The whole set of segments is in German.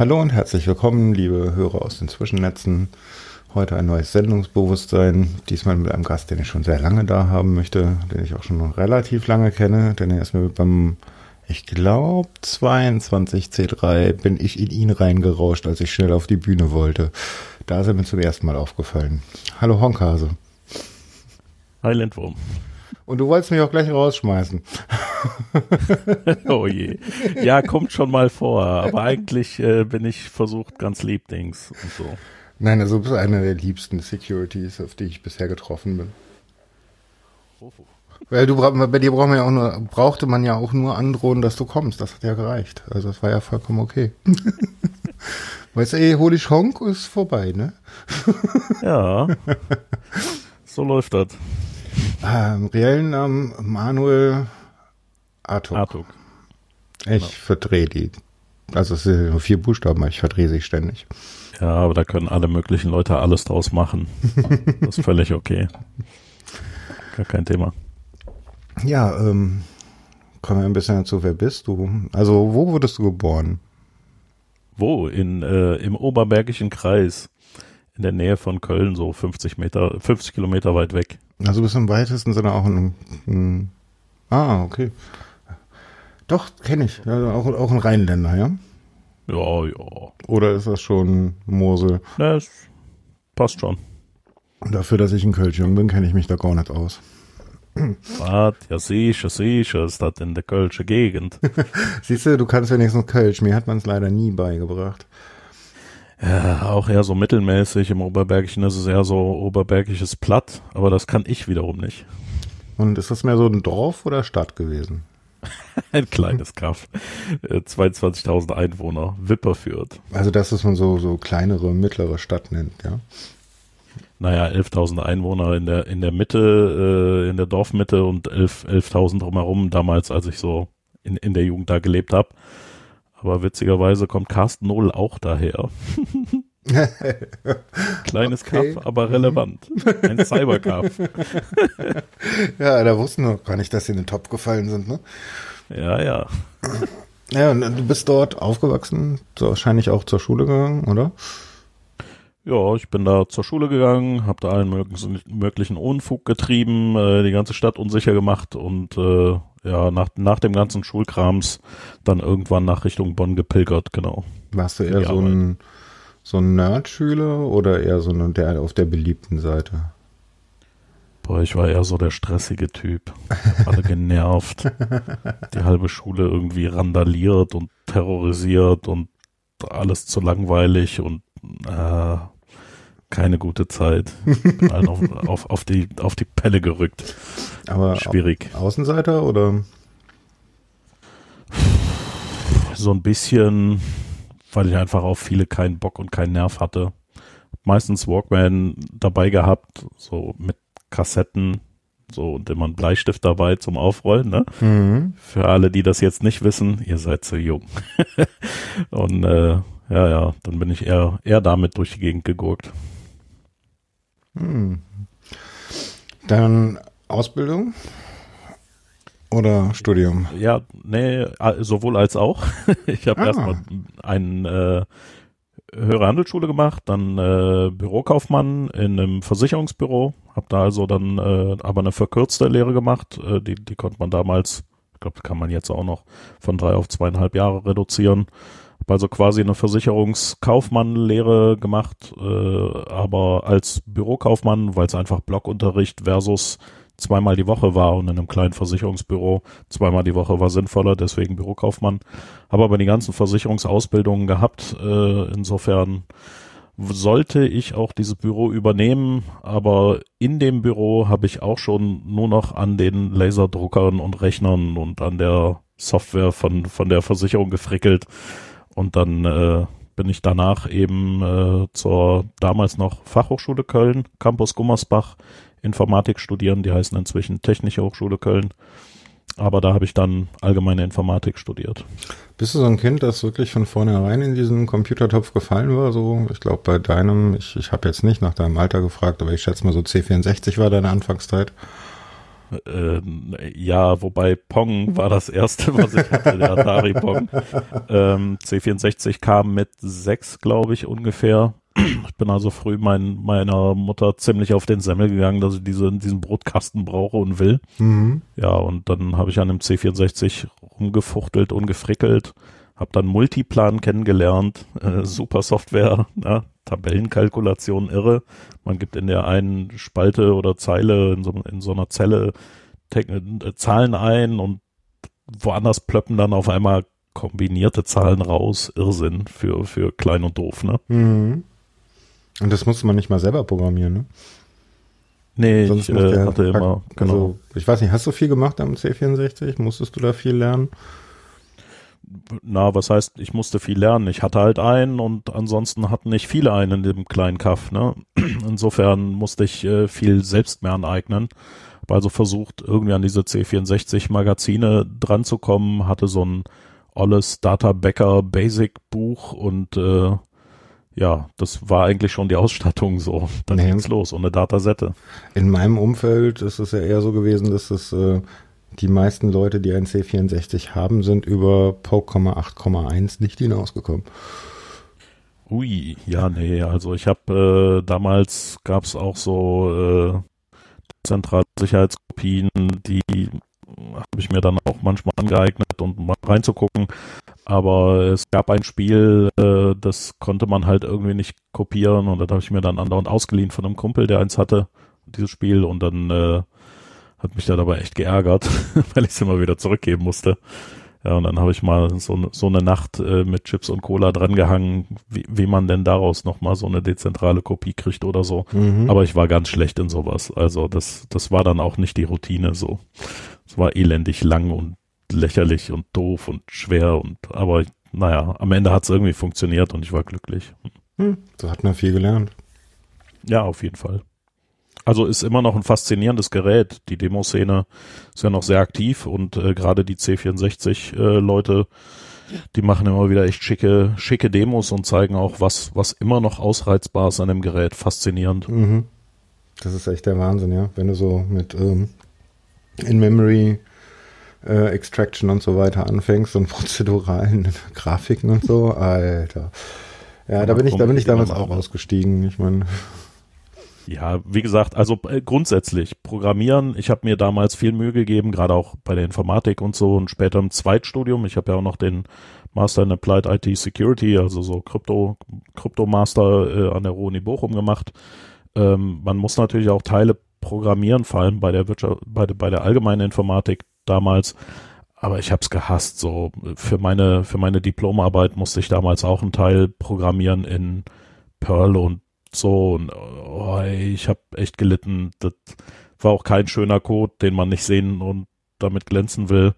Hallo und herzlich willkommen, liebe Hörer aus den Zwischennetzen. Heute ein neues Sendungsbewusstsein. Diesmal mit einem Gast, den ich schon sehr lange da haben möchte, den ich auch schon relativ lange kenne, denn er ist mir beim, ich glaube, 22C3 bin ich in ihn reingerauscht, als ich schnell auf die Bühne wollte. Da ist er mir zum ersten Mal aufgefallen. Hallo Honkhase. Hi Lindwurm. Und du wolltest mich auch gleich rausschmeißen. oh je. Ja, kommt schon mal vor. Aber eigentlich äh, bin ich versucht, ganz lieb Dings und so. Nein, also du bist einer der liebsten Securities, auf die ich bisher getroffen bin. Oh. Weil du bei dir braucht man ja auch nur, brauchte man ja auch nur androhen, dass du kommst. Das hat ja gereicht. Also das war ja vollkommen okay. weißt du, ey, hol ich Honk, ist vorbei, ne? ja. So läuft das. Ähm, reellen Namen Manuel Artuk. Artuk. Ich genau. verdrehe die. Also es sind nur vier Buchstaben, aber ich verdrehe sie ständig. Ja, aber da können alle möglichen Leute alles draus machen. das ist völlig okay. Gar kein Thema. Ja, ähm, kommen wir ein bisschen dazu, wer bist du? Also, wo wurdest du geboren? Wo? In, äh, im Oberbergischen Kreis. In der Nähe von Köln, so 50 Meter, 50 Kilometer weit weg. Also bist du im weitesten Sinne auch ein, ein Ah, okay. Doch, kenne ich. Also auch, auch ein Rheinländer, ja? Ja, ja. Oder ist das schon Mosel? Na, es passt schon. Dafür, dass ich ein Kölschjung bin, kenne ich mich da gar nicht aus. Was? Ja, sicher, sicher ist das in der Kölsche Gegend. Siehst du, du kannst wenigstens Kölsch. Mir hat man es leider nie beigebracht. Ja, auch eher so mittelmäßig. Im Oberbergischen ist es eher so oberbergisches Platt, aber das kann ich wiederum nicht. Und ist das mehr so ein Dorf oder Stadt gewesen? ein kleines Kaff. 22.000 äh, Einwohner. Wipperfürth. Also das, was man so, so kleinere, mittlere Stadt nennt, ja? Naja, 11.000 Einwohner in der, in der Mitte, äh, in der Dorfmitte und 11.000 11 drumherum damals, als ich so in, in der Jugend da gelebt habe. Aber witzigerweise kommt Carsten Nohl auch daher. Kleines okay. Kaff, aber relevant. Ein Cyberkaff. ja, da wussten wir gar nicht, dass sie in den Topf gefallen sind, ne? Ja, ja. Ja, und du bist dort aufgewachsen, so wahrscheinlich auch zur Schule gegangen, oder? Ja, ich bin da zur Schule gegangen, habe da allen möglichen, Unfug getrieben, äh, die ganze Stadt unsicher gemacht und äh, ja, nach, nach dem ganzen Schulkrams dann irgendwann nach Richtung Bonn gepilgert, genau. Warst du eher so ein so ein Nerd-Schüler oder eher so ein, der auf der beliebten Seite? Boah, ich war eher so der stressige Typ. Alle genervt. Die halbe Schule irgendwie randaliert und terrorisiert und alles zu langweilig und äh, keine gute Zeit. Bin allen auf, auf, auf, die, auf die Pelle gerückt. Aber schwierig. Außenseiter oder? So ein bisschen weil ich einfach auf viele keinen Bock und keinen Nerv hatte. Meistens Walkman dabei gehabt, so mit Kassetten, so und immer einen Bleistift dabei zum Aufrollen. Ne? Mhm. Für alle, die das jetzt nicht wissen, ihr seid zu jung. und äh, ja, ja, dann bin ich eher, eher damit durch die Gegend gegurkt. Mhm. Dann Ausbildung? Oder Studium? Ja, nee, sowohl als auch. Ich habe ah. erstmal einen äh, höhere Handelsschule gemacht, dann äh, Bürokaufmann in einem Versicherungsbüro, habe da also dann äh, aber eine verkürzte Lehre gemacht, äh, die, die konnte man damals, ich glaube, kann man jetzt auch noch von drei auf zweieinhalb Jahre reduzieren. Habe also quasi eine Versicherungskaufmann-Lehre gemacht, äh, aber als Bürokaufmann, weil es einfach Blockunterricht versus zweimal die Woche war und in einem kleinen Versicherungsbüro zweimal die Woche war sinnvoller, deswegen Bürokaufmann. Habe aber die ganzen Versicherungsausbildungen gehabt. Äh, insofern sollte ich auch dieses Büro übernehmen, aber in dem Büro habe ich auch schon nur noch an den Laserdruckern und Rechnern und an der Software von, von der Versicherung gefrickelt und dann äh, bin ich danach eben äh, zur damals noch Fachhochschule Köln, Campus Gummersbach Informatik studieren. Die heißen inzwischen Technische Hochschule Köln. Aber da habe ich dann allgemeine Informatik studiert. Bist du so ein Kind, das wirklich von vornherein in diesen Computertopf gefallen war? So, ich glaube bei deinem, ich, ich habe jetzt nicht nach deinem Alter gefragt, aber ich schätze mal so C64 war deine Anfangszeit. Äh, ja, wobei Pong war das erste, was ich hatte, der Atari Pong. Ähm, C64 kam mit sechs, glaube ich, ungefähr. Ich bin also früh mein, meiner Mutter ziemlich auf den Semmel gegangen, dass ich diese, diesen Brotkasten brauche und will. Mhm. Ja, und dann habe ich an dem C64 rumgefuchtelt und gefrickelt, habe dann Multiplan kennengelernt, äh, super Software, ja, Tabellenkalkulation irre. Man gibt in der einen Spalte oder Zeile in so, in so einer Zelle äh, Zahlen ein und woanders plöppen dann auf einmal kombinierte Zahlen raus. Irrsinn für, für klein und doof, ne? Mhm. Und das musste man nicht mal selber programmieren, ne? Nee, Sonst ich äh, hatte immer, genau. Also, ich weiß nicht, hast du viel gemacht am C64? Musstest du da viel lernen? Na, was heißt, ich musste viel lernen. Ich hatte halt einen und ansonsten hatten nicht viele einen in dem kleinen Kaff, ne? Insofern musste ich äh, viel selbst mehr aneignen. Hab also versucht, irgendwie an diese C64 Magazine dran zu kommen, hatte so ein alles Data Backer Basic Buch und äh, ja, das war eigentlich schon die Ausstattung so. Dann nee. ging's los und eine Datasette. In meinem Umfeld ist es ja eher so gewesen, dass es äh, die meisten Leute, die ein C64 haben, sind über Poke 8,1 nicht hinausgekommen. Ui, ja, nee, also ich habe äh, damals gab's auch so äh, zentrale Sicherheitskopien, die habe ich mir dann auch manchmal angeeignet, um mal reinzugucken. Aber es gab ein Spiel, äh, das konnte man halt irgendwie nicht kopieren und das habe ich mir dann andauernd ausgeliehen von einem Kumpel, der eins hatte, dieses Spiel und dann äh, hat mich da dabei echt geärgert, weil ich es immer wieder zurückgeben musste. Ja, und dann habe ich mal so, so eine Nacht äh, mit Chips und Cola drangehangen, wie, wie man denn daraus nochmal so eine dezentrale Kopie kriegt oder so. Mhm. Aber ich war ganz schlecht in sowas. Also das, das war dann auch nicht die Routine so. Es war elendig lang und lächerlich und doof und schwer und aber naja, am Ende hat es irgendwie funktioniert und ich war glücklich. Hm, so hat man viel gelernt. Ja, auf jeden Fall. Also ist immer noch ein faszinierendes Gerät. Die Demoszene ist ja noch sehr aktiv und äh, gerade die C64-Leute, äh, die machen immer wieder echt schicke, schicke Demos und zeigen auch, was, was immer noch ausreizbar ist an dem Gerät. Faszinierend. Mhm. Das ist echt der Wahnsinn, ja. Wenn du so mit ähm, In-Memory äh, Extraction und so weiter anfängst und prozeduralen Grafiken und so, Alter. Ja, da bin ich, da bin ich damals auch ausgestiegen. Ich meine, ja, wie gesagt, also äh, grundsätzlich Programmieren, ich habe mir damals viel Mühe gegeben, gerade auch bei der Informatik und so und später im Zweitstudium. Ich habe ja auch noch den Master in Applied IT Security, also so Krypto, Krypto-Master äh, an der Uni Bochum gemacht. Ähm, man muss natürlich auch Teile programmieren, vor allem bei der Wirtschaft, bei, bei der allgemeinen Informatik damals. Aber ich habe es gehasst. So für meine für meine Diplomarbeit musste ich damals auch einen Teil programmieren in Perl und so und oh, ich habe echt gelitten. Das war auch kein schöner Code, den man nicht sehen und damit glänzen will.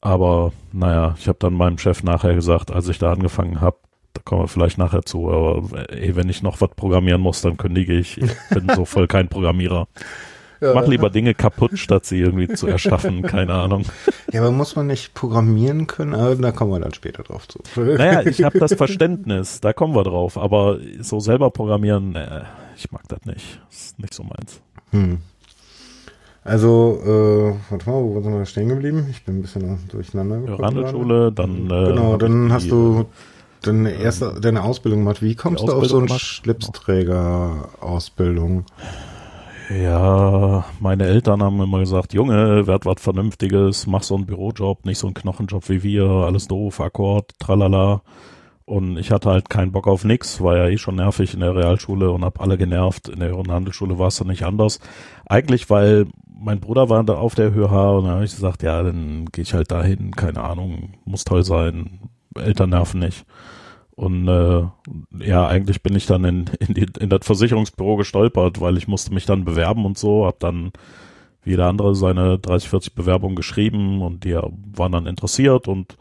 Aber naja, ich habe dann meinem Chef nachher gesagt, als ich da angefangen habe, da kommen wir vielleicht nachher zu, aber ey, wenn ich noch was programmieren muss, dann kündige ich. Ich bin so voll kein Programmierer. Ja. Mach lieber Dinge kaputt, statt sie irgendwie zu erschaffen, keine Ahnung. Ja, aber muss man nicht programmieren können? Aber da kommen wir dann später drauf zu. Naja, ich habe das Verständnis, da kommen wir drauf, aber so selber programmieren, nee, ich mag das nicht. Das ist nicht so meins. Hm. Also, äh, warte mal, wo sind wir stehen geblieben? Ich bin ein bisschen durcheinander gekommen. Handelsschule, dann äh, Genau, dann hast die, du deine erste, deine Ausbildung gemacht. Wie kommst du auf so eine Schlipsträger-Ausbildung? Ja, meine Eltern haben immer gesagt, Junge, werd was Vernünftiges, mach so einen Bürojob, nicht so einen Knochenjob wie wir, alles doof, Akkord, tralala. Und ich hatte halt keinen Bock auf nix, war ja eh schon nervig in der Realschule und hab alle genervt. In der Handelsschule war es dann nicht anders. Eigentlich, weil mein Bruder war da auf der HH und dann habe ich gesagt, ja, dann gehe ich halt dahin, keine Ahnung, muss toll sein, Eltern nerven nicht. Und äh, ja, eigentlich bin ich dann in, in, die, in das Versicherungsbüro gestolpert, weil ich musste mich dann bewerben und so, hab dann wie jeder andere seine 30, 40 Bewerbungen geschrieben und die waren dann interessiert und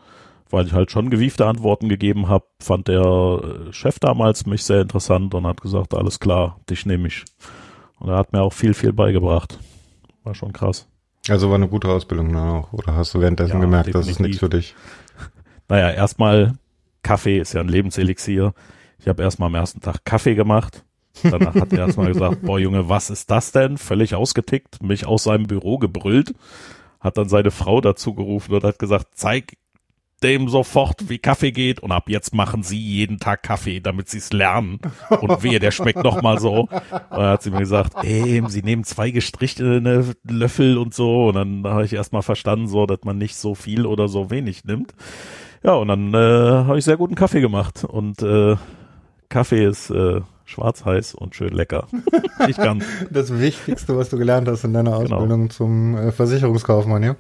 weil ich halt schon gewiefte Antworten gegeben habe, fand der äh, Chef damals mich sehr interessant und hat gesagt, alles klar, dich nehme ich. Und er hat mir auch viel, viel beigebracht. War schon krass. Also war eine gute Ausbildung dann auch, oder hast du währenddessen ja, gemerkt, definitiv. das ist nichts für dich? Naja, erstmal Kaffee ist ja ein Lebenselixier. Ich habe erstmal am ersten Tag Kaffee gemacht. Danach hat er erstmal gesagt, boah Junge, was ist das denn? Völlig ausgetickt, mich aus seinem Büro gebrüllt, hat dann seine Frau dazu gerufen und hat gesagt, zeig dem sofort, wie Kaffee geht und ab jetzt machen sie jeden Tag Kaffee, damit sie es lernen. Und wehe, der schmeckt noch mal so. Und dann hat sie mir gesagt, ey, sie nehmen zwei gestrichene Löffel und so. Und dann habe ich erst mal verstanden, so, dass man nicht so viel oder so wenig nimmt. Ja, und dann äh, habe ich sehr guten Kaffee gemacht. Und äh, Kaffee ist äh, schwarz, heiß und schön lecker. ich kann. Das Wichtigste, was du gelernt hast in deiner genau. Ausbildung genau. zum äh, Versicherungskaufmann, ja?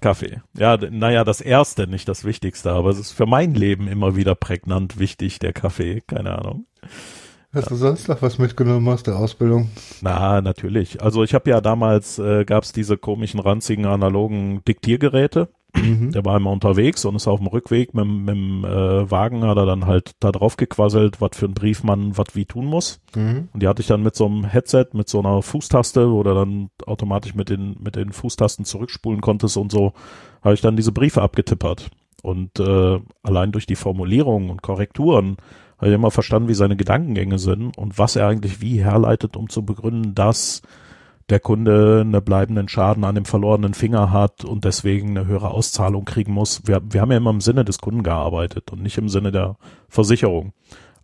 Kaffee. Ja, naja, das erste, nicht das Wichtigste, aber es ist für mein Leben immer wieder prägnant wichtig, der Kaffee, keine Ahnung. Hast du sonst noch was mitgenommen aus der Ausbildung? Na, natürlich. Also ich habe ja damals, äh, gab es diese komischen, ranzigen, analogen Diktiergeräte. Mhm. Der war immer unterwegs und ist auf dem Rückweg mit, mit dem äh, Wagen, hat er dann halt da drauf gequasselt, was für ein Brief man was wie tun muss. Mhm. Und die hatte ich dann mit so einem Headset, mit so einer Fußtaste, wo du dann automatisch mit den, mit den Fußtasten zurückspulen konntest und so, habe ich dann diese Briefe abgetippert. Und äh, allein durch die Formulierung und Korrekturen habe ich immer verstanden, wie seine Gedankengänge sind und was er eigentlich wie herleitet, um zu begründen, dass der Kunde einen bleibenden Schaden an dem verlorenen Finger hat und deswegen eine höhere Auszahlung kriegen muss. Wir, wir haben ja immer im Sinne des Kunden gearbeitet und nicht im Sinne der Versicherung.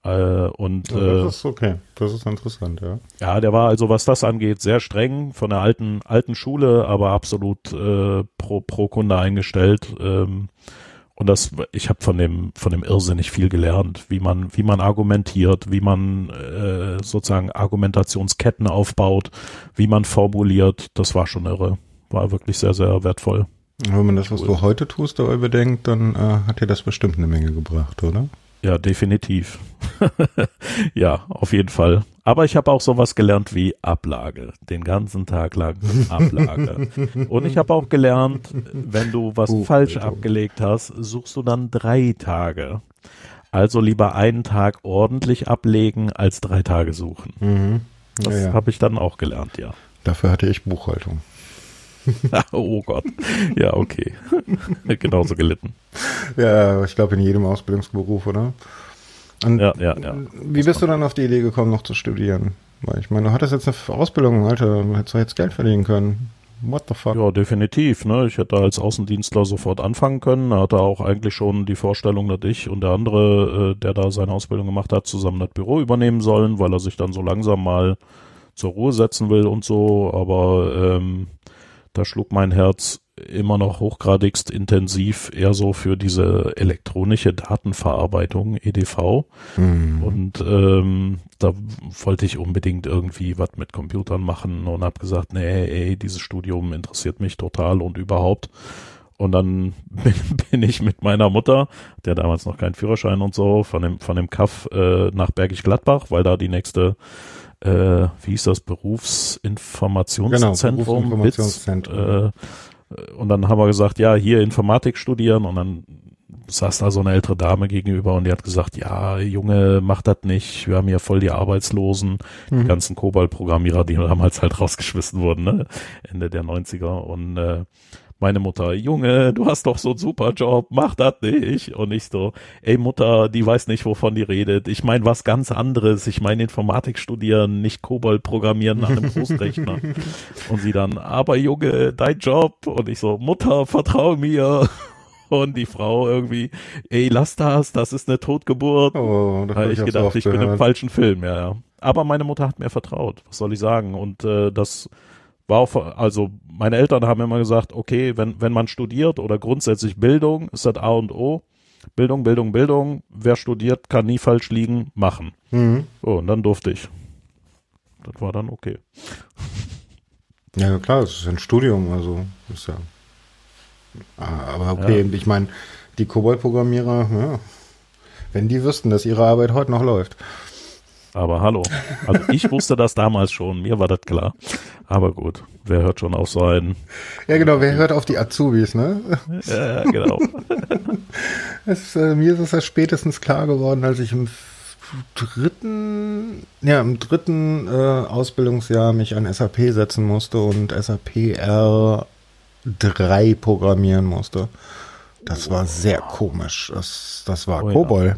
Äh, und, ja, das äh, ist okay, das ist interessant, ja. Ja, der war also, was das angeht, sehr streng von der alten, alten Schule, aber absolut äh, pro, pro Kunde eingestellt. Ähm, und das, ich habe von dem, von dem irrsinnig viel gelernt, wie man, wie man argumentiert, wie man äh, sozusagen Argumentationsketten aufbaut, wie man formuliert. Das war schon irre. War wirklich sehr, sehr wertvoll. Wenn man das, was du heute tust, dabei bedenkt, dann äh, hat dir das bestimmt eine Menge gebracht, oder? Ja, definitiv. ja, auf jeden Fall. Aber ich habe auch sowas gelernt wie Ablage. Den ganzen Tag lang Ablage. Und ich habe auch gelernt, wenn du was uh, falsch bitte. abgelegt hast, suchst du dann drei Tage. Also lieber einen Tag ordentlich ablegen, als drei Tage suchen. Mhm. Das ja, ja. habe ich dann auch gelernt, ja. Dafür hatte ich Buchhaltung. oh Gott. Ja, okay. Genauso gelitten. Ja, ich glaube in jedem Ausbildungsberuf, oder? Und ja, ja, ja. Wie bist du dann auf die Idee gekommen, noch zu studieren? Weil ich meine, du hattest jetzt eine Ausbildung, Alter, du hättest jetzt Geld verdienen können. What the fuck? Ja, definitiv. Ne? Ich hätte als Außendienstler sofort anfangen können. Er hatte auch eigentlich schon die Vorstellung, dass ich und der andere, äh, der da seine Ausbildung gemacht hat, zusammen das Büro übernehmen sollen, weil er sich dann so langsam mal zur Ruhe setzen will und so. Aber ähm, da schlug mein Herz immer noch hochgradigst intensiv eher so für diese elektronische Datenverarbeitung, EDV. Mhm. Und ähm, da wollte ich unbedingt irgendwie was mit Computern machen und habe gesagt, nee, ey, dieses Studium interessiert mich total und überhaupt. Und dann bin, bin ich mit meiner Mutter, der damals noch keinen Führerschein und so, von dem, von dem Kaff äh, nach Bergisch Gladbach, weil da die nächste äh, wie hieß das, Berufsinformationszentrum? Genau, Berufsinformationszentrum. Äh, und dann haben wir gesagt, ja, hier Informatik studieren und dann saß da so eine ältere Dame gegenüber und die hat gesagt, ja, Junge, mach das nicht, wir haben hier voll die Arbeitslosen, mhm. die ganzen Kobalt-Programmierer, die damals halt rausgeschmissen wurden, ne? Ende der 90er und äh, meine Mutter, Junge, du hast doch so einen super Job, mach das nicht. Und ich so, ey Mutter, die weiß nicht, wovon die redet. Ich meine was ganz anderes. Ich meine Informatik studieren, nicht Kobold programmieren an einem Großrechner. und sie dann, aber Junge, dein Job. Und ich so, Mutter, vertrau mir. Und die Frau irgendwie, ey, lass das, das ist eine Totgeburt. Oh, da ich, ich gedacht, ich bin im falschen Film, ja, ja. Aber meine Mutter hat mir vertraut, was soll ich sagen? Und äh, das war auch, also meine Eltern haben immer gesagt, okay, wenn, wenn man studiert oder grundsätzlich Bildung, ist das A und O. Bildung, Bildung, Bildung. Wer studiert, kann nie falsch liegen, machen. Mhm. So, und dann durfte ich. Das war dann okay. Ja, klar, es ist ein Studium, also ist ja. Ah, aber okay, ja. ich meine, die Kobold-Programmierer, ja, wenn die wüssten, dass ihre Arbeit heute noch läuft. Aber hallo. Also ich wusste das damals schon, mir war das klar. Aber gut, wer hört schon auf so einen. Ja, genau, wer hört auf die Azubis, ne? Ja, genau. es, äh, mir ist es ja spätestens klar geworden, als ich im dritten, ja, im dritten äh, Ausbildungsjahr mich an SAP setzen musste und SAP R3 programmieren musste. Das war sehr komisch. Das, das war oh, Kobol. Ja.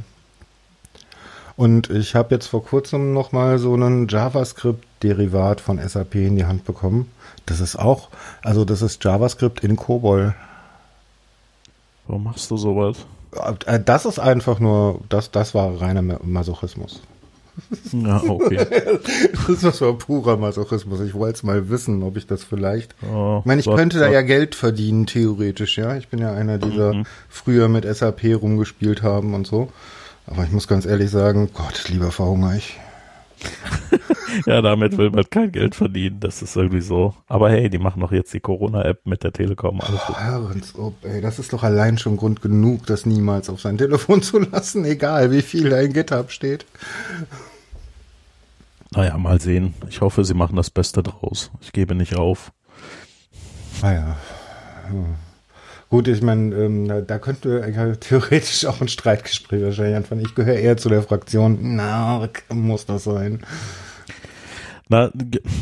Und ich habe jetzt vor kurzem nochmal so einen JavaScript-Derivat von SAP in die Hand bekommen. Das ist auch, also das ist JavaScript in COBOL. Warum machst du sowas? Äh, das ist einfach nur, das, das war reiner Masochismus. Ja, okay. das war purer Masochismus. Ich wollte es mal wissen, ob ich das vielleicht. Oh, ich meine, ich könnte da ja Geld verdienen, theoretisch, ja. Ich bin ja einer dieser mhm. früher mit SAP rumgespielt haben und so. Aber ich muss ganz ehrlich sagen, Gott, lieber verhungere ich. ja, damit will man kein Geld verdienen. Das ist irgendwie so. Aber hey, die machen doch jetzt die Corona-App mit der Telekom. Alles. Oh, ey, das ist doch allein schon Grund genug, das niemals auf sein Telefon zu lassen, egal wie viel da in GitHub steht. Naja, mal sehen. Ich hoffe, sie machen das Beste draus. Ich gebe nicht auf. Naja. Ah hm. Gut, ich meine, ähm, da könnte ja, theoretisch auch ein Streitgespräch wahrscheinlich anfangen. Ich gehöre eher zu der Fraktion, na, muss das sein. Na,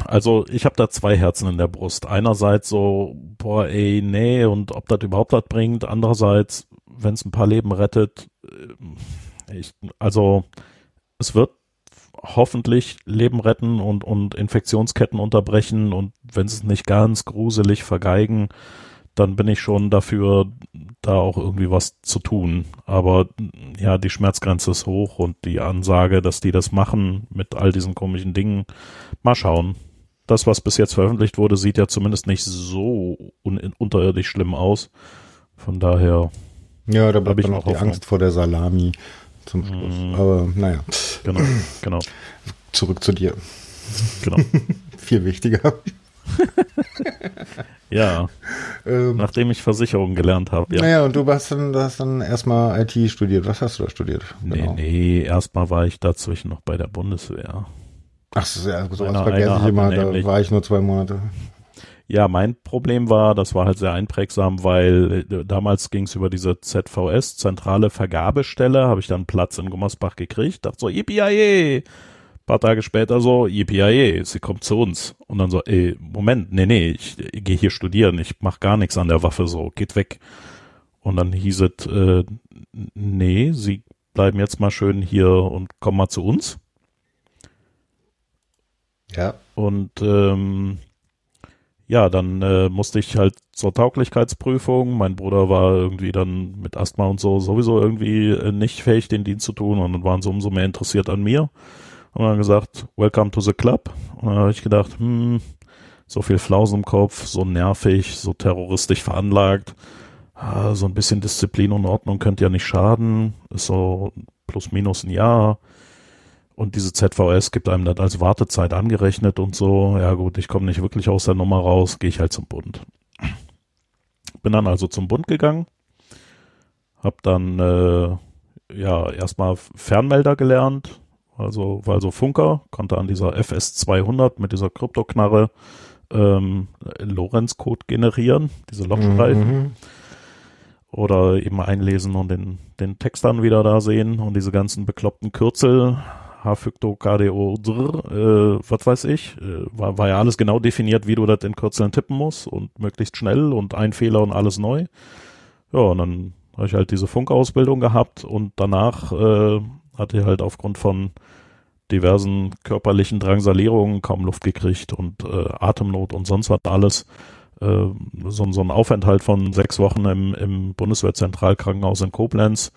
also ich habe da zwei Herzen in der Brust. Einerseits so, boah, ey, nee, und ob das überhaupt was bringt. Andererseits, wenn es ein paar Leben rettet, äh, ich, also es wird hoffentlich Leben retten und, und Infektionsketten unterbrechen und wenn es nicht ganz gruselig vergeigen, dann bin ich schon dafür, da auch irgendwie was zu tun. Aber ja, die Schmerzgrenze ist hoch und die Ansage, dass die das machen mit all diesen komischen Dingen, mal schauen. Das, was bis jetzt veröffentlicht wurde, sieht ja zumindest nicht so un unterirdisch schlimm aus. Von daher. Ja, da bleibt dann auch die Angst vor der Salami zum Schluss. Mm. Aber naja. Genau, genau. Zurück zu dir. Genau. Viel wichtiger. ja. Ähm, Nachdem ich Versicherung gelernt habe, ja. Naja, und du hast dann, hast dann erstmal IT studiert. Was hast du da studiert? Genau. Nee, nee, erstmal war ich dazwischen noch bei der Bundeswehr. Ach, so, ja, sowas vergesse ich immer, da war ich nur zwei Monate. Ja, mein Problem war, das war halt sehr einprägsam, weil äh, damals ging es über diese ZVS, zentrale Vergabestelle, habe ich dann Platz in Gummersbach gekriegt, dachte so, yippie paar Tage später so, yippie sie kommt zu uns. Und dann so, ey, Moment, nee, nee, ich, ich gehe hier studieren, ich mach gar nichts an der Waffe, so, geht weg. Und dann hieß es, äh, nee, sie bleiben jetzt mal schön hier und kommen mal zu uns. Ja. Und ähm, ja, dann äh, musste ich halt zur Tauglichkeitsprüfung. Mein Bruder war irgendwie dann mit Asthma und so sowieso irgendwie äh, nicht fähig, den Dienst zu tun und dann waren sie umso mehr interessiert an mir und dann gesagt, welcome to the club. Und dann habe ich gedacht, hm, so viel Flausen im Kopf, so nervig, so terroristisch veranlagt, ah, so ein bisschen Disziplin und Ordnung könnte ja nicht schaden, ist so plus minus ein Jahr. Und diese ZVS gibt einem das als Wartezeit angerechnet und so. Ja gut, ich komme nicht wirklich aus der Nummer raus, gehe ich halt zum Bund. Bin dann also zum Bund gegangen, hab dann äh, ja erstmal Fernmelder gelernt, also war also Funker, konnte an dieser FS200 mit dieser Kryptoknarre ähm, Lorenz-Code generieren, diese Lochstreifen. Mhm. Oder eben einlesen und den, den Text dann wieder da sehen und diese ganzen bekloppten Kürzel, H-Fykto, KDO, äh, was weiß ich, äh, war, war ja alles genau definiert, wie du das in Kürzeln tippen musst und möglichst schnell und ein Fehler und alles neu. Ja, und dann habe ich halt diese Funkausbildung gehabt und danach äh, hatte ich halt aufgrund von diversen körperlichen Drangsalierungen kaum Luft gekriegt und äh, Atemnot und sonst was alles. Äh, so, so ein Aufenthalt von sechs Wochen im, im Bundeswehrzentralkrankenhaus in Koblenz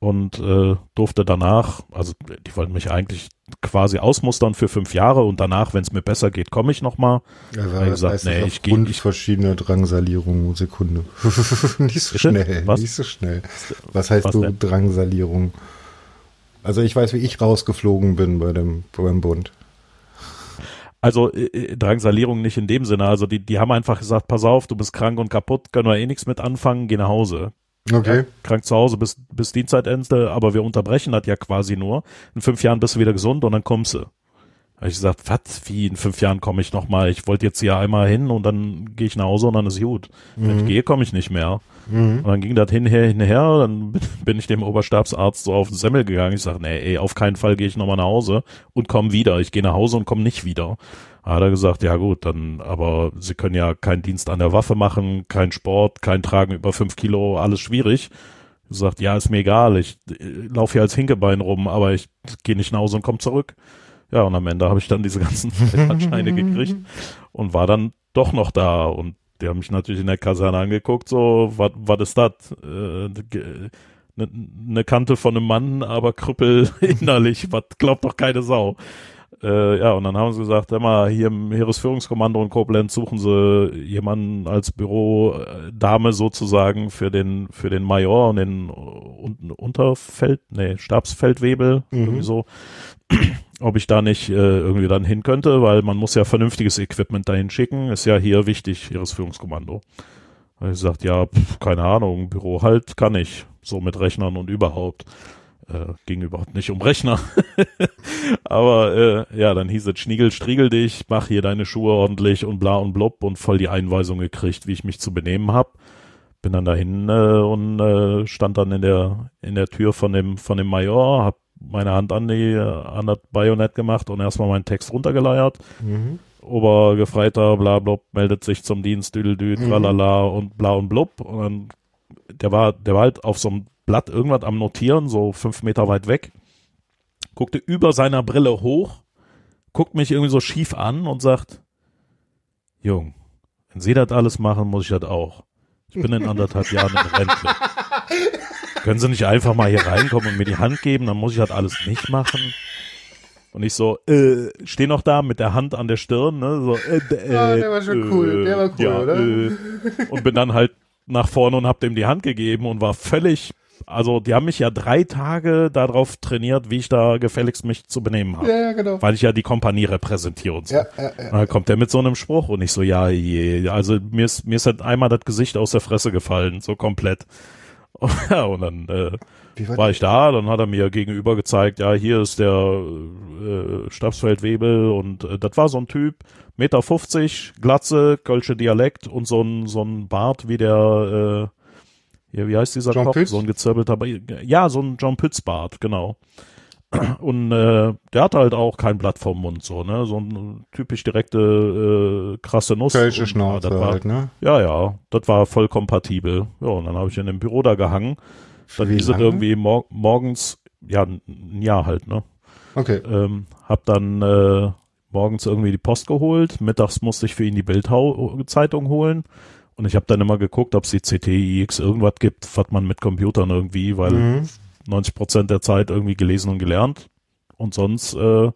und äh, durfte danach, also die wollten mich eigentlich quasi ausmustern für fünf Jahre und danach, wenn es mir besser geht, komme ich nochmal. Ja, ich gesagt, nee, ich gehe nicht. verschiedene Drangsalierungen, Sekunde. nicht so schnell, Was? nicht so schnell. Was heißt Was du denn? Drangsalierung? Also ich weiß, wie ich rausgeflogen bin bei dem beim Bund. Also äh, äh, Drangsalierung nicht in dem Sinne. Also die, die haben einfach gesagt, pass auf, du bist krank und kaputt, können wir eh nichts mit anfangen, geh nach Hause. Okay. Ja, krank zu Hause bis, bis Dienstzeitende, aber wir unterbrechen das ja quasi nur. In fünf Jahren bist du wieder gesund und dann kommst du. Habe ich gesagt, was, wie, in fünf Jahren komme ich nochmal. Ich wollte jetzt hier einmal hin und dann gehe ich nach Hause und dann ist gut. Mhm. Wenn ich mhm. gehe, komme ich nicht mehr. Mhm. Und dann ging das hinher, hinher, dann bin ich dem Oberstabsarzt so auf den Semmel gegangen. Ich sage, nee, ey, auf keinen Fall gehe ich nochmal nach Hause und komme wieder. Ich gehe nach Hause und komme nicht wieder. Da hat er gesagt, ja gut, dann, aber Sie können ja keinen Dienst an der Waffe machen, kein Sport, kein Tragen über fünf Kilo, alles schwierig. Sagt, ja, ist mir egal, ich äh, laufe hier als Hinkebein rum, aber ich gehe nicht nach Hause und komme zurück. Ja, und am Ende habe ich dann diese ganzen Scheine gekriegt und war dann doch noch da. Und die haben mich natürlich in der Kaserne angeguckt, so, was ist das? Äh, eine ne Kante von einem Mann, aber Krüppel innerlich, was glaubt doch keine Sau. Äh, ja, und dann haben sie gesagt, immer hier im Heeresführungskommando in Koblenz suchen sie jemanden als Bürodame sozusagen für den für den Major und den Unterfeld, nee, Stabsfeldwebel, mhm. irgendwie so. Ob ich da nicht äh, irgendwie dann hin könnte, weil man muss ja vernünftiges Equipment dahin schicken, ist ja hier wichtig, Heeresführungskommando. Da ich gesagt, ja, pf, keine Ahnung, Büro halt kann ich, so mit Rechnern und überhaupt. Äh, ging überhaupt nicht um Rechner. Aber äh, ja, dann hieß es Schniegel, striegel dich, mach hier deine Schuhe ordentlich und bla und blub und voll die Einweisung gekriegt, wie ich mich zu benehmen hab. Bin dann dahin äh, und äh, stand dann in der in der Tür von dem von dem Major, hab meine Hand an die an das Bajonett gemacht und erstmal meinen Text runtergeleiert. Mhm. Obergefreiter, bla blub, meldet sich zum Dienst, düdeldü, tralala mhm. und bla und blub. Und dann, der war, der war halt auf so einem Blatt irgendwas am Notieren, so fünf Meter weit weg, guckte über seiner Brille hoch, guckt mich irgendwie so schief an und sagt, Jung, wenn Sie das alles machen, muss ich das auch. Ich bin in anderthalb Jahren in Rente. Können Sie nicht einfach mal hier reinkommen und mir die Hand geben, dann muss ich das alles nicht machen. Und ich so, äh, stehe noch da mit der Hand an der Stirn, ne, so, äh, äh, ah, der war schon cool, der war cool, ja, oder? Äh, und bin dann halt nach vorne und hab dem die Hand gegeben und war völlig also die haben mich ja drei Tage darauf trainiert, wie ich da gefälligst mich zu benehmen habe. Ja, ja, genau. Weil ich ja die Kompanie repräsentiere und so. Ja, ja, ja, dann kommt der mit so einem Spruch und ich so, ja, je, also mir ist, mir ist halt einmal das Gesicht aus der Fresse gefallen, so komplett. ja, und dann äh, war, war ich da, dann hat er mir gegenüber gezeigt, ja, hier ist der äh, Stabsfeldwebel und äh, das war so ein Typ, Meter 50, Glatze, Kölsche Dialekt und so ein, so ein Bart wie der äh, ja, wie heißt dieser John Koch? Pütz? So ein gezirbelter, ja, so ein John Pütz Bart, genau. Und äh, der hatte halt auch kein Blatt vom Mund, so, ne? So ein typisch direkte, äh, krasse Nuss. Kölsche Schnauze ja, war, halt, ne? Ja, ja, das war voll kompatibel. Ja, und dann habe ich in dem Büro da gehangen. Dann hieß es irgendwie mor morgens, ja, ein Jahr halt, ne? Okay. Ähm, hab dann äh, morgens irgendwie die Post geholt, mittags musste ich für ihn die Bildzeitung holen und ich habe dann immer geguckt, ob es die CTIX irgendwas gibt, was man mit Computern irgendwie, weil mhm. 90 Prozent der Zeit irgendwie gelesen und gelernt. Und sonst, äh, mhm.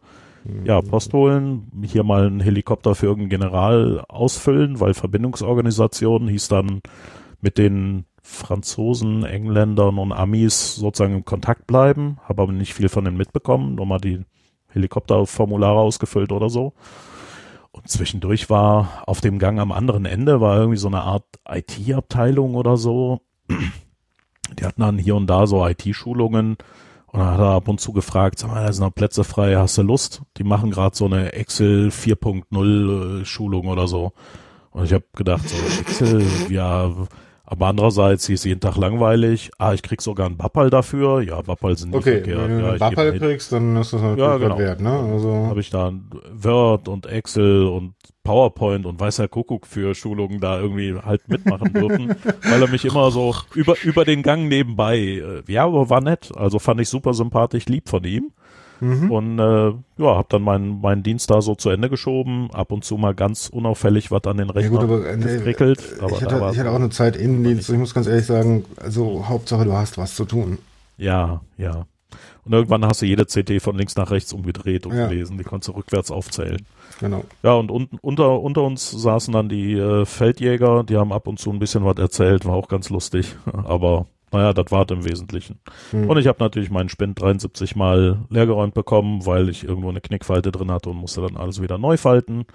ja, Post holen, hier mal einen Helikopter für irgendeinen General ausfüllen, weil Verbindungsorganisation hieß dann mit den Franzosen, Engländern und Amis sozusagen im Kontakt bleiben, habe aber nicht viel von denen mitbekommen, nur mal die Helikopterformulare ausgefüllt oder so. Und zwischendurch war auf dem Gang am anderen Ende war irgendwie so eine Art IT-Abteilung oder so. Die hatten dann hier und da so IT-Schulungen und dann hat er ab und zu gefragt, sag mal, da sind noch Plätze frei, hast du Lust? Die machen gerade so eine Excel 4.0 Schulung oder so. Und ich habe gedacht, so Excel, ja, aber andererseits hieß jeden Tag langweilig. Ah, ich krieg sogar einen Bappal dafür. Ja, Bappal sind nicht okay, verkehrt. Wenn du einen Bappal kriegst, dann ist das natürlich ja, genau. wert, ne? Also habe ich da Word und Excel und PowerPoint und weißer Kuckuck für Schulungen da irgendwie halt mitmachen dürfen, weil er mich immer so über über den Gang nebenbei. Äh, ja, aber war nett. Also fand ich super sympathisch, lieb von ihm. Mhm. Und äh, ja, habe dann meinen meinen Dienst da so zu Ende geschoben, ab und zu mal ganz unauffällig was an den Rechner ja, gut, aber, nee, geprickelt. Aber ich, hatte, ich hatte auch eine Zeit Innendienst, ich muss ganz ehrlich sagen, also Hauptsache du hast was zu tun. Ja, ja. Und irgendwann hast du jede CT von links nach rechts umgedreht und ja. gelesen, die konntest du rückwärts aufzählen. Genau. Ja, und unten unter, unter uns saßen dann die äh, Feldjäger, die haben ab und zu ein bisschen was erzählt, war auch ganz lustig, aber naja, das war im Wesentlichen. Hm. Und ich habe natürlich meinen Spind 73 Mal leergeräumt bekommen, weil ich irgendwo eine Knickfalte drin hatte und musste dann alles wieder neu falten.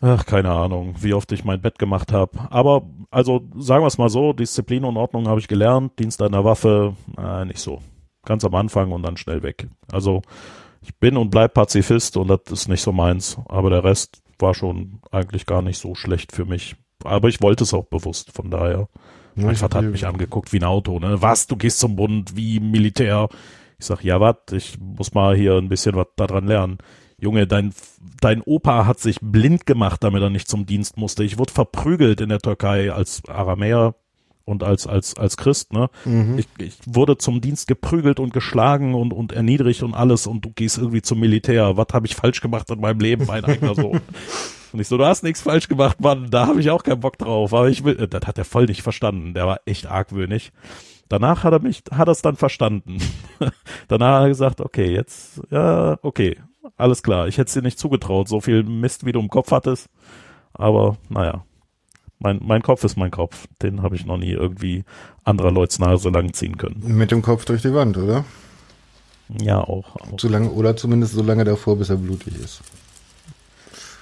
Ach, keine Ahnung, wie oft ich mein Bett gemacht habe. Aber, also sagen wir es mal so, Disziplin und Ordnung habe ich gelernt, Dienst an der Waffe, äh, nicht so. Ganz am Anfang und dann schnell weg. Also ich bin und bleib Pazifist und das ist nicht so meins. Aber der Rest war schon eigentlich gar nicht so schlecht für mich. Aber ich wollte es auch bewusst, von daher. Mein Vater hat mich angeguckt wie ein Auto, ne? Was, du gehst zum Bund wie Militär? Ich sag, ja, was, ich muss mal hier ein bisschen was daran lernen. Junge, dein, dein Opa hat sich blind gemacht, damit er nicht zum Dienst musste. Ich wurde verprügelt in der Türkei als Aramäer. Und als als als Christ, ne? Mhm. Ich, ich wurde zum Dienst geprügelt und geschlagen und und erniedrigt und alles und du gehst irgendwie zum Militär. Was habe ich falsch gemacht in meinem Leben, mein eigener Sohn? Und ich so, du hast nichts falsch gemacht, Mann, da habe ich auch keinen Bock drauf. Aber ich will, das hat er voll nicht verstanden. Der war echt argwöhnig. Danach hat er mich, hat er es dann verstanden. Danach hat er gesagt, okay, jetzt, ja, okay, alles klar. Ich hätte es dir nicht zugetraut, so viel Mist, wie du im Kopf hattest. Aber naja, mein, mein Kopf ist mein Kopf. Den habe ich noch nie irgendwie anderer Leute Nase lang ziehen können. Mit dem Kopf durch die Wand, oder? Ja, auch. auch. Zu lange, oder zumindest so lange davor, bis er blutig ist.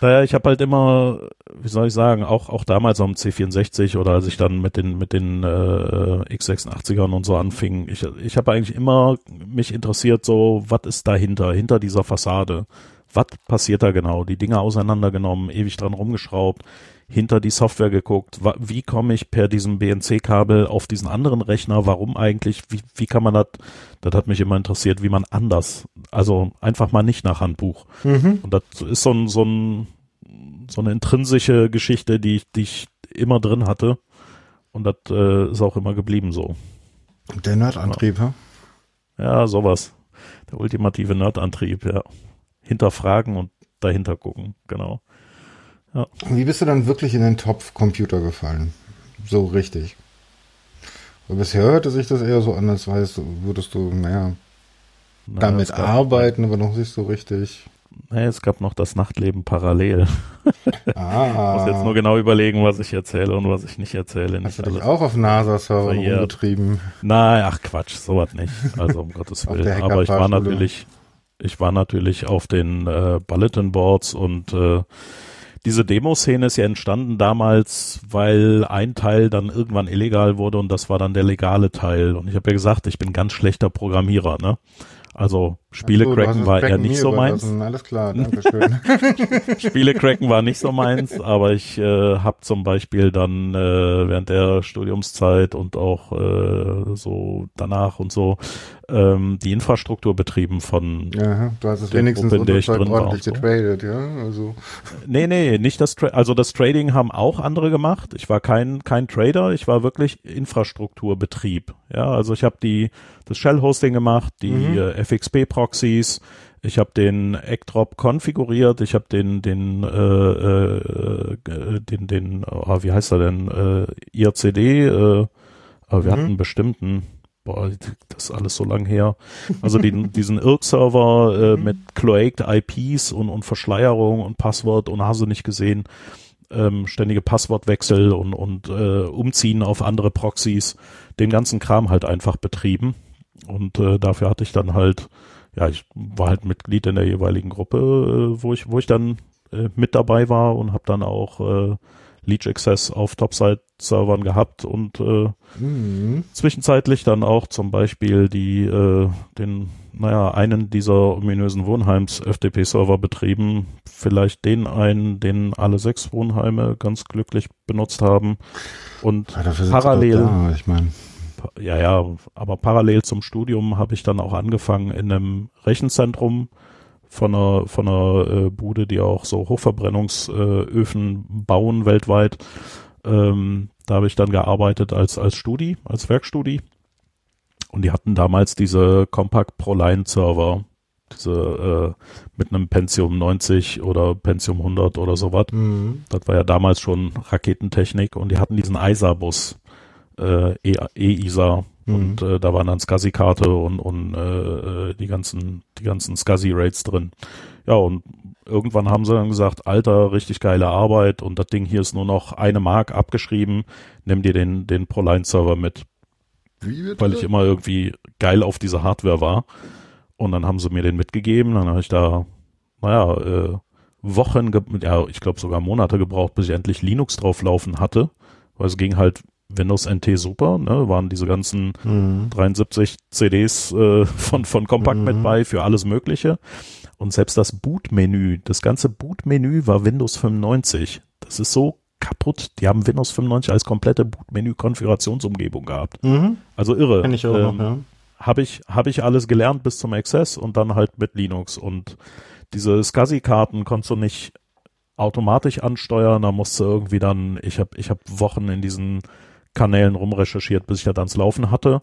Naja, ich habe halt immer, wie soll ich sagen, auch auch damals am C64 oder als ich dann mit den mit den äh, x86ern und so anfing, ich ich habe eigentlich immer mich interessiert, so was ist dahinter, hinter dieser Fassade, was passiert da genau? Die Dinge auseinandergenommen, ewig dran rumgeschraubt, hinter die Software geguckt, wie komme ich per diesem BNC-Kabel auf diesen anderen Rechner, warum eigentlich, wie, wie kann man das, das hat mich immer interessiert, wie man anders, also einfach mal nicht nach Handbuch. Mhm. Und das ist so ein, so ein, so eine intrinsische Geschichte, die ich, die ich immer drin hatte. Und das äh, ist auch immer geblieben so. Der Nerdantrieb, ja. ja, sowas. Der ultimative Nerdantrieb, ja. Hinterfragen und dahinter gucken, genau. Ja. Wie bist du dann wirklich in den Topf-Computer gefallen? So richtig. Weil bisher hörte sich das eher so an, als weißt, würdest du, naja, naja damit arbeiten, aber noch nicht so richtig. Nee, es gab noch das Nachtleben parallel. Ah. ich muss jetzt nur genau überlegen, was ich erzähle und was ich nicht erzähle. Hast nicht du dich auch auf NASA-Server rumgetrieben? Nein, ach Quatsch, sowas nicht. Also um Gottes Willen. Aber ich war natürlich, ich war natürlich auf den äh, Bulletin Boards und äh, diese Demoszene ist ja entstanden damals, weil ein Teil dann irgendwann illegal wurde und das war dann der legale Teil. Und ich habe ja gesagt, ich bin ganz schlechter Programmierer, ne? Also Spiele so, cracken war eher nicht so meins. Alles klar, danke schön. Spiele cracken war nicht so meins, aber ich äh, habe zum Beispiel dann äh, während der Studiumszeit und auch äh, so danach und so ähm, die Infrastruktur betrieben von Aha, du hast es wenigstens Gruppe, in der ich drin ordentlich war. getradet, ja? Also. Nee, nee, nicht das Tra also das Trading haben auch andere gemacht. Ich war kein kein Trader, ich war wirklich Infrastrukturbetrieb. Ja, also ich habe die das Shell Hosting gemacht, die mhm. äh, FXP Proxys, ich habe den Eckdrop konfiguriert, ich habe den den äh, äh, den den oh, wie heißt er denn äh, IRCD äh, aber wir mhm. hatten einen bestimmten boah, das ist alles so lang her. Also den, diesen IRC-Server äh, mhm. mit cloaked IPs und, und Verschleierung und Passwort und hast du nicht gesehen, ähm, ständige Passwortwechsel und, und äh, Umziehen auf andere Proxys, den ganzen Kram halt einfach betrieben. Und äh, dafür hatte ich dann halt, ja, ich war halt Mitglied in der jeweiligen Gruppe, äh, wo ich, wo ich dann äh, mit dabei war und habe dann auch äh, Leech Access auf Topside-Servern gehabt und äh, mhm. zwischenzeitlich dann auch zum Beispiel die äh, den naja einen dieser ominösen Wohnheims FTP-Server betrieben, vielleicht den einen, den alle sechs Wohnheime ganz glücklich benutzt haben und ja, parallel da, ich meine ja, ja, aber parallel zum Studium habe ich dann auch angefangen in einem Rechenzentrum von einer, von einer äh, Bude, die auch so Hochverbrennungsöfen äh, bauen weltweit. Ähm, da habe ich dann gearbeitet als, als Studi, als Werkstudi. Und die hatten damals diese Compact ProLine Server, diese äh, mit einem Pentium 90 oder Pentium 100 oder sowas. Mhm. Das war ja damals schon Raketentechnik und die hatten diesen ISA-Bus, äh, E-ISA Mhm. Und äh, da waren dann SCSI-Karte und, und äh, die ganzen, die ganzen SCSI-Rates drin. Ja, und irgendwann haben sie dann gesagt, Alter, richtig geile Arbeit und das Ding hier ist nur noch eine Mark abgeschrieben, nimm dir den, den Proline-Server mit. Weil ich immer irgendwie geil auf diese Hardware war. Und dann haben sie mir den mitgegeben, dann habe ich da, naja, äh, Wochen, ja, ich glaube sogar Monate gebraucht, bis ich endlich Linux drauflaufen hatte. Weil es ging halt Windows NT super, ne, waren diese ganzen mhm. 73 CDs äh, von, von Compact mhm. mit bei für alles Mögliche. Und selbst das Bootmenü, das ganze Bootmenü war Windows 95. Das ist so kaputt. Die haben Windows 95 als komplette Bootmenü-Konfigurationsumgebung gehabt. Mhm. Also irre. Kenn ich auch ähm, noch, ja. Habe ich, hab ich alles gelernt bis zum Access und dann halt mit Linux. Und diese SCSI-Karten konntest du nicht automatisch ansteuern. Da musste irgendwie dann, ich habe ich hab Wochen in diesen Kanälen rumrecherchiert, bis ich das ans Laufen hatte.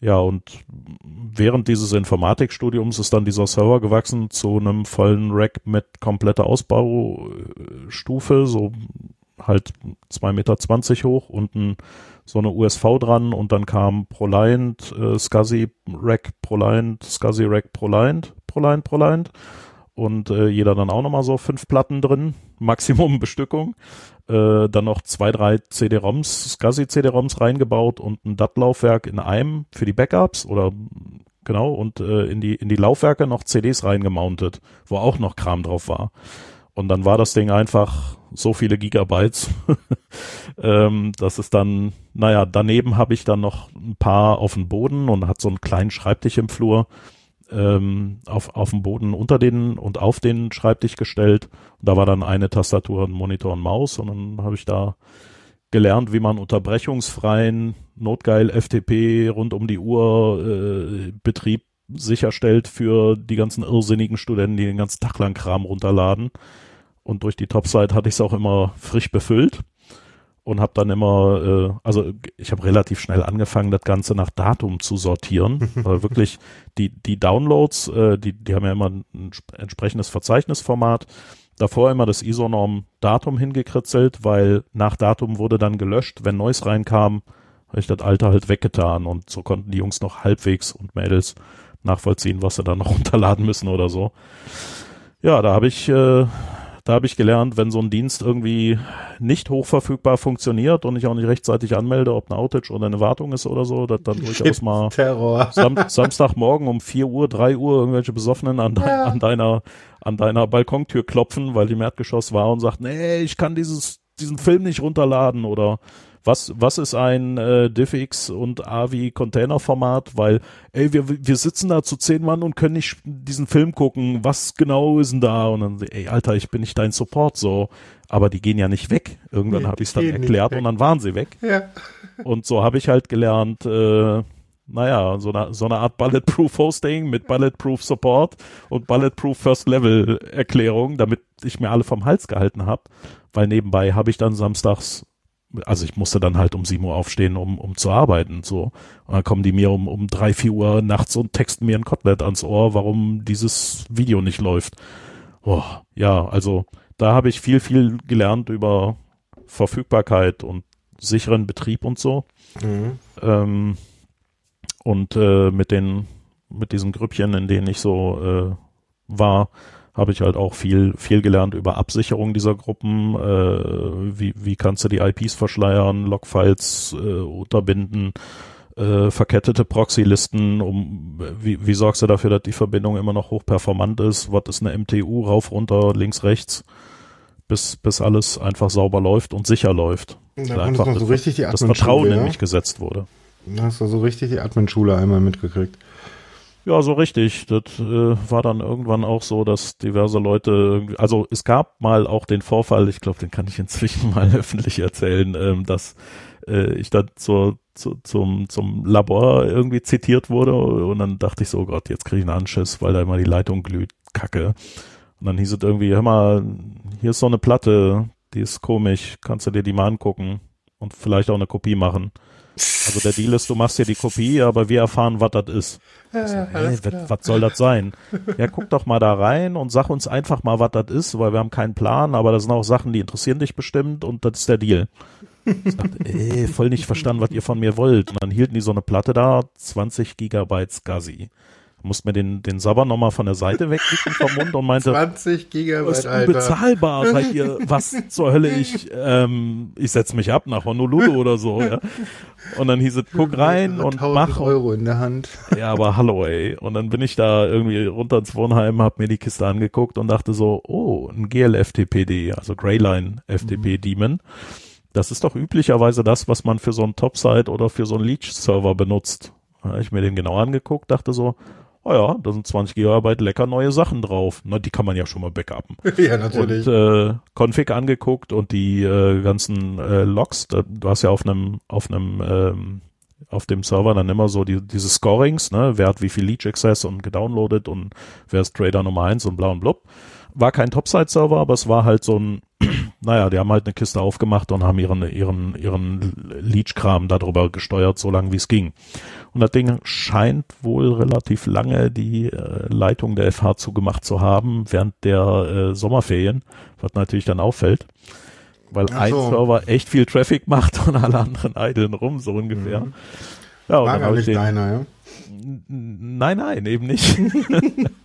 Ja, und während dieses Informatikstudiums ist dann dieser Server gewachsen zu einem vollen Rack mit kompletter Ausbaustufe, so halt zwei Meter zwanzig hoch, unten so eine USV dran und dann kam ProLiant, äh, SCSI Rack ProLiant, SCSI Rack ProLiant, ProLiant, ProLiant und äh, jeder dann auch nochmal so fünf Platten drin, Maximum Bestückung. Äh, dann noch zwei, drei CD-ROMs, SCSI CD-ROMs reingebaut und ein DAT-Laufwerk in einem für die Backups oder genau und äh, in die in die Laufwerke noch CDs reingemountet, wo auch noch Kram drauf war. Und dann war das Ding einfach so viele Gigabytes. ähm, das ist dann, naja, daneben habe ich dann noch ein paar auf dem Boden und hat so einen kleinen Schreibtisch im Flur ähm, auf, auf dem Boden unter den und auf den Schreibtisch gestellt. Da war dann eine Tastatur, ein Monitor und Maus und dann habe ich da gelernt, wie man unterbrechungsfreien Notgeil FTP rund um die Uhr äh, Betrieb sicherstellt für die ganzen irrsinnigen Studenten, die den ganzen Tag lang Kram runterladen. Und durch die Topsite hatte ich es auch immer frisch befüllt und habe dann immer, äh, also ich habe relativ schnell angefangen, das Ganze nach Datum zu sortieren, weil wirklich die die Downloads, äh, die die haben ja immer ein entsprechendes Verzeichnisformat. Davor immer das ISO-Norm Datum hingekritzelt, weil nach Datum wurde dann gelöscht, wenn Neues reinkam, habe ich das alte halt weggetan und so konnten die Jungs noch halbwegs und Mädels nachvollziehen, was sie da noch runterladen müssen oder so. Ja, da habe ich äh, da habe ich gelernt, wenn so ein Dienst irgendwie nicht hochverfügbar funktioniert und ich auch nicht rechtzeitig anmelde, ob eine Outage oder eine Wartung ist oder so, dass dann durchaus mal Sam Samstagmorgen um 4 Uhr, 3 Uhr irgendwelche Besoffenen an, ja. an deiner an deiner Balkontür klopfen, weil die im Erdgeschoss war und sagt, nee, ich kann dieses diesen Film nicht runterladen oder was, was ist ein äh, DivX und AVI Containerformat, weil, ey, wir, wir sitzen da zu zehn Mann und können nicht diesen Film gucken, was genau ist denn da? Und dann, ey, Alter, ich bin nicht dein Support, so. Aber die gehen ja nicht weg. Irgendwann nee, habe ich es dann erklärt und dann waren sie weg. Ja. Und so habe ich halt gelernt, äh, naja, so eine, so eine Art Bulletproof Hosting mit Bulletproof Support und Bulletproof First Level Erklärung, damit ich mir alle vom Hals gehalten habe, weil nebenbei habe ich dann samstags also ich musste dann halt um 7 Uhr aufstehen, um, um zu arbeiten, so. Und dann kommen die mir um, um 3, 4 Uhr nachts und texten mir ein Kotelett ans Ohr, warum dieses Video nicht läuft. Oh, ja, also da habe ich viel, viel gelernt über Verfügbarkeit und sicheren Betrieb und so. Mhm. Ähm, und äh, mit den, mit diesen Grüppchen, in denen ich so äh, war, habe ich halt auch viel, viel gelernt über Absicherung dieser Gruppen, äh, wie, wie kannst du die IPs verschleiern, Logfiles äh, unterbinden, äh, verkettete Proxy-Listen, um wie, wie sorgst du dafür, dass die Verbindung immer noch hochperformant ist, was ist eine MTU, rauf, runter, links, rechts, bis, bis alles einfach sauber läuft und sicher läuft. Da einfach so das, die das Vertrauen ja? nämlich gesetzt wurde. Da hast du so richtig die Admin-Schule einmal mitgekriegt. Ja, so richtig. Das äh, war dann irgendwann auch so, dass diverse Leute, also es gab mal auch den Vorfall, ich glaube, den kann ich inzwischen mal öffentlich erzählen, ähm, dass äh, ich dann zur, zu, zum, zum Labor irgendwie zitiert wurde und dann dachte ich so, Gott, jetzt kriege ich einen Anschiss, weil da immer die Leitung glüht, kacke. Und dann hieß es irgendwie, hör mal, hier ist so eine Platte, die ist komisch, kannst du dir die mal angucken und vielleicht auch eine Kopie machen. Also der Deal ist, du machst dir die Kopie, aber wir erfahren, was das ist. Ja, so, hey, was soll das sein? Ja, guck doch mal da rein und sag uns einfach mal, was das ist, weil wir haben keinen Plan, aber das sind auch Sachen, die interessieren dich bestimmt und das ist der Deal. Ich dachte, ey, voll nicht verstanden, was ihr von mir wollt. Und dann hielten die so eine Platte da, 20 Gigabyte SCSI musste mir den, den Sabber nochmal von der Seite wegwischen vom Mund und meinte, 20 Gigabyte, ist unbezahlbar, Alter. seid ihr, was zur Hölle, ich, ähm, ich setz mich ab nach Honolulu oder so, ja. Und dann hieß es, guck rein und mach. Euro in der Hand. Ja, aber hallo, ey. Und dann bin ich da irgendwie runter ins Wohnheim, hab mir die Kiste angeguckt und dachte so, oh, ein GLFTPD, also Greyline FTP mhm. Das ist doch üblicherweise das, was man für so einen Topside oder für so einen Leech-Server benutzt. Habe ich mir den genau angeguckt, dachte so, oh ja, da sind 20 Gigabyte lecker neue Sachen drauf. Na, die kann man ja schon mal backuppen. ja, natürlich. Und äh, Config angeguckt und die äh, ganzen äh, Logs, da, du hast ja auf einem, auf einem, ähm, auf dem Server dann immer so die, diese Scorings, ne, wer hat wie viel Leech Access und gedownloadet und wer ist Trader Nummer eins und bla und blub. War kein Topside-Server, aber es war halt so ein naja, die haben halt eine Kiste aufgemacht und haben ihren, ihren, ihren Leech-Kram darüber gesteuert, so lange wie es ging. Und das Ding scheint wohl relativ lange die äh, Leitung der FH zugemacht zu haben, während der äh, Sommerferien, was natürlich dann auffällt. Weil so. ein Server echt viel Traffic macht und alle anderen eideln rum, so ungefähr. Mhm. Ja, und War habe ich den, deiner, ja? Nein, nein, eben nicht.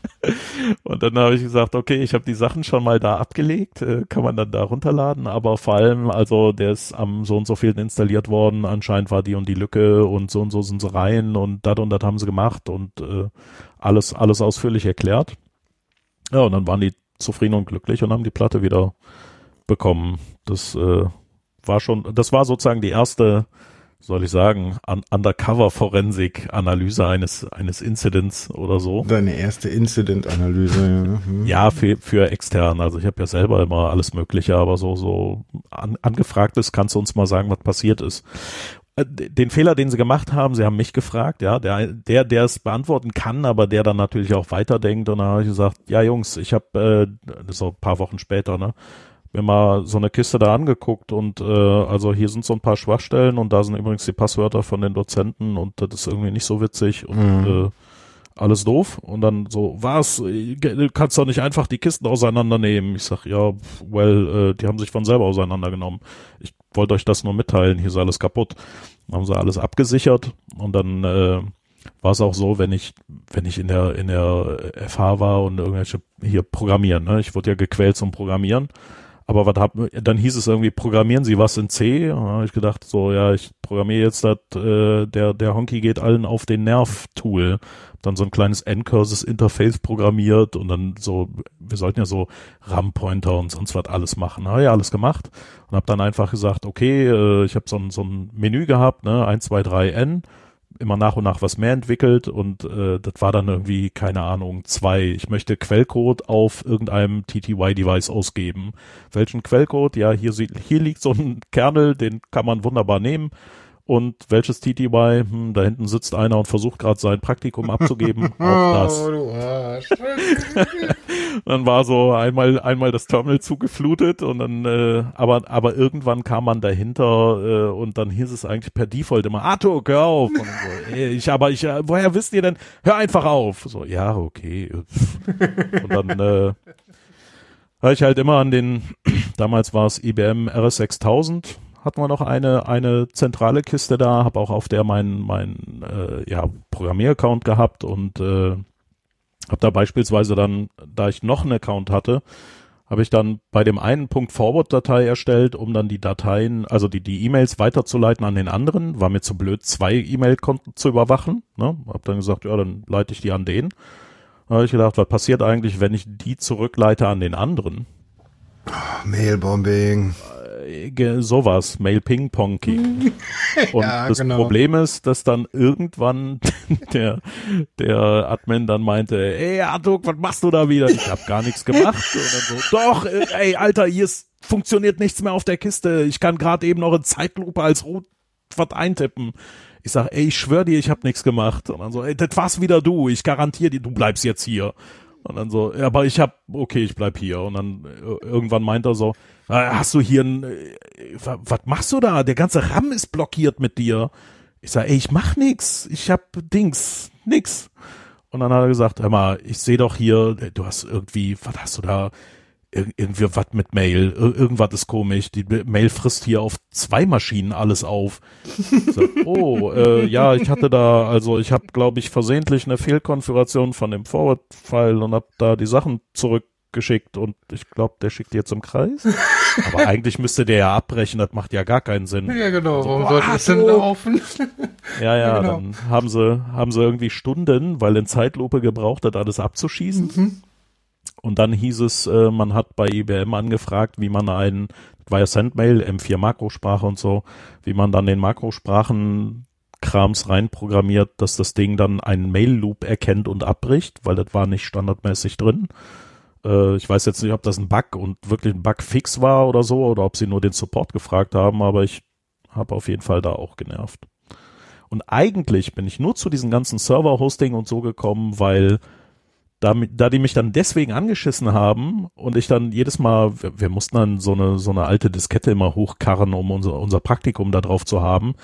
und dann habe ich gesagt, okay, ich habe die Sachen schon mal da abgelegt, äh, kann man dann da runterladen, aber vor allem, also der ist am so und so vielen installiert worden, anscheinend war die und die Lücke und so und so sind sie rein und das und das haben sie gemacht und äh, alles, alles ausführlich erklärt. Ja, und dann waren die zufrieden und glücklich und haben die Platte wieder bekommen. Das äh, war schon, das war sozusagen die erste soll ich sagen, un Undercover-Forensik-Analyse eines, eines Incidents oder so. Deine erste Incident-Analyse, ja. Mhm. Ja, für, für extern. Also ich habe ja selber immer alles Mögliche, aber so, so an, angefragt ist, kannst du uns mal sagen, was passiert ist. Äh, den Fehler, den sie gemacht haben, sie haben mich gefragt, ja, der, der, der es beantworten kann, aber der dann natürlich auch weiterdenkt. Und dann habe ich gesagt, ja Jungs, ich habe, äh, so ein paar Wochen später, ne, mir mal so eine Kiste da angeguckt und äh, also hier sind so ein paar Schwachstellen und da sind übrigens die Passwörter von den Dozenten und das ist irgendwie nicht so witzig und mhm. äh, alles doof. Und dann so, was? Du kannst doch nicht einfach die Kisten auseinandernehmen. Ich sag, ja, well, äh, die haben sich von selber auseinandergenommen. Ich wollte euch das nur mitteilen, hier ist alles kaputt. Dann haben sie alles abgesichert und dann äh, war es auch so, wenn ich, wenn ich in der, in der FH war und irgendwelche hier programmieren, ne? Ich wurde ja gequält zum Programmieren. Aber was hab, dann hieß es irgendwie, programmieren Sie was in C? Und dann habe ich gedacht, so, ja, ich programmiere jetzt das, äh, der, der Honky geht allen auf den Nerv-Tool. Dann so ein kleines N-Curses-Interface programmiert und dann so, wir sollten ja so RAM-Pointer und sonst was alles machen. Habe ja alles gemacht und habe dann einfach gesagt, okay, äh, ich habe so ein, so ein Menü gehabt, ne, 1, 2, 3, N immer nach und nach was mehr entwickelt und äh, das war dann irgendwie, keine Ahnung, zwei. Ich möchte Quellcode auf irgendeinem TTY-Device ausgeben. Welchen Quellcode? Ja, hier, hier liegt so ein Kernel, den kann man wunderbar nehmen und welches TTY, hm, da hinten sitzt einer und versucht gerade sein Praktikum abzugeben. Auch das. Oh, du Arsch. dann war so einmal einmal das Terminal zugeflutet und dann, äh, aber aber irgendwann kam man dahinter äh, und dann hieß es eigentlich per Default immer, Arthur, hör auf. Und so, ey, ich, aber ich, äh, woher wisst ihr denn? Hör einfach auf. So, ja, okay. Und dann äh, war ich halt immer an den, damals war es IBM RS6000 hatten wir noch eine, eine zentrale Kiste da, habe auch auf der meinen mein, äh, ja, Programmieraccount gehabt und äh, habe da beispielsweise dann, da ich noch einen Account hatte, habe ich dann bei dem einen Punkt Forward-Datei erstellt, um dann die Dateien, also die die E-Mails weiterzuleiten an den anderen. War mir zu blöd, zwei E-Mail-Konten zu überwachen. Ne? Hab dann gesagt, ja, dann leite ich die an den. Da habe ich gedacht, was passiert eigentlich, wenn ich die zurückleite an den anderen? Oh, Sowas, Mail Ping Pong King. Und ja, das genau. Problem ist, dass dann irgendwann der, der Admin dann meinte, ey Artuk, was machst du da wieder? Ich habe gar nichts gemacht. Und dann so, doch, äh, ey, Alter, hier ist, funktioniert nichts mehr auf der Kiste. Ich kann gerade eben noch in Zeitlupe als Rot was eintippen. Ich sag, ey, ich schwör dir, ich habe nichts gemacht. Und dann so, ey, das war's wieder du. Ich garantiere dir, du bleibst jetzt hier. Und dann so, ja, aber ich hab, okay, ich bleib hier. Und dann äh, irgendwann meint er so, hast du hier ein, äh, was machst du da? Der ganze RAM ist blockiert mit dir. Ich sag, ey, ich mach nix. Ich hab Dings, nix. Und dann hat er gesagt, hör mal, ich sehe doch hier, du hast irgendwie, was hast du da? irgendwie was mit Mail, irgendwas ist komisch. Die Mail frisst hier auf zwei Maschinen alles auf. So, oh, äh, ja, ich hatte da, also ich habe, glaube ich, versehentlich eine Fehlkonfiguration von dem Forward-File und habe da die Sachen zurückgeschickt und ich glaube, der schickt jetzt im Kreis. Aber eigentlich müsste der ja abbrechen, das macht ja gar keinen Sinn. Ja, genau, also, warum sollte das denn laufen? Ja, ja, ja genau. dann haben sie, haben sie irgendwie Stunden, weil in Zeitlupe gebraucht hat, alles abzuschießen. Mhm. Und dann hieß es, äh, man hat bei IBM angefragt, wie man einen, via Sendmail, M4 Makrosprache und so, wie man dann den Makrosprachen Krams reinprogrammiert, dass das Ding dann einen Mail-Loop erkennt und abbricht, weil das war nicht standardmäßig drin. Äh, ich weiß jetzt nicht, ob das ein Bug und wirklich ein Bugfix war oder so, oder ob sie nur den Support gefragt haben, aber ich habe auf jeden Fall da auch genervt. Und eigentlich bin ich nur zu diesen ganzen Server-Hosting und so gekommen, weil da, da die mich dann deswegen angeschissen haben und ich dann jedes Mal, wir, wir mussten dann so eine, so eine alte Diskette immer hochkarren, um unser, unser Praktikum da drauf zu haben,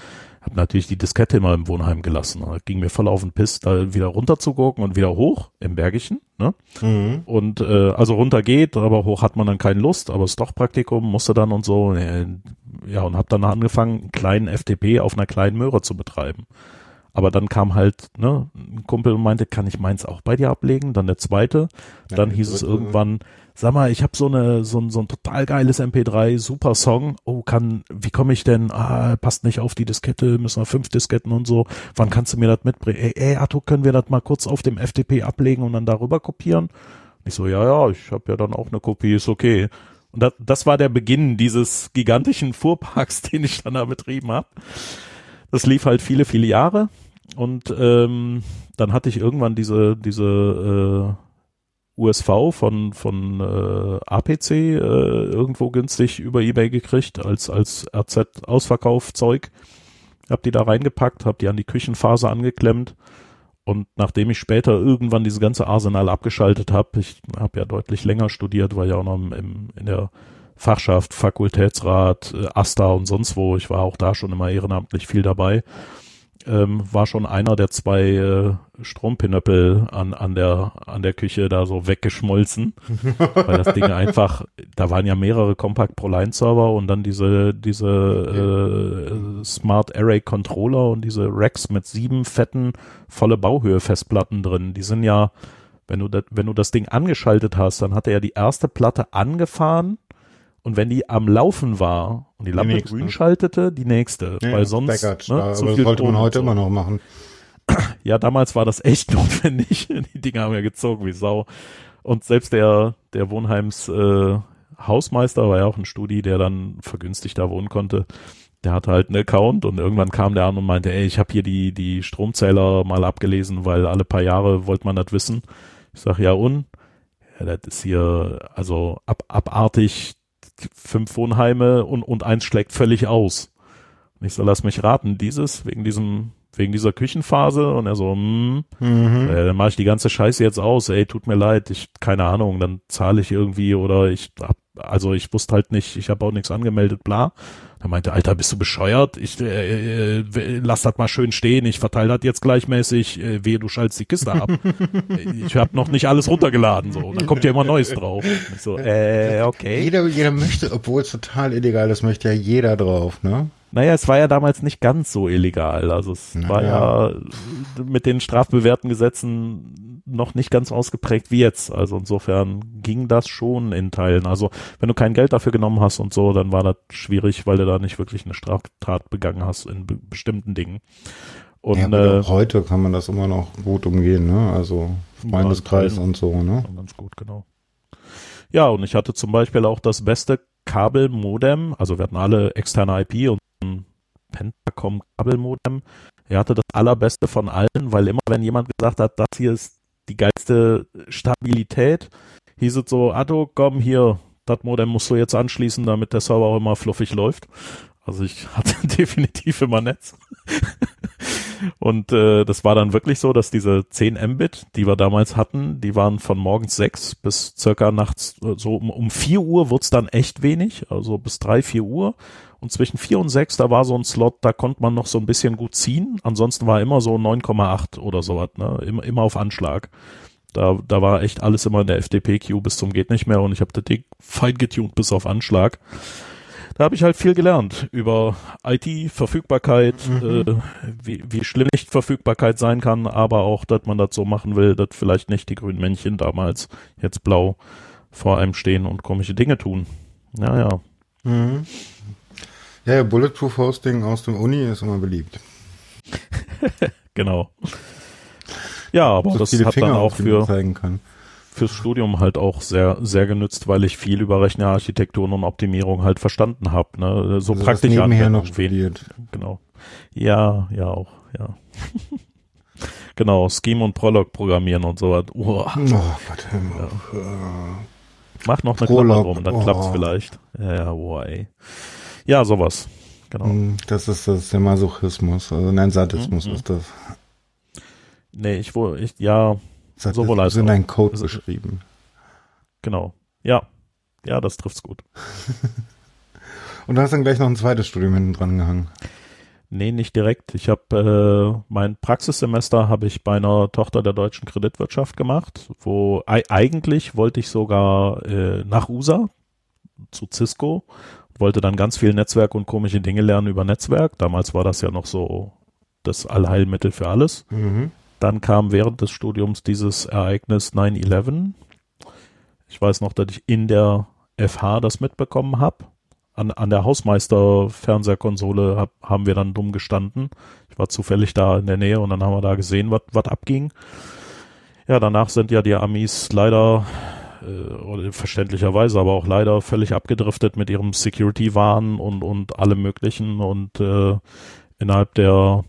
habe natürlich die Diskette immer im Wohnheim gelassen. Da ging mir voll auf den Piss, da wieder runter zu gucken und wieder hoch im Bergischen. Ne? Mhm. Und äh, also runter geht, aber hoch hat man dann keine Lust, aber es ist doch Praktikum, musste dann und so. Ja, und habe dann angefangen, einen kleinen FTP auf einer kleinen Möhre zu betreiben. Aber dann kam halt, ne, ein Kumpel und meinte, kann ich meins auch bei dir ablegen? Dann der zweite. Ja, dann hieß es irgendwann, sag mal, ich habe so eine so so ein total geiles MP3, super Song. Oh, kann, wie komme ich denn? Ah, passt nicht auf die Diskette, müssen wir fünf Disketten und so. Wann kannst du mir das mitbringen? Ey, ey Arthur, können wir das mal kurz auf dem FTP ablegen und dann darüber kopieren? ich so, ja, ja, ich habe ja dann auch eine Kopie, ist okay. Und das, das war der Beginn dieses gigantischen Fuhrparks, den ich dann da betrieben habe. Das lief halt viele, viele Jahre. Und ähm, dann hatte ich irgendwann diese, diese äh, USV von, von äh, APC äh, irgendwo günstig über Ebay gekriegt als, als RZ-Ausverkaufzeug. Hab die da reingepackt, hab die an die Küchenphase angeklemmt. Und nachdem ich später irgendwann diese ganze Arsenal abgeschaltet habe, ich habe ja deutlich länger studiert, war ja auch noch im, in der Fachschaft, Fakultätsrat, äh, AStA und sonst wo. Ich war auch da schon immer ehrenamtlich viel dabei. Ähm, war schon einer der zwei äh, Strompinöppel an, an, der, an der Küche da so weggeschmolzen, weil das Ding einfach, da waren ja mehrere Compact Pro Line Server und dann diese, diese äh, Smart Array Controller und diese Racks mit sieben fetten, volle Bauhöhe Festplatten drin. Die sind ja, wenn du, das, wenn du das Ding angeschaltet hast, dann hat er ja die erste Platte angefahren und wenn die am Laufen war und die Lampe die grün schaltete, die nächste. Ja, weil sonst Backert, ne, da, so sollte man heute so. immer noch machen. Ja, damals war das echt notwendig. Die Dinger haben ja gezogen wie Sau. Und selbst der, der Wohnheims äh, Hausmeister war ja auch ein Studi, der dann vergünstigt da wohnen konnte. Der hatte halt einen Account und irgendwann kam der an und meinte, ey, ich habe hier die, die Stromzähler mal abgelesen, weil alle paar Jahre wollte man das wissen. Ich sag ja und? Ja, das ist hier also ab, abartig fünf Wohnheime und, und eins schlägt völlig aus. Und ich so, lass mich raten, dieses, wegen diesem, wegen dieser Küchenphase und er so, hm, mhm. äh, dann mache ich die ganze Scheiße jetzt aus, ey, tut mir leid, ich, keine Ahnung, dann zahle ich irgendwie oder ich hab, also ich wusste halt nicht, ich habe auch nichts angemeldet, bla. Er meinte, Alter, bist du bescheuert? Ich äh, äh, lass das mal schön stehen, ich verteile das jetzt gleichmäßig, äh, wehe, du schaltest die Kiste ab. ich habe noch nicht alles runtergeladen, so. Da kommt ja immer Neues drauf. Ich so, äh, okay. Jeder, jeder möchte, obwohl es total illegal ist, möchte ja jeder drauf, ne? Naja, es war ja damals nicht ganz so illegal. Also es naja. war ja mit den strafbewährten Gesetzen noch nicht ganz ausgeprägt wie jetzt. Also insofern ging das schon in Teilen. Also wenn du kein Geld dafür genommen hast und so, dann war das schwierig, weil du da nicht wirklich eine Straftat begangen hast in be bestimmten Dingen. Und ja, äh, heute kann man das immer noch gut umgehen, ne? Also Freundeskreis und so, ne? Ganz gut, genau. Ja, und ich hatte zum Beispiel auch das beste Kabelmodem, also wir hatten alle externe IP und Pentacom Kabelmodem. Er hatte das allerbeste von allen, weil immer wenn jemand gesagt hat, das hier ist die geilste Stabilität, hieß es so, Atto, komm hier, das Modem musst du jetzt anschließen, damit der Server auch immer fluffig läuft. Also ich hatte definitiv immer Netz. Und äh, das war dann wirklich so, dass diese 10 Mbit, die wir damals hatten, die waren von morgens 6 bis circa nachts, so um, um 4 Uhr wurde es dann echt wenig, also bis 3, 4 Uhr. Und zwischen 4 und 6, da war so ein Slot, da konnte man noch so ein bisschen gut ziehen. Ansonsten war immer so 9,8 oder sowas, ne? Immer, immer auf Anschlag. Da, da war echt alles immer in der FDP-Queue bis zum geht nicht mehr und ich habe das Ding fein getuned bis auf Anschlag. Da habe ich halt viel gelernt über IT, Verfügbarkeit, mhm. äh, wie, wie schlimm nicht Verfügbarkeit sein kann, aber auch, dass man das so machen will, dass vielleicht nicht die grünen Männchen damals jetzt blau vor einem stehen und komische Dinge tun. Ja, ja. Mhm. Ja, Bulletproof Hosting aus dem Uni ist immer beliebt. genau. Ja, aber so das hat Finger dann auch für fürs Studium halt auch sehr sehr genützt, weil ich viel über Rechnerarchitekturen und Optimierung halt verstanden habe, ne? So also praktisch nebenher noch studiert. Genau. Ja, ja auch, ja. genau, Scheme und Prolog programmieren und so was. Oh, oh Gott, ja. Mach noch eine Prolog, Klammer rum, dann oh. klappt's vielleicht. Ja, ja, boah, ey. Ja, sowas. Genau. Hm, das ist das der Masochismus, also nein, Sadismus mhm. ist das. Nee, ich wohl, ich, ja, Das sowohl als in deinen Code also, beschrieben. Genau. Ja. Ja, das trifft's gut. Und du hast dann gleich noch ein zweites Studium hinten dran gehangen. Nee, nicht direkt. Ich habe äh, mein Praxissemester habe ich bei einer Tochter der deutschen Kreditwirtschaft gemacht, wo eigentlich wollte ich sogar äh, nach USA zu Cisco, wollte dann ganz viel Netzwerk und komische Dinge lernen über Netzwerk. Damals war das ja noch so das Allheilmittel für alles. Mhm. Dann kam während des Studiums dieses Ereignis 9-11. Ich weiß noch, dass ich in der FH das mitbekommen habe an, an der Hausmeister-Fernsehkonsole hab, haben wir dann dumm gestanden. Ich war zufällig da in der Nähe und dann haben wir da gesehen, was abging. Ja, danach sind ja die Amis leider, äh, verständlicherweise, aber auch leider völlig abgedriftet mit ihrem Security-Wahn und, und allem Möglichen. Und äh, innerhalb der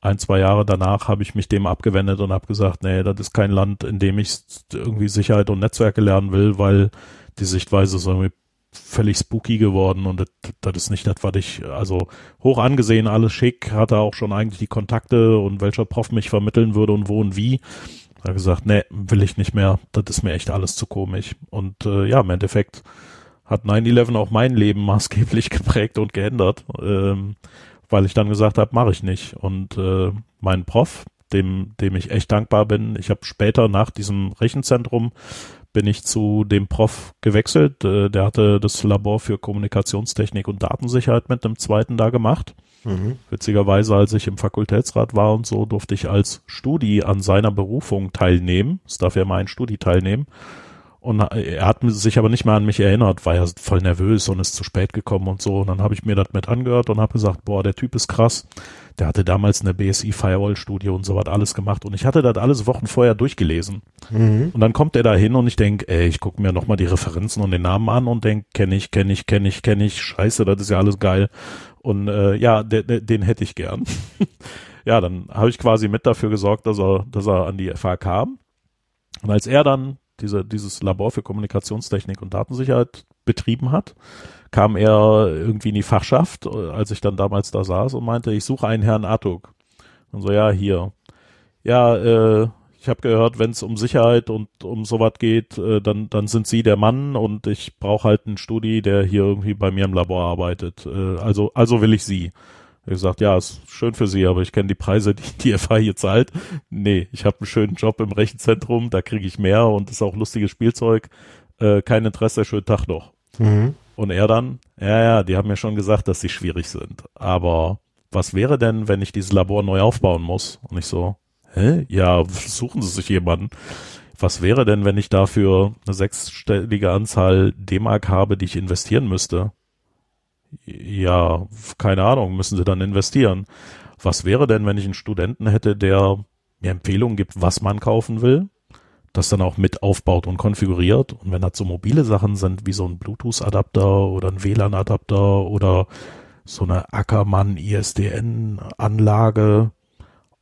ein, zwei Jahre danach habe ich mich dem abgewendet und habe gesagt, nee, das ist kein Land, in dem ich irgendwie Sicherheit und Netzwerke lernen will, weil die Sichtweise so irgendwie völlig spooky geworden und das, das ist nicht das, was ich, also hoch angesehen, alles schick, hatte auch schon eigentlich die Kontakte und welcher Prof mich vermitteln würde und wo und wie. Da gesagt, nee, will ich nicht mehr, das ist mir echt alles zu komisch. Und äh, ja, im Endeffekt hat 9-11 auch mein Leben maßgeblich geprägt und geändert, ähm, weil ich dann gesagt habe, mache ich nicht. Und äh, mein Prof, dem, dem ich echt dankbar bin, ich habe später nach diesem Rechenzentrum bin ich zu dem Prof gewechselt. Äh, der hatte das Labor für Kommunikationstechnik und Datensicherheit mit einem zweiten da gemacht. Mhm. Witzigerweise, als ich im Fakultätsrat war und so, durfte ich als Studi an seiner Berufung teilnehmen. Es darf ja mal ein Studi teilnehmen. Und er hat sich aber nicht mehr an mich erinnert, war ja voll nervös und ist zu spät gekommen und so. Und dann habe ich mir das mit angehört und habe gesagt, boah, der Typ ist krass. Der hatte damals eine BSI Firewall Studie und so was alles gemacht. Und ich hatte das alles Wochen vorher durchgelesen. Mhm. Und dann kommt er da hin und ich denk, ey, ich gucke mir nochmal die Referenzen und den Namen an und denk, kenne ich, kenne ich, kenne ich, kenne ich. Scheiße, das ist ja alles geil. Und äh, ja, de, de, den hätte ich gern. ja, dann habe ich quasi mit dafür gesorgt, dass er, dass er an die FH kam. Und als er dann diese, dieses Labor für Kommunikationstechnik und Datensicherheit betrieben hat, kam er irgendwie in die Fachschaft, als ich dann damals da saß und meinte, ich suche einen Herrn Atuk. Und so, ja, hier. Ja, äh, ich habe gehört, wenn es um Sicherheit und um sowas geht, äh, dann, dann sind Sie der Mann und ich brauche halt einen Studi, der hier irgendwie bei mir im Labor arbeitet. Äh, also, also will ich Sie. Er gesagt, ja, ist schön für Sie, aber ich kenne die Preise, die die FH hier zahlt. Nee, ich habe einen schönen Job im Rechenzentrum, da kriege ich mehr und ist auch lustiges Spielzeug. Äh, kein Interesse, schönen Tag noch. Mhm. Und er dann, ja, ja, die haben mir schon gesagt, dass sie schwierig sind. Aber was wäre denn, wenn ich dieses Labor neu aufbauen muss? Und ich so, hä? Ja, suchen Sie sich jemanden. Was wäre denn, wenn ich dafür eine sechsstellige Anzahl D-Mark habe, die ich investieren müsste? Ja, keine Ahnung, müssen sie dann investieren. Was wäre denn, wenn ich einen Studenten hätte, der mir Empfehlungen gibt, was man kaufen will, das dann auch mit aufbaut und konfiguriert und wenn das so mobile Sachen sind, wie so ein Bluetooth-Adapter oder ein WLAN-Adapter oder so eine Ackermann ISDN-Anlage,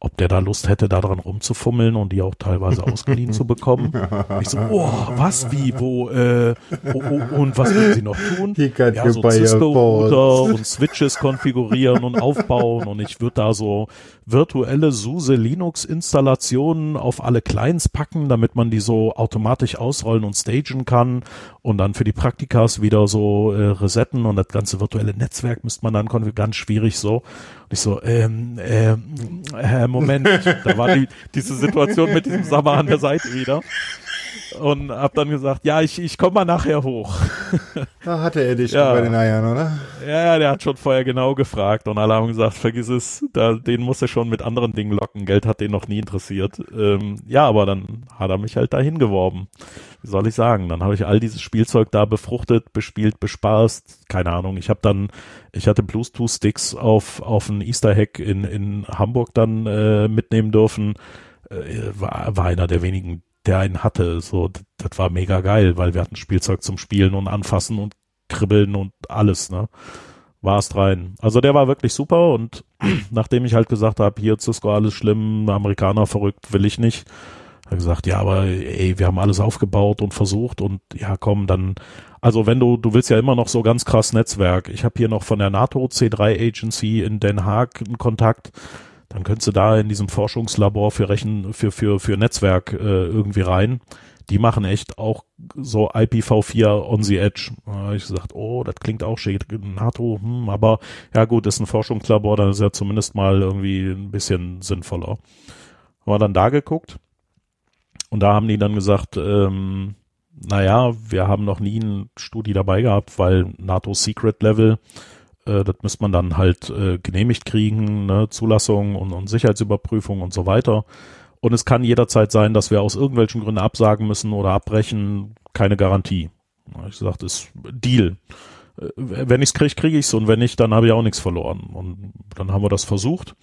ob der da Lust hätte, da dran rumzufummeln und die auch teilweise ausgeliehen zu bekommen. Ich so, oh, was, wie, wo, äh, oh, oh, und was will sie noch tun? Ja, so Cisco-Router und Switches konfigurieren und aufbauen und ich würde da so virtuelle SUSE Linux Installationen auf alle Clients packen, damit man die so automatisch ausrollen und stagen kann und dann für die Praktikas wieder so äh, resetten und das ganze virtuelle Netzwerk müsste man dann ganz schwierig so. Und ich so, ähm, ähm, äh, Moment, da war die, diese Situation mit diesem Sommer an der Seite wieder und hab dann gesagt, ja, ich, ich komme mal nachher hoch. Da hatte er dich ja. bei den Eiern, oder? Ja, der hat schon vorher genau gefragt und alle haben gesagt, vergiss es, da, den muss er schon mit anderen Dingen locken. Geld hat den noch nie interessiert. Ähm, ja, aber dann hat er mich halt dahin geworben. Wie soll ich sagen? Dann habe ich all dieses Spielzeug da befruchtet, bespielt, bespaßt. Keine Ahnung. Ich habe dann, ich hatte Bluetooth-Sticks auf, auf ein Easter Hack in, in Hamburg dann äh, mitnehmen dürfen. Äh, war, war einer der wenigen der einen hatte. So, das war mega geil, weil wir hatten Spielzeug zum Spielen und Anfassen und Kribbeln und alles, ne? War es rein. Also der war wirklich super und nachdem ich halt gesagt habe, hier Cisco alles schlimm, Amerikaner verrückt, will ich nicht, hat gesagt, ja, aber ey, wir haben alles aufgebaut und versucht und ja, komm, dann also wenn du, du willst ja immer noch so ganz krass Netzwerk. Ich habe hier noch von der NATO C3 Agency in Den Haag einen Kontakt dann könntest du da in diesem Forschungslabor für Rechen, für, für, für Netzwerk äh, irgendwie rein. Die machen echt auch so IPv4 on the edge. Ich gesagt, oh, das klingt auch schick. NATO, hm, aber ja gut, ist ein Forschungslabor, dann ist ja zumindest mal irgendwie ein bisschen sinnvoller. Haben wir dann da geguckt und da haben die dann gesagt, ähm, naja, wir haben noch nie eine Studie dabei gehabt, weil NATO Secret Level, äh, das müsste man dann halt äh, genehmigt kriegen, ne, Zulassung und, und Sicherheitsüberprüfung und so weiter. Und es kann jederzeit sein, dass wir aus irgendwelchen Gründen absagen müssen oder abbrechen, keine Garantie. Ich sagte, ist Deal. Äh, wenn ich's kriege, kriege ich's und wenn nicht, dann habe ich auch nichts verloren. Und dann haben wir das versucht.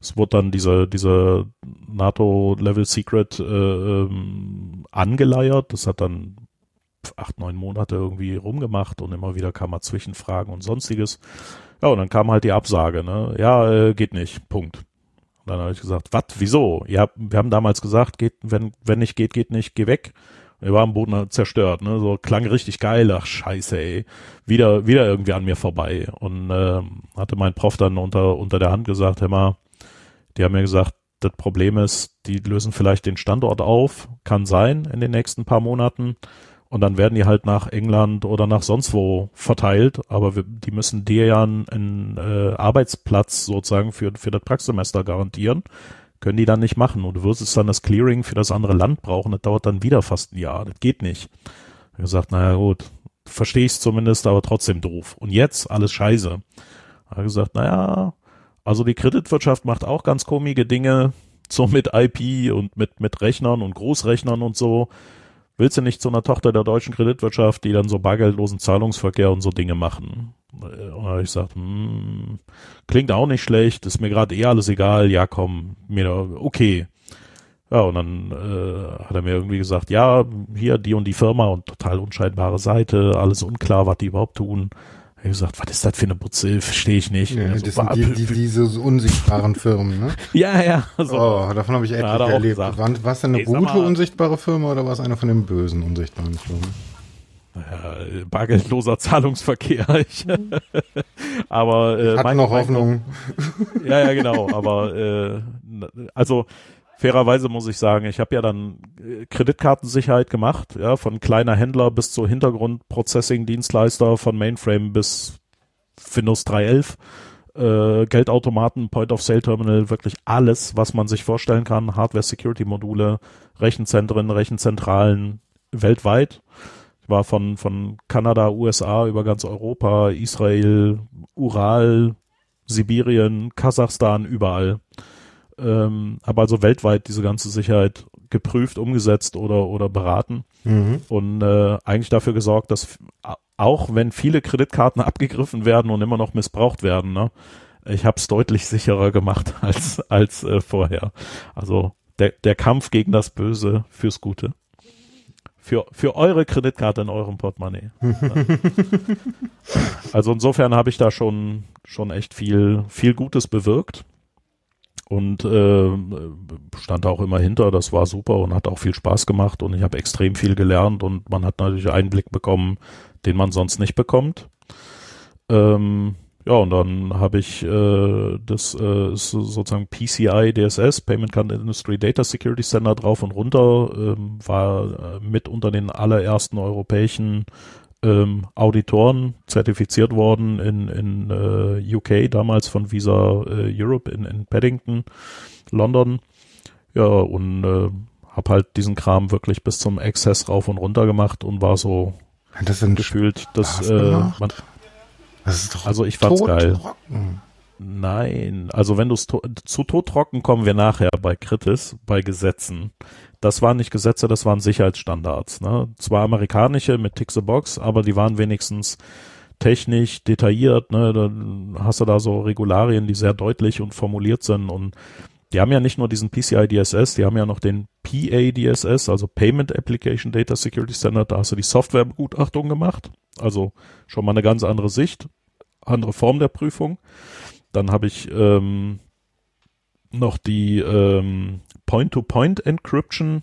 Es wurde dann diese, diese NATO Level Secret äh, ähm, angeleiert. Das hat dann acht, neun Monate irgendwie rumgemacht und immer wieder kam mal Zwischenfragen und sonstiges. Ja, und dann kam halt die Absage, ne? Ja, äh, geht nicht. Punkt. Und dann habe ich gesagt, was, wieso? Ja, wir haben damals gesagt, geht, wenn, wenn nicht geht, geht nicht, geh weg. Wir waren am Boden zerstört, ne? So klang richtig geil, ach scheiße, ey. Wieder, wieder irgendwie an mir vorbei. Und äh, hatte mein Prof dann unter, unter der Hand gesagt, hör mal, die haben mir gesagt, das Problem ist, die lösen vielleicht den Standort auf, kann sein in den nächsten paar Monaten. Und dann werden die halt nach England oder nach sonst wo verteilt, aber wir, die müssen dir ja einen, einen äh, Arbeitsplatz sozusagen für, für das Praxissemester garantieren. Können die dann nicht machen. Und du wirst es dann das Clearing für das andere Land brauchen. Das dauert dann wieder fast ein Jahr. Das geht nicht. Ich habe gesagt, naja gut, verstehe ich es zumindest, aber trotzdem doof. Und jetzt alles scheiße. Ich habe gesagt, naja, also die Kreditwirtschaft macht auch ganz komische Dinge, so mit IP und mit, mit Rechnern und Großrechnern und so. Willst du nicht zu einer Tochter der deutschen Kreditwirtschaft, die dann so bargeldlosen Zahlungsverkehr und so Dinge machen? Und ich sagte, hm, klingt auch nicht schlecht, ist mir gerade eh alles egal, ja komm, mir okay. Ja, und dann äh, hat er mir irgendwie gesagt, ja, hier die und die Firma und total unscheinbare Seite, alles unklar, was die überhaupt tun. Ich habe gesagt, was ist das für eine Butze? Verstehe ich nicht. Ja, das so, sind die, die, diese unsichtbaren Firmen, ne? ja, ja. So. Oh, davon habe ich etliche ja, erlebt. War, war es denn eine gute unsichtbare Firma oder war es eine von den bösen unsichtbaren Firmen? Ja, bargeldloser Zahlungsverkehr. Ich, aber äh, hat noch Hoffnung. ja, ja, genau. Aber äh, also fairerweise muss ich sagen, ich habe ja dann äh, Kreditkartensicherheit gemacht, ja, von kleiner Händler bis zu Hintergrundprocessing-Dienstleister, von Mainframe bis Windows 3.11, äh, Geldautomaten, Point-of-Sale-Terminal, wirklich alles, was man sich vorstellen kann, Hardware-Security-Module, Rechenzentren, Rechenzentralen weltweit. Ich war von, von Kanada, USA über ganz Europa, Israel, Ural, Sibirien, Kasachstan, überall ähm, habe also weltweit diese ganze Sicherheit geprüft, umgesetzt oder, oder beraten mhm. und äh, eigentlich dafür gesorgt, dass auch wenn viele Kreditkarten abgegriffen werden und immer noch missbraucht werden, ne, ich habe es deutlich sicherer gemacht als, als äh, vorher. Also der, der Kampf gegen das Böse fürs Gute. Für, für eure Kreditkarte in eurem Portemonnaie. also insofern habe ich da schon, schon echt viel, viel Gutes bewirkt und äh, stand auch immer hinter. Das war super und hat auch viel Spaß gemacht und ich habe extrem viel gelernt und man hat natürlich Einblick bekommen, den man sonst nicht bekommt. Ähm, ja, und dann habe ich äh, das äh, sozusagen PCI DSS, Payment Card Industry Data Security Standard drauf und runter, ähm, war äh, mit unter den allerersten europäischen ähm, Auditoren zertifiziert worden in, in äh, UK, damals von Visa äh, Europe in, in Paddington, London. Ja, und äh, habe halt diesen Kram wirklich bis zum Access rauf und runter gemacht und war so das gefühlt, dass äh, man, das ist doch also ich fand's geil. Trocken. Nein, also wenn du to zu todtrocken kommen wir nachher bei Kritis, bei Gesetzen das waren nicht Gesetze, das waren Sicherheitsstandards. Ne? Zwar amerikanische mit Tick the Box, aber die waren wenigstens technisch detailliert. Ne? Dann hast du da so Regularien, die sehr deutlich und formuliert sind und die haben ja nicht nur diesen PCI DSS, die haben ja noch den PA DSS, also Payment Application Data Security Standard. Da hast du die Softwarebegutachtung gemacht, also schon mal eine ganz andere Sicht, andere Form der Prüfung. Dann habe ich ähm, noch die ähm, Point-to-Point-Encryption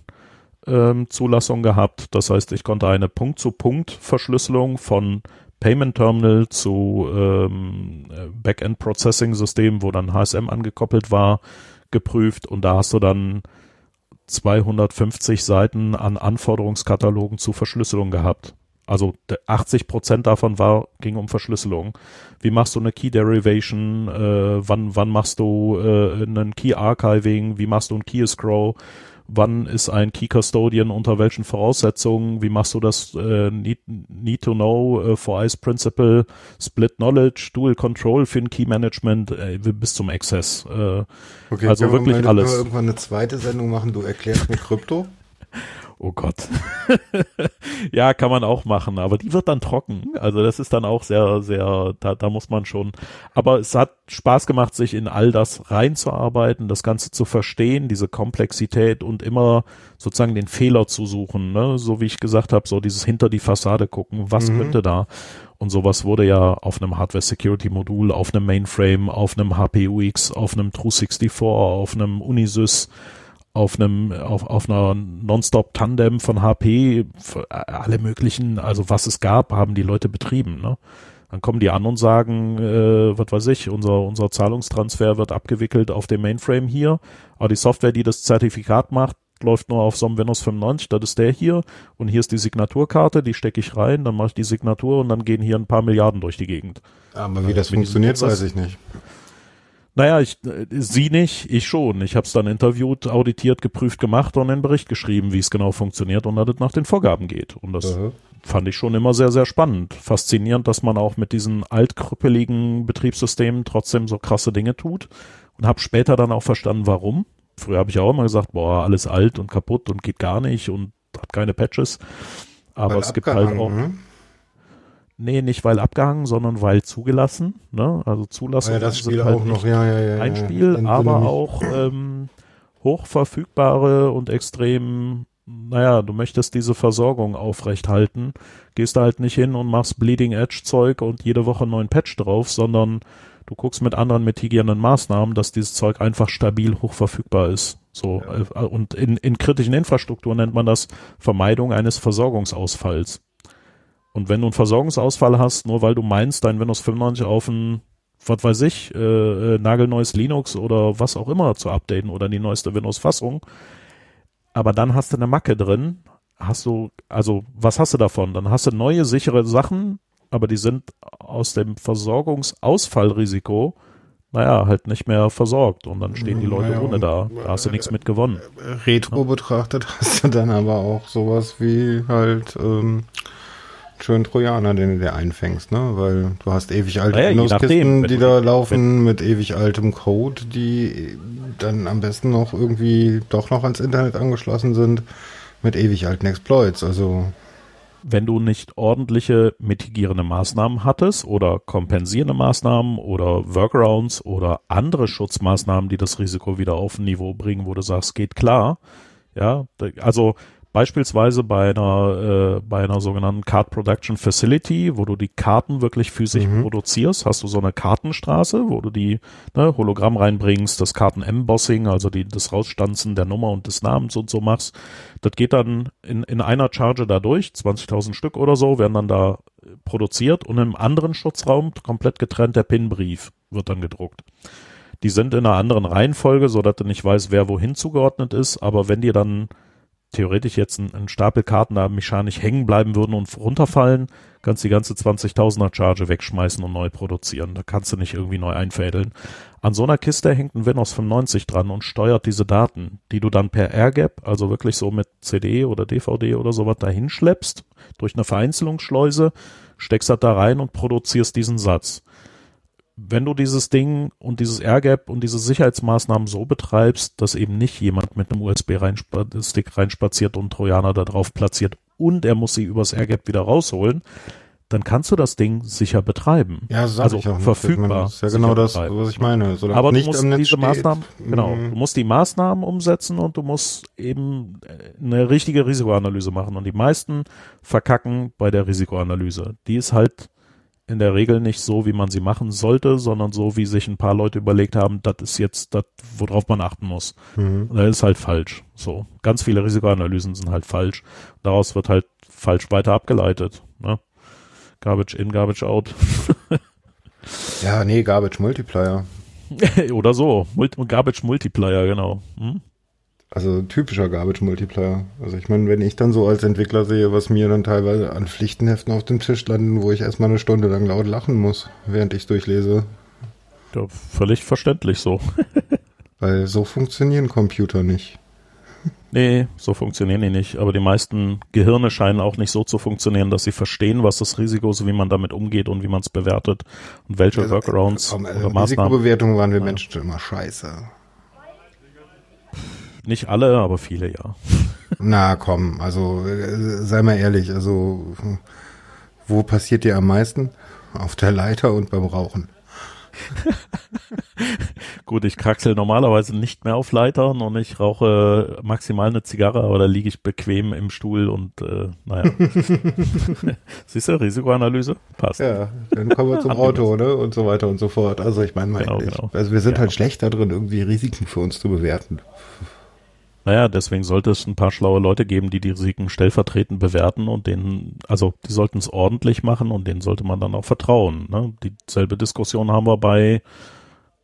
ähm, Zulassung gehabt. Das heißt, ich konnte eine Punkt-zu-Punkt-Verschlüsselung von Payment Terminal zu ähm, Backend Processing System, wo dann HSM angekoppelt war, geprüft und da hast du dann 250 Seiten an Anforderungskatalogen zu Verschlüsselung gehabt. Also 80 Prozent davon war, ging um Verschlüsselung. Wie machst du eine Key Derivation? Äh, wann, wann machst du äh, einen Key Archiving? Wie machst du ein Key Scroll? wann ist ein Key Custodian unter welchen Voraussetzungen, wie machst du das äh, need, need to know, äh, for Ice Principle, Split Knowledge, Dual Control für ein Key Management äh, bis zum Access. Äh, okay, also wirklich wir alles. Können wir irgendwann eine zweite Sendung machen, du erklärst mir Krypto? Oh Gott. ja, kann man auch machen, aber die wird dann trocken. Also das ist dann auch sehr, sehr, da, da muss man schon. Aber es hat Spaß gemacht, sich in all das reinzuarbeiten, das Ganze zu verstehen, diese Komplexität und immer sozusagen den Fehler zu suchen. Ne? So wie ich gesagt habe, so dieses hinter die Fassade gucken, was mhm. könnte da? Und sowas wurde ja auf einem Hardware-Security-Modul, auf einem Mainframe, auf einem HPUX, auf einem True64, auf einem Unisys auf einem, auf, auf einer Nonstop-Tandem von HP, alle möglichen, also was es gab, haben die Leute betrieben, ne? Dann kommen die an und sagen, äh, was weiß ich, unser, unser Zahlungstransfer wird abgewickelt auf dem Mainframe hier, aber die Software, die das Zertifikat macht, läuft nur auf so einem Windows 95, das ist der hier und hier ist die Signaturkarte, die stecke ich rein, dann mache ich die Signatur und dann gehen hier ein paar Milliarden durch die Gegend. Aber wie das funktioniert, weiß ich nicht. Naja, ich, äh, sie nicht, ich schon. Ich habe es dann interviewt, auditiert, geprüft, gemacht und einen Bericht geschrieben, wie es genau funktioniert und dass es nach den Vorgaben geht. Und das mhm. fand ich schon immer sehr, sehr spannend. Faszinierend, dass man auch mit diesen altkrüppeligen Betriebssystemen trotzdem so krasse Dinge tut. Und habe später dann auch verstanden, warum. Früher habe ich auch immer gesagt, boah, alles alt und kaputt und geht gar nicht und hat keine Patches. Aber Weil es gibt halt auch. Ne? Nee, nicht weil abgehangen, sondern weil zugelassen. Ne? Also Zulassung ja, das Spiel halt auch noch, ja, ja, ja, ein Spiel, aber auch ähm, hochverfügbare und extrem, naja, du möchtest diese Versorgung aufrechthalten, gehst da halt nicht hin und machst Bleeding Edge Zeug und jede Woche einen neuen Patch drauf, sondern du guckst mit anderen mitigierenden Maßnahmen, dass dieses Zeug einfach stabil hochverfügbar ist. So ja. Äh, und in, in kritischen Infrastrukturen nennt man das Vermeidung eines Versorgungsausfalls. Und wenn du einen Versorgungsausfall hast, nur weil du meinst, dein Windows 95 auf ein, was weiß ich, äh, äh, nagelneues Linux oder was auch immer zu updaten oder die neueste Windows-Fassung, aber dann hast du eine Macke drin, hast du, also was hast du davon? Dann hast du neue sichere Sachen, aber die sind aus dem Versorgungsausfallrisiko naja, halt nicht mehr versorgt und dann stehen die Leute naja, ohne da. Da hast du nichts mit gewonnen. Retro ja. betrachtet hast du dann aber auch sowas wie halt ähm, schönen Trojaner, den du dir einfängst, ne? Weil du hast ewig alte naja, Windows-Kisten, die da laufen mit ewig altem Code, die dann am besten noch irgendwie doch noch ans Internet angeschlossen sind, mit ewig alten Exploits. Also wenn du nicht ordentliche mitigierende Maßnahmen hattest oder kompensierende Maßnahmen oder Workarounds oder andere Schutzmaßnahmen, die das Risiko wieder auf ein Niveau bringen, wo du sagst, geht klar. Ja, also Beispielsweise bei einer, äh, bei einer sogenannten Card Production Facility, wo du die Karten wirklich physisch mhm. produzierst, hast du so eine Kartenstraße, wo du die ne, Hologramm reinbringst, das Karten-Embossing, also die, das Rausstanzen der Nummer und des Namens und so machst. Das geht dann in, in einer Charge da durch, 20.000 Stück oder so, werden dann da produziert und im anderen Schutzraum komplett getrennt der Pinbrief wird dann gedruckt. Die sind in einer anderen Reihenfolge, so dass du nicht weißt, wer wohin zugeordnet ist, aber wenn dir dann theoretisch jetzt ein, ein Stapel Karten da mechanisch hängen bleiben würden und runterfallen, kannst die ganze 20.000er Charge wegschmeißen und neu produzieren. Da kannst du nicht irgendwie neu einfädeln. An so einer Kiste hängt ein Windows 95 dran und steuert diese Daten, die du dann per AirGap, also wirklich so mit CD oder DVD oder sowas dahin schleppst, durch eine Vereinzelungsschleuse, steckst das da rein und produzierst diesen Satz wenn du dieses Ding und dieses AirGap und diese Sicherheitsmaßnahmen so betreibst, dass eben nicht jemand mit einem USB-Stick reinspaziert und Trojaner da drauf platziert und er muss sie übers AirGap wieder rausholen, dann kannst du das Ding sicher betreiben. Ja, sag also ich auch verfügbar. Das ist ja genau das, betreiben. was ich meine. Solange Aber du musst diese steht. Maßnahmen, genau, mhm. du musst die Maßnahmen umsetzen und du musst eben äh, eine richtige Risikoanalyse machen. Und die meisten verkacken bei der Risikoanalyse. Die ist halt in der Regel nicht so, wie man sie machen sollte, sondern so, wie sich ein paar Leute überlegt haben, das ist jetzt das, worauf man achten muss. Mhm. Das ist halt falsch. So. Ganz viele Risikoanalysen sind halt falsch. Daraus wird halt falsch weiter abgeleitet. Ne? Garbage in, Garbage out. ja, nee, Garbage Multiplier. Oder so. Garbage Multiplier, genau. Hm? Also typischer Garbage Multiplier. Also ich meine, wenn ich dann so als Entwickler sehe, was mir dann teilweise an Pflichtenheften auf dem Tisch landen, wo ich erstmal eine Stunde lang laut lachen muss, während ich durchlese. Ja, völlig verständlich so. Weil so funktionieren Computer nicht. Nee, so funktionieren die nicht. Aber die meisten Gehirne scheinen auch nicht so zu funktionieren, dass sie verstehen, was das Risiko ist, wie man damit umgeht und wie man es bewertet und welche also, Workarounds komm, also oder Maßnahmen. Risikobewertung waren wir Menschen schon immer scheiße. Nicht alle, aber viele ja. Na komm, also äh, sei mal ehrlich, also wo passiert dir am meisten? Auf der Leiter und beim Rauchen. Gut, ich kraxel normalerweise nicht mehr auf Leitern und ich rauche maximal eine Zigarre, aber da liege ich bequem im Stuhl und äh, naja. Siehst du, Risikoanalyse? Passt. Ja, dann kommen wir zum Auto, ne? Und so weiter und so fort. Also ich meine, genau, genau. also wir sind ja. halt schlechter drin, irgendwie Risiken für uns zu bewerten. Naja, deswegen sollte es ein paar schlaue Leute geben, die die Risiken stellvertretend bewerten und denen, also die sollten es ordentlich machen und denen sollte man dann auch vertrauen. Ne? Dieselbe Diskussion haben wir bei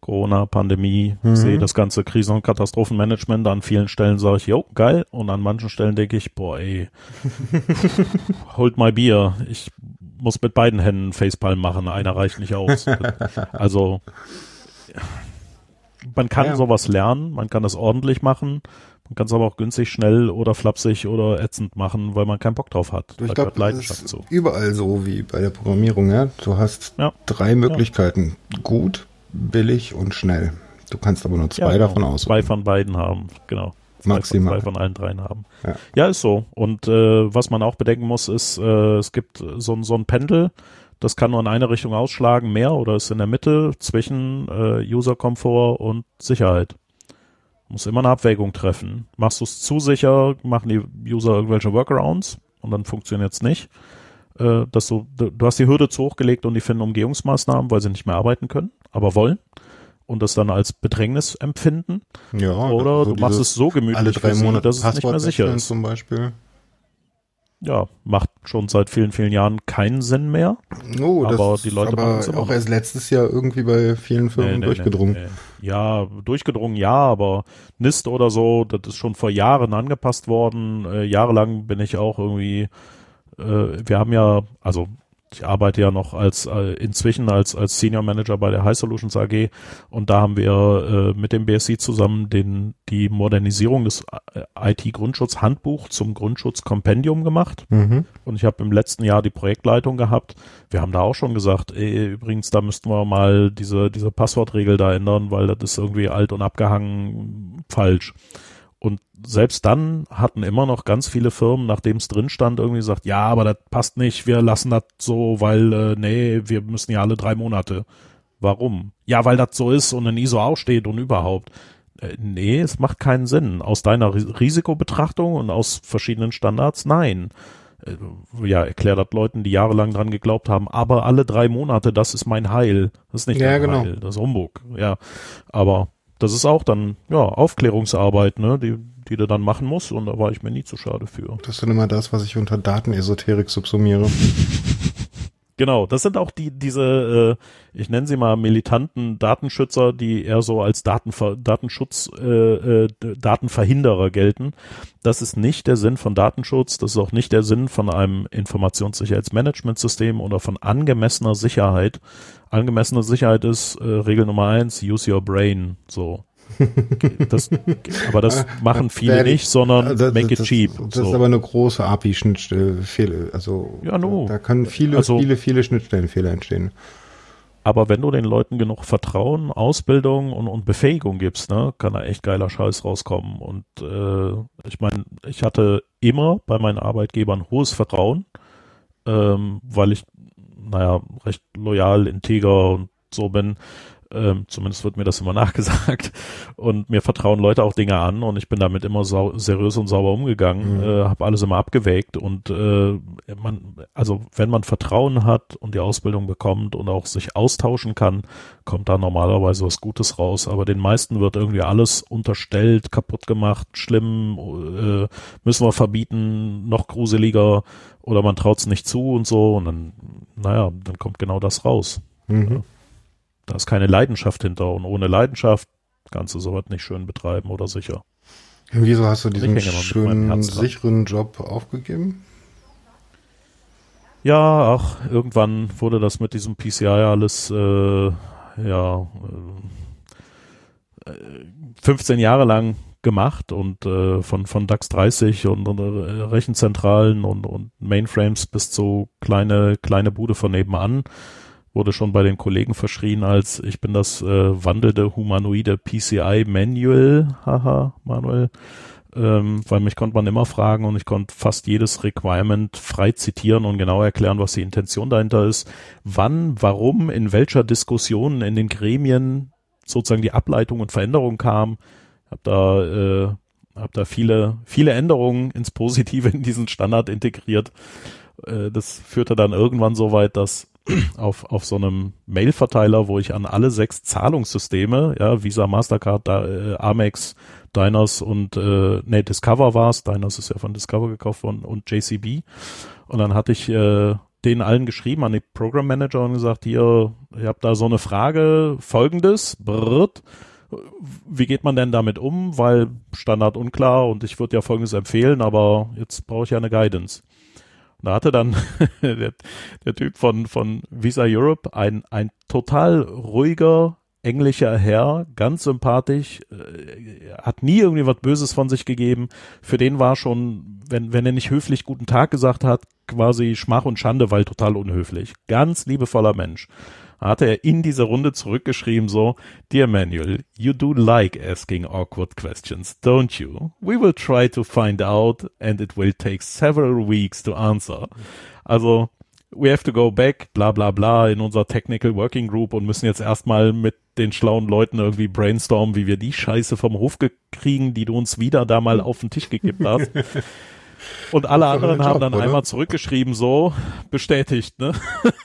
Corona, Pandemie, mhm. sehe das ganze Krisen- und Katastrophenmanagement. An vielen Stellen sage ich, jo, geil. Und an manchen Stellen denke ich, boah, ey, holt mal Bier. Ich muss mit beiden Händen Facepalm machen. Einer reicht nicht aus. also, man kann ja. sowas lernen, man kann das ordentlich machen. Man kann es aber auch günstig, schnell oder flapsig oder ätzend machen, weil man keinen Bock drauf hat. Ich glaube, Leidenschaft ist überall so wie bei der Programmierung. Ja? Du hast ja. drei Möglichkeiten. Ja. Gut, billig und schnell. Du kannst aber nur zwei ja, genau. davon aus. Zwei von beiden haben, genau. Zwei Maximal. Von, zwei von allen dreien haben. Ja, ja ist so. Und äh, was man auch bedenken muss, ist, äh, es gibt so, so ein Pendel, das kann nur in eine Richtung ausschlagen, mehr oder ist in der Mitte zwischen äh, User-Komfort und Sicherheit. Muss immer eine Abwägung treffen. Machst du es zu sicher, machen die User irgendwelche Workarounds und dann funktioniert es nicht. Äh, dass du, du hast die Hürde zu hoch gelegt und die finden Umgehungsmaßnahmen, weil sie nicht mehr arbeiten können, aber wollen und das dann als Bedrängnis empfinden. Ja, oder so du machst es so gemütlich, alle drei Monate, dass es nicht mehr sicher ist. Zum Beispiel ja, macht schon seit vielen, vielen Jahren keinen Sinn mehr. Oh, aber die Leute machen es auch erst letztes Jahr irgendwie bei vielen Firmen nee, nee, durchgedrungen. Nee, ja, durchgedrungen ja, aber NIST oder so, das ist schon vor Jahren angepasst worden. Äh, jahrelang bin ich auch irgendwie, äh, wir haben ja, also ich arbeite ja noch als äh, inzwischen als als Senior Manager bei der High Solutions AG und da haben wir äh, mit dem BSI zusammen den die Modernisierung des äh, IT Grundschutz Handbuch zum Grundschutz Kompendium gemacht mhm. und ich habe im letzten Jahr die Projektleitung gehabt. Wir haben da auch schon gesagt, ey, übrigens da müssten wir mal diese diese Passwortregel da ändern, weil das ist irgendwie alt und abgehangen falsch. Und selbst dann hatten immer noch ganz viele Firmen, nachdem es drin stand, irgendwie gesagt, ja, aber das passt nicht, wir lassen das so, weil, äh, nee, wir müssen ja alle drei Monate. Warum? Ja, weil das so ist und in ISO auch steht und überhaupt. Äh, nee, es macht keinen Sinn. Aus deiner Risikobetrachtung und aus verschiedenen Standards, nein. Äh, ja, erklär das Leuten, die jahrelang dran geglaubt haben, aber alle drei Monate, das ist mein Heil. Das ist nicht ja, mein genau. Heil, das ist Humbug. Ja, aber das ist auch dann, ja, Aufklärungsarbeit, ne, die, die du dann machen musst und da war ich mir nie zu schade für. Das ist dann immer das, was ich unter Datenesoterik subsumiere. Genau, das sind auch die diese, äh, ich nenne sie mal militanten Datenschützer, die eher so als Datenver Datenschutz, äh, äh, Datenverhinderer gelten. Das ist nicht der Sinn von Datenschutz, das ist auch nicht der Sinn von einem Informationssicherheitsmanagementsystem oder von angemessener Sicherheit. Angemessene Sicherheit ist äh, Regel Nummer eins, use your brain. So. Das, aber das machen viele nicht, sondern das, make it das, cheap. Das so. ist aber eine große API-Schnittstelle. Also ja, no. da können viele, also, viele, viele Schnittstellenfehler entstehen. Aber wenn du den Leuten genug Vertrauen, Ausbildung und, und Befähigung gibst, ne, kann da echt geiler Scheiß rauskommen. Und äh, ich meine, ich hatte immer bei meinen Arbeitgebern hohes Vertrauen, ähm, weil ich, naja, recht loyal, integer und so bin. Ähm, zumindest wird mir das immer nachgesagt. Und mir vertrauen Leute auch Dinge an und ich bin damit immer seriös und sauber umgegangen, mhm. äh, habe alles immer abgewägt und äh, man, also wenn man Vertrauen hat und die Ausbildung bekommt und auch sich austauschen kann, kommt da normalerweise was Gutes raus. Aber den meisten wird irgendwie alles unterstellt, kaputt gemacht, schlimm, äh, müssen wir verbieten, noch gruseliger oder man traut es nicht zu und so und dann naja, dann kommt genau das raus. Mhm. Da ist keine Leidenschaft hinter und ohne Leidenschaft kannst du sowas nicht schön betreiben oder sicher. Und wieso hast du diesen schönen, sicheren Job aufgegeben? Ja, ach, irgendwann wurde das mit diesem PCI alles, äh, ja, äh, 15 Jahre lang gemacht und äh, von, von DAX 30 und, und äh, Rechenzentralen und, und Mainframes bis zu kleine, kleine Bude von nebenan wurde schon bei den Kollegen verschrien als ich bin das äh, wandelnde humanoide PCI Manual, haha, Manuel, ähm, weil mich konnte man immer fragen und ich konnte fast jedes Requirement frei zitieren und genau erklären, was die Intention dahinter ist, wann, warum, in welcher Diskussion in den Gremien sozusagen die Ableitung und Veränderung kam. Hab da äh, hab da viele viele Änderungen ins Positive in diesen Standard integriert. Äh, das führte dann irgendwann so weit, dass auf, auf so einem Mail-Verteiler, wo ich an alle sechs Zahlungssysteme, ja, Visa, Mastercard, da, äh, Amex, Diners und äh, nee, Discover war's, Diners ist ja von Discover gekauft worden und JCB. Und dann hatte ich äh, denen allen geschrieben an die Program Manager und gesagt, hier, ihr habt da so eine Frage, folgendes, brrrt, wie geht man denn damit um? Weil Standard unklar und ich würde ja folgendes empfehlen, aber jetzt brauche ich ja eine Guidance. Da hatte dann der, der, Typ von, von Visa Europe ein, ein total ruhiger englischer Herr, ganz sympathisch, äh, hat nie irgendwie was Böses von sich gegeben. Für den war schon, wenn, wenn er nicht höflich guten Tag gesagt hat, quasi Schmach und Schande, weil total unhöflich. Ganz liebevoller Mensch hatte er in dieser Runde zurückgeschrieben so, Dear Manuel, you do like asking awkward questions, don't you? We will try to find out and it will take several weeks to answer. Also, we have to go back, bla bla bla, in unser Technical Working Group und müssen jetzt erstmal mit den schlauen Leuten irgendwie brainstormen, wie wir die Scheiße vom Hof kriegen, die du uns wieder da mal auf den Tisch gekippt hast. Und alle anderen haben dann oder? einmal zurückgeschrieben, so, bestätigt, ne?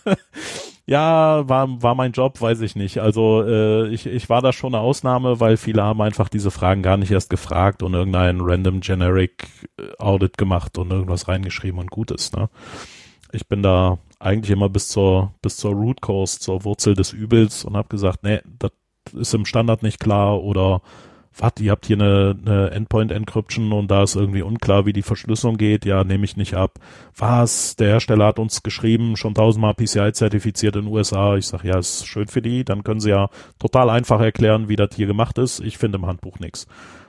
Ja, war, war mein Job, weiß ich nicht. Also äh, ich, ich war da schon eine Ausnahme, weil viele haben einfach diese Fragen gar nicht erst gefragt und irgendein random generic äh, Audit gemacht und irgendwas reingeschrieben und gut ist. Ne? Ich bin da eigentlich immer bis zur bis zur Root Cause, zur Wurzel des Übels und habe gesagt, nee, das ist im Standard nicht klar oder was, ihr habt hier eine, eine Endpoint-Encryption und da ist irgendwie unklar, wie die Verschlüsselung geht. Ja, nehme ich nicht ab. Was? Der Hersteller hat uns geschrieben, schon tausendmal PCI zertifiziert in den USA. Ich sage, ja, ist schön für die. Dann können sie ja total einfach erklären, wie das hier gemacht ist. Ich finde im Handbuch nichts.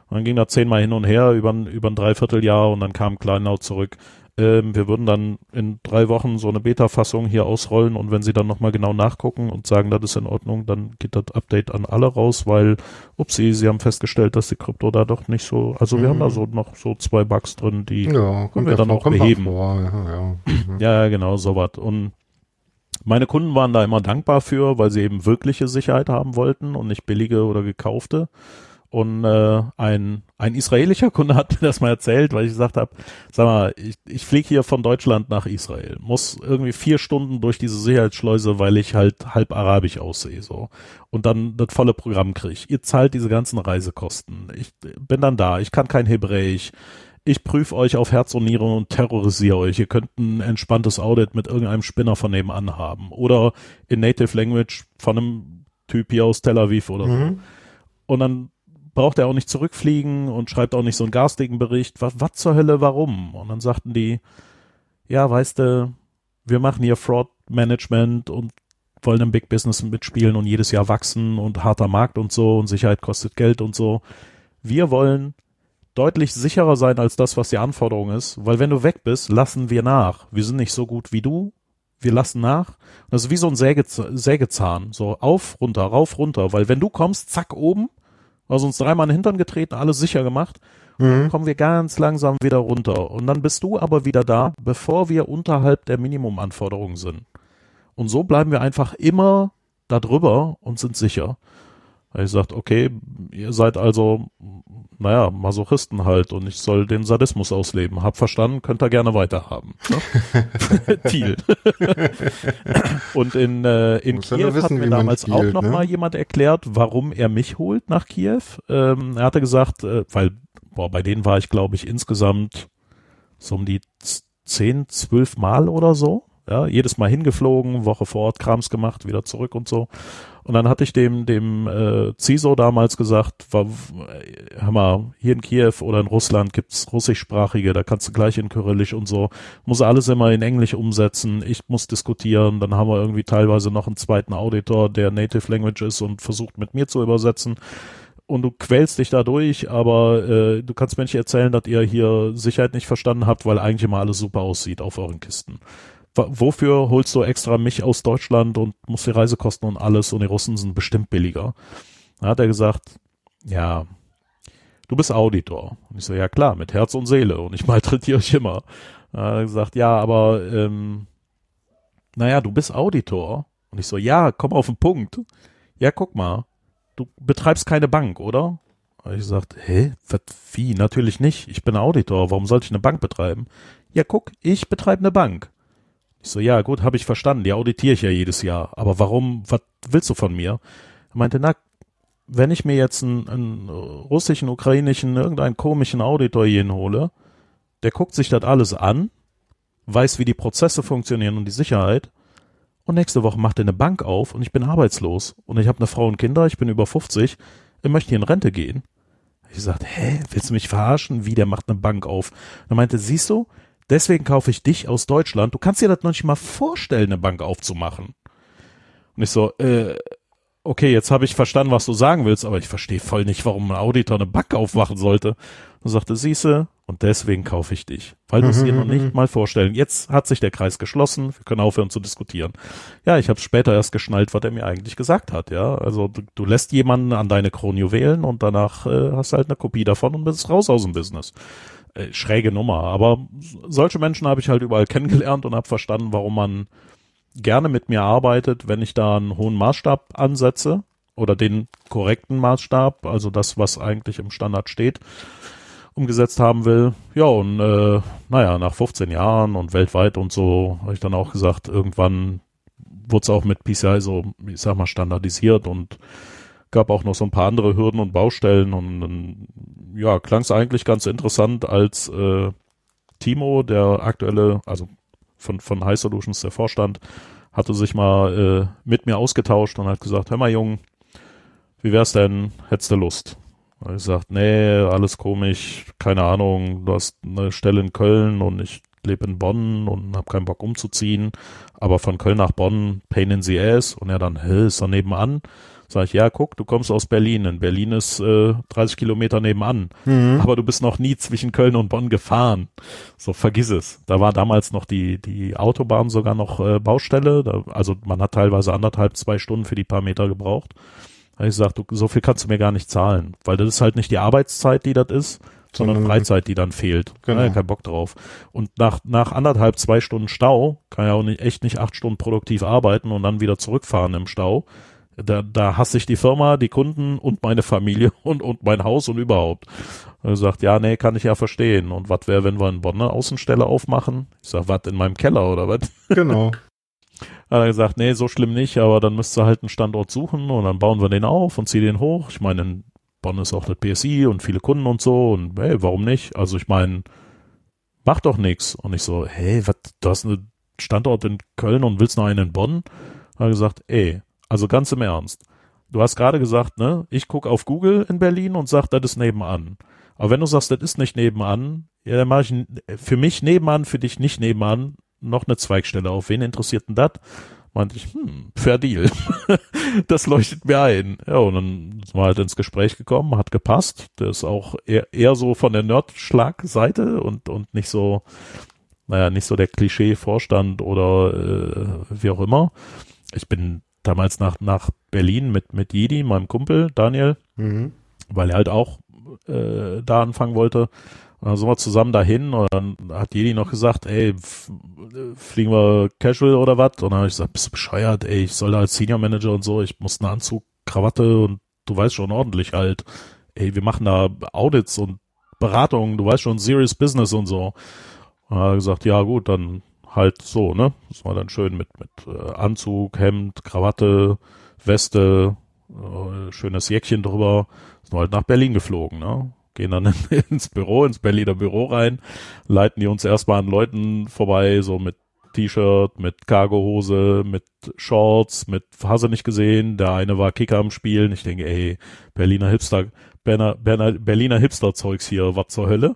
Dann ging da zehnmal hin und her über, über ein Dreivierteljahr und dann kam Kleinau zurück. Ähm, wir würden dann in drei Wochen so eine Beta-Fassung hier ausrollen und wenn Sie dann nochmal genau nachgucken und sagen, das ist in Ordnung, dann geht das Update an alle raus, weil, upsie, Sie haben festgestellt, dass die Krypto da doch nicht so, also mhm. wir haben da mhm. so noch so zwei Bugs drin, die ja, können wir dann auch beheben. Ja, ja. Mhm. ja, genau, sowas. Und meine Kunden waren da immer dankbar für, weil sie eben wirkliche Sicherheit haben wollten und nicht billige oder gekaufte. Und äh, ein, ein israelischer Kunde hat mir das mal erzählt, weil ich gesagt habe, sag mal, ich, ich fliege hier von Deutschland nach Israel, muss irgendwie vier Stunden durch diese Sicherheitsschleuse, weil ich halt halb arabisch aussehe. so Und dann das volle Programm kriege. Ihr zahlt diese ganzen Reisekosten. Ich bin dann da, ich kann kein Hebräisch. Ich prüfe euch auf Herz und Nieren und terrorisiere euch. Ihr könnt ein entspanntes Audit mit irgendeinem Spinner von nebenan haben. Oder in Native Language von einem Typ hier aus Tel Aviv oder mhm. so. Und dann braucht er auch nicht zurückfliegen und schreibt auch nicht so einen garstigen Bericht. Was, was zur Hölle, warum? Und dann sagten die, ja, weißt du, wir machen hier Fraud Management und wollen im Big Business mitspielen und jedes Jahr wachsen und harter Markt und so und Sicherheit kostet Geld und so. Wir wollen deutlich sicherer sein als das, was die Anforderung ist, weil wenn du weg bist, lassen wir nach. Wir sind nicht so gut wie du, wir lassen nach. Das ist wie so ein Sägezahn, so auf, runter, rauf, runter, weil wenn du kommst, zack, oben, also uns dreimal in den Hintern getreten, alles sicher gemacht. Mhm. Dann kommen wir ganz langsam wieder runter. Und dann bist du aber wieder da, bevor wir unterhalb der Minimumanforderungen sind. Und so bleiben wir einfach immer da drüber und sind sicher. Er sagt, okay, ihr seid also, naja, Masochisten halt und ich soll den Sadismus ausleben. Hab verstanden, könnt ihr gerne weiterhaben. Ne? Thiel. und in, äh, in Kiew wissen, hat mir damals spielt, auch noch ne? mal jemand erklärt, warum er mich holt nach Kiew. Ähm, er hatte gesagt, äh, weil, boah, bei denen war ich, glaube ich, insgesamt so um die zehn, zwölf Mal oder so ja, jedes Mal hingeflogen, Woche vor Ort Krams gemacht, wieder zurück und so. Und dann hatte ich dem, dem äh, CISO damals gesagt, war, hör mal, hier in Kiew oder in Russland gibt's russischsprachige, da kannst du gleich in Kyrillisch und so. Muss alles immer in Englisch umsetzen, ich muss diskutieren, dann haben wir irgendwie teilweise noch einen zweiten Auditor, der Native Language ist und versucht mit mir zu übersetzen. Und du quälst dich da durch, aber äh, du kannst mir nicht erzählen, dass ihr hier Sicherheit nicht verstanden habt, weil eigentlich immer alles super aussieht auf euren Kisten wofür holst du extra mich aus Deutschland und musst die Reisekosten und alles und die Russen sind bestimmt billiger. Da hat er gesagt, ja, du bist Auditor. Und ich so, ja klar, mit Herz und Seele und ich malträtiere euch immer. Da hat er gesagt, ja, aber ähm, naja, du bist Auditor. Und ich so, ja, komm auf den Punkt. Ja, guck mal, du betreibst keine Bank, oder? Und ich gesagt, hä, wie? Natürlich nicht. Ich bin Auditor. Warum sollte ich eine Bank betreiben? Ja, guck, ich betreibe eine Bank. Ich so, ja, gut, habe ich verstanden, die auditiere ich ja jedes Jahr. Aber warum, was willst du von mir? Er meinte, na, wenn ich mir jetzt einen, einen russischen, ukrainischen, irgendeinen komischen Auditor jeden hole, der guckt sich das alles an, weiß, wie die Prozesse funktionieren und die Sicherheit. Und nächste Woche macht er eine Bank auf und ich bin arbeitslos. Und ich habe eine Frau und Kinder, ich bin über 50, ich möchte hier in Rente gehen. Ich sagte, hä, willst du mich verarschen? Wie, der macht eine Bank auf? Er meinte, siehst du, Deswegen kaufe ich dich aus Deutschland. Du kannst dir das noch nicht mal vorstellen, eine Bank aufzumachen. Und ich so, äh, okay, jetzt habe ich verstanden, was du sagen willst, aber ich verstehe voll nicht, warum ein Auditor eine Bank aufmachen sollte. Und sagte, siehste, und deswegen kaufe ich dich, weil du es dir noch nicht mal vorstellen. Jetzt hat sich der Kreis geschlossen, wir können aufhören zu diskutieren. Ja, ich habe später erst geschnallt, was er mir eigentlich gesagt hat. Ja, also du, du lässt jemanden an deine Kronjuwelen und danach äh, hast du halt eine Kopie davon und bist raus aus dem Business. Äh, schräge Nummer. Aber solche Menschen habe ich halt überall kennengelernt und habe verstanden, warum man gerne mit mir arbeitet, wenn ich da einen hohen Maßstab ansetze oder den korrekten Maßstab, also das, was eigentlich im Standard steht, umgesetzt haben will. Ja, und äh, naja, nach 15 Jahren und weltweit und so habe ich dann auch gesagt, irgendwann wurde es auch mit PCI so, ich sag mal, standardisiert und gab auch noch so ein paar andere Hürden und Baustellen und dann, ja, klang es eigentlich ganz interessant, als äh, Timo, der aktuelle, also von, von High Solutions, der Vorstand, hatte sich mal äh, mit mir ausgetauscht und hat gesagt, hör mal Jung, wie wär's denn, hättest du Lust? Und ich gesagt, nee, alles komisch, keine Ahnung, du hast eine Stelle in Köln und ich lebe in Bonn und hab keinen Bock umzuziehen, aber von Köln nach Bonn, pain in the ass und er dann, hä, ist da nebenan? Sag ich, ja, guck, du kommst aus Berlin. In Berlin ist äh, 30 Kilometer nebenan. Mhm. Aber du bist noch nie zwischen Köln und Bonn gefahren. So, vergiss es. Da war damals noch die, die Autobahn sogar noch äh, Baustelle. Da, also man hat teilweise anderthalb, zwei Stunden für die paar Meter gebraucht. Da habe ich gesagt, du, so viel kannst du mir gar nicht zahlen. Weil das ist halt nicht die Arbeitszeit, die das ist, sondern. Freizeit, die dann fehlt. Genau. Ja, kein Bock drauf. Und nach, nach anderthalb, zwei Stunden Stau kann ja auch nicht, echt nicht acht Stunden produktiv arbeiten und dann wieder zurückfahren im Stau da, da hasse ich die Firma, die Kunden und meine Familie und, und mein Haus und überhaupt. Er sagt, ja, nee, kann ich ja verstehen. Und was wäre, wenn wir in Bonn eine Außenstelle aufmachen? Ich sag, was, in meinem Keller oder was? Genau. Hat er gesagt, nee, so schlimm nicht, aber dann müsst ihr halt einen Standort suchen und dann bauen wir den auf und ziehen den hoch. Ich meine, in Bonn ist auch das PSI und viele Kunden und so und hey, warum nicht? Also ich meine, mach doch nix. Und ich so, hey, was, du hast einen Standort in Köln und willst noch einen in Bonn? Hat er gesagt, ey, also ganz im Ernst. Du hast gerade gesagt, ne, ich gucke auf Google in Berlin und sag, das ist nebenan. Aber wenn du sagst, das ist nicht nebenan, ja, dann mache ich für mich nebenan, für dich nicht nebenan, noch eine Zweigstelle auf. Wen interessiert denn das? Meinte ich, hm, fair Deal. das leuchtet mir ein. Ja, und dann sind wir halt ins Gespräch gekommen, hat gepasst. Der ist auch eher, eher so von der Nerd-Schlag-Seite und, und nicht so, naja, nicht so der Klischee-Vorstand oder äh, wie auch immer. Ich bin damals nach, nach Berlin mit, mit Jedi, meinem Kumpel Daniel, mhm. weil er halt auch äh, da anfangen wollte. Und dann sind wir zusammen dahin und dann hat Jedi noch gesagt, ey, fliegen wir casual oder was? Und dann habe ich gesagt, bist du bescheuert, ey, ich soll da als Senior Manager und so, ich muss einen Anzug, Krawatte und du weißt schon ordentlich halt, ey, wir machen da Audits und Beratungen, du weißt schon, Serious Business und so. Und dann hat er gesagt, ja gut, dann halt so, ne? Das war dann schön mit, mit äh, Anzug, Hemd, Krawatte, Weste, äh, schönes Jäckchen drüber. Sind halt nach Berlin geflogen, ne? Gehen dann ins Büro, ins Berliner Büro rein, leiten die uns erstmal an Leuten vorbei, so mit T-Shirt, mit Cargohose, mit Shorts, mit hast du nicht gesehen, der eine war Kicker am Spielen. Ich denke, ey, Berliner Hipster, Berner, Berner, Berliner Hipster-Zeugs hier, was zur Hölle.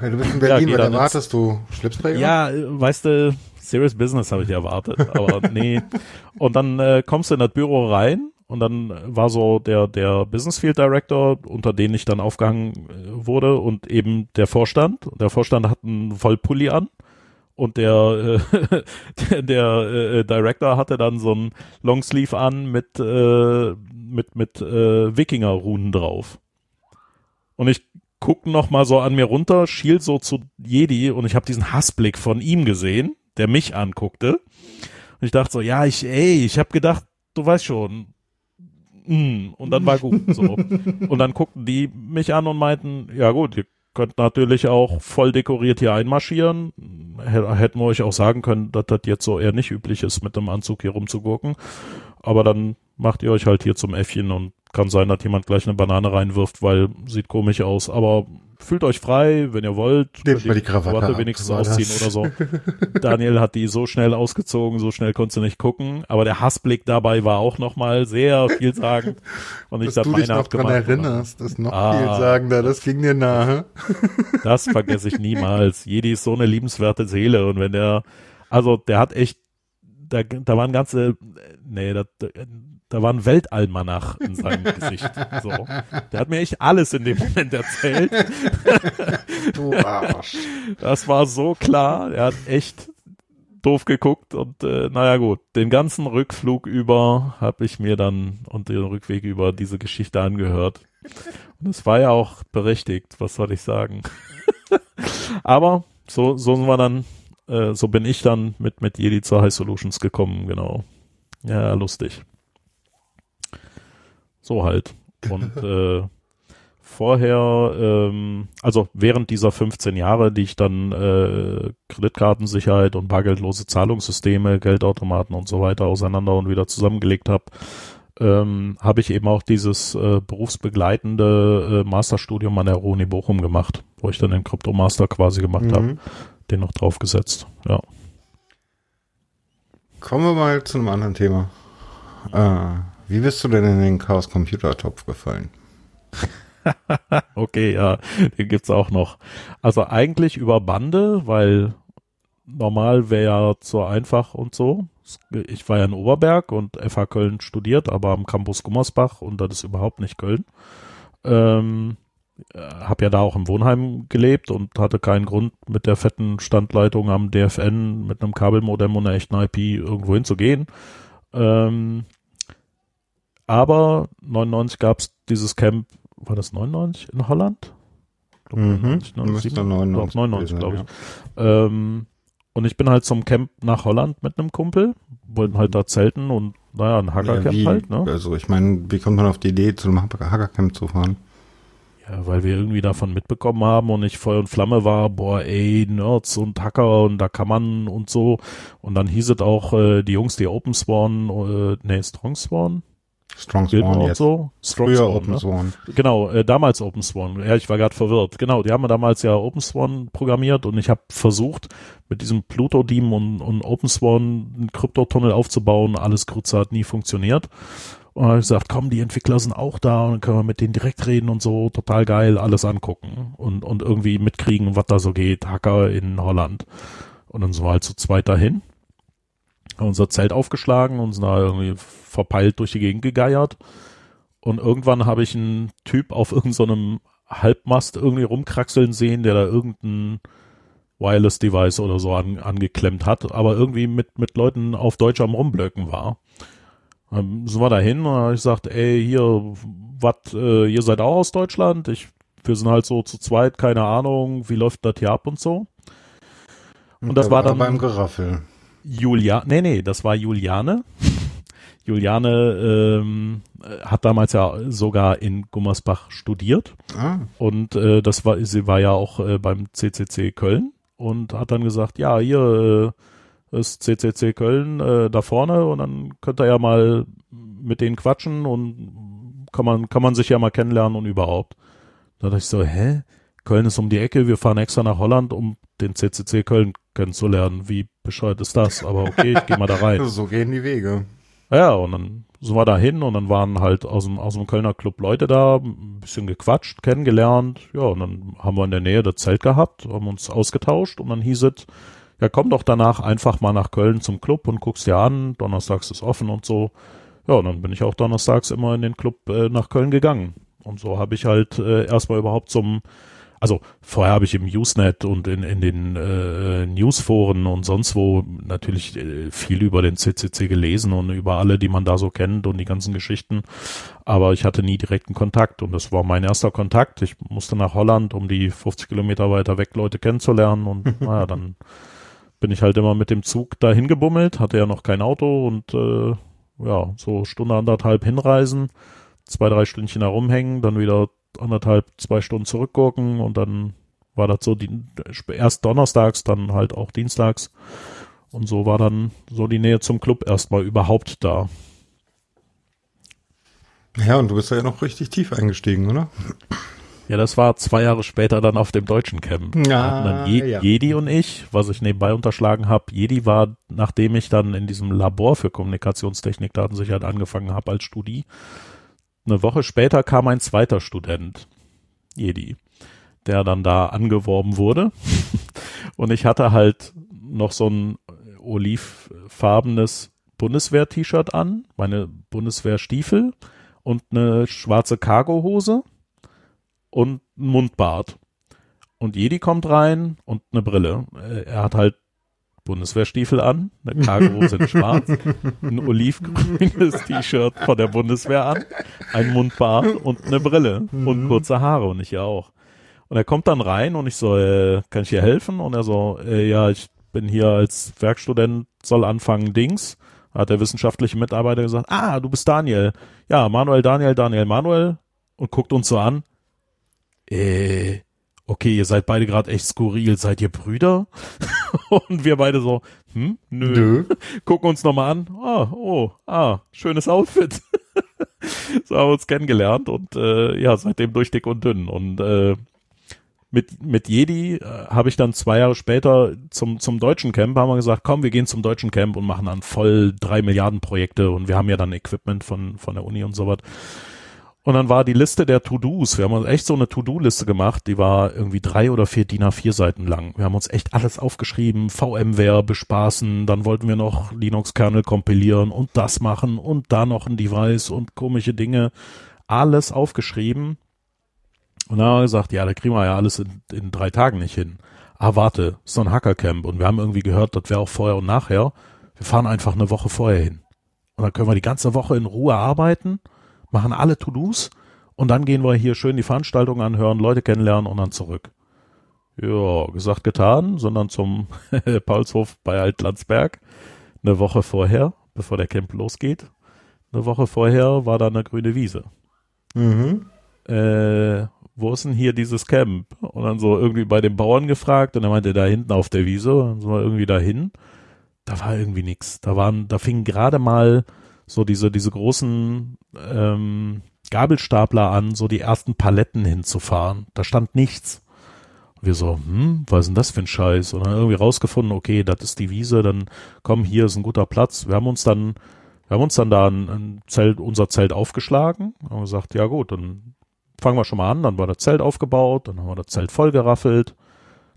Ja, du bist in Berlin, ja, was erwartest du? Schlipsträger? Ja, weißt du, Serious Business habe ich erwartet, aber nee. Und dann äh, kommst du in das Büro rein und dann war so der, der Business Field Director, unter den ich dann aufgehangen äh, wurde und eben der Vorstand. Der Vorstand hat einen Vollpulli an und der, äh, der, der äh, Director hatte dann so ein Longsleeve an mit, äh, mit, mit äh, Wikinger-Runen drauf. Und ich guck noch mal so an mir runter, schiel so zu Jedi und ich habe diesen Hassblick von ihm gesehen, der mich anguckte. Und ich dachte so, ja, ich, ey, ich habe gedacht, du weißt schon, mm, und dann war gut so. und dann guckten die mich an und meinten, ja gut, ihr könnt natürlich auch voll dekoriert hier einmarschieren. Hätten wir euch auch sagen können, dass das jetzt so eher nicht üblich ist, mit dem Anzug hier rumzugucken. Aber dann macht ihr euch halt hier zum Äffchen und kann sein, dass jemand gleich eine Banane reinwirft, weil sieht komisch aus. Aber fühlt euch frei, wenn ihr wollt. Nehmt mal die Krawatte, Krawatte wenigstens ausziehen das. oder so. Daniel hat die so schnell ausgezogen, so schnell konntest du nicht gucken. Aber der Hassblick dabei war auch nochmal sehr vielsagend. Und ich Dass du dich noch dran erinnerst, das noch ah, vielsagender, das ging dir nahe. Das vergesse ich niemals. Jedi ist so eine liebenswerte Seele und wenn der, also der hat echt, da, da waren ganze, nee, das, da war ein Weltalmanach in seinem Gesicht. So. Der hat mir echt alles in dem Moment erzählt. Du Arsch. Das war so klar. Er hat echt doof geguckt und äh, naja gut, den ganzen Rückflug über habe ich mir dann und den Rückweg über diese Geschichte angehört. Und es war ja auch berechtigt, was soll ich sagen. Aber so, so sind wir dann, äh, so bin ich dann mit, mit Jedi zur High Solutions gekommen, genau. Ja, lustig. So halt. Und äh, vorher, ähm, also während dieser 15 Jahre, die ich dann äh, Kreditkartensicherheit und bargeldlose Zahlungssysteme, Geldautomaten und so weiter auseinander und wieder zusammengelegt habe, ähm, habe ich eben auch dieses äh, berufsbegleitende äh, Masterstudium an der Uni Bochum gemacht, wo ich dann den Kryptomaster quasi gemacht mhm. habe, den noch draufgesetzt, ja. Kommen wir mal zu einem anderen Thema. Äh, wie bist du denn in den Chaos Computer Topf gefallen? okay, ja, den gibt's auch noch. Also eigentlich über Bande, weil normal wäre ja zu einfach und so. Ich war ja in Oberberg und FH Köln studiert, aber am Campus Gummersbach und das ist überhaupt nicht Köln. Ähm, hab ja da auch im Wohnheim gelebt und hatte keinen Grund mit der fetten Standleitung am DFN mit einem Kabelmodem und einer echten IP irgendwo hinzugehen. Ähm, aber 99 gab es dieses Camp, war das 99 in Holland? Glaub, mhm, 99, ne? 99, 99 glaube ich. Ja. Ähm, und ich bin halt zum Camp nach Holland mit einem Kumpel, wollten halt da zelten und naja, ein Hackercamp ja, halt. Ne? Also ich meine, wie kommt man auf die Idee, zu einem Hackercamp zu fahren? Ja, weil wir irgendwie davon mitbekommen haben und ich Feuer und Flamme war, boah, ey, Nerds und Hacker und da kann man und so. Und dann hieß es auch, äh, die Jungs, die Open Sworn, äh, nee, Strong Sworn, Strong Swan jetzt. So. Strong Früher Swan, Open ne? Swan. Genau, äh, damals Open Swan. Ja, ich war gerade verwirrt. Genau, die haben damals ja Open Swan programmiert und ich habe versucht, mit diesem Pluto-Deam und, und Open Swan einen Kryptotunnel aufzubauen. Alles Grütze hat nie funktioniert. Und habe ich gesagt, komm, die Entwickler sind auch da und dann können wir mit denen direkt reden und so. Total geil, alles angucken und, und irgendwie mitkriegen, was da so geht. Hacker in Holland. Und dann sind wir halt zu zweit dahin haben unser Zelt aufgeschlagen und sind da irgendwie verpeilt durch die Gegend gegeiert. Und irgendwann habe ich einen Typ auf irgendeinem so Halbmast irgendwie rumkraxeln sehen, der da irgendein Wireless Device oder so an, angeklemmt hat, aber irgendwie mit, mit Leuten auf Deutsch am Rumblöcken war. Dann sind wir dahin und habe ich gesagt, ey, hier, was, äh, ihr seid auch aus Deutschland? Ich, wir sind halt so zu zweit, keine Ahnung, wie läuft das hier ab und so. Und das war dann beim Geraffel. Julia, nee, nee, das war Juliane. Juliane ähm, hat damals ja sogar in Gummersbach studiert ah. und äh, das war, sie war ja auch äh, beim CCC Köln und hat dann gesagt, ja, hier äh, ist CCC Köln äh, da vorne und dann könnt ihr ja mal mit denen quatschen und kann man kann man sich ja mal kennenlernen und überhaupt. Da dachte ich so, hä? Köln ist um die Ecke, wir fahren extra nach Holland, um den CCC Köln kennenzulernen. Wie bescheuert ist das? Aber okay, ich gehe mal da rein. so gehen die Wege. Ja, und dann sind wir da hin und dann waren halt aus dem, aus dem Kölner Club Leute da, ein bisschen gequatscht, kennengelernt. Ja, und dann haben wir in der Nähe das Zelt gehabt, haben uns ausgetauscht und dann hieß es, ja, komm doch danach einfach mal nach Köln zum Club und guckst dir an. Donnerstags ist offen und so. Ja, und dann bin ich auch donnerstags immer in den Club äh, nach Köln gegangen. Und so habe ich halt äh, erstmal überhaupt zum also vorher habe ich im Usenet und in, in den äh, Newsforen und sonst wo natürlich äh, viel über den CCC gelesen und über alle, die man da so kennt und die ganzen Geschichten. Aber ich hatte nie direkten Kontakt und das war mein erster Kontakt. Ich musste nach Holland, um die 50 Kilometer weiter weg Leute kennenzulernen und naja, dann bin ich halt immer mit dem Zug dahin gebummelt, hatte ja noch kein Auto und äh, ja, so Stunde anderthalb hinreisen, zwei, drei Stündchen herumhängen, dann wieder anderthalb, zwei Stunden zurückgucken und dann war das so die, erst donnerstags, dann halt auch dienstags. Und so war dann so die Nähe zum Club erstmal überhaupt da. Ja, und du bist ja noch richtig tief eingestiegen, oder? Ja, das war zwei Jahre später dann auf dem deutschen Camp. Ja, dann Je ja. Jedi und ich, was ich nebenbei unterschlagen habe. Jedi war, nachdem ich dann in diesem Labor für Kommunikationstechnik, Datensicherheit angefangen habe als Studie, eine Woche später kam ein zweiter Student, Jedi, der dann da angeworben wurde. Und ich hatte halt noch so ein olivfarbenes Bundeswehr-T-Shirt an, meine Bundeswehrstiefel und eine schwarze Cargohose und ein Mundbart. Und Jedi kommt rein und eine Brille. Er hat halt Bundeswehrstiefel an, eine Cargo-Hose in schwarz, ein olivgrünes T-Shirt von der Bundeswehr an, ein Mundbart und eine Brille mhm. und kurze Haare und ich ja auch. Und er kommt dann rein und ich so, äh, kann ich dir helfen? Und er so, äh, ja, ich bin hier als Werkstudent, soll anfangen Dings. Hat der wissenschaftliche Mitarbeiter gesagt, ah, du bist Daniel. Ja, Manuel, Daniel, Daniel, Manuel. Und guckt uns so an. Äh, okay, ihr seid beide gerade echt skurril, seid ihr Brüder? und wir beide so, hm, nö. nö. Gucken uns nochmal an. Ah, oh, ah, schönes Outfit. so haben wir uns kennengelernt und äh, ja, seitdem durch dick und dünn. Und äh, mit, mit Jedi äh, habe ich dann zwei Jahre später zum, zum deutschen Camp, haben wir gesagt, komm, wir gehen zum deutschen Camp und machen dann voll drei Milliarden Projekte und wir haben ja dann Equipment von, von der Uni und so was. Und dann war die Liste der To-Dos. Wir haben uns echt so eine To-Do-Liste gemacht, die war irgendwie drei oder vier DIN A4 Seiten lang. Wir haben uns echt alles aufgeschrieben, VMware bespaßen, dann wollten wir noch Linux-Kernel kompilieren und das machen und da noch ein Device und komische Dinge. Alles aufgeschrieben. Und dann haben wir gesagt, ja, da kriegen wir ja alles in, in drei Tagen nicht hin. Ah, warte, ist so ein Hackercamp und wir haben irgendwie gehört, das wäre auch vorher und nachher. Wir fahren einfach eine Woche vorher hin. Und dann können wir die ganze Woche in Ruhe arbeiten machen alle To-Dos und dann gehen wir hier schön die Veranstaltung anhören, Leute kennenlernen und dann zurück. Ja, gesagt, getan, sondern zum Paulshof bei Altlandsberg. Eine Woche vorher, bevor der Camp losgeht, eine Woche vorher war da eine grüne Wiese. Mhm. Äh, wo ist denn hier dieses Camp? Und dann so irgendwie bei den Bauern gefragt und er meinte, da hinten auf der Wiese, dann sind wir irgendwie dahin. Da war irgendwie nichts. Da waren, da fingen gerade mal so diese, diese großen ähm, Gabelstapler an, so die ersten Paletten hinzufahren. Da stand nichts. Und wir so, hm, was ist denn das für ein Scheiß? Und dann irgendwie rausgefunden, okay, das ist die Wiese, dann komm, hier ist ein guter Platz. Wir haben uns dann, wir haben uns dann da ein, ein Zelt, unser Zelt aufgeschlagen und gesagt, ja gut, dann fangen wir schon mal an. Dann war das Zelt aufgebaut, dann haben wir das Zelt vollgeraffelt.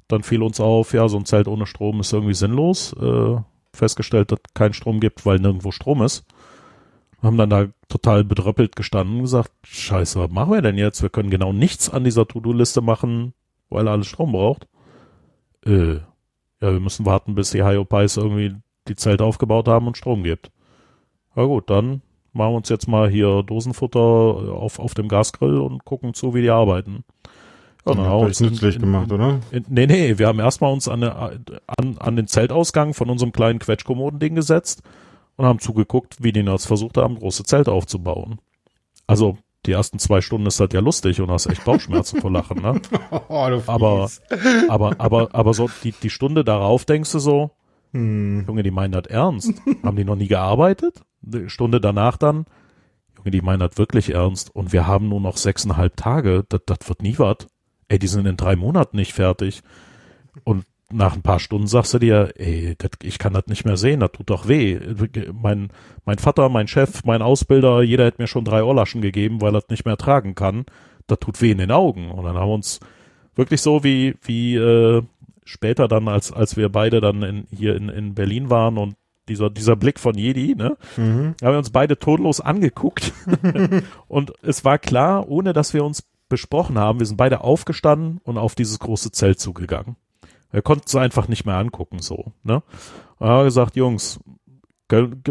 Dann fiel uns auf, ja, so ein Zelt ohne Strom ist irgendwie sinnlos. Äh, festgestellt, dass kein Strom gibt, weil nirgendwo Strom ist haben dann da total bedröppelt gestanden und gesagt, scheiße, was machen wir denn jetzt? Wir können genau nichts an dieser To-Do-Liste machen, weil er alles Strom braucht. Äh, ja, wir müssen warten, bis die Hyopies irgendwie die Zelte aufgebaut haben und Strom gibt. Ja gut, dann machen wir uns jetzt mal hier Dosenfutter auf, auf dem Gasgrill und gucken zu, wie die arbeiten. Ja, dann haben wir nützlich in, gemacht, oder? In, nee, nee, wir haben erstmal uns an, an, an den Zeltausgang von unserem kleinen Quetschkommoden-Ding gesetzt und haben zugeguckt, wie die Nerds versucht haben, große Zelte aufzubauen. Also die ersten zwei Stunden ist das ja lustig und hast echt Bauchschmerzen vor Lachen, ne? oh, aber, aber, aber, aber so die, die Stunde darauf denkst du so, hm. Junge, die meinen das ernst. haben die noch nie gearbeitet? Die Stunde danach dann, Junge, die meinen das wirklich ernst. Und wir haben nur noch sechseinhalb Tage. Das, das wird nie was. Ey, die sind in drei Monaten nicht fertig. Und nach ein paar Stunden sagst du dir, ey, das, ich kann das nicht mehr sehen, das tut doch weh. Mein, mein Vater, mein Chef, mein Ausbilder, jeder hätte mir schon drei Ohrlaschen gegeben, weil er das nicht mehr tragen kann. Das tut weh in den Augen. Und dann haben wir uns wirklich so wie, wie äh, später dann, als, als wir beide dann in, hier in, in Berlin waren und dieser, dieser Blick von Jedi, ne? Mhm. haben wir uns beide todlos angeguckt. und es war klar, ohne dass wir uns besprochen haben, wir sind beide aufgestanden und auf dieses große Zelt zugegangen. Wir konnten es einfach nicht mehr angucken, so, ne? Und haben gesagt, Jungs,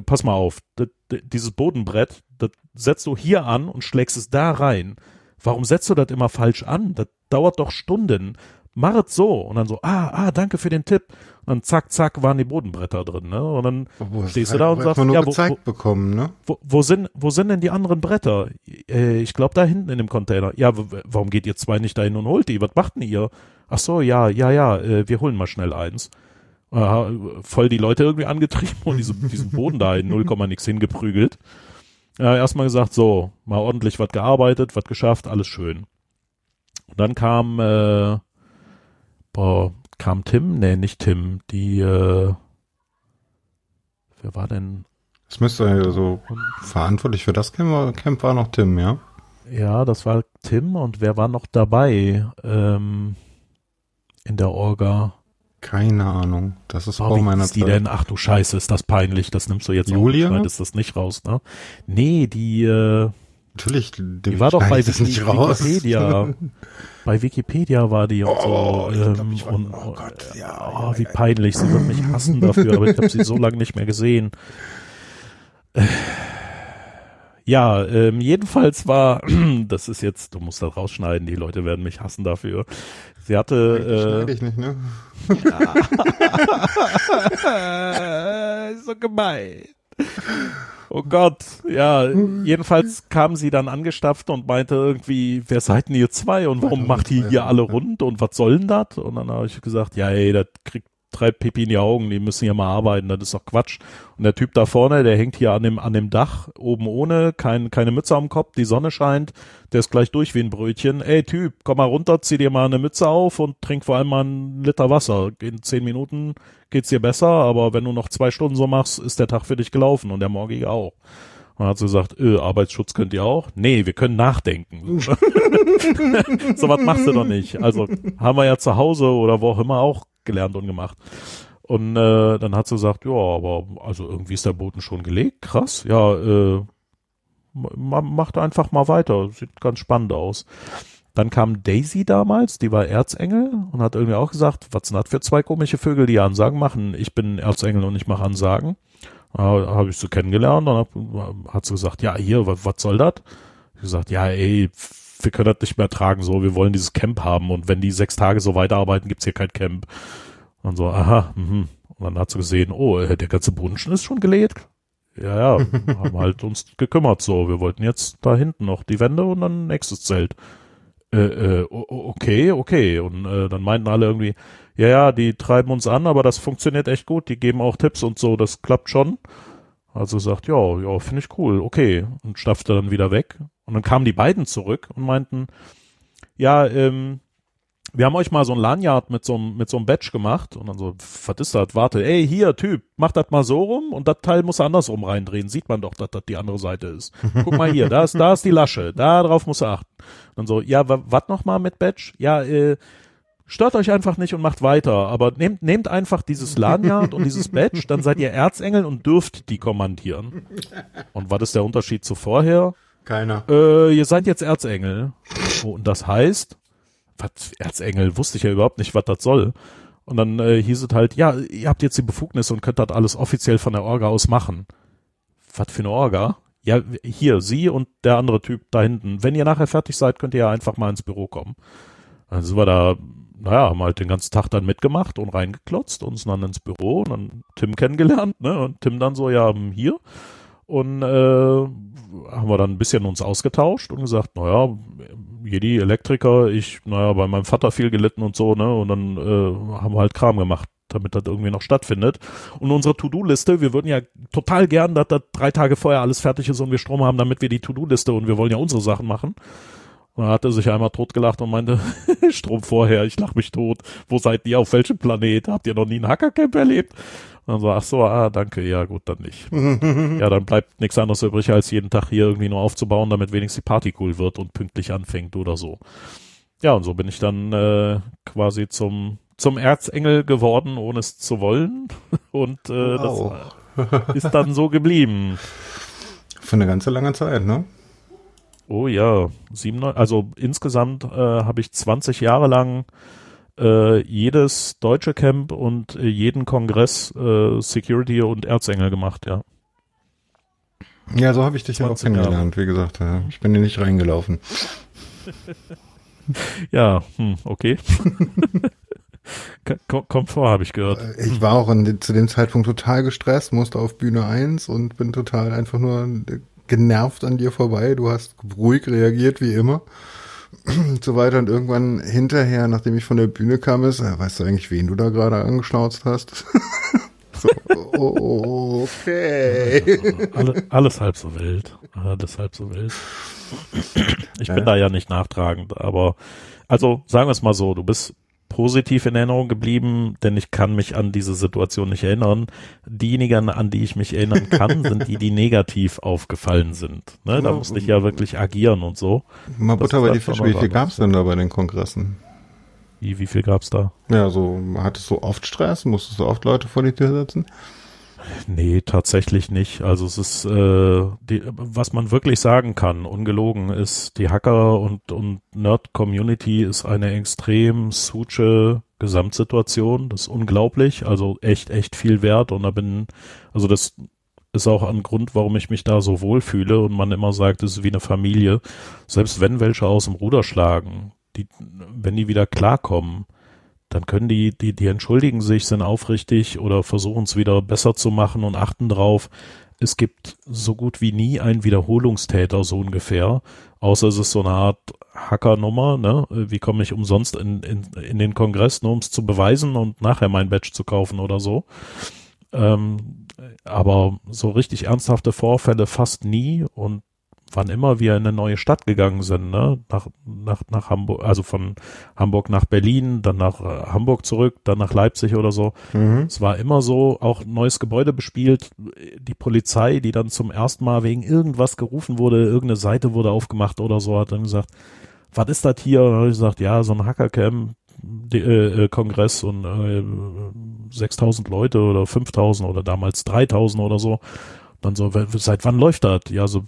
pass mal auf, das, dieses Bodenbrett, das setzt du hier an und schlägst es da rein. Warum setzt du das immer falsch an? Das dauert doch Stunden mach es so. Und dann so, ah, ah, danke für den Tipp. Und dann zack, zack, waren die Bodenbretter drin, ne? Und dann wo stehst du da und sagst, ja, wo, wo, bekommen, ne? Wo, wo, sind, wo sind denn die anderen Bretter? Äh, ich glaube da hinten in dem Container. Ja, warum geht ihr zwei nicht dahin und holt die? Was macht denn ihr? Ach so, ja, ja, ja, äh, wir holen mal schnell eins. Voll die Leute irgendwie angetrieben und diese, diesen Boden da in 0, nix hingeprügelt. Ja, erstmal gesagt, so, mal ordentlich was gearbeitet, was geschafft, alles schön. Und dann kam äh, boah, kam Tim? Nee, nicht Tim. Die, äh, wer war denn? Das müsste also verantwortlich für das Camp, Camp war noch Tim, ja? Ja, das war Tim und wer war noch dabei ähm, in der Orga? Keine Ahnung. Das ist oh, vor meiner Zeit. die denn? Ach du Scheiße, ist das peinlich. Das nimmst du jetzt Julia? auch nicht, das nicht raus, ne? Nee, die äh, Natürlich, die war doch bei Wiki, nicht raus. Wikipedia. bei Wikipedia war die und oh, so. Ähm, glaub, und, oh Gott, ja, oh, ja, wie ja, peinlich. Sie wird mich hassen dafür, aber ich habe sie so lange nicht mehr gesehen. Ja, ähm, jedenfalls war, das ist jetzt, du musst das rausschneiden, die Leute werden mich hassen dafür. Sie hatte. Äh, ich nicht, ne? so gemein. Oh Gott, ja, jedenfalls kam sie dann angestapft und meinte irgendwie, wer seid denn ihr zwei und warum macht ihr hier alle rund und was soll denn das? Und dann habe ich gesagt, ja ey, das kriegt treibt Pipi in die Augen, die müssen ja mal arbeiten, das ist doch Quatsch. Und der Typ da vorne, der hängt hier an dem, an dem Dach, oben ohne, kein, keine Mütze am Kopf, die Sonne scheint, der ist gleich durch wie ein Brötchen. Ey Typ, komm mal runter, zieh dir mal eine Mütze auf und trink vor allem mal einen Liter Wasser. In zehn Minuten geht's dir besser, aber wenn du noch zwei Stunden so machst, ist der Tag für dich gelaufen und der morgige auch. Und dann hat sie gesagt, äh, Arbeitsschutz könnt ihr auch? Nee, wir können nachdenken. so was machst du doch nicht. Also haben wir ja zu Hause oder wo auch immer auch gelernt und gemacht. Und äh, dann hat sie gesagt, ja, aber also irgendwie ist der Boden schon gelegt, krass. Ja, äh, macht einfach mal weiter, sieht ganz spannend aus. Dann kam Daisy damals, die war Erzengel und hat irgendwie auch gesagt, was sind das für zwei komische Vögel, die Ansagen machen? Ich bin Erzengel und ich mache Ansagen. Äh, Habe ich so kennengelernt und hab, hat sie gesagt, ja, hier, was, soll das? Ich gesagt, ja, ey, wir können das nicht mehr tragen, so, wir wollen dieses Camp haben und wenn die sechs Tage so weiterarbeiten, gibt's hier kein Camp. Und so, aha, mhm. Und dann hat sie gesehen, oh, äh, der ganze Bunschen ist schon gelegt. Ja, ja, haben halt uns gekümmert, so, wir wollten jetzt da hinten noch die Wände und dann nächstes Zelt. Äh, äh, okay, okay. Und äh, dann meinten alle irgendwie, ja, ja, die treiben uns an, aber das funktioniert echt gut, die geben auch Tipps und so, das klappt schon. Also sagt, ja, ja, finde ich cool, okay. Und stapfte dann wieder weg. Und dann kamen die beiden zurück und meinten, ja, ähm, wir haben euch mal so ein Lanyard mit so einem, mit so einem Badge gemacht und dann so, was ist das? Warte, ey, hier, Typ, mach das mal so rum und das Teil muss er andersrum reindrehen. Sieht man doch, dass das die andere Seite ist. Guck mal hier, da ist, da ist die Lasche, da drauf muss er achten. Und dann so, ja, was nochmal mit Badge? Ja, äh, stört euch einfach nicht und macht weiter, aber nehmt, nehmt einfach dieses Lanyard und dieses Badge, dann seid ihr Erzengel und dürft die kommandieren. Und was ist der Unterschied zu vorher? Keiner. Äh, ihr seid jetzt Erzengel. Und das heißt, was, Erzengel, wusste ich ja überhaupt nicht, was das soll. Und dann äh, hieß es halt, ja, ihr habt jetzt die Befugnis und könnt das alles offiziell von der Orga aus machen. Was für eine Orga? Ja, hier, Sie und der andere Typ da hinten. Wenn ihr nachher fertig seid, könnt ihr ja einfach mal ins Büro kommen. Dann sind wir da, naja, haben halt den ganzen Tag dann mitgemacht und reingeklotzt, uns dann ins Büro und dann Tim kennengelernt, ne? Und Tim dann so, ja, hier. Und äh, haben wir dann ein bisschen uns ausgetauscht und gesagt, naja, Jedi Elektriker, ich, naja, bei meinem Vater viel gelitten und so, ne? Und dann äh, haben wir halt Kram gemacht, damit das irgendwie noch stattfindet. Und unsere To-Do-Liste, wir würden ja total gern, dass das drei Tage vorher alles fertig ist und wir Strom haben, damit wir die To-Do-Liste und wir wollen ja unsere Sachen machen. Und dann hat er sich einmal totgelacht und meinte, Strom vorher, ich lach mich tot. Wo seid ihr? Auf welchem Planet? Habt ihr noch nie ein Hackercamp erlebt? Und dann so, ach so, ah, danke, ja gut, dann nicht. ja, dann bleibt nichts anderes übrig, als jeden Tag hier irgendwie nur aufzubauen, damit wenigstens die Party cool wird und pünktlich anfängt oder so. Ja, und so bin ich dann äh, quasi zum zum Erzengel geworden, ohne es zu wollen. Und äh, das ist dann so geblieben. Für eine ganze lange Zeit, ne? Oh ja, sieben, also insgesamt äh, habe ich 20 Jahre lang äh, jedes deutsche Camp und äh, jeden Kongress äh, Security und Erzengel gemacht, ja. Ja, so habe ich dich ja auch kennengelernt, wie gesagt. Ja. Ich bin dir nicht reingelaufen. ja, hm, okay. Kommt vor, habe ich gehört. Äh, ich war auch in, zu dem Zeitpunkt total gestresst, musste auf Bühne 1 und bin total einfach nur genervt an dir vorbei. Du hast ruhig reagiert, wie immer. so weiter und irgendwann hinterher, nachdem ich von der Bühne kam, ist, äh, weißt du eigentlich, wen du da gerade angeschnauzt hast? so, okay. Alle, alles halb so wild. Alles halb so wild. Ich bin ja. da ja nicht nachtragend, aber also sagen wir es mal so, du bist positiv in Erinnerung geblieben, denn ich kann mich an diese Situation nicht erinnern. Diejenigen, an die ich mich erinnern kann, sind die, die negativ aufgefallen sind. Ne? Da musste ich ja wirklich agieren und so. Mal Butter bei die Fische, wie viel gab es denn da bei den Kongressen? Wie, wie viel gab's da? Ja, so, hattest du oft Stress? Musstest du oft Leute vor die Tür setzen? Nee, tatsächlich nicht. Also es ist, äh, die, was man wirklich sagen kann, ungelogen, ist, die Hacker- und, und Nerd-Community ist eine extrem suche Gesamtsituation. Das ist unglaublich, also echt, echt viel wert. Und da bin, also das ist auch ein Grund, warum ich mich da so wohlfühle und man immer sagt, es ist wie eine Familie. Selbst wenn welche aus dem Ruder schlagen, die, wenn die wieder klarkommen, dann können die, die, die entschuldigen sich, sind aufrichtig oder versuchen es wieder besser zu machen und achten drauf. Es gibt so gut wie nie einen Wiederholungstäter, so ungefähr. Außer es ist so eine Art Hackernummer, ne? Wie komme ich umsonst in, in, in den Kongress, nur um es zu beweisen und nachher mein Badge zu kaufen oder so. Ähm, aber so richtig ernsthafte Vorfälle fast nie und wann immer wir in eine neue Stadt gegangen sind, ne? nach, nach, nach Hamburg, also von Hamburg nach Berlin, dann nach äh, Hamburg zurück, dann nach Leipzig oder so. Mhm. Es war immer so, auch neues Gebäude bespielt, die Polizei, die dann zum ersten Mal wegen irgendwas gerufen wurde, irgendeine Seite wurde aufgemacht oder so, hat dann gesagt, was ist das hier? Und dann habe ich gesagt, ja, so ein Hackercamp, die, äh, äh Kongress und äh, 6000 Leute oder 5000 oder damals 3000 oder so. Dann so, seit wann läuft das? Ja, so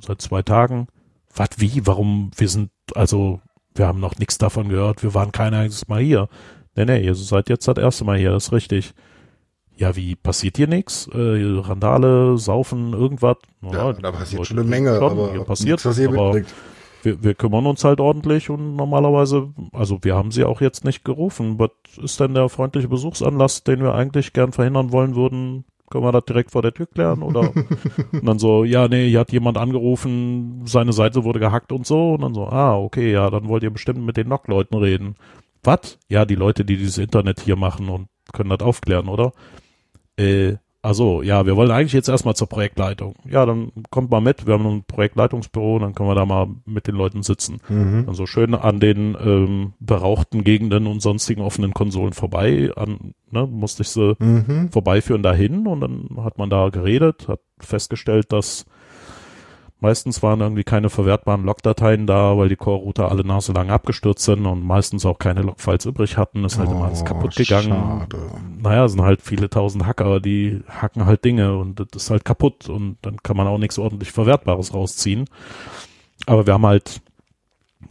seit zwei Tagen. Was, wie? Warum? Wir sind, also, wir haben noch nichts davon gehört. Wir waren kein einziges Mal hier. Nee, nee, ihr seid jetzt das erste Mal hier, das ist richtig. Ja, wie passiert hier nichts? Äh, Randale, Saufen, irgendwas? Ja, da passiert schon eine Menge, schon, aber hier passiert, nichts, aber wir, wir kümmern uns halt ordentlich und normalerweise, also wir haben sie auch jetzt nicht gerufen. Was ist denn der freundliche Besuchsanlass, den wir eigentlich gern verhindern wollen würden? Können wir das direkt vor der Tür klären? Oder und dann so, ja, nee, hier hat jemand angerufen, seine Seite wurde gehackt und so. Und dann so, ah, okay, ja, dann wollt ihr bestimmt mit den Nock-Leuten reden. Was? Ja, die Leute, die dieses Internet hier machen und können das aufklären, oder? Äh, also, ja, wir wollen eigentlich jetzt erstmal zur Projektleitung. Ja, dann kommt mal mit, wir haben ein Projektleitungsbüro, dann können wir da mal mit den Leuten sitzen. Mhm. Also schön an den ähm, berauchten Gegenden und sonstigen offenen Konsolen vorbei, an, ne, musste ich sie mhm. vorbeiführen dahin und dann hat man da geredet, hat festgestellt, dass Meistens waren irgendwie keine verwertbaren Logdateien da, weil die Core-Router alle naselang abgestürzt sind und meistens auch keine Logfiles übrig hatten. Ist halt oh, immer alles oh, kaputt gegangen. Schade. Naja, sind halt viele tausend Hacker, die hacken halt Dinge und das ist halt kaputt und dann kann man auch nichts ordentlich Verwertbares rausziehen. Aber wir haben halt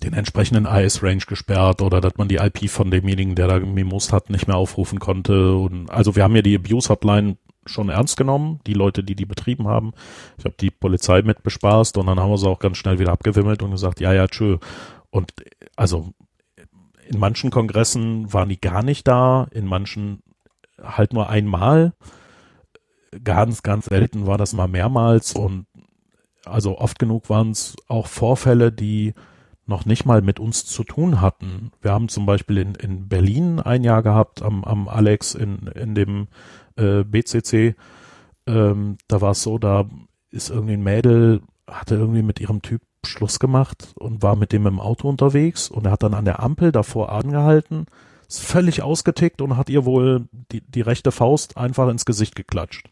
den entsprechenden IS-Range gesperrt oder dass man die IP von demjenigen, der da Mimos hat, nicht mehr aufrufen konnte. Und also wir haben ja die Abuse-Hotline schon ernst genommen, die Leute, die die betrieben haben. Ich habe die Polizei mit bespaßt und dann haben wir sie auch ganz schnell wieder abgewimmelt und gesagt, ja, ja, tschö. Und also in manchen Kongressen waren die gar nicht da, in manchen halt nur einmal. Ganz, ganz selten war das mal mehrmals und also oft genug waren es auch Vorfälle, die noch nicht mal mit uns zu tun hatten. Wir haben zum Beispiel in, in Berlin ein Jahr gehabt, am, am Alex in, in dem äh, BCC, ähm, da war es so, da ist irgendwie ein Mädel, hatte irgendwie mit ihrem Typ Schluss gemacht und war mit dem im Auto unterwegs und er hat dann an der Ampel davor angehalten, ist völlig ausgetickt und hat ihr wohl die, die rechte Faust einfach ins Gesicht geklatscht.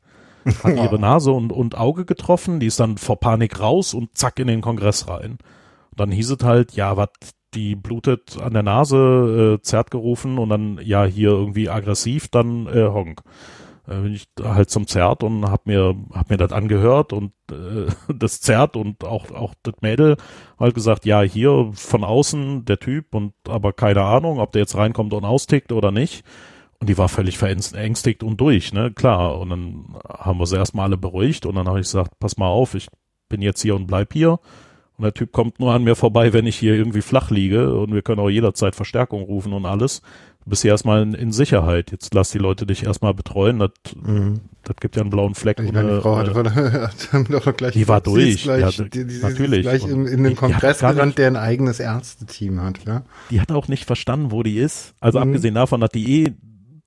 Hat ihre Nase und, und Auge getroffen, die ist dann vor Panik raus und zack in den Kongress rein. Und dann hieß es halt, ja, was, die blutet an der Nase, äh, zerrt gerufen und dann, ja, hier irgendwie aggressiv, dann äh, Honk. Äh, bin ich halt zum Zert und hab mir, hab mir das angehört und äh, das Zert und auch, auch das Mädel halt gesagt, ja, hier von außen der Typ und aber keine Ahnung, ob der jetzt reinkommt und austickt oder nicht. Und die war völlig verängstigt und durch, ne, klar. Und dann haben wir sie erstmal alle beruhigt und dann habe ich gesagt, pass mal auf, ich bin jetzt hier und bleib hier. Und der Typ kommt nur an mir vorbei, wenn ich hier irgendwie flach liege und wir können auch jederzeit Verstärkung rufen und alles. Du bist hier erstmal in, in Sicherheit. Jetzt lass die Leute dich erstmal betreuen. Das, mhm. das gibt ja einen blauen Fleck. Ich meine, die Frau hatte, hatte doch gleich, die war durch. Gleich, ja, die, die, natürlich. Gleich in, in den Kongress gerannt, der ein eigenes Ärzteteam hat. Ja? Die hat auch nicht verstanden, wo die ist. Also mhm. abgesehen davon hat die eh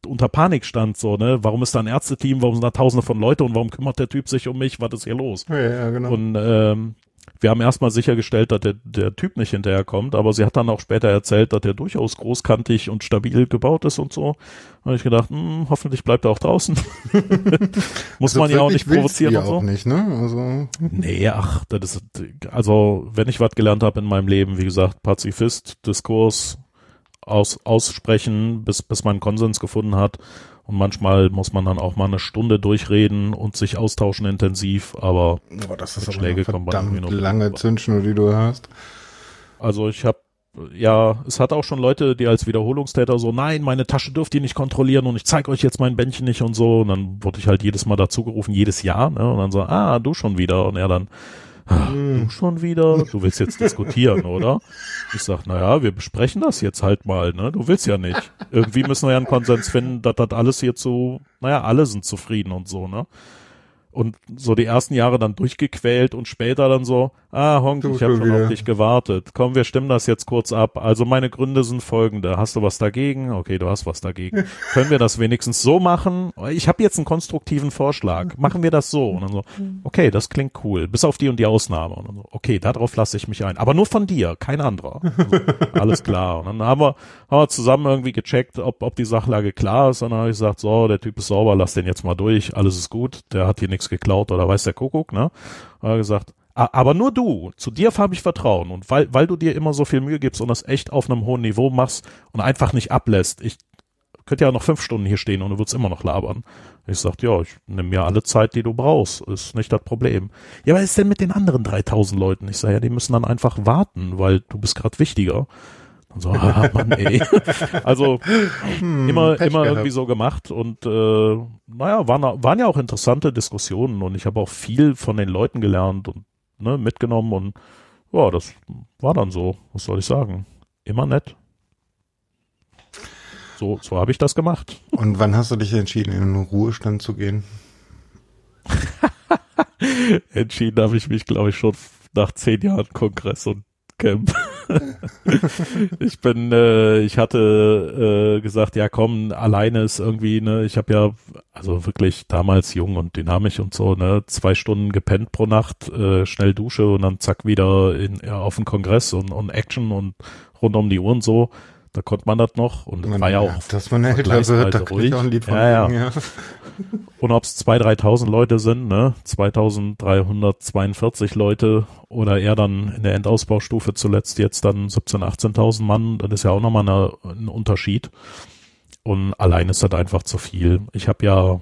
unter Panik stand, so, ne? Warum ist da ein Ärzteteam? Warum sind da tausende von Leute und warum kümmert der Typ sich um mich? Was ist hier los? Ja, ja genau. Und ähm, wir haben erstmal sichergestellt, dass der, der Typ nicht hinterherkommt, aber sie hat dann auch später erzählt, dass der durchaus großkantig und stabil gebaut ist und so. Da habe ich gedacht, hm, hoffentlich bleibt er auch draußen. Muss also man ja auch nicht provozieren und so. Auch nicht, ne? Also. Nee, ach, das ist, also wenn ich was gelernt habe in meinem Leben, wie gesagt, Pazifist, Diskurs, aus, aussprechen, bis, bis man Konsens gefunden hat. Und manchmal muss man dann auch mal eine Stunde durchreden und sich austauschen intensiv, aber oh, das ist Schläge aber eine verdammt lange Zündschnur, die du hast. Also ich habe ja, es hat auch schon Leute, die als Wiederholungstäter so, nein, meine Tasche dürft ihr nicht kontrollieren und ich zeige euch jetzt mein Bändchen nicht und so. Und dann wurde ich halt jedes Mal dazugerufen, jedes Jahr, ne? Und dann so, ah, du schon wieder. Und er dann, du schon wieder? Du willst jetzt diskutieren, oder? Ich sag, naja, wir besprechen das jetzt halt mal, ne? Du willst ja nicht. Irgendwie müssen wir ja einen Konsens finden, dass das alles hier zu, naja, alle sind zufrieden und so, ne? und so die ersten Jahre dann durchgequält und später dann so, ah, Honk, ich habe schon wieder. auf dich gewartet. Komm, wir stimmen das jetzt kurz ab. Also meine Gründe sind folgende. Hast du was dagegen? Okay, du hast was dagegen. Können wir das wenigstens so machen? Ich habe jetzt einen konstruktiven Vorschlag. Machen wir das so? Und dann so, okay, das klingt cool. Bis auf die und die Ausnahme. Und dann so, okay, darauf lasse ich mich ein. Aber nur von dir, kein anderer. Also, alles klar. Und dann haben wir, haben wir zusammen irgendwie gecheckt, ob, ob die Sachlage klar ist. Und dann habe ich gesagt, so, der Typ ist sauber, lass den jetzt mal durch. Alles ist gut. Der hat hier nichts geklaut oder weiß der Kuckuck, ne? Er gesagt, aber nur du, zu dir habe ich Vertrauen und weil, weil du dir immer so viel Mühe gibst und das echt auf einem hohen Niveau machst und einfach nicht ablässt. Ich könnte ja noch fünf Stunden hier stehen und du würdest immer noch labern. Ich sag, ja, ich nehme mir alle Zeit, die du brauchst, ist nicht das Problem. Ja, was ist denn mit den anderen 3000 Leuten? Ich sage, ja, die müssen dann einfach warten, weil du bist gerade wichtiger. Und so, ah, Mann, ey. Also hm, immer, immer irgendwie so gemacht und äh, naja, waren, waren ja auch interessante Diskussionen und ich habe auch viel von den Leuten gelernt und ne, mitgenommen und ja, das war dann so, was soll ich sagen? Immer nett. So, so habe ich das gemacht. Und wann hast du dich entschieden, in den Ruhestand zu gehen? entschieden habe ich mich, glaube ich, schon nach zehn Jahren Kongress und Camp. ich bin, äh, ich hatte äh, gesagt, ja komm, alleine ist irgendwie, ne, ich habe ja, also wirklich damals jung und dynamisch und so, ne, zwei Stunden gepennt pro Nacht, äh, schnell Dusche und dann zack wieder in, ja, auf den Kongress und, und Action und rund um die Uhr und so. Da konnte man das noch und man, war ja auch. Dass man älter wird, da kann ich auch ein Lied von ja, ja. ja. Und ob es 2.000, 3.000 Leute sind, ne, 2.342 Leute oder eher dann in der Endausbaustufe zuletzt jetzt dann 17.000, 18.000 Mann, das ist ja auch nochmal eine, ein Unterschied. Und allein ist das einfach zu viel. Ich habe ja,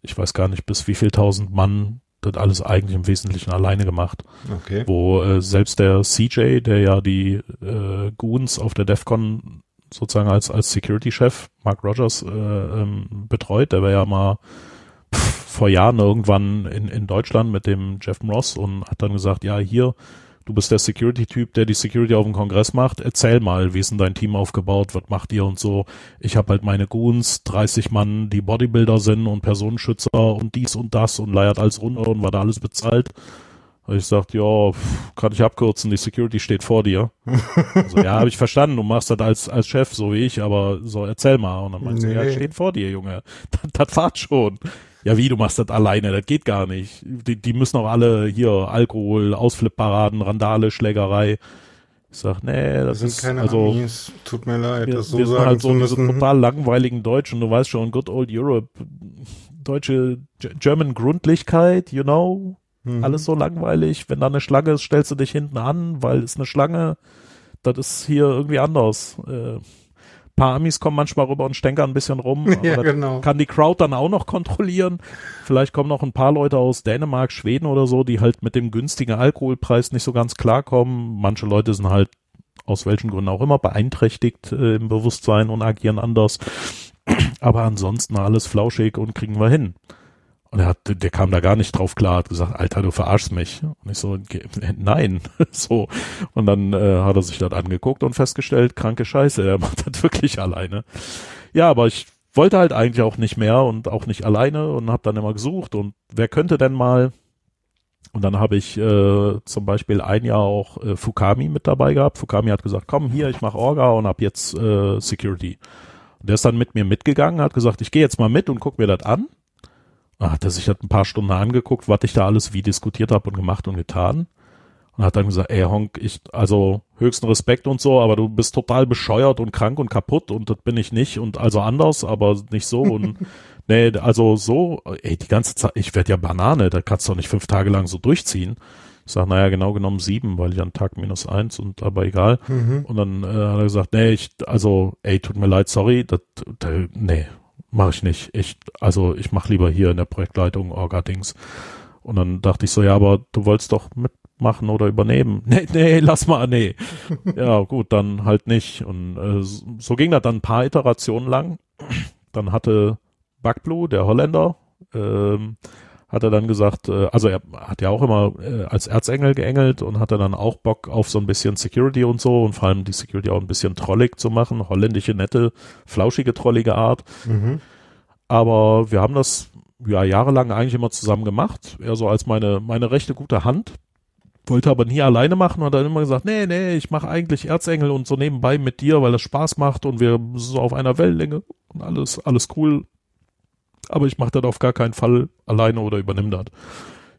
ich weiß gar nicht, bis wie viel tausend Mann das alles eigentlich im Wesentlichen alleine gemacht. Okay. Wo äh, selbst der CJ, der ja die äh, Goons auf der DEFCON sozusagen als, als Security-Chef, Mark Rogers, äh, ähm, betreut, der war ja mal pff, vor Jahren irgendwann in, in Deutschland mit dem Jeff Ross und hat dann gesagt, ja, hier, du bist der Security-Typ, der die Security auf dem Kongress macht. Erzähl mal, wie ist denn dein Team aufgebaut? Was macht ihr und so? Ich habe halt meine Goons, 30 Mann, die Bodybuilder sind und Personenschützer und dies und das und leiert alles runter und war da alles bezahlt. Und ich sagte, ja, kann ich abkürzen, die Security steht vor dir. also, ja, habe ich verstanden, du machst das als, als Chef, so wie ich, aber so erzähl mal. Und dann meinte nee. ja, steht vor dir, Junge. Das, das fahrt schon. Ja, wie, du machst das alleine, das geht gar nicht. Die, die müssen auch alle hier Alkohol, Ausflippparaden, Randale, Schlägerei. Ich sag, nee, das sind ist keine also Amis. Tut mir leid, wir, das so wir sind sagen halt so zu diese total langweiligen Deutschen, du weißt schon, Good Old Europe, deutsche German Gründlichkeit, you know, Mhm. alles so langweilig. Wenn da eine Schlange ist, stellst du dich hinten an, weil es eine Schlange, das ist hier irgendwie anders. Äh, paar Amis kommen manchmal rüber und stänkern ein bisschen rum, Ja, genau. kann die Crowd dann auch noch kontrollieren. Vielleicht kommen noch ein paar Leute aus Dänemark, Schweden oder so, die halt mit dem günstigen Alkoholpreis nicht so ganz klarkommen. Manche Leute sind halt aus welchen Gründen auch immer beeinträchtigt äh, im Bewusstsein und agieren anders. Aber ansonsten alles flauschig und kriegen wir hin. Und er hat, der kam da gar nicht drauf klar, hat gesagt, Alter, du verarschst mich. Und ich so, "Ge- nein, so. Und dann äh, hat er sich das angeguckt und festgestellt, kranke Scheiße, er macht das wirklich alleine. Ja, aber ich wollte halt eigentlich auch nicht mehr und auch nicht alleine und habe dann immer gesucht und wer könnte denn mal und dann habe ich äh, zum Beispiel ein Jahr auch äh, Fukami mit dabei gehabt. Fukami hat gesagt, komm hier, ich mache Orga und ab jetzt äh, Security. Und der ist dann mit mir mitgegangen, hat gesagt, ich gehe jetzt mal mit und guck mir das an. Hat er sich das ein paar Stunden angeguckt, was ich da alles wie diskutiert habe und gemacht und getan. Und hat dann gesagt, ey Honk, ich, also höchsten Respekt und so, aber du bist total bescheuert und krank und kaputt und das bin ich nicht und also anders, aber nicht so und nee, also so, ey, die ganze Zeit, ich werd ja Banane, da kannst du doch nicht fünf Tage lang so durchziehen. Ich sag, naja, genau genommen sieben, weil ich an Tag minus eins und aber egal. Mhm. Und dann äh, hat er gesagt, nee, ich, also, ey, tut mir leid, sorry, das, das nee, mache ich nicht. Ich, also ich mache lieber hier in der Projektleitung Orga-Dings. Und dann dachte ich so, ja, aber du wolltest doch mitmachen oder übernehmen. Nee, nee, lass mal, nee. ja, gut, dann halt nicht. Und äh, so- ging das dann ein paar Iterationen lang. Dann hatte Backblue, der Holländer, ähm, hat er dann gesagt, äh, also er hat ja auch immer äh, als Erzengel geengelt und hatte dann auch Bock auf so ein bisschen Security und so und vor allem die Security auch ein bisschen trollig zu machen, holländische, nette, flauschige, trollige Art. Mhm. Aber wir haben das ja jahrelang eigentlich immer zusammen gemacht, eher so als meine, meine rechte gute Hand. Wollte aber nie alleine machen und hat dann immer gesagt, nee, nee, ich mache eigentlich Erzengel und so nebenbei mit dir, weil das Spaß macht und wir so auf einer Wellenlänge und alles, alles cool. Aber ich mache das auf gar keinen Fall alleine oder übernimm das.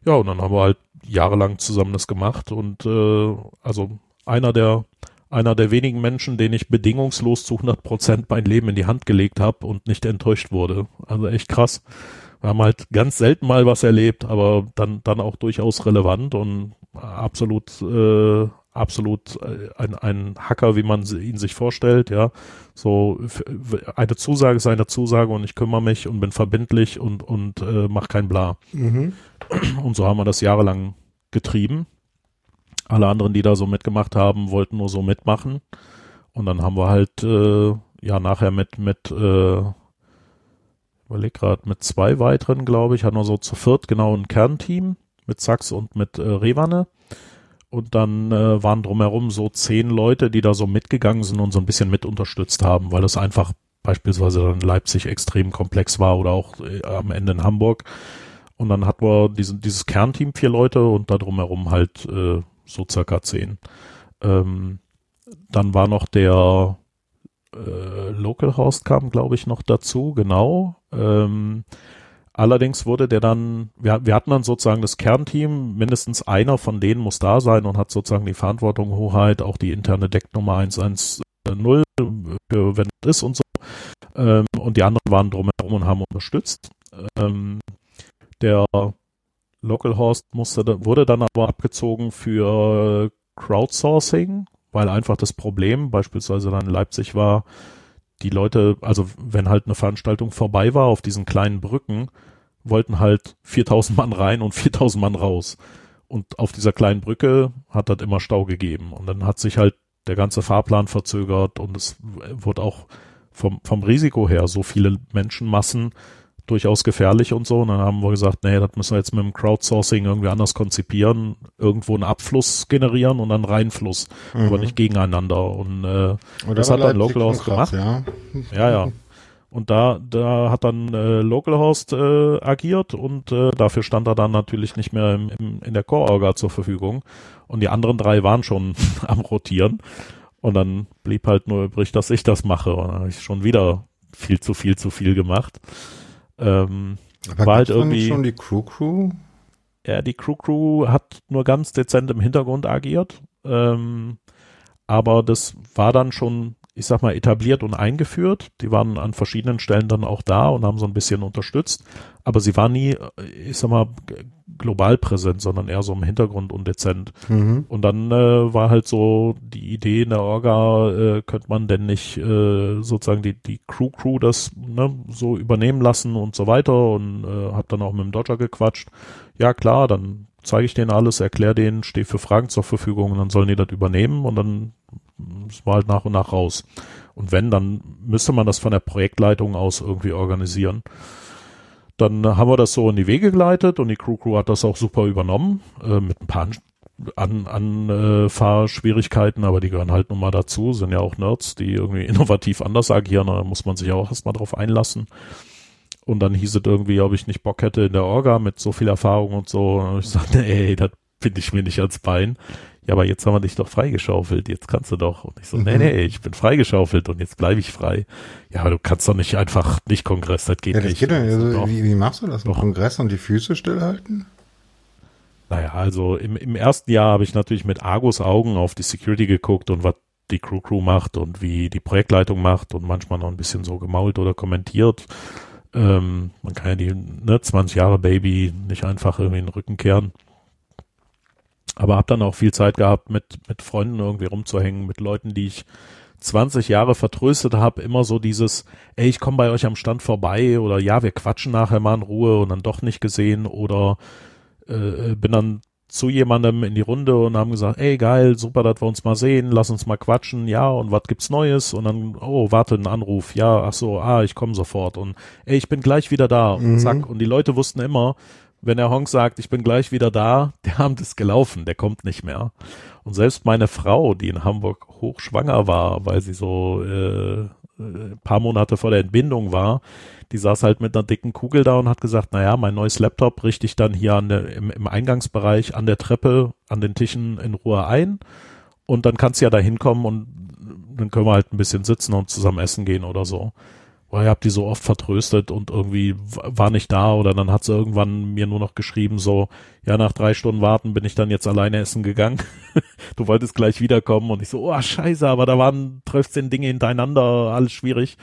Ja, und dann haben wir halt jahrelang zusammen das gemacht und äh, also einer der einer der wenigen Menschen, den ich bedingungslos zu 100 Prozent mein Leben in die Hand gelegt habe und nicht enttäuscht wurde. Also echt krass. Wir haben halt ganz selten mal was erlebt, aber dann dann auch durchaus relevant und absolut äh, absolut äh, ein, ein Hacker, wie man ihn sich vorstellt, ja. So eine Zusage ist eine Zusage und ich kümmere mich und bin verbindlich und und äh, mach kein Bla. Mhm. Und so haben wir das jahrelang getrieben. Alle anderen, die da so mitgemacht haben, wollten nur so mitmachen. Und dann haben wir halt äh, ja nachher mit mit äh, überleg grad mit zwei weiteren, glaube ich, hatten wir so zu viert genau ein Kernteam mit Sachs und mit äh, Rewanne. Und dann äh, waren drumherum so zehn Leute, die da so mitgegangen sind und so ein bisschen mit unterstützt haben, weil das einfach beispielsweise dann in Leipzig extrem komplex war oder auch äh, am Ende in Hamburg. Und dann hatten wir diesen, dieses Kernteam vier Leute und da drumherum halt äh, so circa zehn. Ähm, dann war noch der äh, Local Host kam, glaube ich, noch dazu, genau. Ähm, allerdings wurde der dann, wir, wir hatten dann sozusagen das Kernteam, mindestens einer von denen muss da sein und hat sozusagen die Verantwortung, Hoheit, auch die interne Decknummer 110 für wenn es ist und so. Ähm, und die anderen waren drumherum und haben unterstützt. Ähm, der Local Host musste, wurde dann aber abgezogen für Crowdsourcing, weil einfach das Problem beispielsweise dann in Leipzig war, die Leute, also wenn halt eine Veranstaltung vorbei war auf diesen kleinen Brücken, wollten halt 4000 Mann rein und 4000 Mann raus. Und auf dieser kleinen Brücke hat das immer Stau gegeben. Und dann hat sich halt der ganze Fahrplan verzögert und es wurde auch vom, vom Risiko her so viele Menschenmassen durchaus gefährlich und so. Und dann haben wir gesagt, nee, das müssen wir jetzt mit dem Crowdsourcing irgendwie anders konzipieren, irgendwo einen Abfluss generieren und dann Reinfluss, aber nicht gegeneinander. Und äh, das hat dann Leipzig Local Host schon krass, gemacht. Ja. Ja, ja. Und da, da hat dann äh, Localhost äh, agiert und äh, dafür stand er dann natürlich nicht mehr im, im, in der Core-Orga zur Verfügung. Und die anderen drei waren schon am Rotieren. Und dann blieb halt nur übrig, dass ich das mache. Und dann habe ich schon wieder viel zu viel zu viel gemacht. Ähm, Aber war halt irgendwie schon die Crew Crew? Ja, die Crew Crew hat nur ganz dezent im Hintergrund agiert. Ähm, aber das war dann schon, ich sag mal, etabliert und eingeführt. Die waren an verschiedenen Stellen dann auch da und haben so ein bisschen unterstützt. Aber sie war nie, ich sag mal, global präsent, sondern eher so im Hintergrund und dezent. Mhm. Und dann äh, war halt so die Idee in der Orga, äh, könnte man denn nicht äh, sozusagen die, die Crew Crew das ne, so übernehmen lassen und so weiter und äh, hab dann auch mit dem Dodger gequatscht. Ja klar, dann zeige ich denen alles, erkläre denen, stehe für Fragen zur Verfügung und dann sollen die das übernehmen und dann es war halt nach und nach raus. Und wenn, dann müsste man das von der Projektleitung aus irgendwie organisieren. Dann haben wir das so in die Wege geleitet und die Crew Crew hat das auch super übernommen, äh, mit ein paar an, an äh, aber die gehören halt nun mal dazu, sind ja auch Nerds, die irgendwie innovativ anders agieren, da muss man sich auch erstmal drauf einlassen. Und dann hieß es irgendwie, ob ich nicht Bock hätte in der Orga mit so viel Erfahrung und so. Und ich sagte, ey, das finde ich mir nicht ans Bein. Ja, aber jetzt haben wir dich doch freigeschaufelt, jetzt kannst du doch. Und ich so, mhm. nee, nee, ich bin freigeschaufelt und jetzt bleibe ich frei. Ja, aber du kannst doch nicht einfach nicht Kongress, das geht ja, das nicht. Geht doch, also, wie, wie machst du das? Doch. Kongress und die Füße stillhalten? Naja, also im, im ersten Jahr habe ich natürlich mit Argus Augen auf die Security geguckt und was die Crew Crew macht und wie die Projektleitung macht und manchmal noch ein bisschen so gemault oder kommentiert. Ähm, man kann ja die ne, 20 Jahre Baby nicht einfach irgendwie in den Rücken kehren. Aber habe dann auch viel Zeit gehabt, mit, mit Freunden irgendwie rumzuhängen, mit Leuten, die ich 20 Jahre vertröstet habe, immer so dieses, ey, ich komme bei euch am Stand vorbei oder ja, wir quatschen nachher mal in Ruhe und dann doch nicht gesehen oder äh, bin dann zu jemandem in die Runde und haben gesagt, ey geil, super, dass wir uns mal sehen, lass uns mal quatschen, ja, und was gibt's Neues? Und dann, oh, warte, ein Anruf, ja, ach so, ah, ich komme sofort und ey, ich bin gleich wieder da und mhm. zack. Und die Leute wussten immer, wenn der Honk sagt, ich bin gleich wieder da, der Abend ist gelaufen, der kommt nicht mehr. Und selbst meine Frau, die in Hamburg hochschwanger war, weil sie so äh, äh, paar Monate vor der Entbindung war, die saß halt mit einer dicken Kugel da und hat gesagt, naja, mein neues Laptop richte ich dann hier an der, im, im Eingangsbereich an der Treppe, an den Tischen in Ruhe ein und dann kannst du ja da hinkommen und dann können wir halt ein bisschen sitzen und zusammen essen gehen oder so boah, ihr habt die so oft vertröstet und irgendwie war nicht da oder dann hat sie irgendwann mir nur noch geschrieben so, ja, nach drei Stunden warten bin ich dann jetzt alleine essen gegangen. du wolltest gleich wiederkommen und ich so, oh scheiße, aber da waren 13 Dinge hintereinander, alles schwierig.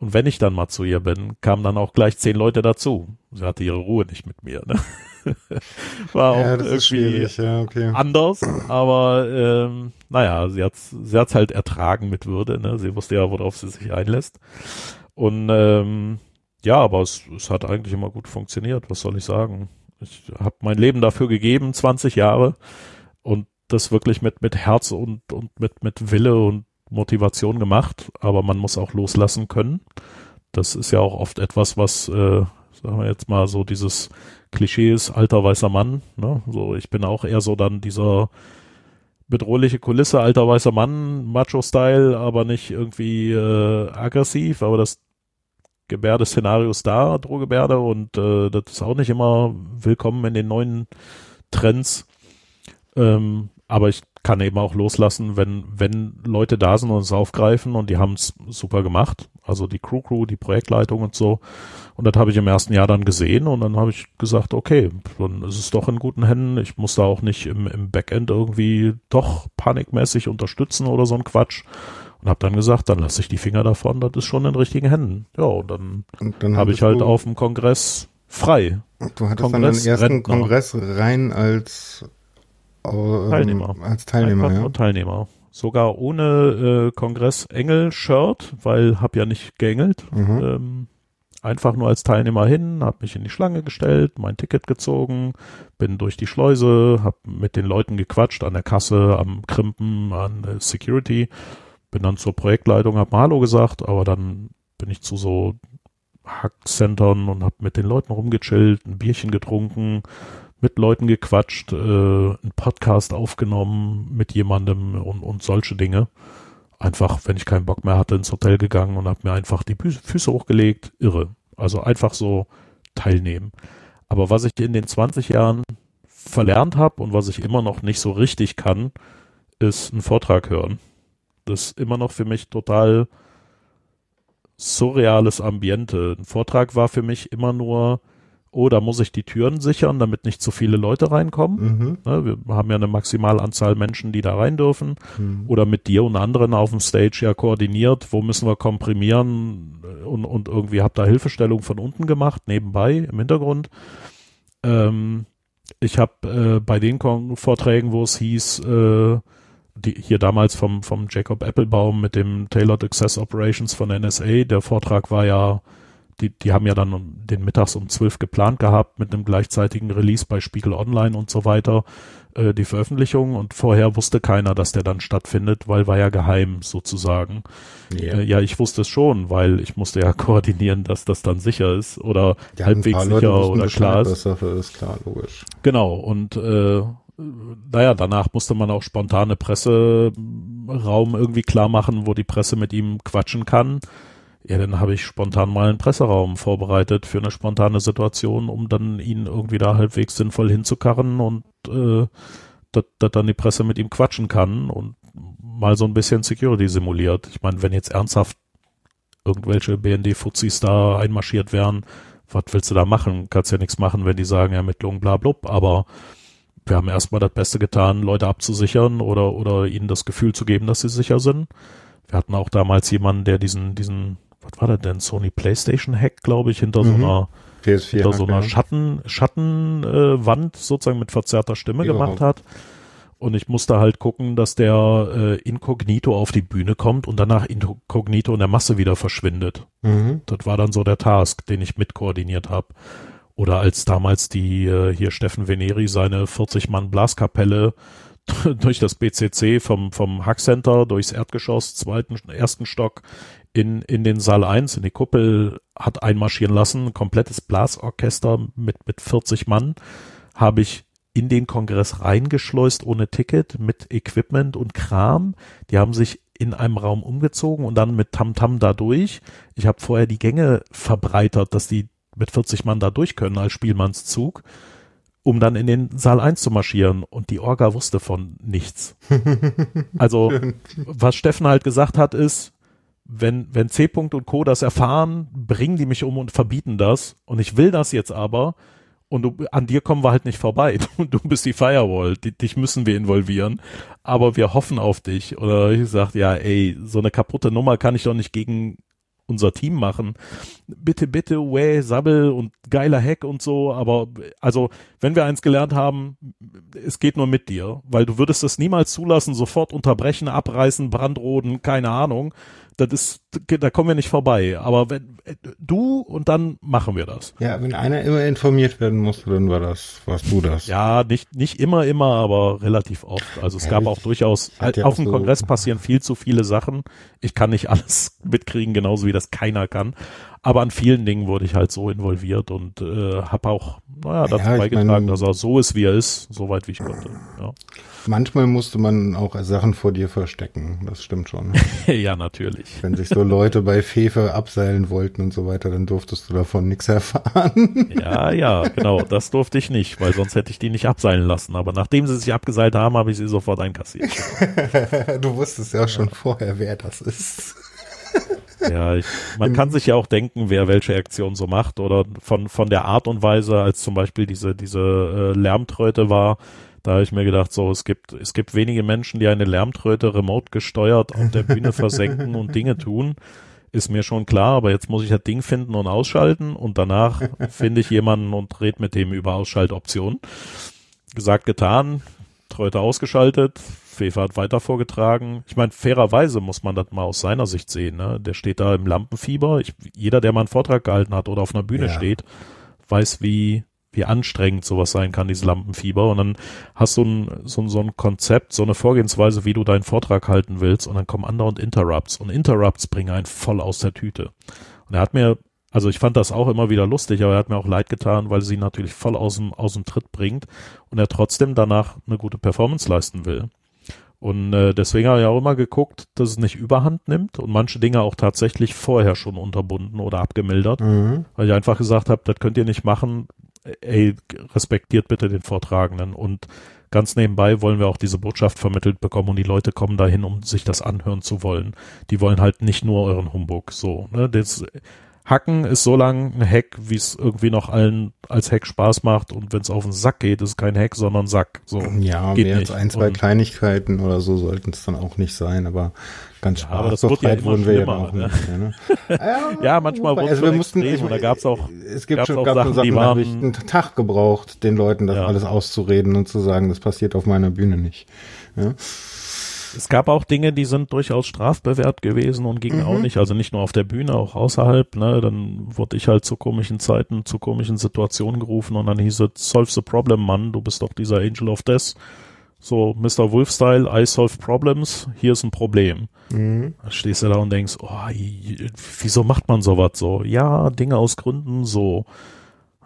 Und wenn ich dann mal zu ihr bin, kamen dann auch gleich zehn Leute dazu. Sie hatte ihre Ruhe nicht mit mir. Ne? War auch ja, irgendwie ja, okay. anders, aber ähm, naja, sie hat's, sie hat's halt ertragen mit Würde. Ne? Sie wusste ja, worauf sie sich einlässt. Und ähm, ja, aber es, es hat eigentlich immer gut funktioniert. Was soll ich sagen? Ich habe mein Leben dafür gegeben, 20 Jahre und das wirklich mit mit Herz und und mit mit Wille und Motivation gemacht. Aber man muss auch loslassen können. Das ist ja auch oft etwas, was äh, sagen wir jetzt mal so dieses Klischee ist alter weißer Mann. Ne? So, ich bin auch eher so dann dieser bedrohliche Kulisse, alter weißer Mann, Macho-Style, aber nicht irgendwie äh, aggressiv, aber das Gebärdeszenario ist da, Drohgebärde und äh, das ist auch nicht immer willkommen in den neuen Trends. Ähm, aber ich kann eben auch loslassen, wenn, wenn Leute da sind und es aufgreifen und die haben es super gemacht. Also die Crew Crew, die Projektleitung und so. Und das habe ich im ersten Jahr dann gesehen und dann habe ich gesagt, okay, dann ist es doch in guten Händen. Ich muss da auch nicht im, im Backend irgendwie doch panikmäßig unterstützen oder so ein Quatsch. Und habe dann gesagt, dann lasse ich die Finger davon, das ist schon in richtigen Händen. Ja, und dann, dann habe ich halt auf dem Kongress frei. Du hattest Kongress, dann den ersten Rentner. Kongress rein als ähm, Teilnehmer. Als Teilnehmer, ja. Teilnehmer. Sogar ohne äh, Kongress-Engel-Shirt, weil hab ja nicht geengelt. Mhm. Ähm, einfach nur als Teilnehmer hin, hab mich in die Schlange gestellt, mein Ticket gezogen, bin durch die Schleuse, hab mit den Leuten gequatscht an der Kasse, am Krimpen, an der Security, bin dann zur Projektleitung, hab mal Hallo gesagt, aber dann bin ich zu so Hackcentern und hab mit den Leuten rumgechillt, ein Bierchen getrunken, mit Leuten gequatscht, äh, einen Podcast aufgenommen mit jemandem und, und solche Dinge. Einfach, wenn ich keinen Bock mehr hatte, ins Hotel gegangen und habe mir einfach die Füße hochgelegt. Irre. Also einfach so teilnehmen. Aber was ich in den 20 Jahren verlernt habe und was ich immer noch nicht so richtig kann, ist einen Vortrag hören. Das ist immer noch für mich total surreales Ambiente. Ein Vortrag war für mich immer nur oh, da muss ich die Türen sichern, damit nicht zu viele Leute reinkommen. Mhm. Ne, wir haben ja eine Maximalanzahl Menschen, die da rein dürfen. Mhm. Oder mit dir und anderen auf dem Stage ja koordiniert, wo müssen wir komprimieren und, und irgendwie hab da Hilfestellung von unten gemacht, nebenbei im Hintergrund. Ähm, ich habe äh, bei den Vorträgen, wo es hieß, äh, die, hier damals vom, vom Jacob Applebaum mit dem Tailored Access Operations von NSA, der Vortrag war ja die, die haben ja dann den mittags um zwölf geplant gehabt mit einem gleichzeitigen Release bei Spiegel Online und so weiter, äh, die Veröffentlichung und vorher wusste keiner, dass der dann stattfindet, weil war ja geheim sozusagen. Yeah. Äh, ja, ich wusste es schon, weil ich musste ja koordinieren, dass das dann sicher ist oder ja, halbwegs sicher oder klar ist. Sache ist klar, logisch. Genau, und äh, naja, danach musste man auch spontane Presseraum irgendwie klar machen, wo die Presse mit ihm quatschen kann. Ja, dann habe ich spontan mal einen Presseraum vorbereitet für eine spontane Situation, um dann ihn irgendwie da halbwegs sinnvoll hinzukarren und äh, dass dann die Presse mit ihm quatschen kann und mal so ein bisschen Security simuliert. Ich meine, wenn jetzt ernsthaft irgendwelche BND-Fuzis da einmarschiert wären, was willst du da machen? Kannst ja nichts machen, wenn die sagen Ermittlungen, bla blub, aber wir haben erstmal das Beste getan, Leute abzusichern oder, oder ihnen das Gefühl zu geben, dass sie sicher sind. Wir hatten auch damals jemanden, der diesen, diesen was war das denn? Sony PlayStation Hack, glaube ich, hinter mhm. so einer PS4 hinter so einer Schatten, Schattenwand äh, sozusagen mit verzerrter Stimme Überhaupt. gemacht hat. Und ich musste halt gucken, dass der äh, inkognito auf die Bühne kommt und danach inkognito in der Masse wieder verschwindet. Mhm. Das war dann so der Task, den ich mitkoordiniert habe. Oder als damals die äh, hier Steffen Veneri seine 40 Mann Blaskapelle durch das BCC vom vom Hackcenter durchs Erdgeschoss zweiten ersten Stock in, in den Saal 1, in die Kuppel, hat einmarschieren lassen, komplettes Blasorchester mit, mit 40 Mann, habe ich in den Kongress reingeschleust ohne Ticket mit Equipment und Kram. Die haben sich in einem Raum umgezogen und dann mit Tamtam -Tam da. Ich habe vorher die Gänge verbreitert, dass die mit 40 Mann da durch können als Spielmannszug, um dann in den Saal 1 zu marschieren. Und die Orga wusste von nichts. Also, was Steffen halt gesagt hat, ist, wenn, wenn C. und Co. das erfahren, bringen die mich um und verbieten das. Und ich will das jetzt aber. Und du, an dir kommen wir halt nicht vorbei. Du, du bist die Firewall. Die, dich müssen wir involvieren. Aber wir hoffen auf dich. Oder ich sag, ja, ey, so eine kaputte Nummer kann ich doch nicht gegen unser Team machen. Bitte, bitte, way, Sabbel und geiler Hack und so, aber also, wenn wir eins gelernt haben, es geht nur mit dir, weil du würdest es niemals zulassen, sofort unterbrechen, abreißen, brandroden, keine Ahnung das ist, da kommen wir nicht vorbei. Aber wenn du und dann machen wir das. Ja, wenn einer immer informiert werden musste, dann war das, warst du das. Ja, nicht, nicht immer, immer, aber relativ oft. Also es ja, gab auch durchaus, ja auf dem so Kongress passieren viel zu viele Sachen. Ich kann nicht alles mitkriegen, genauso wie das keiner kann. Aber an vielen Dingen wurde ich halt so involviert und äh, habe auch, naja, dazu ja, beigetragen, mein, dass er so ist, wie er ist, soweit wie ich konnte. Ja. Manchmal musste man auch Sachen vor dir verstecken, das stimmt schon. ja, natürlich. Wenn sich so Leute bei Fefe abseilen wollten und so weiter, dann durftest du davon nichts erfahren. ja, ja, genau, das durfte ich nicht, weil sonst hätte ich die nicht abseilen lassen. Aber nachdem sie sich abgeseilt haben, habe ich sie sofort einkassiert. du wusstest ja schon vorher, wer das ist. Ja, ich, man kann sich ja auch denken, wer welche Aktion so macht oder von, von der Art und Weise, als zum Beispiel diese, diese äh, Lärmtröte war, da habe ich mir gedacht, so, es gibt, es gibt wenige Menschen, die eine Lärmtröte remote gesteuert auf der Bühne versenken und Dinge tun. Ist mir schon klar, aber jetzt muss ich das Ding finden und ausschalten und danach finde ich jemanden und rede mit dem über Ausschaltoptionen. Gesagt, getan, Tröte ausgeschaltet, Fefe hat weiter vorgetragen. Ich meine, fairerweise muss man das mal aus seiner Sicht sehen. Ne? Der steht da im Lampenfieber. Ich, jeder, der mal einen Vortrag gehalten hat oder auf einer Bühne ja. steht, weiß, wie, wie anstrengend sowas sein kann, dieses Lampenfieber. Und dann hast du ein, so, so ein Konzept, so eine Vorgehensweise, wie du deinen Vortrag halten willst. Und dann kommen andere und Interrupts. Und Interrupts bringen einen voll aus der Tüte. Und er hat mir also ich fand das auch immer wieder lustig, aber er hat mir auch leid getan, weil sie natürlich voll aus dem, aus dem Tritt bringt und er trotzdem danach eine gute Performance leisten will. Und äh, deswegen habe ich auch immer geguckt, dass es nicht überhand nimmt und manche Dinge auch tatsächlich vorher schon unterbunden oder abgemildert, mhm. weil ich einfach gesagt habe, das könnt ihr nicht machen, ey, respektiert bitte den Vortragenden und ganz nebenbei wollen wir auch diese Botschaft vermittelt bekommen und die Leute kommen dahin, um sich das anhören zu wollen. Die wollen halt nicht nur euren Humbug, so, ne, das Hacken ist so lang ein Hack, wie es irgendwie noch allen als Hack Spaß macht und wenn es auf den Sack geht, ist kein Hack, sondern Sack. So ja, geht mehr als ein, zwei und Kleinigkeiten oder so sollten es dann auch nicht sein, aber ganz ja, aber das wird ja wurden wir ja auch ne? nicht ne? ja, ja, manchmal wurde also wir mussten, extrem, oder gab's auch es gibt schon gab Sachen, Sachen habe ich einen Tag gebraucht, den Leuten das ja. alles auszureden und zu sagen, das passiert auf meiner Bühne nicht. Ja? Es gab auch Dinge, die sind durchaus strafbewehrt gewesen und gingen mhm. auch nicht, also nicht nur auf der Bühne, auch außerhalb, ne, dann wurde ich halt zu komischen Zeiten, zu komischen Situationen gerufen und dann hieß es, solve the problem, Mann, du bist doch dieser Angel of Death. So, Mr. Wolf-Style, I solve problems, hier ist ein Problem. Mhm. Dann stehst du da und denkst, oh, wieso macht man sowas so? Ja, Dinge aus Gründen so.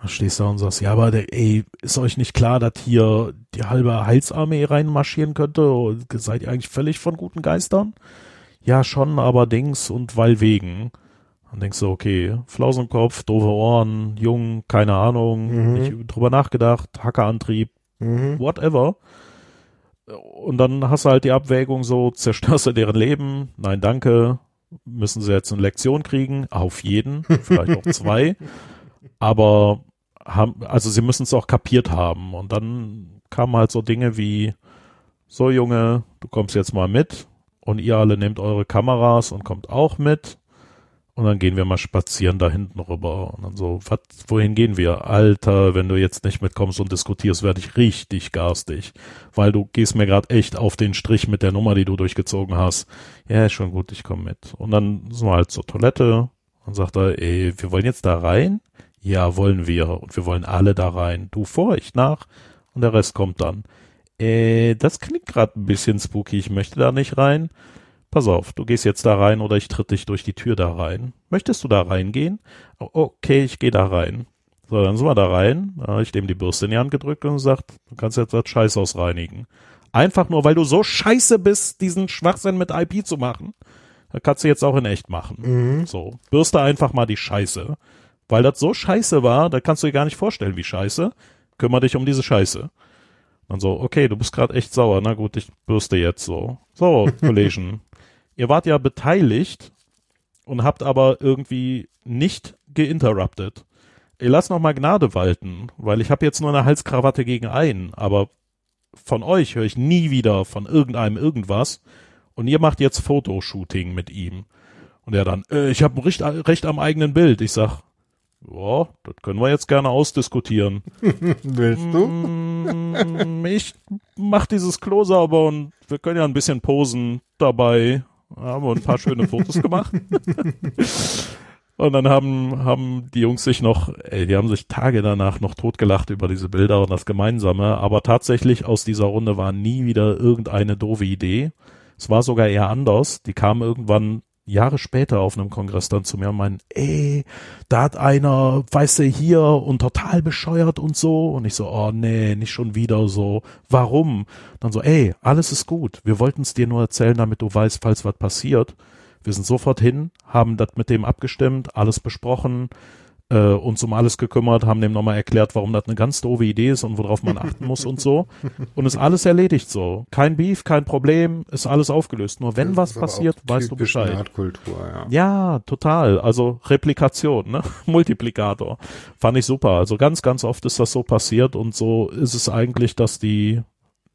Dann stehst du da und sagst, ja, aber der, ey, ist euch nicht klar, dass hier die halbe Heilsarmee reinmarschieren könnte? Seid ihr eigentlich völlig von guten Geistern? Ja, schon, aber Dings und weil wegen. Dann denkst du, okay, Flausenkopf, doofe Ohren, jung, keine Ahnung, mhm. nicht drüber nachgedacht, Hackerantrieb, mhm. whatever. Und dann hast du halt die Abwägung so, zerstörst du deren Leben? Nein, danke. Müssen sie jetzt eine Lektion kriegen? Auf jeden, vielleicht auch zwei. Aber haben, also sie müssen es auch kapiert haben. Und dann kamen halt so Dinge wie, so Junge, du kommst jetzt mal mit und ihr alle nehmt eure Kameras und kommt auch mit. Und dann gehen wir mal spazieren da hinten rüber. Und dann so, wat, wohin gehen wir? Alter, wenn du jetzt nicht mitkommst und diskutierst, werde ich richtig garstig. Weil du gehst mir gerade echt auf den Strich mit der Nummer, die du durchgezogen hast. Ja, ist schon gut, ich komme mit. Und dann sind wir halt zur Toilette und sagt er, ey, wir wollen jetzt da rein? Ja, wollen wir. Und wir wollen alle da rein. Du vor, ich nach. Und der Rest kommt dann. Äh, das klingt gerade ein bisschen spooky. Ich möchte da nicht rein. Pass auf, du gehst jetzt da rein oder ich tritt dich durch die Tür da rein. Möchtest du da reingehen? Okay, ich gehe da rein. So, dann sind wir da rein. Ich dem die Bürste in die Hand gedrückt und gesagt, du kannst jetzt das Scheißhaus reinigen. Einfach nur, weil du so scheiße bist, diesen Schwachsinn mit IP zu machen. Da kannst du jetzt auch in echt machen. Mhm. So, bürste einfach mal die Scheiße. Weil das so scheiße war, da kannst du dir gar nicht vorstellen, wie scheiße. Kümmer dich um diese Scheiße. Dann so, okay, du bist gerade echt sauer. Na gut, ich bürste jetzt so. So, Kollegen. ihr wart ja beteiligt und habt aber irgendwie nicht geinterruptet. Ihr lasst noch mal Gnade walten, weil ich habe jetzt nur eine Halskrawatte gegen einen, aber von euch höre ich nie wieder von irgendeinem irgendwas und ihr macht jetzt Fotoshooting mit ihm. Und er dann, äh, ich habe recht, recht am eigenen Bild. Ich sag, ja, das können wir jetzt gerne ausdiskutieren. Willst du? Mm, ich mach dieses Klo sauber und wir können ja ein bisschen posen dabei. Haben wir ein paar schöne Fotos gemacht. und dann haben, haben die Jungs sich noch, ey, die haben sich Tage danach noch totgelacht über diese Bilder und das Gemeinsame. Aber tatsächlich aus dieser Runde war nie wieder irgendeine doofe Idee. Es war sogar eher anders. Die kamen irgendwann Jahre später auf einem Kongress dann zu mir und meinen, ey, da hat einer, weißt du, hier und total bescheuert und so. Und ich so, oh nee, nicht schon wieder so. Warum? Dann so, ey, alles ist gut. Wir wollten es dir nur erzählen, damit du weißt, falls was passiert. Wir sind sofort hin, haben das mit dem abgestimmt, alles besprochen, äh, uns um alles gekümmert, haben dem nochmal erklärt, warum das eine ganz doofe Idee ist und worauf man achten muss und so. Und ist alles erledigt so. Kein Beef, kein Problem, ist alles aufgelöst. Nur wenn was passiert, weißt du Bescheid. Nerdkultur, ja. ja, total. Also Replikation, ne? Multiplikator. Fand ich super. Also ganz, ganz oft ist das so passiert und so ist es eigentlich, dass die,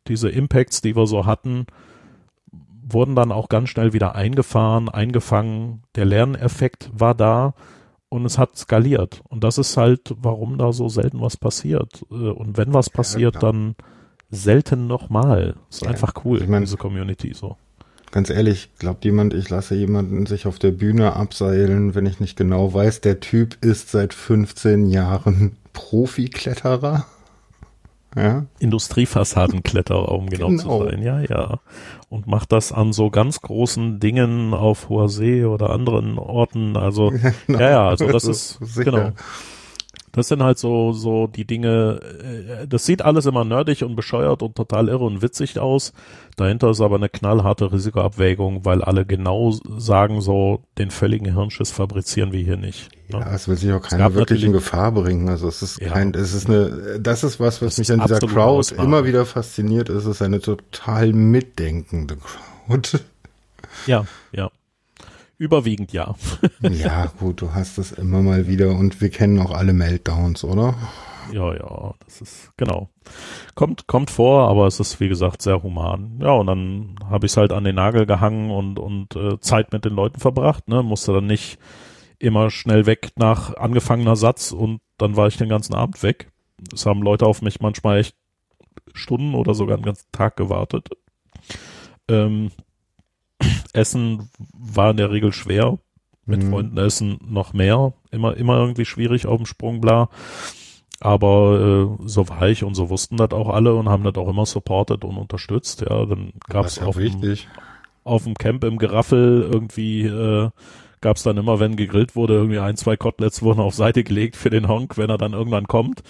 diese Impacts, die wir so hatten, wurden dann auch ganz schnell wieder eingefahren, eingefangen. Der Lerneffekt war da und es hat skaliert. Und das ist halt, warum da so selten was passiert. Äh, und wenn was passiert, ja, dann selten nochmal. Ist ja, einfach cool, ich mein, diese Community so. Ganz ehrlich, glaubt jemand, ich lasse jemanden sich auf der Bühne abseilen, wenn ich nicht genau weiß, der Typ ist seit 15 Jahren Profikletterer? Ja? Industriefassadenkletterer, um genau, genau, zu sein. Ja, ja. Und macht das an so ganz großen Dingen auf hoher See oder anderen Orten. Also, ja, ja, ja also das ist, Sicher. genau. Das sind halt so, so die Dinge, äh, das sieht alles immer nerdig und bescheuert und total irre und witzig aus. Dahinter ist aber eine knallharte Risikoabwägung, weil alle genau sagen so, den völligen Hirnschiss fabrizieren wir hier nicht. Ne? Ja, es will sich auch keiner wirklich in Gefahr bringen. Also es ist ja, kein, es ist eine, das ist was, was mich an dieser Crowd Ausnahme. immer wieder fasziniert. Es ist eine total mitdenkende Crowd. Ja, ja. Überwiegend ja. ja, gut, du hast es immer mal wieder und wir kennen auch alle Meltdowns, oder? Ja, ja, das ist genau. Kommt kommt vor, aber es ist wie gesagt sehr human. Ja, und dann habe ich es halt an den Nagel gehangen und und äh, Zeit mit den Leuten verbracht, ne, musste dann nicht immer schnell weg nach angefangener Satz und dann war ich den ganzen Abend weg. Es haben Leute auf mich manchmal echt Stunden oder sogar einen ganzen Tag gewartet. Ähm, Essen war in der Regel schwer. Mit mhm. Freunden essen noch mehr. Immer, immer irgendwie schwierig auf dem Sprung, bla. Aber äh, so war ich und so wussten das auch alle und haben das auch immer supportet und unterstützt. Ja, dann gab es auf, dem, auf dem Camp im Geraffel irgendwie äh, gab es dann immer, wenn gegrillt wurde, irgendwie ein, zwei Koteletts wurden auf Seite gelegt für den Honk, wenn er dann irgendwann kommt.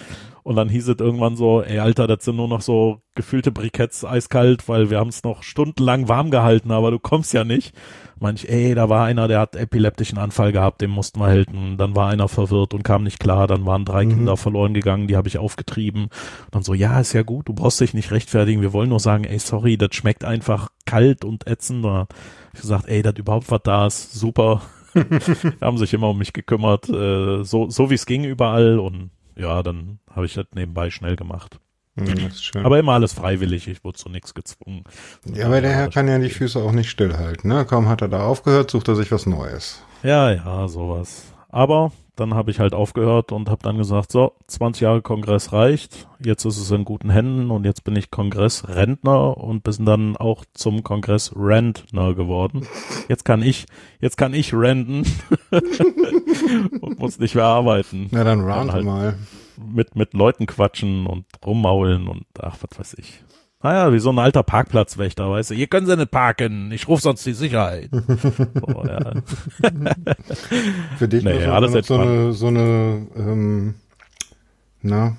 Und dann hieß es irgendwann so, ey Alter, das sind nur noch so gefühlte Briketts eiskalt, weil wir haben es noch stundenlang warm gehalten, aber du kommst ja nicht. Manch, ey, da war einer, der hat epileptischen Anfall gehabt, dem mussten wir helfen. Dann war einer verwirrt und kam nicht klar. Dann waren drei mhm. Kinder verloren gegangen, die habe ich aufgetrieben. Und dann so, ja, ist ja gut, du brauchst dich nicht rechtfertigen. Wir wollen nur sagen, ey, sorry, das schmeckt einfach kalt und ätzend. Da ich gesagt, ey, das überhaupt was da ist, super. haben sich immer um mich gekümmert, äh, so, so wie es ging überall und ja, dann habe ich das nebenbei schnell gemacht. Mhm, aber immer alles freiwillig, ich wurde zu nichts gezwungen. Ja, aber der Herr kann ja die Füße auch nicht stillhalten, ne? Kaum hat er da aufgehört, sucht er sich was Neues. Ja, ja, sowas. Aber dann habe ich halt aufgehört und habe dann gesagt, so, 20 Jahre Kongress reicht, jetzt ist es in guten Händen und jetzt bin ich Kongressrentner und bin dann auch zum Kongress Rentner geworden. Jetzt kann ich, jetzt kann ich renten und muss nicht mehr arbeiten. Na dann rant halt mal. Mit, mit Leuten quatschen und rummaulen und ach, was weiß ich. Naja, wie so ein alter Parkplatzwächter, weißt du, hier können sie nicht parken, ich rufe sonst die Sicherheit. oh, ja. Für dich nee, war das so eine, so eine ähm, na,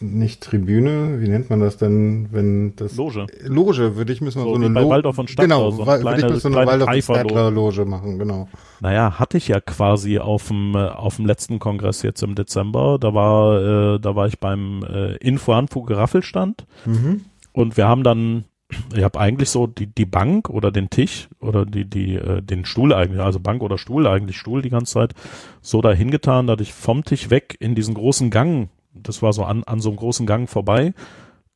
nicht Tribüne, wie nennt man das denn, wenn das Loge. Loge, würde ich müssen wir so, so eine Loge. Waldorf von Stadt genau, so eine kleine, würde ich so eine Waldorf Loge machen, genau. Naja, hatte ich ja quasi auf dem äh, auf dem letzten Kongress jetzt im Dezember, da war äh, da war ich beim äh, Info Anfu Geraffelstand mhm. und wir haben dann ich habe eigentlich so die die Bank oder den Tisch oder die die äh, den Stuhl eigentlich, also Bank oder Stuhl, eigentlich Stuhl die ganze Zeit so dahin getan, dass ich vom Tisch weg in diesen großen Gang das war so an, an so einem großen Gang vorbei,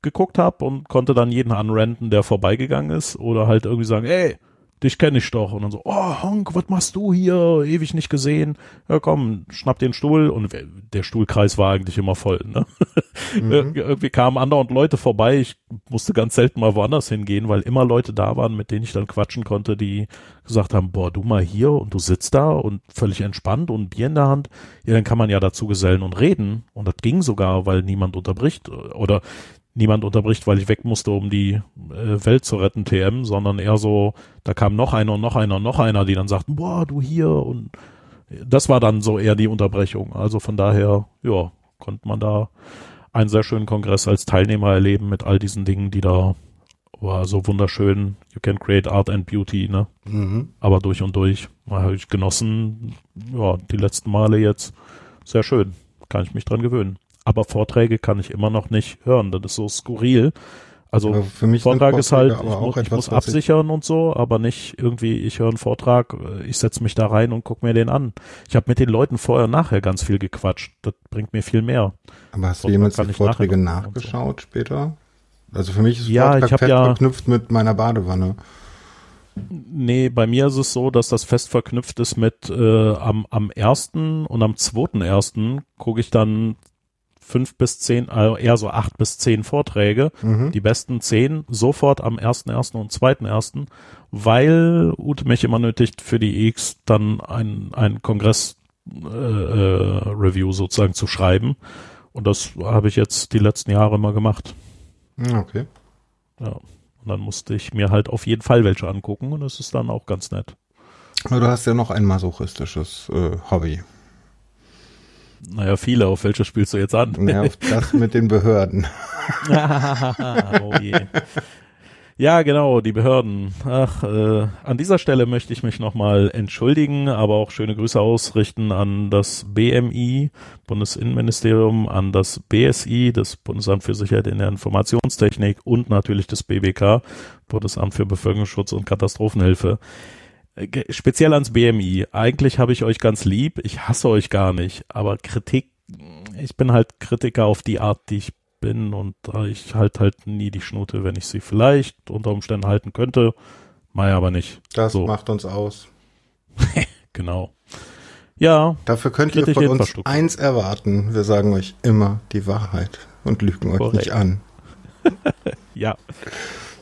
geguckt habe und konnte dann jeden anrenten, der vorbeigegangen ist oder halt irgendwie sagen, ey, dich kenne ich doch. Und dann so, oh, Honk, was machst du hier? Ewig nicht gesehen. Ja, komm, schnapp den Stuhl. Und der Stuhlkreis war eigentlich immer voll. Ne? Mhm. Irgendwie kamen andauernd Leute vorbei. Ich musste ganz selten mal woanders hingehen, weil immer Leute da waren, mit denen ich dann quatschen konnte, die gesagt haben, boah, du mal hier und du sitzt da und völlig entspannt und Bier in der Hand. Ja, dann kann man ja dazu gesellen und reden. Und das ging sogar, weil niemand unterbricht. Oder niemand unterbricht, weil ich weg musste, um die äh, Welt zu retten, TM, sondern eher so, da kam noch einer und noch einer und noch einer, die dann sagten, boah, du hier und das war dann so eher die Unterbrechung. Also von daher, ja, konnte man da einen sehr schönen Kongress als Teilnehmer erleben mit all diesen Dingen, die da war so wunderschön. You can create art and beauty, ne? Mhm. Aber durch und durch. Habe ich genossen, ja, die letzten Male jetzt. Sehr schön. Kann ich mich dran gewöhnen aber Vorträge kann ich immer noch nicht hören. Das ist so skurril. Also für mich Vortrag ist halt, ich, muss, etwas, ich muss absichern ich und so, aber nicht irgendwie, ich höre einen Vortrag, ich setze mich da rein und gucke mir den an. Ich habe mit den Leuten vorher und nachher ganz viel gequatscht. Das bringt mir viel mehr. Aber hast du jemals die Vorträge nachgeschaut so. später? Also für mich ist ja, Vortrag ich fest ja, verknüpft mit meiner Badewanne. Nee, bei mir ist es so, dass das fest verknüpft ist mit äh, am, am ersten und am zweiten ersten gucke ich dann fünf bis zehn, also eher so acht bis zehn Vorträge, mhm. die besten zehn sofort am ersten ersten und zweiten ersten, weil Ute mich immer nötigt, für die X dann ein, ein Kongress äh, äh, Review sozusagen zu schreiben. Und das habe ich jetzt die letzten Jahre immer gemacht. Ah, okay. Ja. Und dann musste ich mir halt auf jeden Fall welche angucken und das ist dann auch ganz nett. Aber du hast ja noch ein masochistisches äh, Hobby. Naja, viele. Auf welche spielst du jetzt an? Ja, auf das mit den Behörden. oh je. Ja, genau, die Behörden. Ach, äh, an dieser Stelle möchte ich mich nochmal entschuldigen, aber auch schöne Grüße ausrichten an das BMI, Bundesinnenministerium, an das BSI, das Bundesamt für Sicherheit in der Informationstechnik und natürlich das BBK, Bundesamt für Bevölkerungsschutz und Katastrophenhilfe speziell ans BMI. Eigentlich habe ich euch ganz lieb, ich hasse euch gar nicht, aber Kritik, ich bin halt Kritiker auf die Art, die ich bin und ich halte halt nie die Schnute, wenn ich sie vielleicht unter Umständen halten könnte, mal aber nicht. Das so. macht uns aus. genau. Ja. Dafür könnt ihr von uns eins erwarten. Wir sagen euch immer die Wahrheit und lügen euch nicht an. ja.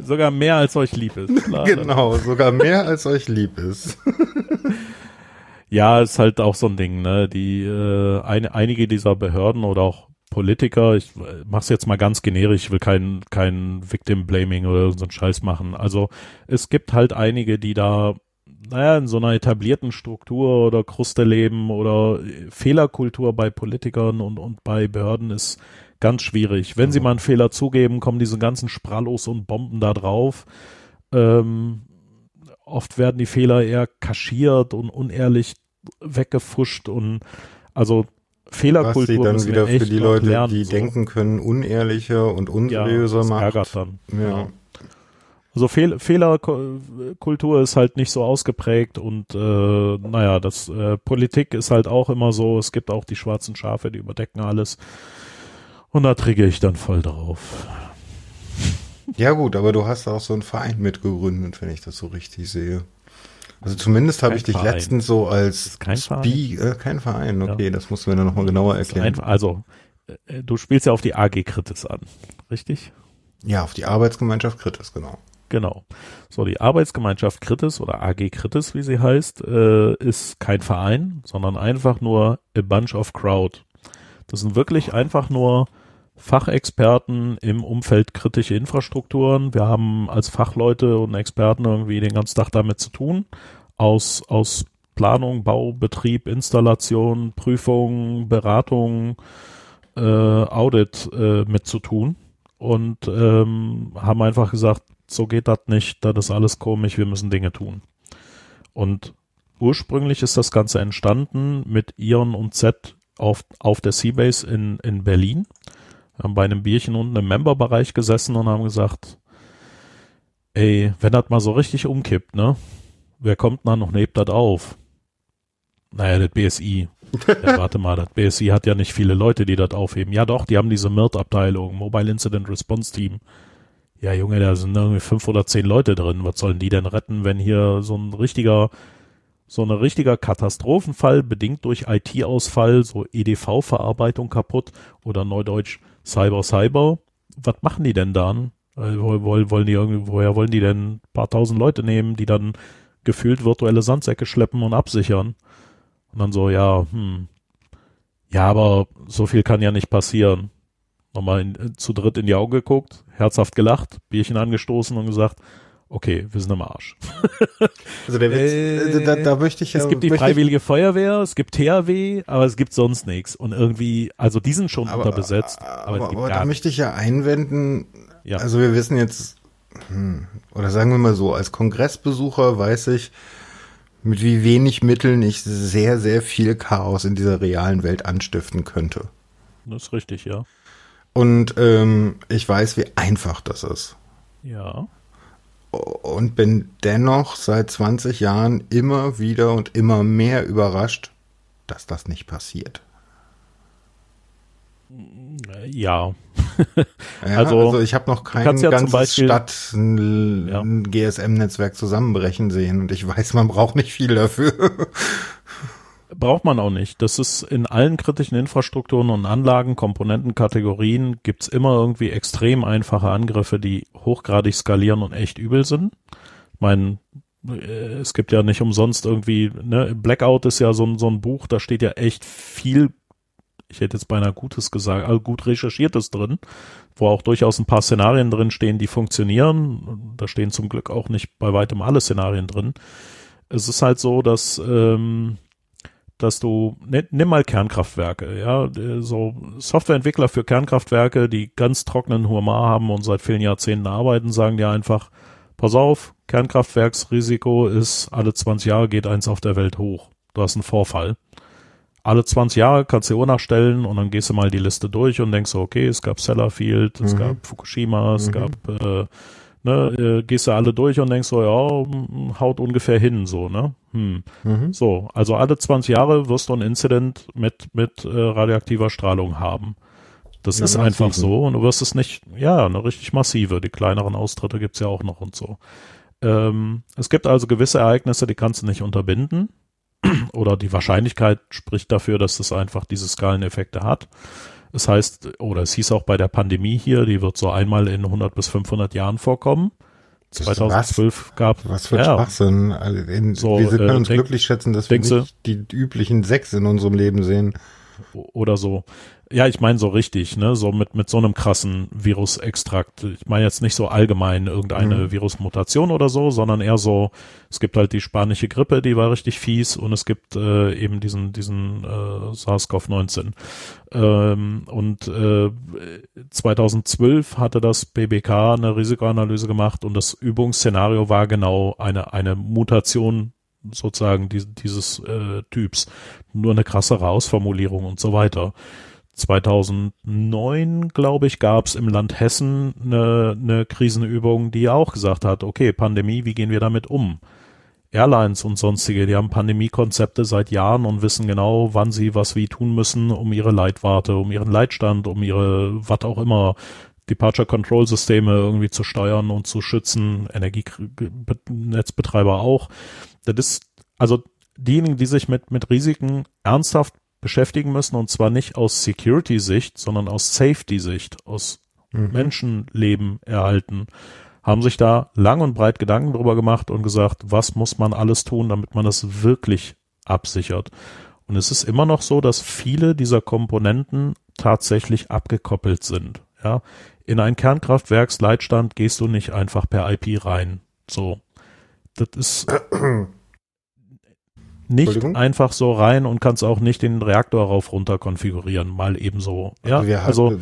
Sogar mehr als euch lieb ist. Klar, genau, sogar mehr als euch lieb ist. ja, ist halt auch so ein Ding, ne? Die äh, ein, einige dieser Behörden oder auch Politiker, ich äh, mach's jetzt mal ganz generisch, ich will kein, kein Victim Blaming oder so einen Scheiß machen. Also es gibt halt einige, die da, naja, in so einer etablierten Struktur oder Kruste leben oder Fehlerkultur bei Politikern und, und bei Behörden ist Ganz schwierig. Wenn mhm. sie mal einen Fehler zugeben, kommen diese ganzen Sprallos und Bomben da drauf. Ähm, oft werden die Fehler eher kaschiert und unehrlich weggefuscht und also Fehlerkultur Was sie dann wieder für die Leute, lernen, die so. denken können, unehrlicher und unseriöser ja, macht. ärgert dann. Ja. ja. Also Fehl Fehlerkultur ist halt nicht so ausgeprägt und äh, naja, das äh, Politik ist halt auch immer so, es gibt auch die schwarzen Schafe, die überdecken alles. Und da träge ich dann voll drauf. Ja gut, aber du hast auch so einen Verein mitgegründet, wenn ich das so richtig sehe. Also zumindest habe ich dich Verein. letztens so als kein Verein. Äh, kein Verein, okay, ja. das musst du mir dann nochmal genauer erklären. Einfach, also, äh, du spielst ja auf die AG Kritis an, richtig? Ja, auf die Arbeitsgemeinschaft Kritis, genau. Genau. So, die Arbeitsgemeinschaft Kritis oder AG Kritis, wie sie heißt, äh, ist kein Verein, sondern einfach nur a bunch of crowd. Das sind wirklich einfach nur Fachexperten im Umfeld kritische Infrastrukturen. Wir haben als Fachleute und Experten irgendwie den ganzen Tag damit zu tun. Aus, aus Planung, Bau, Betrieb, Installation, Prüfung, Beratung, äh, Audit äh, mit zu tun. Und ähm, haben einfach gesagt, so geht das nicht, das ist alles komisch, wir müssen Dinge tun. Und ursprünglich ist das Ganze entstanden mit Ion und Z auf, auf der Seabase in, in Berlin haben bei einem Bierchen unten im Memberbereich gesessen und haben gesagt, ey, wenn das mal so richtig umkippt, ne? Wer kommt dann noch hebt das auf? Naja, das BSI. ja, warte mal, das BSI hat ja nicht viele Leute, die das aufheben. Ja doch, die haben diese MIRT-Abteilung, Mobile Incident Response Team. Ja, Junge, da sind irgendwie fünf oder zehn Leute drin. Was sollen die denn retten, wenn hier so ein richtiger, so ein richtiger Katastrophenfall bedingt durch IT-Ausfall, so EDV-Verarbeitung kaputt oder Neudeutsch Cyber, Cyber, was machen die denn dann? Äh, wollen, die irgendwie, woher wollen die denn ein paar tausend Leute nehmen, die dann gefühlt virtuelle Sandsäcke schleppen und absichern? Und dann so, ja, hm, ja, aber so viel kann ja nicht passieren. Nochmal in, zu dritt in die Augen geguckt, herzhaft gelacht, Bierchen angestoßen und gesagt, okay, wir sind am Arsch. Also der Witz, äh, da, da möchte ich ja. Es gibt die Freiwillige ich, Feuerwehr, es gibt THW, aber es gibt sonst nichts. Und irgendwie, also die sind schon aber, unterbesetzt. Aber, aber, aber da möchte ich ja einwenden, ja. also wir wissen jetzt, hm, oder sagen wir mal so, als Kongressbesucher weiß ich, mit wie wenig Mitteln ich sehr, sehr viel Chaos in dieser realen Welt anstiften könnte. Das ist richtig, ja. Und ähm, ich weiß, wie einfach das ist. Ja und bin dennoch seit 20 Jahren immer wieder und immer mehr überrascht, dass das nicht passiert. Ja. ja also, also, ich habe noch kein ja ganzes Beispiel, Stadt ein, ja. GSM-Netzwerk zusammenbrechen sehen und ich weiß, man braucht nicht viel dafür. Braucht man auch nicht. Das ist in allen kritischen Infrastrukturen und Anlagen, Komponentenkategorien gibt's immer irgendwie extrem einfache Angriffe, die hochgradig skalieren und echt übel sind. Ich meine, äh, es gibt ja nicht umsonst irgendwie, ne, Blackout ist ja so ein, so ein Buch, da steht ja echt viel, ich hätte jetzt beinahe Gutes gesagt, also gut recherchiertes drin, wo auch durchaus ein paar Szenarien drin stehen, die funktionieren. Da stehen zum Glück auch nicht bei weitem alle Szenarien drin. Es ist halt so, dass ähm, dass du, ne, nimm mal Kernkraftwerke, ja, so Softwareentwickler für Kernkraftwerke, die ganz trockenen Humor haben und seit vielen Jahrzehnten arbeiten, sagen dir einfach, pass auf, Kernkraftwerksrisiko ist, alle 20 Jahre geht eins auf der Welt hoch. Du hast einen Vorfall. Alle 20 Jahre kannst du Uhr nachstellen und dann gehst du mal die Liste durch und denkst so, okay, es gab Sellafield, es mhm. gab Fukushima, es mhm. gab äh, ne, äh, gehst du alle durch und denkst so, ja, haut ungefähr hin, so, ne? Hm. Mhm. So, also alle 20 Jahre wirst du ein Incident mit, mit äh, radioaktiver Strahlung haben. Das ja, ist einfach massive. so und du wirst es nicht, ja, eine richtig massive. Die kleineren Austritte gibt's ja auch noch und so. Ähm, es gibt also gewisse Ereignisse, die kannst du nicht unterbinden. Oder die Wahrscheinlichkeit spricht dafür, dass das einfach diese Skaleneffekte hat. Es heißt, oder es hieß auch bei der Pandemie hier, die wird so einmal in 100 bis 500 Jahren vorkommen. 2012 was? gab was für ja, Schwachsinn. Also in, so, wir können äh, uns denk, glücklich schätzen, dass wir nicht die üblichen sechs in unserem Leben sehen. Oder so. Ja, ich meine so richtig, ne, so mit mit so einem krassen Virusextrakt. Ich meine jetzt nicht so allgemein irgendeine mhm. Virusmutation oder so, sondern eher so, es gibt halt die spanische Grippe, die war richtig fies und es gibt äh, eben diesen diesen äh, SARS-CoV-19. Ähm, und äh, 2012 hatte das BBK eine Risikoanalyse gemacht und das Übungsszenario war genau eine eine Mutation sozusagen dieses äh, Typs, nur eine krassere Ausformulierung und so weiter. 2009, glaube ich, gab es im Land Hessen eine, eine Krisenübung, die auch gesagt hat, okay, Pandemie, wie gehen wir damit um? Airlines und sonstige, die haben Pandemiekonzepte seit Jahren und wissen genau, wann sie was wie tun müssen, um ihre Leitwarte, um ihren Leitstand, um ihre, was auch immer, Departure Control Systeme irgendwie zu steuern und zu schützen, Energienetzbetreiber auch. Das ist, also diejenigen, die sich mit, mit Risiken ernsthaft beschäftigen müssen und zwar nicht aus Security-Sicht, sondern aus Safety-Sicht, aus mhm. Menschenleben erhalten, haben sich da lang und breit Gedanken drüber gemacht und gesagt, was muss man alles tun, damit man das wirklich absichert. Und es ist immer noch so, dass viele dieser Komponenten tatsächlich abgekoppelt sind. Ja, in ein Kernkraftwerksleitstand gehst du nicht einfach per IP rein. So. Das ist nicht einfach so rein und kannst auch nicht den Reaktor rauf runter konfigurieren, mal ebenso. Ja, also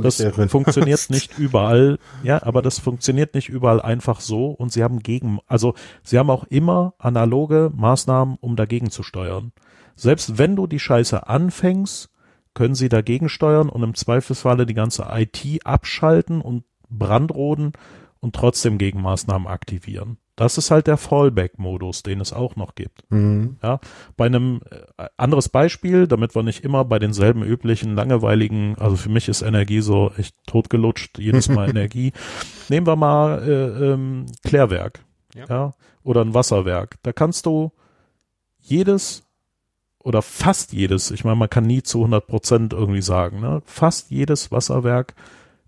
das funktioniert nicht überall. Ja, aber das funktioniert nicht überall einfach so und sie haben gegen, also sie haben auch immer analoge Maßnahmen, um dagegen zu steuern. Selbst wenn du die Scheiße anfängst, können sie dagegen steuern und im Zweifelsfalle die ganze IT abschalten und brandroden und trotzdem Gegenmaßnahmen aktivieren. Das ist halt der Fallback-Modus, den es auch noch gibt. Mhm. Ja, bei einem äh, anderes Beispiel, damit wir nicht immer bei denselben üblichen langweiligen, also für mich ist Energie so echt totgelutscht, jedes Mal Energie. Nehmen wir mal äh, ähm, Klärwerk, ja. ja, oder ein Wasserwerk. Da kannst du jedes oder fast jedes, ich meine, man kann nie zu 100 Prozent irgendwie sagen, ne? fast jedes Wasserwerk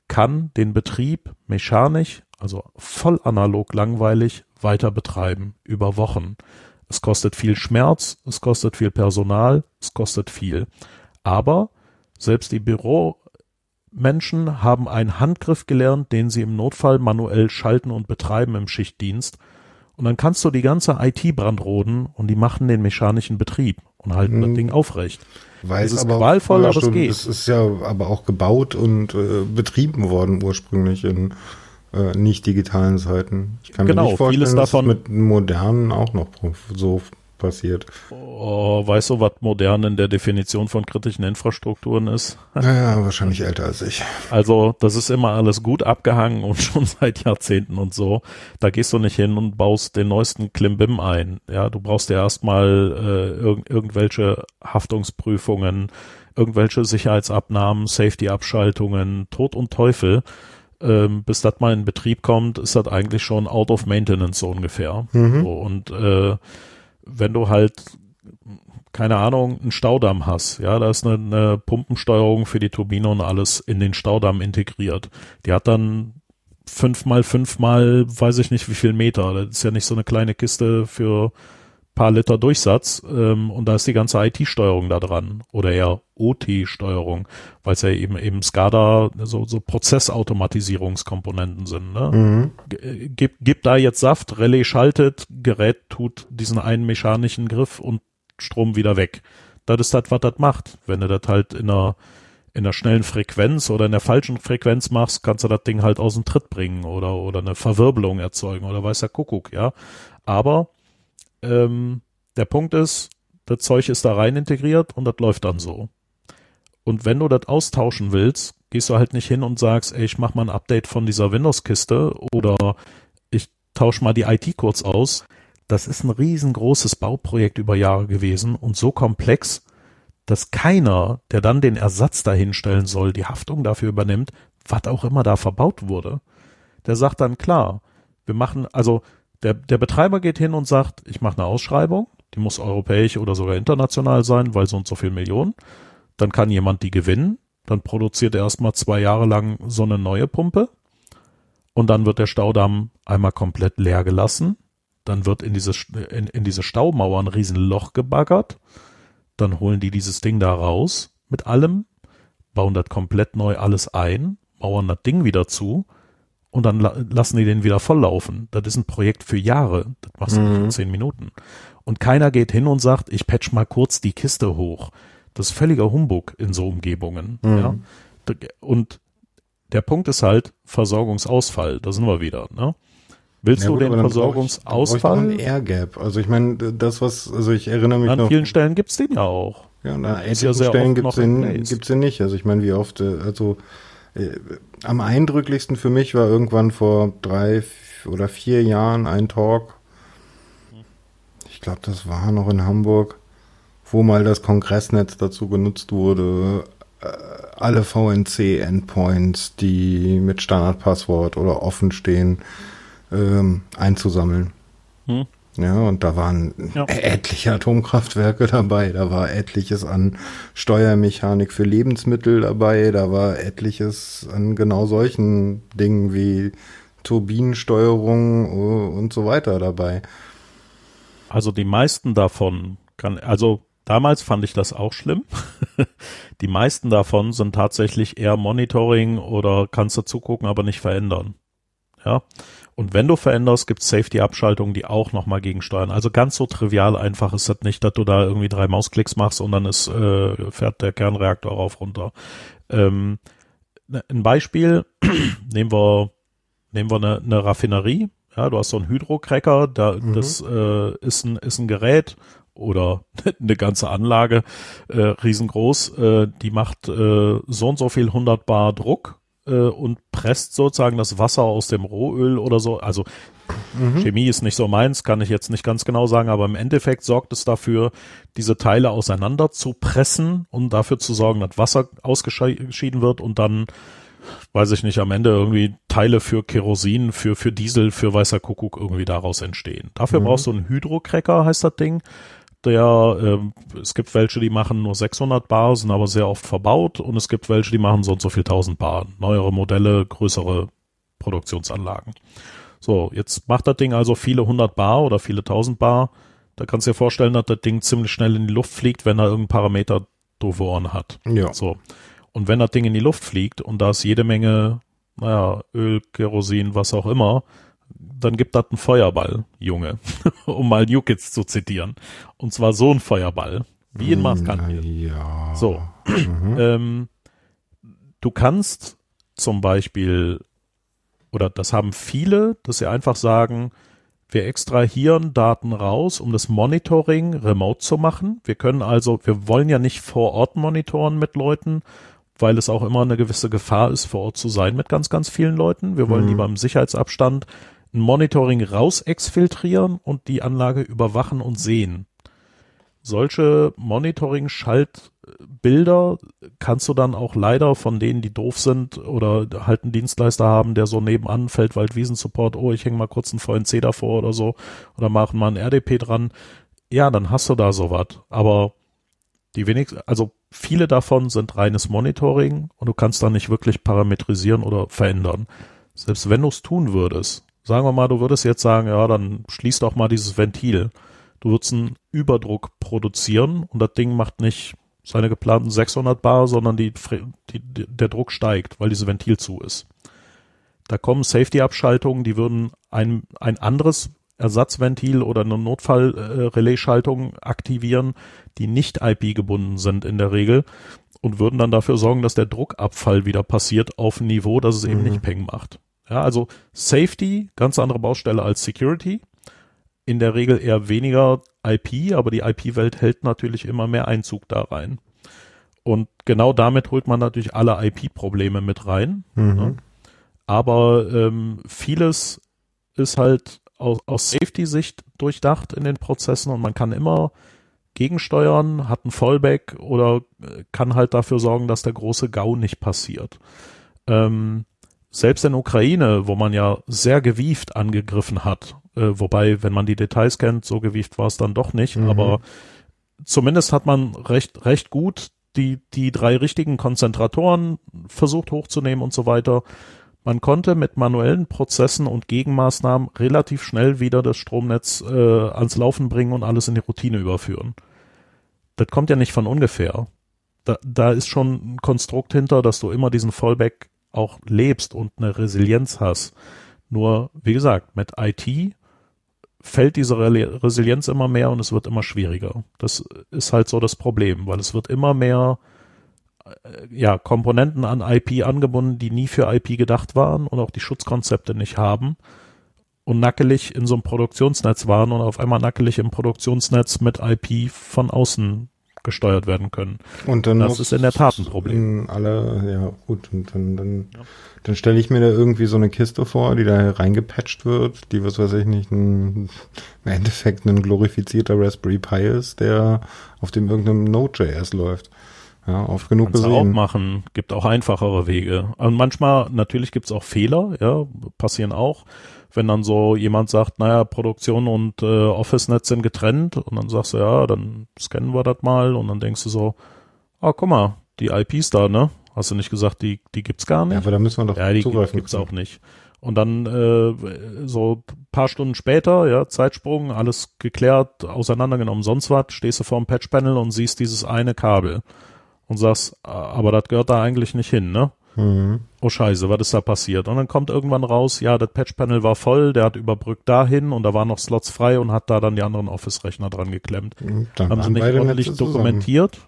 kann den Betrieb mechanisch, also voll analog langweilig, weiter betreiben über Wochen. Es kostet viel Schmerz, es kostet viel Personal, es kostet viel. Aber selbst die Büromenschen haben einen Handgriff gelernt, den sie im Notfall manuell schalten und betreiben im Schichtdienst. Und dann kannst du die ganze IT brandroden und die machen den mechanischen Betrieb und halten hm. das Ding aufrecht. Weiß es ist aber qualvoll, aber es geht. Es ist ja aber auch gebaut und äh, betrieben worden ursprünglich in äh, nicht digitalen Seiten. Ich kann genau, mir nicht vorstellen, vieles davon, dass es mit modernen auch noch so passiert. Oh, weißt du, was modern in der Definition von kritischen Infrastrukturen ist? Naja, wahrscheinlich älter als ich. Also, das ist immer alles gut abgehangen und schon seit Jahrzehnten und so. Da gehst du nicht hin und baust den neuesten Klimbim ein. Ja, du brauchst ja erstmal äh, irg irgendwelche Haftungsprüfungen, irgendwelche Sicherheitsabnahmen, Safety-Abschaltungen, Tod und Teufel. Ähm, bis das mal in Betrieb kommt, ist das eigentlich schon out of maintenance so ungefähr. Mhm. So, und äh, wenn du halt, keine Ahnung, einen Staudamm hast, ja, da ist eine, eine Pumpensteuerung für die Turbine und alles in den Staudamm integriert. Die hat dann fünf mal fünf mal, weiß ich nicht wie viel Meter. Das ist ja nicht so eine kleine Kiste für paar Liter Durchsatz ähm, und da ist die ganze IT-Steuerung da dran oder eher OT-Steuerung, weil es ja eben eben SCADA so, so Prozessautomatisierungskomponenten sind. Ne? Mhm. Gib, gib da jetzt Saft, Relais schaltet, Gerät tut diesen einen mechanischen Griff und Strom wieder weg. Das ist das, was das macht. Wenn du das halt in einer in einer schnellen Frequenz oder in der falschen Frequenz machst, kannst du das Ding halt aus dem Tritt bringen oder oder eine Verwirbelung erzeugen oder weiß der Kuckuck, ja. Aber ähm, der Punkt ist, das Zeug ist da rein integriert und das läuft dann so. Und wenn du das austauschen willst, gehst du halt nicht hin und sagst, ey, ich mach mal ein Update von dieser Windows-Kiste oder ich tausche mal die IT kurz aus. Das ist ein riesengroßes Bauprojekt über Jahre gewesen und so komplex, dass keiner, der dann den Ersatz dahinstellen soll, die Haftung dafür übernimmt, was auch immer da verbaut wurde. Der sagt dann klar, wir machen, also der, der Betreiber geht hin und sagt, ich mache eine Ausschreibung, die muss europäisch oder sogar international sein, weil so und so viel Millionen. Dann kann jemand die gewinnen, dann produziert er erstmal zwei Jahre lang so eine neue Pumpe und dann wird der Staudamm einmal komplett leer gelassen. Dann wird in diese, in, in diese Staumauer ein Riesenloch gebaggert. Dann holen die dieses Ding da raus mit allem, bauen das komplett neu alles ein, mauern das Ding wieder zu und dann la lassen die den wieder volllaufen. Das ist ein Projekt für Jahre. Das machst du mhm. in zehn Minuten. Und keiner geht hin und sagt, ich patch mal kurz die Kiste hoch. Das ist völliger Humbug in so Umgebungen. Mhm. Ja? Und der Punkt ist halt Versorgungsausfall. Da sind wir wieder. Ne? Willst ja, du gut, den Versorgungsausfall? Ich, ich Air Gap. Also ich meine, das was, also ich erinnere mich An noch. An vielen Stellen gibt's den ja auch. Ja, na, etlichen ja Stellen gibt's den, gibt's den nicht. Also ich meine, wie oft, äh, also äh, am eindrücklichsten für mich war irgendwann vor drei oder vier Jahren ein Talk. Ich glaube, das war noch in Hamburg, wo mal das Kongressnetz dazu genutzt wurde, äh, alle VNC-Endpoints, die mit Standardpasswort oder offen stehen, ähm, einzusammeln. Hm. Ja, und da waren ja. etliche Atomkraftwerke dabei, da war etliches an Steuermechanik für Lebensmittel dabei, da war etliches an genau solchen Dingen wie Turbinensteuerung und so weiter dabei. Also die meisten davon kann, also damals fand ich das auch schlimm. die meisten davon sind tatsächlich eher Monitoring oder kannst du zugucken, aber nicht verändern. Ja. Und wenn du veränderst, gibt es Safety-Abschaltungen, die auch nochmal gegensteuern. Also ganz so trivial einfach ist das nicht, dass du da irgendwie drei Mausklicks machst und dann ist, äh, fährt der Kernreaktor rauf runter. Ähm, ne, ein Beispiel, nehmen wir, nehmen wir eine, eine Raffinerie. Ja, du hast so einen Hydrocracker, da, mhm. das äh, ist, ein, ist ein Gerät oder eine ganze Anlage, äh, riesengroß, äh, die macht äh, so und so viel 100 Bar Druck und presst sozusagen das Wasser aus dem Rohöl oder so. Also mhm. Chemie ist nicht so meins, kann ich jetzt nicht ganz genau sagen, aber im Endeffekt sorgt es dafür, diese Teile auseinander zu pressen und dafür zu sorgen, dass Wasser ausgeschieden wird und dann weiß ich nicht, am Ende irgendwie Teile für Kerosin, für, für Diesel, für weißer Kuckuck irgendwie daraus entstehen. Dafür mhm. brauchst du einen Hydrocracker, heißt das Ding der, äh, es gibt welche, die machen nur 600 Bar, sind aber sehr oft verbaut und es gibt welche, die machen so und so viel 1000 Bar. Neuere Modelle, größere Produktionsanlagen. So, jetzt macht das Ding also viele 100 Bar oder viele 1000 Bar. Da kannst du dir vorstellen, dass das Ding ziemlich schnell in die Luft fliegt, wenn er irgendein Parameter doofe Ohren hat. Ja. So. Und wenn das Ding in die Luft fliegt und da ist jede Menge, naja, Öl, Kerosin, was auch immer, dann gibt das einen Feuerball, Junge, um mal New Kids zu zitieren. Und zwar so ein Feuerball, wie in Maßkante. Ja. So. Mhm. Ähm, du kannst zum Beispiel, oder das haben viele, dass sie einfach sagen, wir extrahieren Daten raus, um das Monitoring remote zu machen. Wir können also, wir wollen ja nicht vor Ort monitoren mit Leuten, weil es auch immer eine gewisse Gefahr ist, vor Ort zu sein mit ganz, ganz vielen Leuten. Wir wollen mhm. lieber im Sicherheitsabstand ein Monitoring raus exfiltrieren und die Anlage überwachen und sehen. Solche Monitoring-Schaltbilder kannst du dann auch leider von denen, die doof sind oder halt einen Dienstleister haben, der so nebenan Feldwald-Wiesen-Support, oh, ich hänge mal kurz einen VNC davor oder so oder machen mal ein RDP dran. Ja, dann hast du da sowas. Aber die wenigsten, also viele davon sind reines Monitoring und du kannst da nicht wirklich parametrisieren oder verändern. Selbst wenn du es tun würdest, Sagen wir mal, du würdest jetzt sagen, ja, dann schließ doch mal dieses Ventil. Du würdest einen Überdruck produzieren und das Ding macht nicht seine geplanten 600 Bar, sondern die, die, der Druck steigt, weil dieses Ventil zu ist. Da kommen Safety-Abschaltungen, die würden ein, ein anderes Ersatzventil oder eine Notfall-Relais-Schaltung aktivieren, die nicht IP-gebunden sind in der Regel und würden dann dafür sorgen, dass der Druckabfall wieder passiert auf ein Niveau, dass es eben mhm. nicht Peng macht. Ja, also Safety, ganz andere Baustelle als Security. In der Regel eher weniger IP, aber die IP-Welt hält natürlich immer mehr Einzug da rein. Und genau damit holt man natürlich alle IP-Probleme mit rein. Mhm. Ne? Aber ähm, vieles ist halt aus, aus Safety-Sicht durchdacht in den Prozessen und man kann immer gegensteuern, hat ein Fallback oder äh, kann halt dafür sorgen, dass der große GAU nicht passiert. Ähm, selbst in Ukraine, wo man ja sehr gewieft angegriffen hat, äh, wobei, wenn man die Details kennt, so gewieft war es dann doch nicht, mhm. aber zumindest hat man recht, recht gut die, die drei richtigen Konzentratoren versucht hochzunehmen und so weiter. Man konnte mit manuellen Prozessen und Gegenmaßnahmen relativ schnell wieder das Stromnetz äh, ans Laufen bringen und alles in die Routine überführen. Das kommt ja nicht von ungefähr. Da, da ist schon ein Konstrukt hinter, dass du immer diesen Fallback auch lebst und eine Resilienz hast. Nur, wie gesagt, mit IT fällt diese Resilienz immer mehr und es wird immer schwieriger. Das ist halt so das Problem, weil es wird immer mehr äh, ja, Komponenten an IP angebunden, die nie für IP gedacht waren und auch die Schutzkonzepte nicht haben und nackelig in so einem Produktionsnetz waren und auf einmal nackelig im Produktionsnetz mit IP von außen gesteuert werden können. Und dann das ist in der Tat ein Problem. Alle, ja gut, und dann, dann, ja. dann stelle ich mir da irgendwie so eine Kiste vor, die da reingepatcht wird, die was weiß ich nicht, ein, im Endeffekt ein glorifizierter Raspberry Pi ist, der auf dem irgendeinem Node.js läuft. Ja, oft genug Kannst gesehen. auch machen, gibt auch einfachere Wege. Und manchmal, natürlich gibt's auch Fehler, ja, passieren auch. Wenn dann so jemand sagt, naja, Produktion und äh, Office-Netz sind getrennt und dann sagst du, ja, dann scannen wir das mal und dann denkst du so, ah, guck mal, die IPs da, ne? Hast du nicht gesagt, die, die gibt's gar nicht? Ja, aber da müssen wir doch ja, die zugreifen. gibt's auch nicht. Und dann äh, so paar Stunden später, ja, Zeitsprung, alles geklärt, auseinandergenommen, sonst was, stehst du vor dem Patch-Panel und siehst dieses eine Kabel und sagst, aber das gehört da eigentlich nicht hin, ne? Mhm. Oh scheiße, was ist da passiert? Und dann kommt irgendwann raus, ja, das Patch-Panel war voll, der hat überbrückt dahin und da waren noch Slots frei und hat da dann die anderen Office-Rechner dran geklemmt. Dann haben sie nicht ordentlich dokumentiert,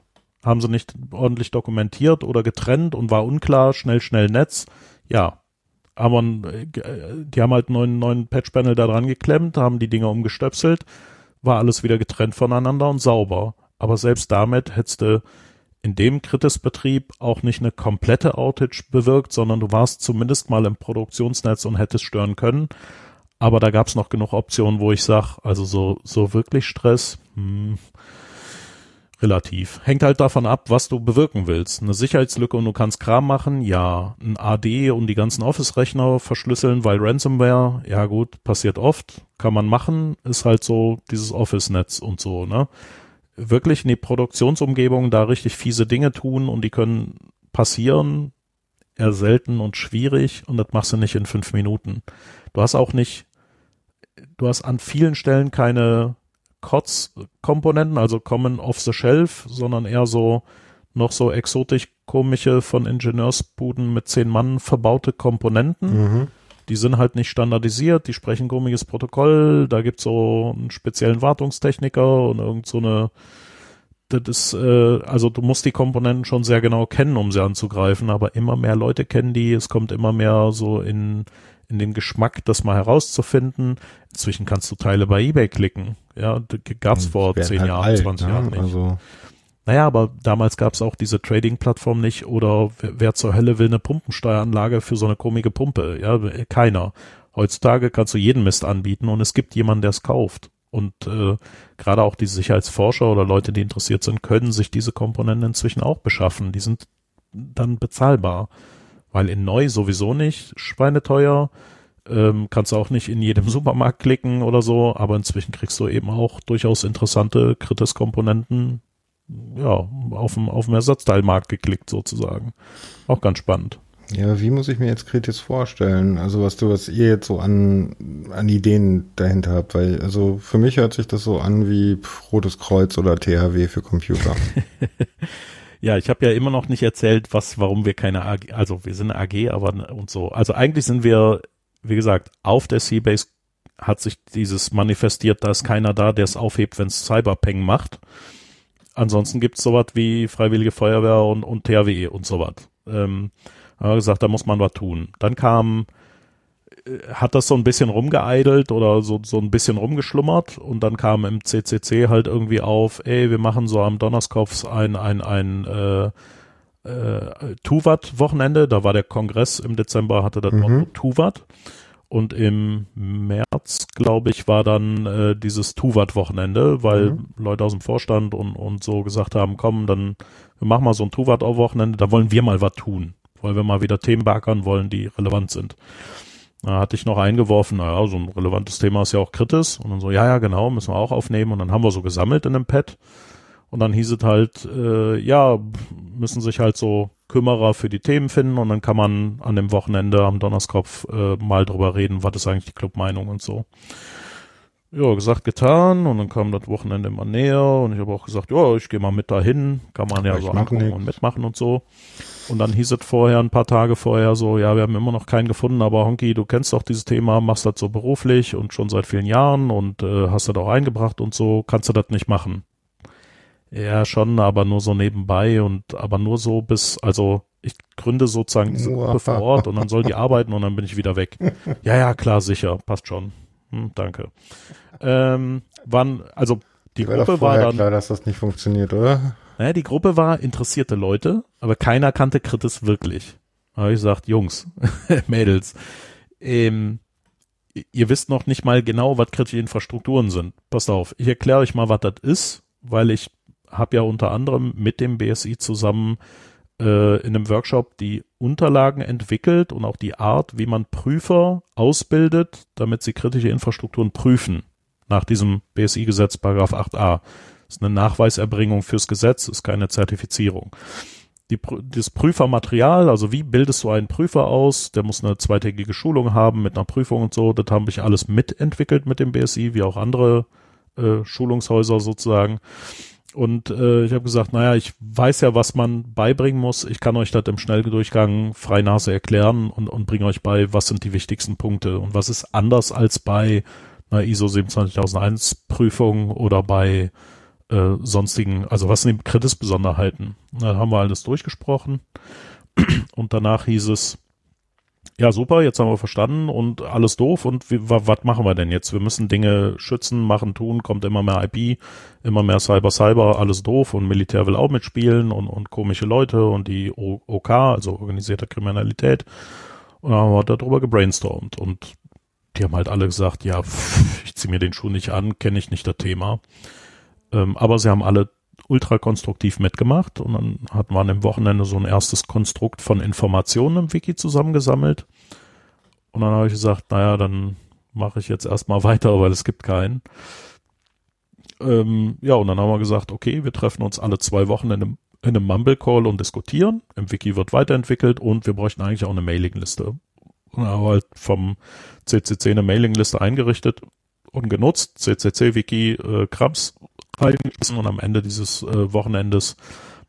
haben sie nicht ordentlich dokumentiert oder getrennt und war unklar, schnell, schnell Netz. Ja, aber äh, die haben halt einen neuen, neuen Patch-Panel da dran geklemmt, haben die Dinger umgestöpselt, war alles wieder getrennt voneinander und sauber. Aber selbst damit hättest du in dem Kritis-Betrieb auch nicht eine komplette Outage bewirkt, sondern du warst zumindest mal im Produktionsnetz und hättest stören können. Aber da gab es noch genug Optionen, wo ich sage, also so, so wirklich Stress, hm, relativ. Hängt halt davon ab, was du bewirken willst. Eine Sicherheitslücke und du kannst Kram machen, ja. Ein AD und die ganzen Office-Rechner verschlüsseln, weil Ransomware, ja gut, passiert oft, kann man machen, ist halt so dieses Office-Netz und so, ne? Wirklich in die Produktionsumgebung da richtig fiese Dinge tun und die können passieren, eher selten und schwierig und das machst du nicht in fünf Minuten. Du hast auch nicht, du hast an vielen Stellen keine COTS-Komponenten, also kommen off the shelf, sondern eher so noch so exotisch komische von Ingenieursbuden mit zehn Mann verbaute Komponenten. Mhm die sind halt nicht standardisiert, die sprechen komisches Protokoll, da gibt's so einen speziellen Wartungstechniker und irgend so eine das ist, äh, also du musst die Komponenten schon sehr genau kennen, um sie anzugreifen, aber immer mehr Leute kennen die, es kommt immer mehr so in, in den Geschmack, das mal herauszufinden. Inzwischen kannst du Teile bei Ebay klicken. Ja, gab's vor zehn halt Jahren, alt, 20 ne? Jahren nicht. Also naja, aber damals gab es auch diese Trading-Plattform nicht oder wer, zur Hölle will eine Pumpensteueranlage für so eine komische Pumpe? Ja, keiner. Heutzutage kannst du jeden Mist anbieten und es gibt jemanden, der es kauft. Und äh, gerade auch die Sicherheitsforscher oder Leute, die interessiert sind, können sich diese Komponenten inzwischen auch beschaffen. Die sind dann bezahlbar. Weil in neu sowieso nicht, schweineteuer. Ähm, kannst du auch nicht in jedem Supermarkt klicken oder so, aber inzwischen kriegst du eben auch durchaus interessante Kritis-Komponenten ja, auf dem, auf dem Ersatzteilmarkt geklickt sozusagen. Auch ganz spannend. Ja, wie muss ich mir jetzt kritisch vorstellen? Also was du, was ihr jetzt so an, an Ideen dahinter habt, weil, also für mich hört sich das so an wie Rotes Kreuz oder THW für Computer. ja, ich habe ja immer noch nicht erzählt, was, warum wir keine AG, also wir sind AG, aber und so. Also eigentlich sind wir, wie gesagt, auf der Seabase hat sich dieses manifestiert, da ist keiner da, der es aufhebt, wenn es Cyberpeng macht ansonsten gibt's sowas wie Freiwillige Feuerwehr und, und THW und sowas. Ähm, haben wir gesagt, da muss man was tun. Dann kam hat das so ein bisschen rumgeeidelt oder so, so ein bisschen rumgeschlummert und dann kam im CCC halt irgendwie auf, ey, wir machen so am Donnerskopf ein, ein, ein, äh, äh, Tuvat-Wochenende, da war der Kongress im Dezember, hatte das mhm. Motto Tuvat. Und im März, glaube ich, war dann äh, dieses Tuvat-Wochenende, weil mhm. Leute aus dem Vorstand und, und so gesagt haben, komm, dann wir machen mal so ein Tuvat-Wochenende, da wollen wir mal was tun. Wollen wir mal wieder Themen backern wollen, die relevant sind. Da hatte ich noch eingeworfen, naja, so ein relevantes Thema ist ja auch Kritis. Und dann so, ja, ja, genau, müssen wir auch aufnehmen. Und dann haben wir so gesammelt in einem Pad. Und dann hieß es halt, äh, ja, müssen sich halt so Kümmerer für die Themen finden und dann kann man an dem Wochenende am Donnerskopf äh, mal drüber reden, was ist eigentlich die Clubmeinung und so. Ja, gesagt, getan und dann kam das Wochenende immer näher und ich habe auch gesagt, ja, ich gehe mal mit dahin, kann man ja ich so angucken nicht. und mitmachen und so. Und dann hieß es vorher, ein paar Tage vorher so, ja, wir haben immer noch keinen gefunden, aber Honky, du kennst doch dieses Thema, machst das so beruflich und schon seit vielen Jahren und äh, hast das auch eingebracht und so, kannst du das nicht machen. Ja, schon, aber nur so nebenbei und aber nur so bis, also ich gründe sozusagen diese Gruppe vor Ort und dann soll die arbeiten und dann bin ich wieder weg. Ja, ja, klar, sicher, passt schon. Hm, danke. Ähm, wann, also die war Gruppe war dann. klar, dass das nicht funktioniert, oder? Naja, die Gruppe war interessierte Leute, aber keiner kannte Kritis wirklich. Da habe ich gesagt, Jungs, Mädels, ähm, ihr wisst noch nicht mal genau, was kritische Infrastrukturen sind. Passt auf, ich erkläre euch mal, was das ist, weil ich habe ja unter anderem mit dem BSI zusammen äh, in einem Workshop die Unterlagen entwickelt und auch die Art, wie man Prüfer ausbildet, damit sie kritische Infrastrukturen prüfen. Nach diesem BSI-Gesetz, Paragraph 8a. Das ist eine Nachweiserbringung fürs Gesetz, ist keine Zertifizierung. Die, das Prüfermaterial, also wie bildest du einen Prüfer aus? Der muss eine zweitägige Schulung haben mit einer Prüfung und so. Das habe ich alles mitentwickelt mit dem BSI, wie auch andere äh, Schulungshäuser sozusagen. Und äh, ich habe gesagt, naja, ich weiß ja, was man beibringen muss. Ich kann euch das im Schnelldurchgang frei Nase erklären und, und bringe euch bei, was sind die wichtigsten Punkte und was ist anders als bei einer ISO 27001 Prüfung oder bei äh, sonstigen, also was sind die Kritisbesonderheiten? Da haben wir alles durchgesprochen und danach hieß es, ja, super, jetzt haben wir verstanden und alles doof und was machen wir denn jetzt? Wir müssen Dinge schützen, machen, tun, kommt immer mehr IP, immer mehr Cyber, Cyber, alles doof und Militär will auch mitspielen und, und komische Leute und die OK, also organisierte Kriminalität. Und dann haben wir darüber gebrainstormt und die haben halt alle gesagt, ja, pff, ich ziehe mir den Schuh nicht an, kenne ich nicht das Thema. Ähm, aber sie haben alle ultra konstruktiv mitgemacht und dann hatten wir an dem Wochenende so ein erstes Konstrukt von Informationen im Wiki zusammengesammelt. Und dann habe ich gesagt, naja, dann mache ich jetzt erstmal weiter, weil es gibt keinen. Ähm, ja, und dann haben wir gesagt, okay, wir treffen uns alle zwei Wochen in einem, in einem Mumble Call und diskutieren. Im Wiki wird weiterentwickelt und wir bräuchten eigentlich auch eine Mailingliste. Und dann haben wir halt vom CCC eine Mailingliste eingerichtet und genutzt. CCC Wiki äh, Reingeschmissen und am Ende dieses äh, Wochenendes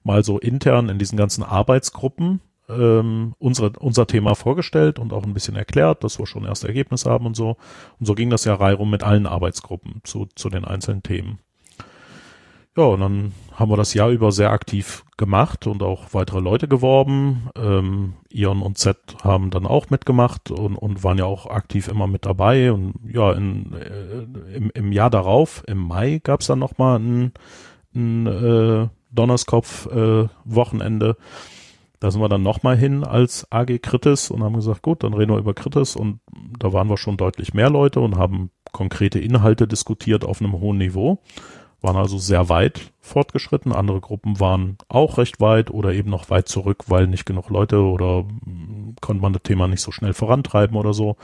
mal so intern in diesen ganzen Arbeitsgruppen ähm, unsere, unser Thema vorgestellt und auch ein bisschen erklärt, dass wir schon erste Ergebnisse haben und so. Und so ging das ja reihum mit allen Arbeitsgruppen zu, zu den einzelnen Themen. Ja, und dann haben wir das Jahr über sehr aktiv gemacht und auch weitere Leute geworben. Ähm, Ion und Z haben dann auch mitgemacht und, und waren ja auch aktiv immer mit dabei. Und ja, in, äh, im, im Jahr darauf, im Mai, gab es dann nochmal ein, ein äh, Donnerskopf-Wochenende. Äh, da sind wir dann nochmal hin als AG Kritis und haben gesagt, gut, dann reden wir über Kritis und da waren wir schon deutlich mehr Leute und haben konkrete Inhalte diskutiert auf einem hohen Niveau waren also sehr weit fortgeschritten. Andere Gruppen waren auch recht weit oder eben noch weit zurück, weil nicht genug Leute oder hm, konnte man das Thema nicht so schnell vorantreiben oder so.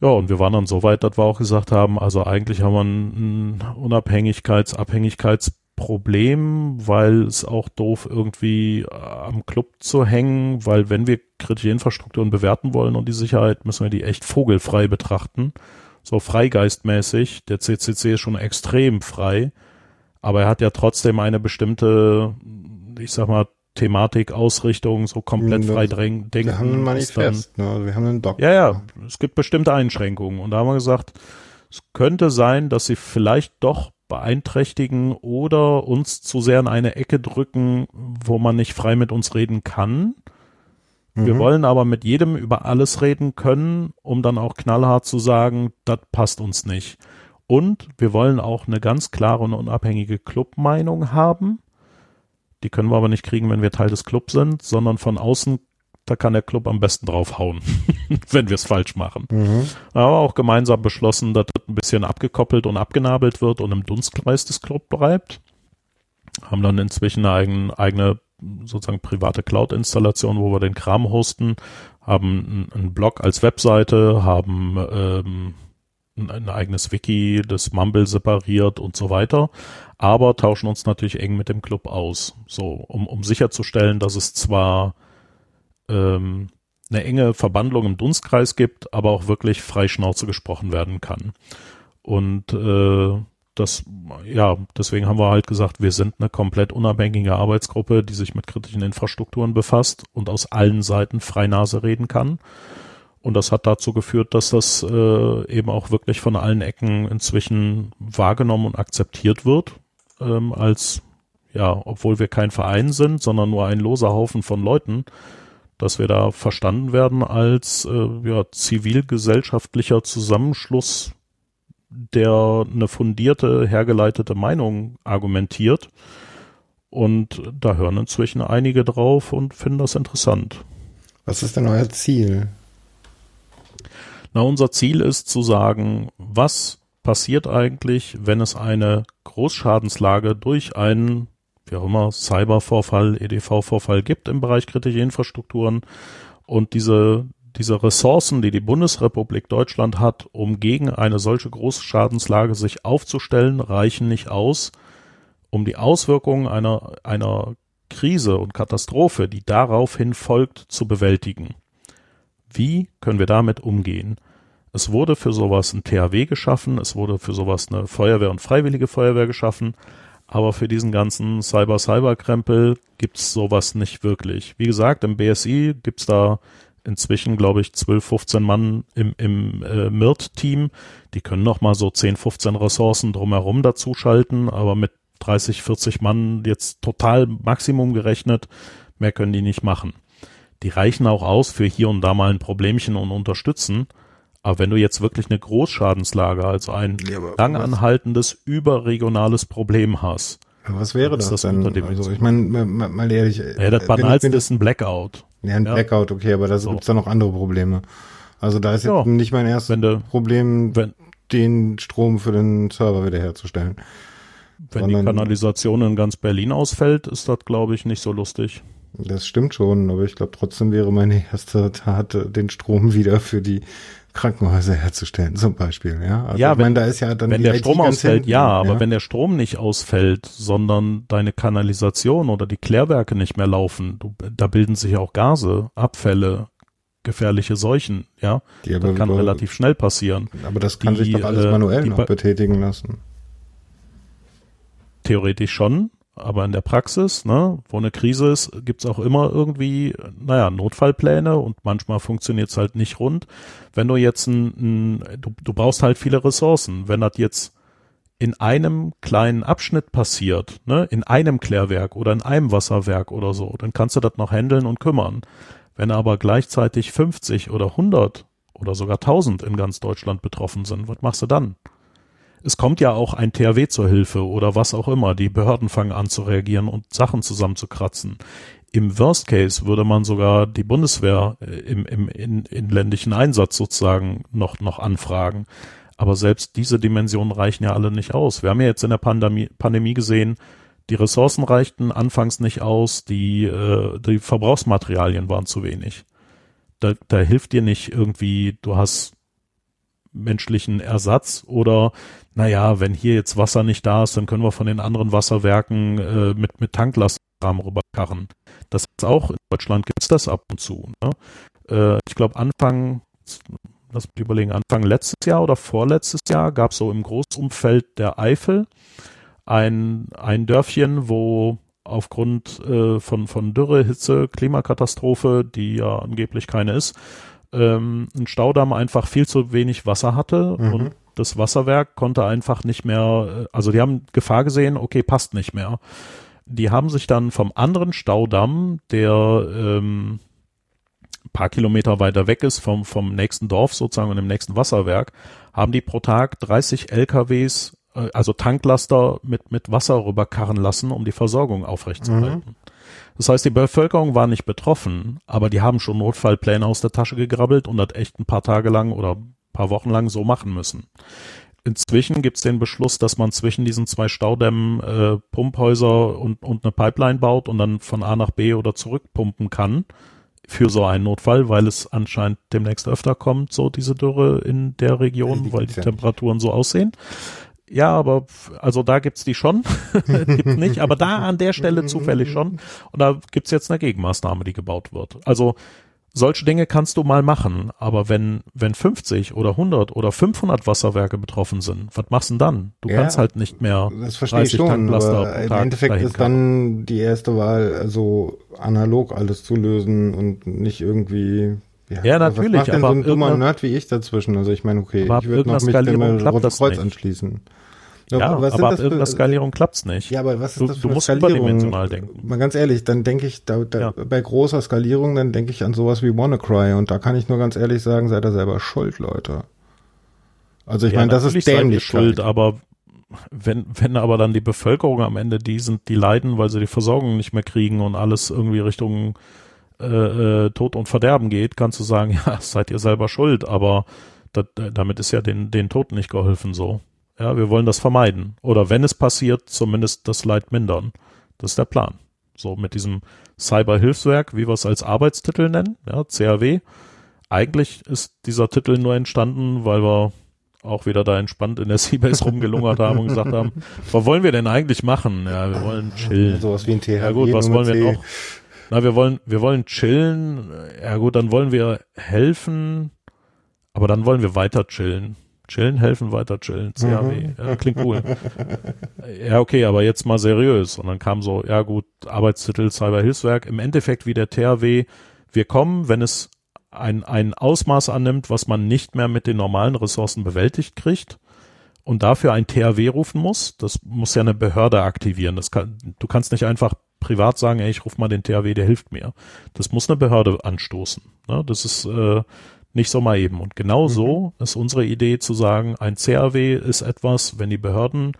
Ja, und wir waren dann so weit, dass wir auch gesagt haben, also eigentlich haben wir ein Unabhängigkeits-, Abhängigkeitsproblem, weil es auch doof irgendwie äh, am Club zu hängen, weil wenn wir kritische Infrastrukturen bewerten wollen und die Sicherheit, müssen wir die echt vogelfrei betrachten so freigeistmäßig. Der CCC ist schon extrem frei, aber er hat ja trotzdem eine bestimmte, ich sag mal, Thematik, Ausrichtung, so komplett frei denken. Wir haben ein Manifest, dann, ne? wir haben einen Doktor. Ja, ja, es gibt bestimmte Einschränkungen. Und da haben wir gesagt, es könnte sein, dass sie vielleicht doch beeinträchtigen oder uns zu sehr in eine Ecke drücken, wo man nicht frei mit uns reden kann. Mhm. Wir wollen aber mit jedem über alles reden können, um dann auch knallhart zu sagen, das passt uns nicht. Und wir wollen auch eine ganz klare und unabhängige Clubmeinung haben. Die können wir aber nicht kriegen, wenn wir Teil des Clubs sind, sondern von außen, da kann der Club am besten draufhauen, wenn wir es falsch machen. Mhm. Aber auch gemeinsam beschlossen, dass das ein bisschen abgekoppelt und abgenabelt wird und im Dunstkreis des Clubs bleibt. Haben dann inzwischen eine eigene, eigene sozusagen private Cloud-Installation, wo wir den Kram hosten, haben einen Blog als Webseite, haben ähm, ein eigenes Wiki, das Mumble separiert und so weiter, aber tauschen uns natürlich eng mit dem Club aus, so um, um sicherzustellen, dass es zwar ähm, eine enge Verbandlung im Dunstkreis gibt, aber auch wirklich frei Schnauze gesprochen werden kann. Und äh, das, ja, deswegen haben wir halt gesagt, wir sind eine komplett unabhängige Arbeitsgruppe, die sich mit kritischen Infrastrukturen befasst und aus allen Seiten Freinase reden kann. Und das hat dazu geführt, dass das äh, eben auch wirklich von allen Ecken inzwischen wahrgenommen und akzeptiert wird, ähm, als, ja, obwohl wir kein Verein sind, sondern nur ein loser Haufen von Leuten, dass wir da verstanden werden als äh, ja, zivilgesellschaftlicher Zusammenschluss der eine fundierte, hergeleitete Meinung argumentiert. Und da hören inzwischen einige drauf und finden das interessant. Was ist denn euer Ziel? Na, unser Ziel ist zu sagen, was passiert eigentlich, wenn es eine Großschadenslage durch einen, wie auch immer, Cybervorfall, EDV-Vorfall gibt im Bereich kritische Infrastrukturen und diese diese Ressourcen, die die Bundesrepublik Deutschland hat, um gegen eine solche Großschadenslage sich aufzustellen, reichen nicht aus, um die Auswirkungen einer, einer Krise und Katastrophe, die daraufhin folgt, zu bewältigen. Wie können wir damit umgehen? Es wurde für sowas ein THW geschaffen, es wurde für sowas eine Feuerwehr und freiwillige Feuerwehr geschaffen, aber für diesen ganzen Cyber-Cyber-Krempel gibt's sowas nicht wirklich. Wie gesagt, im BSI gibt's da inzwischen, glaube ich, 12, 15 Mann im, im äh, MIRT-Team. Die können noch mal so 10, 15 Ressourcen drumherum dazuschalten, aber mit 30, 40 Mann jetzt total Maximum gerechnet, mehr können die nicht machen. Die reichen auch aus für hier und da mal ein Problemchen und unterstützen. Aber wenn du jetzt wirklich eine Großschadenslage, also ein ja, langanhaltendes überregionales Problem hast, ja, was wäre das, das denn? Also ich meine, mal, mal ehrlich. Ja, das Banalste ist ein Blackout. Ja, ein ja. Blackout, okay, aber da so. gibt's da noch andere Probleme. Also da ist jetzt ja, nicht mein erstes du, Problem, wenn, den Strom für den Server wiederherzustellen. Wenn Sondern, die Kanalisation in ganz Berlin ausfällt, ist das, glaube ich, nicht so lustig. Das stimmt schon, aber ich glaube trotzdem wäre meine erste Tat, den Strom wieder für die Krankenhäuser herzustellen, zum Beispiel. Ja, also ja wenn, meine, da ist ja dann wenn der IT Strom ausfällt, hinten, ja, aber wenn der Strom nicht ausfällt, sondern deine Kanalisation oder die Klärwerke nicht mehr laufen, du, da bilden sich auch Gase, Abfälle, gefährliche Seuchen, ja. Die das kann relativ schnell passieren. Aber das kann die, sich doch alles manuell äh, noch betätigen lassen. Theoretisch schon, aber in der Praxis, ne, wo eine Krise ist, gibt's auch immer irgendwie, naja, Notfallpläne und manchmal funktioniert's halt nicht rund. Wenn du jetzt ein, ein du, du brauchst halt viele Ressourcen. Wenn das jetzt in einem kleinen Abschnitt passiert, ne, in einem Klärwerk oder in einem Wasserwerk oder so, dann kannst du das noch handeln und kümmern. Wenn aber gleichzeitig 50 oder 100 oder sogar 1000 in ganz Deutschland betroffen sind, was machst du dann? Es kommt ja auch ein THW zur Hilfe oder was auch immer. Die Behörden fangen an zu reagieren und Sachen zusammenzukratzen. Im Worst Case würde man sogar die Bundeswehr äh, im, im in, inländischen Einsatz sozusagen noch, noch anfragen. Aber selbst diese Dimensionen reichen ja alle nicht aus. Wir haben ja jetzt in der Pandemie, Pandemie gesehen, die Ressourcen reichten anfangs nicht aus, die, äh, die Verbrauchsmaterialien waren zu wenig. Da, da hilft dir nicht irgendwie, du hast menschlichen Ersatz oder naja, wenn hier jetzt Wasser nicht da ist, dann können wir von den anderen Wasserwerken äh, mit, mit Tanklastrahmen rüberkarren. Das ist auch in Deutschland gibt's das ab und zu. Ne? Äh, ich glaube Anfang, lass mich überlegen, Anfang letztes Jahr oder vorletztes Jahr gab es so im Großumfeld der Eifel ein, ein Dörfchen, wo aufgrund äh, von, von Dürre, Hitze, Klimakatastrophe, die ja angeblich keine ist, ähm, ein Staudamm einfach viel zu wenig Wasser hatte mhm. und das Wasserwerk konnte einfach nicht mehr, äh, also die haben Gefahr gesehen, okay, passt nicht mehr. Die haben sich dann vom anderen Staudamm, der ähm, paar Kilometer weiter weg ist vom, vom nächsten Dorf sozusagen und dem nächsten Wasserwerk, haben die pro Tag 30 LKWs, äh, also Tanklaster mit, mit Wasser rüberkarren lassen, um die Versorgung aufrechtzuerhalten. Mhm. Das heißt, die Bevölkerung war nicht betroffen, aber die haben schon Notfallpläne aus der Tasche gegrabbelt und das echt ein paar Tage lang oder paar Wochen lang so machen müssen. Inzwischen gibt es den Beschluss, dass man zwischen diesen zwei Staudämmen äh, Pumphäuser und, und eine Pipeline baut und dann von A nach B oder zurück pumpen kann für so einen Notfall, weil es anscheinend demnächst öfter kommt, so diese Dürre in der Region, die weil die Temperaturen so aussehen. Ja, aber also da gibt's die schon, gibt's nicht, aber da an der Stelle zufällig schon. Und da gibt's jetzt eine Gegenmaßnahme, die gebaut wird. Also solche Dinge kannst du mal machen, aber wenn, wenn 50 oder 100 oder 500 Wasserwerke betroffen sind, was machst du denn dann? Du ja, kannst halt nicht mehr das verstehe ich schon, aber im Endeffekt ist dann die erste Wahl, also analog alles zu lösen und nicht irgendwie ja, ja natürlich. Was macht denn so ein dummer Nerd wie ich dazwischen? Also ich meine, okay, ich würde noch mich dem Rote Kreuz anschließen. Ja, aber, aber ab irgendeiner Skalierung klappt's nicht. Ja, aber was ist du, das für du musst Skalierung? überdimensional denken. Mal ganz ehrlich, dann denke ich, da, da, ja. bei großer Skalierung, dann denke ich an sowas wie WannaCry und da kann ich nur ganz ehrlich sagen, seid ihr selber schuld, Leute. Also ich ja, meine, das ist dämlich. schuld, aber wenn, wenn aber dann die Bevölkerung am Ende die sind, die leiden, weil sie die Versorgung nicht mehr kriegen und alles irgendwie Richtung äh, äh, Tod und Verderben geht, kannst du sagen, ja, seid ihr selber schuld, aber das, damit ist ja den, den Toten nicht geholfen so. Ja, wir wollen das vermeiden. Oder wenn es passiert, zumindest das Leid mindern. Das ist der Plan. So mit diesem Cyberhilfswerk, wie wir es als Arbeitstitel nennen, ja, CAW. Eigentlich ist dieser Titel nur entstanden, weil wir auch wieder da entspannt in der Seabase rumgelungert haben und gesagt haben, was wollen wir denn eigentlich machen? Ja, wir wollen chillen. Sowas wie ein THW. Ja gut, was wollen wir noch? Na, wir wollen, wir wollen chillen. Ja gut, dann wollen wir helfen, aber dann wollen wir weiter chillen. Chillen, helfen, weiter chillen, CAW. Mhm. Ja, klingt cool. ja, okay, aber jetzt mal seriös. Und dann kam so, ja gut, Arbeitstitel Cyberhilfswerk. Im Endeffekt wie der THW. Wir kommen, wenn es ein, ein Ausmaß annimmt, was man nicht mehr mit den normalen Ressourcen bewältigt kriegt und dafür ein THW rufen muss. Das muss ja eine Behörde aktivieren. Das kann, du kannst nicht einfach privat sagen, ey, ich rufe mal den THW, der hilft mir. Das muss eine Behörde anstoßen. Ne? Das ist äh, nicht so mal eben. Und genau mhm. so ist unsere Idee zu sagen, ein CAW ist etwas, wenn die Behörden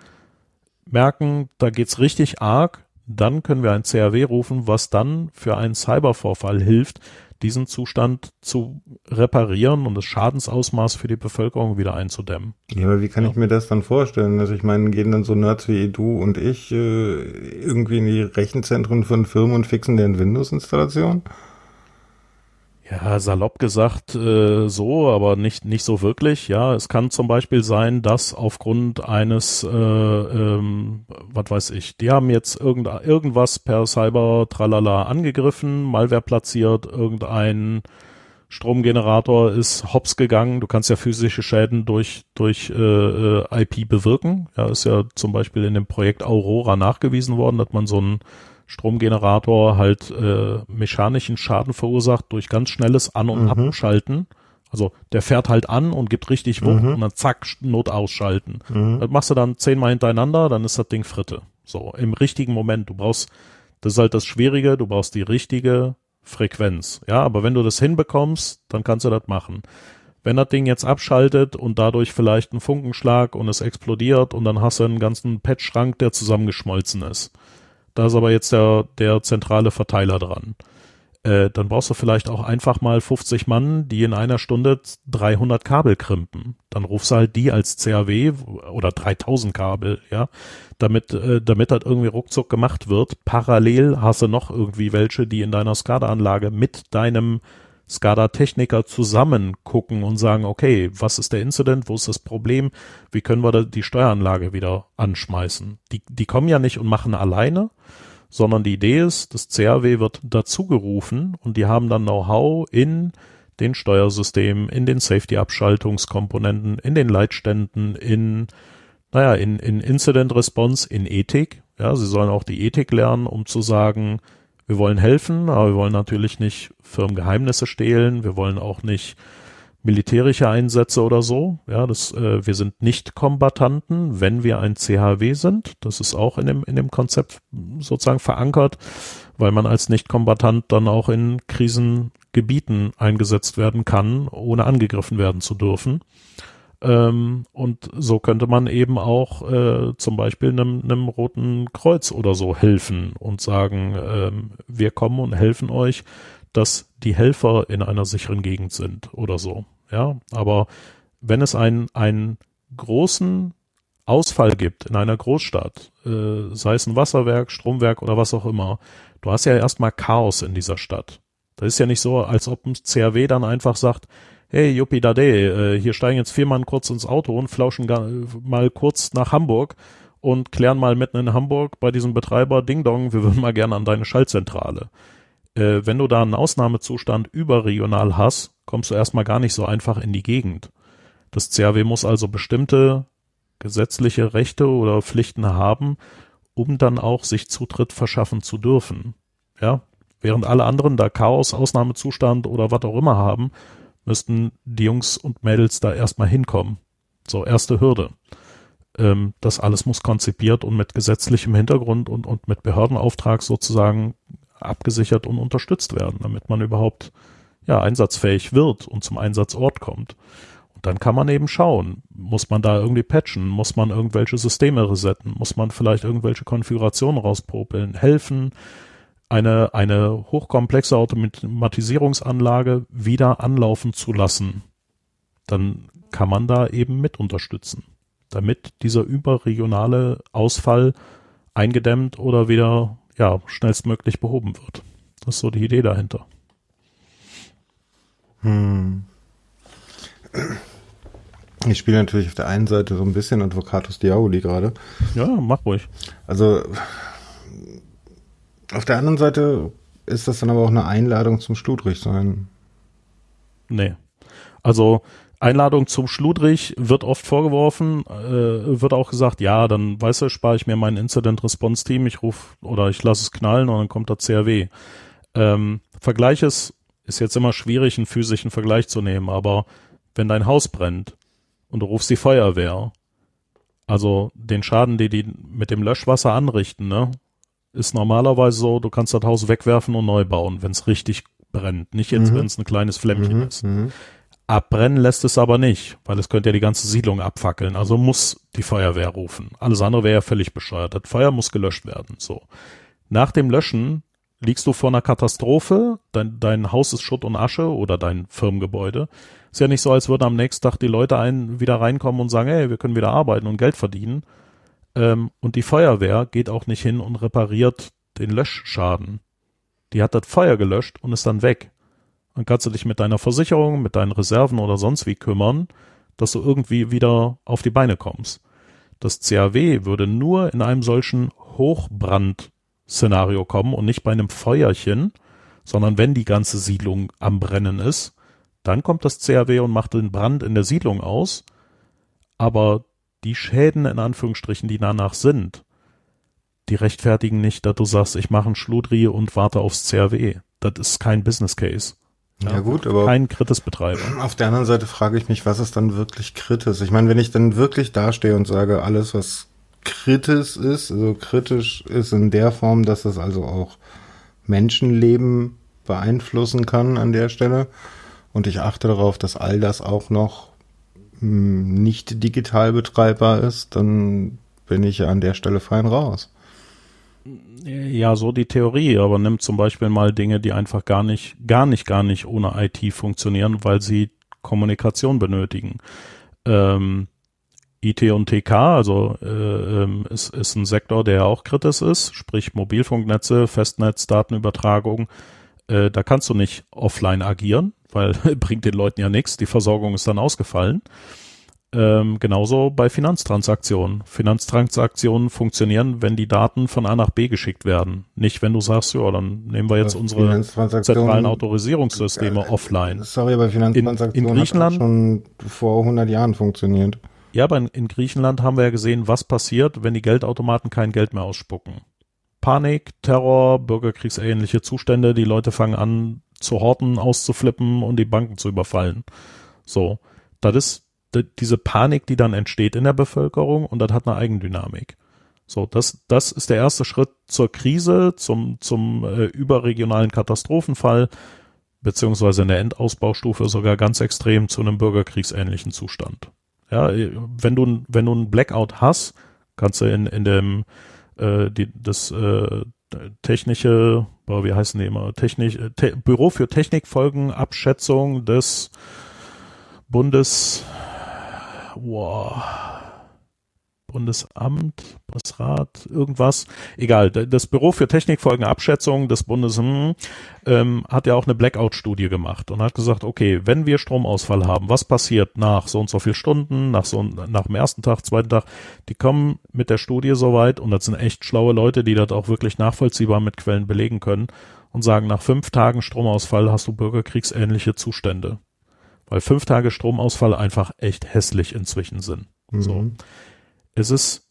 merken, da geht's richtig arg, dann können wir ein CAW rufen, was dann für einen Cybervorfall hilft, diesen Zustand zu reparieren und das Schadensausmaß für die Bevölkerung wieder einzudämmen. Ja, aber wie kann ja. ich mir das dann vorstellen? Also ich meine, gehen dann so Nerds wie du und ich äh, irgendwie in die Rechenzentren von Firmen und fixen deren Windows-Installation? Ja, salopp gesagt äh, so, aber nicht nicht so wirklich. Ja, es kann zum Beispiel sein, dass aufgrund eines, äh, ähm, was weiß ich, die haben jetzt irgend, irgendwas per Cyber Tralala angegriffen, Malware platziert, irgendein Stromgenerator ist hops gegangen. Du kannst ja physische Schäden durch durch äh, äh IP bewirken. Ja, ist ja zum Beispiel in dem Projekt Aurora nachgewiesen worden, dass man so ein Stromgenerator halt äh, mechanischen Schaden verursacht durch ganz schnelles An- und mhm. Abschalten. Also der fährt halt an und gibt richtig Wucht mhm. und dann zack, Not ausschalten. Mhm. Das machst du dann zehnmal hintereinander, dann ist das Ding Fritte. So, im richtigen Moment. Du brauchst, das ist halt das Schwierige, du brauchst die richtige Frequenz. Ja, aber wenn du das hinbekommst, dann kannst du das machen. Wenn das Ding jetzt abschaltet und dadurch vielleicht ein Funkenschlag und es explodiert und dann hast du einen ganzen Patchschrank, der zusammengeschmolzen ist da ist aber jetzt der, der zentrale Verteiler dran. Äh, dann brauchst du vielleicht auch einfach mal 50 Mann, die in einer Stunde 300 Kabel krimpen. Dann rufst du halt die als CAW oder 3000 Kabel, ja, damit, äh, damit das irgendwie ruckzuck gemacht wird. Parallel hast du noch irgendwie welche, die in deiner SCADA-Anlage mit deinem SCADA-Techniker zusammen gucken und sagen, okay, was ist der Incident, wo ist das Problem, wie können wir die Steueranlage wieder anschmeißen. Die, die kommen ja nicht und machen alleine, sondern die Idee ist, das CAW wird dazugerufen und die haben dann Know-how in den Steuersystemen, in den Safety-Abschaltungskomponenten, in den Leitständen, in, naja, in, in Incident Response, in Ethik. Ja, sie sollen auch die Ethik lernen, um zu sagen, wir wollen helfen, aber wir wollen natürlich nicht Firmengeheimnisse stehlen. Wir wollen auch nicht militärische Einsätze oder so. Ja, das, äh, wir sind nicht Kombatanten, wenn wir ein CHW sind. Das ist auch in dem, in dem Konzept sozusagen verankert, weil man als Nicht-Kombatant dann auch in Krisen Gebieten eingesetzt werden kann, ohne angegriffen werden zu dürfen. Ähm, und so könnte man eben auch äh, zum Beispiel einem, einem Roten Kreuz oder so helfen und sagen, ähm, wir kommen und helfen euch, dass die Helfer in einer sicheren Gegend sind oder so. Ja, aber wenn es einen, einen großen Ausfall gibt in einer Großstadt, äh, sei es ein Wasserwerk, Stromwerk oder was auch immer, du hast ja erstmal Chaos in dieser Stadt. Das ist ja nicht so, als ob ein CRW dann einfach sagt, hey, Juppie Dade, äh, hier steigen jetzt vier Mann kurz ins Auto und flauschen gar, mal kurz nach Hamburg und klären mal mitten in Hamburg bei diesem Betreiber Ding Dong, wir würden mal gerne an deine Schaltzentrale. Äh, wenn du da einen Ausnahmezustand überregional hast, kommst du erstmal gar nicht so einfach in die Gegend. Das CAW muss also bestimmte gesetzliche Rechte oder Pflichten haben, um dann auch sich Zutritt verschaffen zu dürfen. Ja, während alle anderen da Chaos, Ausnahmezustand oder was auch immer haben, müssten die Jungs und Mädels da erstmal hinkommen. So, erste Hürde. Ähm, das alles muss konzipiert und mit gesetzlichem Hintergrund und, und mit Behördenauftrag sozusagen abgesichert und unterstützt werden, damit man überhaupt ja einsatzfähig wird und zum Einsatzort kommt. Und dann kann man eben schauen, muss man da irgendwie patchen, muss man irgendwelche Systeme resetten, muss man vielleicht irgendwelche Konfigurationen rauspopeln, helfen, eine, eine hochkomplexe Automatisierungsanlage wieder anlaufen zu lassen, dann kann man da eben mit unterstützen, damit dieser überregionale Ausfall eingedämmt oder wieder ja, schnellstmöglich behoben wird. Das ist so die Idee dahinter. Hm. Ich spiele natürlich auf der einen Seite so ein bisschen Advocatus Diaboli gerade. Ja, mach ruhig. Also auf der anderen Seite ist das dann aber auch eine Einladung zum Schludrich sein. Nee. Also Einladung zum Schludrich wird oft vorgeworfen, äh, wird auch gesagt, ja, dann weißt du, spare ich mir mein Incident Response Team, ich rufe oder ich lasse es knallen und dann kommt der CRW. Ähm, Vergleich ist, ist jetzt immer schwierig, einen physischen Vergleich zu nehmen, aber wenn dein Haus brennt und du rufst die Feuerwehr, also den Schaden, die die mit dem Löschwasser anrichten, ne, ist normalerweise so, du kannst das Haus wegwerfen und neu bauen, wenn es richtig brennt. Nicht jetzt, mhm. wenn es ein kleines Flämmchen mhm. ist. Mhm. Abbrennen lässt es aber nicht, weil es könnte ja die ganze Siedlung abfackeln. Also muss die Feuerwehr rufen. Alles andere wäre ja völlig bescheuert. Das Feuer muss gelöscht werden. So. Nach dem Löschen liegst du vor einer Katastrophe, dein, dein Haus ist Schutt und Asche oder dein Firmengebäude. Ist ja nicht so, als würden am nächsten Tag die Leute ein, wieder reinkommen und sagen, hey, wir können wieder arbeiten und Geld verdienen, ähm, und die Feuerwehr geht auch nicht hin und repariert den Löschschaden. Die hat das Feuer gelöscht und ist dann weg. Dann kannst du dich mit deiner Versicherung, mit deinen Reserven oder sonst wie kümmern, dass du irgendwie wieder auf die Beine kommst. Das CAW würde nur in einem solchen Hochbrand-Szenario kommen und nicht bei einem Feuerchen, sondern wenn die ganze Siedlung am Brennen ist, dann kommt das CAW und macht den Brand in der Siedlung aus. Aber die Schäden in Anführungsstrichen, die danach sind, die rechtfertigen nicht, dass du sagst, ich mache einen Schludri und warte aufs CRW. Das ist kein Business Case. Ja, ja gut, aber kein kritis Betreiber. Auf der anderen Seite frage ich mich, was ist dann wirklich kritisch? Ich meine, wenn ich dann wirklich dastehe und sage, alles was kritisch ist, also kritisch ist in der Form, dass es also auch Menschenleben beeinflussen kann an der Stelle und ich achte darauf, dass all das auch noch nicht digital betreibbar ist, dann bin ich an der Stelle fein raus. Ja, so die Theorie, aber nimm zum Beispiel mal Dinge, die einfach gar nicht, gar nicht, gar nicht ohne IT funktionieren, weil sie Kommunikation benötigen. Ähm, IT und TK, also äh, ähm, ist, ist ein Sektor, der auch kritisch ist, sprich Mobilfunknetze, Festnetz, Datenübertragung. Äh, da kannst du nicht offline agieren, weil bringt den Leuten ja nichts, die Versorgung ist dann ausgefallen. Ähm, genauso bei Finanztransaktionen. Finanztransaktionen funktionieren, wenn die Daten von A nach B geschickt werden. Nicht, wenn du sagst, ja, dann nehmen wir jetzt unsere zentralen Autorisierungssysteme äh, offline. Sorry, aber Finanztransaktionen in, in Griechenland, schon vor 100 Jahren funktioniert. Ja, aber in, in Griechenland haben wir ja gesehen, was passiert, wenn die Geldautomaten kein Geld mehr ausspucken. Panik, Terror, bürgerkriegsähnliche Zustände, die Leute fangen an zu horten, auszuflippen und die Banken zu überfallen. So, das ist diese Panik, die dann entsteht in der Bevölkerung und das hat eine Eigendynamik. So, das, das ist der erste Schritt zur Krise, zum, zum äh, überregionalen Katastrophenfall. beziehungsweise in der Endausbaustufe sogar ganz extrem zu einem bürgerkriegsähnlichen Zustand. Ja, wenn du, wenn du einen Blackout hast, kannst du in, in dem, äh, die, das äh, technische, wie heißen die immer, Technik, Te Büro für Technikfolgenabschätzung des Bundes, wow, Bundesamt, Bundesrat, irgendwas, egal. Das Büro für Technikfolgenabschätzung des Bundes hm, ähm, hat ja auch eine Blackout-Studie gemacht und hat gesagt, okay, wenn wir Stromausfall haben, was passiert nach so und so viel Stunden, nach so nach dem ersten Tag, zweiten Tag? Die kommen mit der Studie soweit und das sind echt schlaue Leute, die das auch wirklich nachvollziehbar mit Quellen belegen können und sagen, nach fünf Tagen Stromausfall hast du bürgerkriegsähnliche Zustände. Weil fünf Tage Stromausfall einfach echt hässlich inzwischen sind. Mhm. So es ist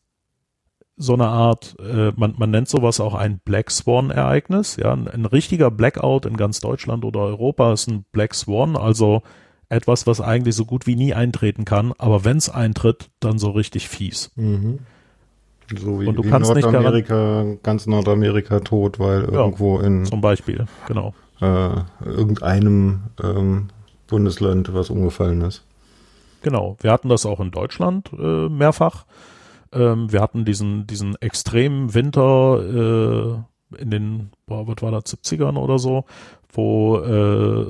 so eine Art, äh, man, man nennt sowas auch ein Black Swan-Ereignis. Ja, ein, ein, richtiger Blackout in ganz Deutschland oder Europa ist ein Black Swan, also etwas, was eigentlich so gut wie nie eintreten kann, aber wenn es eintritt, dann so richtig fies. Mhm. So wie, Und du wie kannst Nordamerika, nicht ganz Nordamerika tot, weil ja, irgendwo in zum Beispiel, genau. Äh, irgendeinem ähm, Bundesland was umgefallen ist. Genau, wir hatten das auch in Deutschland äh, mehrfach. Ähm, wir hatten diesen, diesen extremen Winter äh, in den, boah, was war das, 70ern oder so, wo, äh,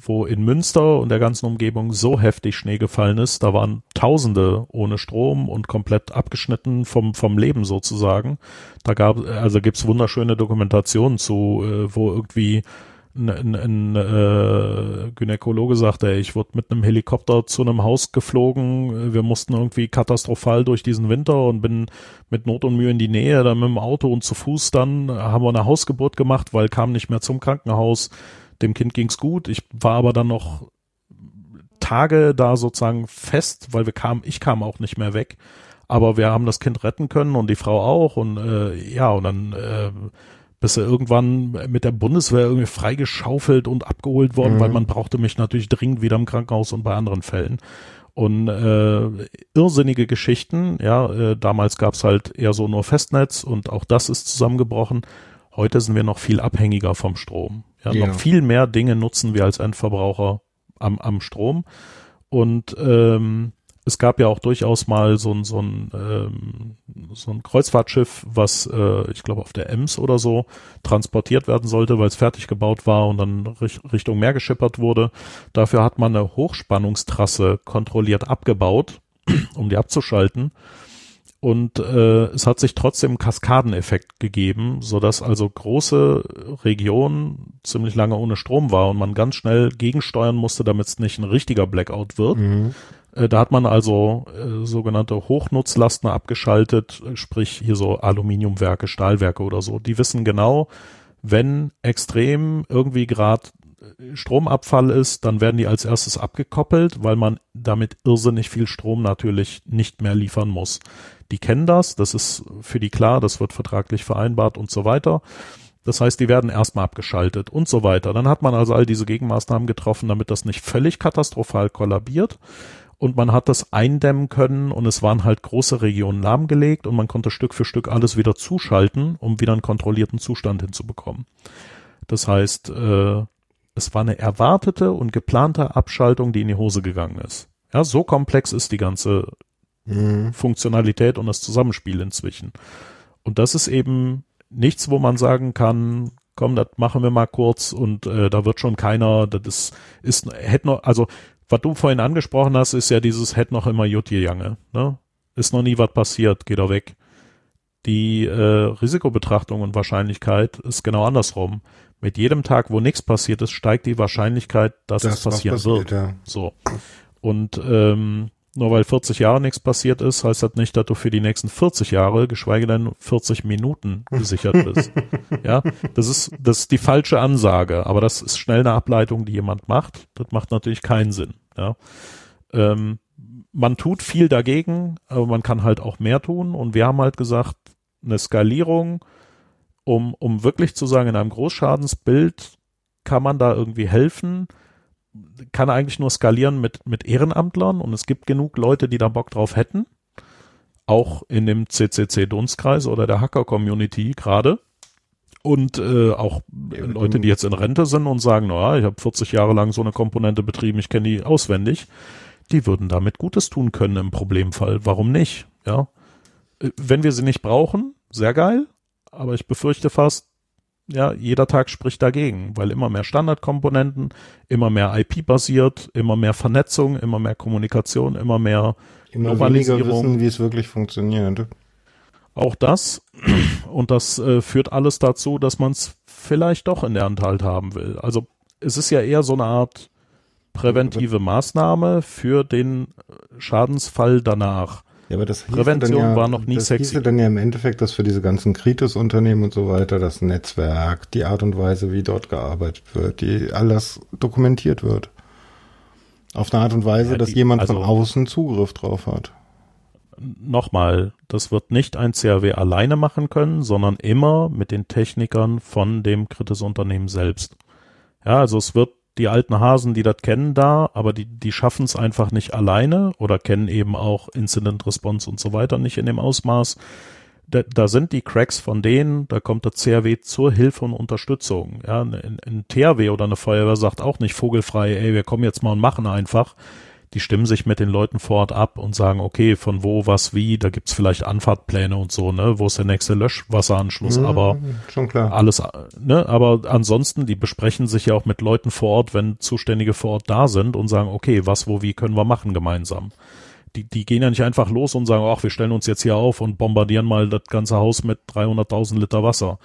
wo in Münster und der ganzen Umgebung so heftig Schnee gefallen ist. Da waren Tausende ohne Strom und komplett abgeschnitten vom, vom Leben sozusagen. Da gab, also gibt's wunderschöne Dokumentationen zu, äh, wo irgendwie ein, ein, ein äh, Gynäkologe sagte, ich wurde mit einem Helikopter zu einem Haus geflogen, wir mussten irgendwie katastrophal durch diesen Winter und bin mit Not und Mühe in die Nähe, dann mit dem Auto und zu Fuß dann haben wir eine Hausgeburt gemacht, weil kam nicht mehr zum Krankenhaus. Dem Kind ging's gut. Ich war aber dann noch Tage da sozusagen fest, weil wir kamen, ich kam auch nicht mehr weg. Aber wir haben das Kind retten können und die Frau auch und äh, ja, und dann äh, bist du irgendwann mit der Bundeswehr irgendwie freigeschaufelt und abgeholt worden, mhm. weil man brauchte mich natürlich dringend wieder im Krankenhaus und bei anderen Fällen. Und äh, irrsinnige Geschichten, ja, äh, damals gab's halt eher so nur Festnetz und auch das ist zusammengebrochen. Heute sind wir noch viel abhängiger vom Strom. Ja, ja. noch viel mehr Dinge nutzen wir als Endverbraucher am, am Strom. Und ähm, es gab ja auch durchaus mal so ein, so ein, ähm, so ein Kreuzfahrtschiff, was äh, ich glaube auf der Ems oder so transportiert werden sollte, weil es fertig gebaut war und dann Richtung Meer geschippert wurde. Dafür hat man eine Hochspannungstrasse kontrolliert abgebaut, um die abzuschalten. Und äh, es hat sich trotzdem Kaskadeneffekt gegeben, so dass also große Regionen ziemlich lange ohne Strom war und man ganz schnell gegensteuern musste, damit es nicht ein richtiger Blackout wird. Mhm da hat man also äh, sogenannte Hochnutzlasten abgeschaltet, sprich hier so Aluminiumwerke, Stahlwerke oder so. Die wissen genau, wenn extrem irgendwie gerade äh, Stromabfall ist, dann werden die als erstes abgekoppelt, weil man damit irrsinnig viel Strom natürlich nicht mehr liefern muss. Die kennen das, das ist für die klar, das wird vertraglich vereinbart und so weiter. Das heißt, die werden erstmal abgeschaltet und so weiter. Dann hat man also all diese Gegenmaßnahmen getroffen, damit das nicht völlig katastrophal kollabiert und man hat das eindämmen können und es waren halt große Regionen lahmgelegt und man konnte Stück für Stück alles wieder zuschalten, um wieder einen kontrollierten Zustand hinzubekommen. Das heißt, äh, es war eine erwartete und geplante Abschaltung, die in die Hose gegangen ist. Ja, so komplex ist die ganze mhm. Funktionalität und das Zusammenspiel inzwischen. Und das ist eben nichts, wo man sagen kann, komm, das machen wir mal kurz und äh, da wird schon keiner, das ist, ist hätte noch, also was du vorhin angesprochen hast, ist ja dieses hätte noch immer Jutje Jange. Ne? Ist noch nie was passiert, geht er weg. Die äh, Risikobetrachtung und Wahrscheinlichkeit ist genau andersrum. Mit jedem Tag, wo nichts passiert ist, steigt die Wahrscheinlichkeit, dass das, es passieren passiert, wird. Ja. So. Und ähm, nur weil 40 Jahre nichts passiert ist, heißt das nicht, dass du für die nächsten 40 Jahre, geschweige denn 40 Minuten gesichert bist. ja, das ist, das ist die falsche Ansage, aber das ist schnell eine Ableitung, die jemand macht. Das macht natürlich keinen Sinn. Ja, ähm, man tut viel dagegen, aber man kann halt auch mehr tun und wir haben halt gesagt, eine Skalierung, um, um wirklich zu sagen, in einem Großschadensbild kann man da irgendwie helfen, kann eigentlich nur skalieren mit, mit Ehrenamtlern und es gibt genug Leute, die da Bock drauf hätten. Auch in dem CCC Dunstkreis oder der Hacker Community gerade. Und äh, auch ja, Leute, die jetzt in Rente sind und sagen, naja, ich habe 40 Jahre lang so eine Komponente betrieben, ich kenne die auswendig, die würden damit Gutes tun können im Problemfall. Warum nicht? Ja. Äh, wenn wir sie nicht brauchen, sehr geil, aber ich befürchte fast, ja, jeder Tag spricht dagegen, weil immer mehr Standardkomponenten, immer mehr IP-basiert, immer mehr Vernetzung, immer mehr Kommunikation, immer mehr immer weniger wissen, wie es wirklich funktioniert. Auch das und das äh, führt alles dazu, dass man es vielleicht doch in der Hand halt haben will. Also es ist ja eher so eine Art präventive Maßnahme für den Schadensfall danach. Ja, aber das Prävention ja, war noch nie das sexy. Das hieße dann ja im Endeffekt, dass für diese ganzen Kritis-Unternehmen und so weiter das Netzwerk, die Art und Weise, wie dort gearbeitet wird, die alles dokumentiert wird. Auf eine Art und Weise, ja, die, dass jemand also, von außen Zugriff drauf hat. Nochmal, das wird nicht ein CAW alleine machen können, sondern immer mit den Technikern von dem Kritis-Unternehmen selbst. Ja, also es wird die alten Hasen, die das kennen da, aber die, die schaffen es einfach nicht alleine oder kennen eben auch Incident Response und so weiter nicht in dem Ausmaß. Da, da sind die Cracks von denen, da kommt der CRW zur Hilfe und Unterstützung. Ja, ein, ein THW oder eine Feuerwehr sagt auch nicht vogelfrei, ey, wir kommen jetzt mal und machen einfach die stimmen sich mit den Leuten vor Ort ab und sagen, okay, von wo, was, wie, da gibt's vielleicht Anfahrtpläne und so, ne, wo ist der nächste Löschwasseranschluss, mhm, aber schon klar. alles, ne, aber ansonsten, die besprechen sich ja auch mit Leuten vor Ort, wenn Zuständige vor Ort da sind und sagen, okay, was, wo, wie können wir machen gemeinsam. Die, die gehen ja nicht einfach los und sagen, ach, wir stellen uns jetzt hier auf und bombardieren mal das ganze Haus mit 300.000 Liter Wasser.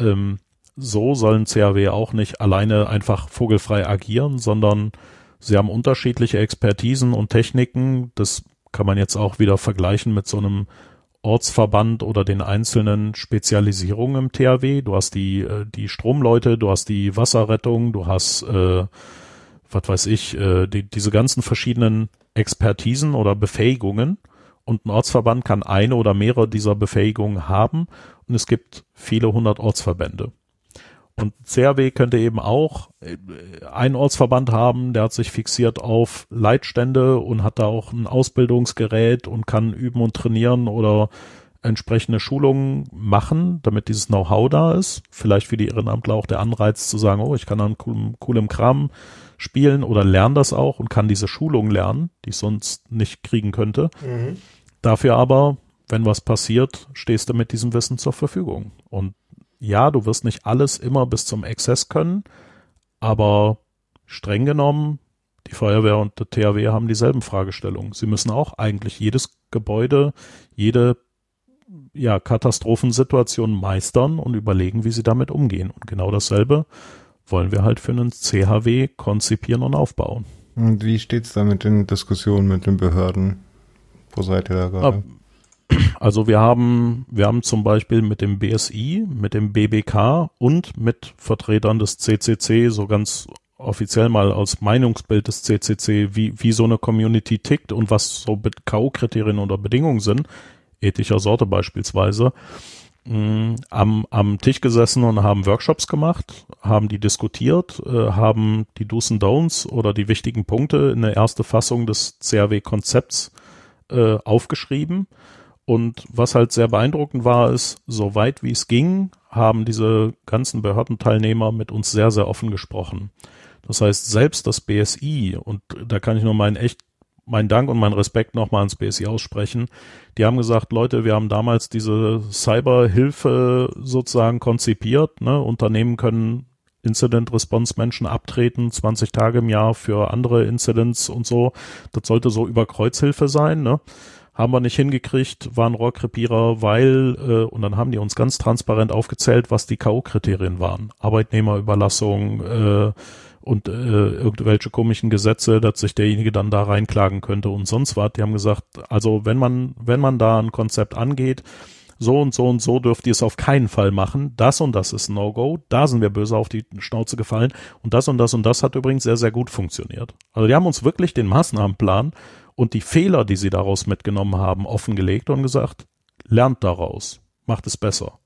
Ähm, so sollen CAW auch nicht alleine einfach vogelfrei agieren, sondern Sie haben unterschiedliche Expertisen und Techniken. Das kann man jetzt auch wieder vergleichen mit so einem Ortsverband oder den einzelnen Spezialisierungen im THW. Du hast die, äh, die Stromleute, du hast die Wasserrettung, du hast, äh, was weiß ich, äh, die, diese ganzen verschiedenen Expertisen oder Befähigungen. Und ein Ortsverband kann eine oder mehrere dieser Befähigungen haben. Und es gibt viele hundert Ortsverbände. Und CRW könnte eben auch äh, einen Ortsverband haben, der hat sich fixiert auf Leitstände und hat da auch ein Ausbildungsgerät und kann üben und trainieren oder entsprechende Schulungen machen, damit dieses Know-how da ist. Vielleicht für die Ehrenamtler auch der Anreiz zu sagen, oh, ich kann an coolem, coolem Kram spielen oder lerne das auch und kann diese Schulung lernen, die ich sonst nicht kriegen könnte. Mhm. Dafür aber, wenn was passiert, stehst du mit diesem Wissen zur Verfügung. Und ja, du wirst nicht alles immer bis zum Exzess können, aber streng genommen, die Feuerwehr und der THW haben dieselben Fragestellungen. Sie müssen auch eigentlich jedes Gebäude, jede ja, Katastrophensituation meistern und überlegen, wie sie damit umgehen. Und genau dasselbe wollen wir halt für einen CHW konzipieren und aufbauen. Und wie steht's da mit den Diskussionen mit den Behörden? Wo seid ihr da gerade? Also wir haben, wir haben zum Beispiel mit dem BSI, mit dem BBK und mit Vertretern des CCC so ganz offiziell mal aus Meinungsbild des CCC, wie, wie so eine Community tickt und was so K.O.-Kriterien oder Bedingungen sind, ethischer Sorte beispielsweise, mh, am, am Tisch gesessen und haben Workshops gemacht, haben die diskutiert, äh, haben die Do's and Don'ts oder die wichtigen Punkte in der erste Fassung des CRW-Konzepts äh, aufgeschrieben und was halt sehr beeindruckend war, ist, so weit wie es ging, haben diese ganzen Behördenteilnehmer mit uns sehr, sehr offen gesprochen. Das heißt, selbst das BSI, und da kann ich nur meinen echt meinen Dank und meinen Respekt nochmal ans BSI aussprechen. Die haben gesagt, Leute, wir haben damals diese Cyberhilfe sozusagen konzipiert. Ne? Unternehmen können Incident Response Menschen abtreten, 20 Tage im Jahr für andere Incidents und so. Das sollte so über Kreuzhilfe sein. Ne? Haben wir nicht hingekriegt, waren Rohrkrepierer, weil, äh, und dann haben die uns ganz transparent aufgezählt, was die K.O.-Kriterien waren. Arbeitnehmerüberlassung äh, und äh, irgendwelche komischen Gesetze, dass sich derjenige dann da reinklagen könnte und sonst was. Die haben gesagt, also wenn man, wenn man da ein Konzept angeht, so und so und so dürft ihr es auf keinen Fall machen. Das und das ist No-Go. Da sind wir böse auf die Schnauze gefallen. Und das und das und das hat übrigens sehr, sehr gut funktioniert. Also die haben uns wirklich den Maßnahmenplan und die Fehler, die sie daraus mitgenommen haben, offengelegt und gesagt, lernt daraus, macht es besser.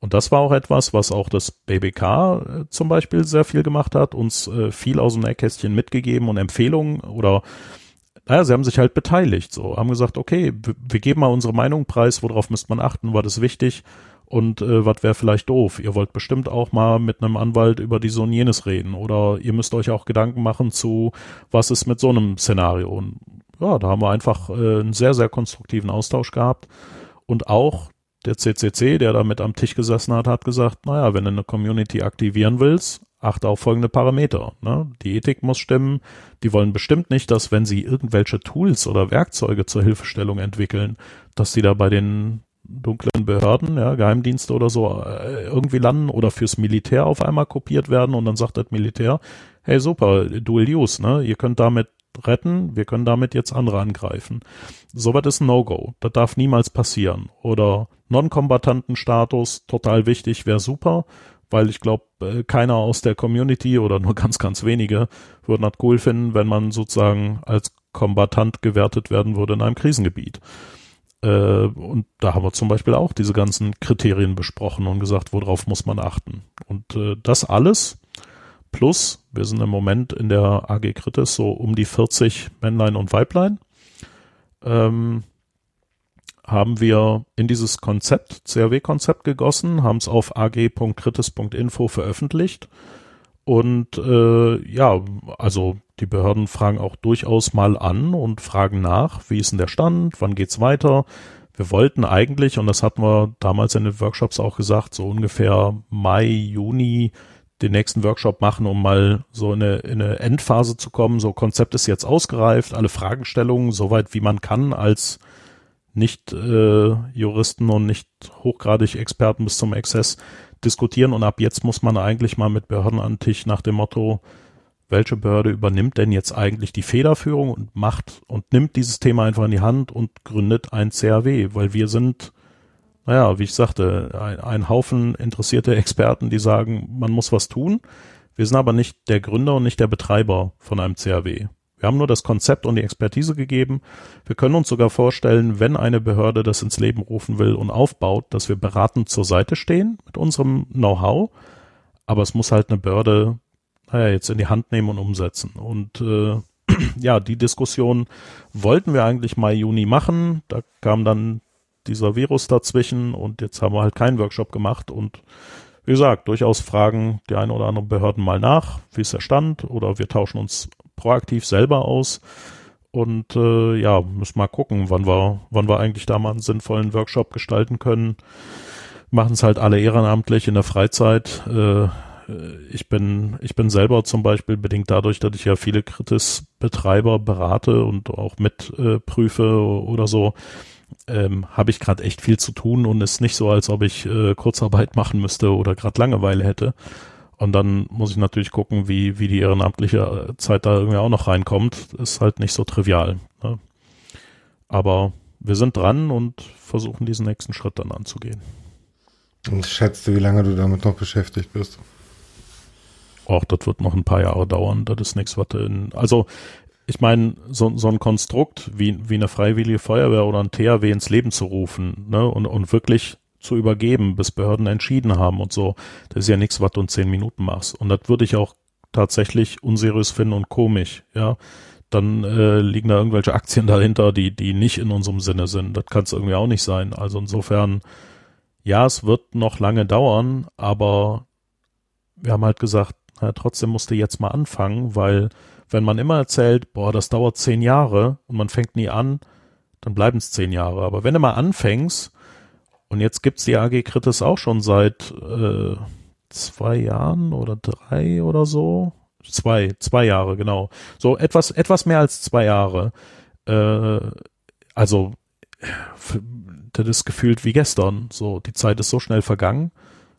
Und das war auch etwas, was auch das BBK äh, zum Beispiel sehr viel gemacht hat, uns äh, viel aus dem Nähkästchen mitgegeben und Empfehlungen oder naja, sie haben sich halt beteiligt, so, haben gesagt, okay, wir geben mal unsere Meinung preis, worauf müsste man achten, war das wichtig und äh, was wäre vielleicht doof? Ihr wollt bestimmt auch mal mit einem Anwalt über die so und jenes reden oder ihr müsst euch auch Gedanken machen zu, was ist mit so einem Szenario. Und ja, da haben wir einfach äh, einen sehr, sehr konstruktiven Austausch gehabt und auch der CCC, der da mit am Tisch gesessen hat, hat gesagt, naja, wenn du eine Community aktivieren willst, achte auf folgende Parameter. Ne? Die Ethik muss stimmen. Die wollen bestimmt nicht, dass wenn sie irgendwelche Tools oder Werkzeuge zur Hilfestellung entwickeln, dass sie da bei den dunklen Behörden, ja, Geheimdienste oder so, äh, irgendwie landen oder fürs Militär auf einmal kopiert werden und dann sagt das Militär, hey super, Dual Use, ne? Ihr könnt damit retten, wir können damit jetzt andere angreifen. Soweit ist ein No-Go. Das darf niemals passieren. Oder Non-Kombatanten-Status, total wichtig, wäre super, weil ich glaube, äh, keiner aus der Community oder nur ganz, ganz wenige würden das cool finden, wenn man sozusagen als Kombatant gewertet werden würde in einem Krisengebiet. Äh, und da haben wir zum Beispiel auch diese ganzen Kriterien besprochen und gesagt, worauf muss man achten. Und äh, das alles plus, wir sind im Moment in der AG Kritis so um die 40 Männlein und Weiblein, ähm, haben wir in dieses Konzept, CRW-Konzept gegossen, haben es auf ag.kritis.info veröffentlicht. Und äh, ja, also die Behörden fragen auch durchaus mal an und fragen nach, wie ist denn der Stand, wann geht's weiter. Wir wollten eigentlich, und das hatten wir damals in den Workshops auch gesagt, so ungefähr Mai, Juni den nächsten Workshop machen, um mal so in eine, in eine Endphase zu kommen. So Konzept ist jetzt ausgereift, alle Fragestellungen, soweit wie man kann, als nicht äh, Juristen und nicht hochgradig Experten bis zum Exzess diskutieren. Und ab jetzt muss man eigentlich mal mit Behörden an den Tisch nach dem Motto, welche Behörde übernimmt denn jetzt eigentlich die Federführung und macht und nimmt dieses Thema einfach in die Hand und gründet ein CAW, weil wir sind, naja, wie ich sagte, ein, ein Haufen interessierte Experten, die sagen, man muss was tun. Wir sind aber nicht der Gründer und nicht der Betreiber von einem CAW. Wir haben nur das Konzept und die Expertise gegeben. Wir können uns sogar vorstellen, wenn eine Behörde das ins Leben rufen will und aufbaut, dass wir beratend zur Seite stehen mit unserem Know-how. Aber es muss halt eine Behörde naja, jetzt in die Hand nehmen und umsetzen. Und äh, ja, die Diskussion wollten wir eigentlich Mai, Juni machen. Da kam dann dieser Virus dazwischen und jetzt haben wir halt keinen Workshop gemacht und wie gesagt, durchaus fragen die ein oder anderen Behörden mal nach, wie ist der Stand oder wir tauschen uns proaktiv selber aus und äh, ja, müssen mal gucken, wann wir, wann wir eigentlich da mal einen sinnvollen Workshop gestalten können. Machen es halt alle ehrenamtlich in der Freizeit. Äh, ich bin, ich bin selber zum Beispiel bedingt dadurch, dass ich ja viele Kritis-Betreiber berate und auch mitprüfe äh, oder so, ähm, habe ich gerade echt viel zu tun und ist nicht so, als ob ich äh, Kurzarbeit machen müsste oder gerade Langeweile hätte. Und dann muss ich natürlich gucken, wie, wie die ehrenamtliche äh, Zeit da irgendwie auch noch reinkommt. Ist halt nicht so trivial. Ne? Aber wir sind dran und versuchen diesen nächsten Schritt dann anzugehen. Und schätzt du, wie lange du damit noch beschäftigt bist? auch das wird noch ein paar Jahre dauern. Das ist nichts, was in, also ich meine, so, so ein Konstrukt wie, wie eine freiwillige Feuerwehr oder ein THW ins Leben zu rufen, ne, und, und wirklich zu übergeben, bis Behörden entschieden haben und so, das ist ja nichts, was du in zehn Minuten machst. Und das würde ich auch tatsächlich unseriös finden und komisch, ja. Dann äh, liegen da irgendwelche Aktien dahinter, die, die nicht in unserem Sinne sind. Das kann es irgendwie auch nicht sein. Also insofern, ja, es wird noch lange dauern, aber wir haben halt gesagt, ja, trotzdem musste jetzt mal anfangen, weil wenn man immer erzählt, boah, das dauert zehn Jahre und man fängt nie an, dann bleiben es zehn Jahre. Aber wenn du mal anfängst, und jetzt gibt's die AG Kritis auch schon seit äh, zwei Jahren oder drei oder so. Zwei, zwei Jahre, genau. So etwas, etwas mehr als zwei Jahre. Äh, also, das ist gefühlt wie gestern. So, die Zeit ist so schnell vergangen.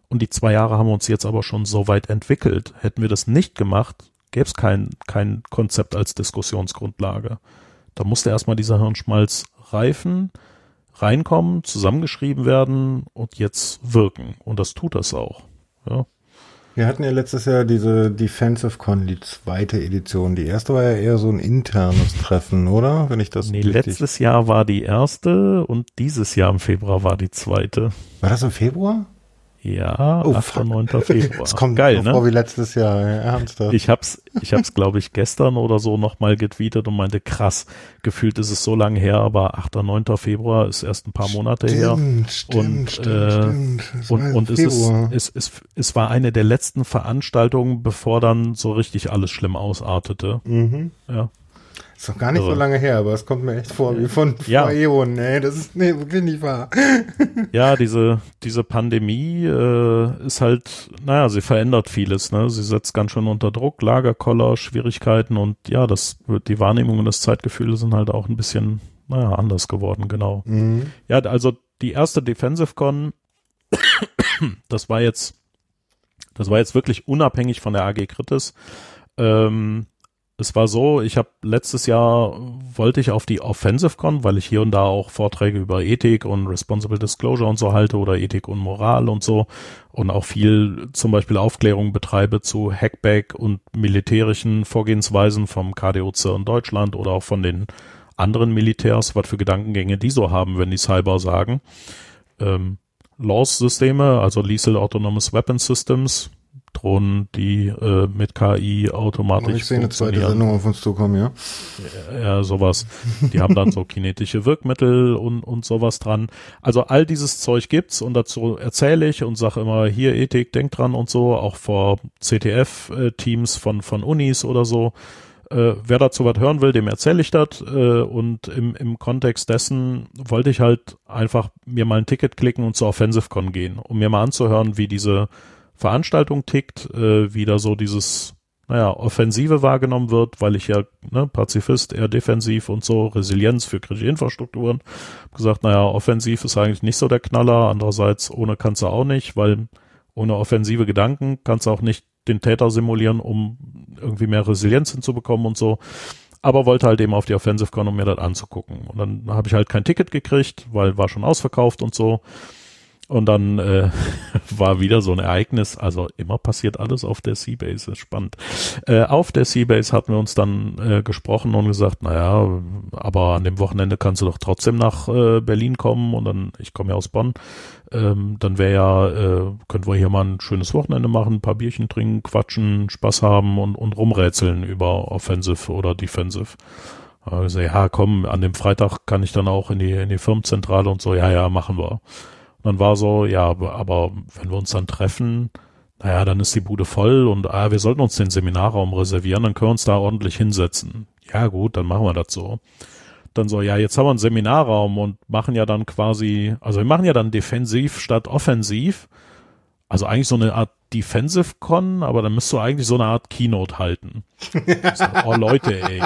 Und die zwei Jahre haben uns jetzt aber schon so weit entwickelt. Hätten wir das nicht gemacht, gäbe es kein, kein Konzept als Diskussionsgrundlage. Da musste erstmal dieser Hirnschmalz reifen, reinkommen, zusammengeschrieben werden und jetzt wirken. Und das tut das auch. Ja. Wir hatten ja letztes Jahr diese Defensive Con, die zweite Edition. Die erste war ja eher so ein internes Treffen, oder? Wenn ich das Nee, letztes Jahr war die erste und dieses Jahr im Februar war die zweite. War das im Februar? Ja, oh, 8. 9. Februar. Es kommt Geil, ne? vor wie letztes Jahr, ernsthaft. Ich hab's, ich hab's, glaube ich, gestern oder so nochmal getweetet und meinte, krass, gefühlt ist es so lange her, aber 8. 9. Februar ist erst ein paar Monate stimmt, her. Stimmt, und, stimmt, äh, stimmt. und, und es ist, es, es, es war eine der letzten Veranstaltungen, bevor dann so richtig alles schlimm ausartete. Mhm. Ja. Ist doch gar nicht also, so lange her, aber es kommt mir echt vor wie von ja. vor Äonen, ey. Das ist nee, wirklich nicht wahr. ja, diese, diese Pandemie äh, ist halt, naja, sie verändert vieles, ne? Sie setzt ganz schön unter Druck, Lagerkoller, Schwierigkeiten und ja, das die Wahrnehmung und das Zeitgefühl sind halt auch ein bisschen, naja, anders geworden, genau. Mhm. Ja, also die erste Defensive Con, das war jetzt, das war jetzt wirklich unabhängig von der AG Kritis. Ähm, es war so, ich habe letztes Jahr wollte ich auf die Offensive Con, weil ich hier und da auch Vorträge über Ethik und Responsible Disclosure und so halte oder Ethik und Moral und so und auch viel zum Beispiel Aufklärung betreibe zu Hackback und militärischen Vorgehensweisen vom KDOC in Deutschland oder auch von den anderen Militärs, was für Gedankengänge die so haben, wenn die Cyber sagen. Ähm, Laws-Systeme, also Lethal Autonomous Weapon Systems, Drohnen, die äh, mit KI automatisch Ich sehe eine zweite Sendung auf uns zukommen, ja. Ja, sowas. Die haben dann so kinetische Wirkmittel und, und sowas dran. Also all dieses Zeug gibt's und dazu erzähle ich und sage immer, hier Ethik, denkt dran und so, auch vor CTF-Teams von, von Unis oder so. Äh, wer dazu was hören will, dem erzähle ich das. Äh, und im, im Kontext dessen wollte ich halt einfach mir mal ein Ticket klicken und zur OffensiveCon gehen, um mir mal anzuhören, wie diese Veranstaltung tickt, äh, wie da so dieses, naja, Offensive wahrgenommen wird, weil ich ja, ne, Pazifist, eher defensiv und so, Resilienz für kritische Infrastrukturen. Hab gesagt, naja, offensiv ist eigentlich nicht so der Knaller, andererseits ohne kannst du auch nicht, weil ohne offensive Gedanken kannst du auch nicht den Täter simulieren, um irgendwie mehr Resilienz hinzubekommen und so. Aber wollte halt eben auf die Offensive Con, um mir das anzugucken. Und dann habe ich halt kein Ticket gekriegt, weil war schon ausverkauft und so. Und dann äh, war wieder so ein Ereignis, also immer passiert alles auf der Seabase, ist spannend. Äh, auf der Seabase hatten wir uns dann äh, gesprochen und gesagt, naja, aber an dem Wochenende kannst du doch trotzdem nach äh, Berlin kommen und dann, ich komme ja aus Bonn, ähm, dann wäre ja, äh, können wir hier mal ein schönes Wochenende machen, ein paar Bierchen trinken, quatschen, Spaß haben und, und rumrätseln über Offensive oder Defensive. Also, ja, komm, an dem Freitag kann ich dann auch in die, in die Firmenzentrale und so, ja, ja, machen wir dann war so, ja, aber wenn wir uns dann treffen, naja, dann ist die Bude voll und ah, wir sollten uns den Seminarraum reservieren, dann können wir uns da ordentlich hinsetzen. Ja, gut, dann machen wir das so. Dann so, ja, jetzt haben wir einen Seminarraum und machen ja dann quasi, also wir machen ja dann defensiv statt offensiv. Also eigentlich so eine Art Defensive Con, aber dann müsst du eigentlich so eine Art Keynote halten. so, oh Leute, ey,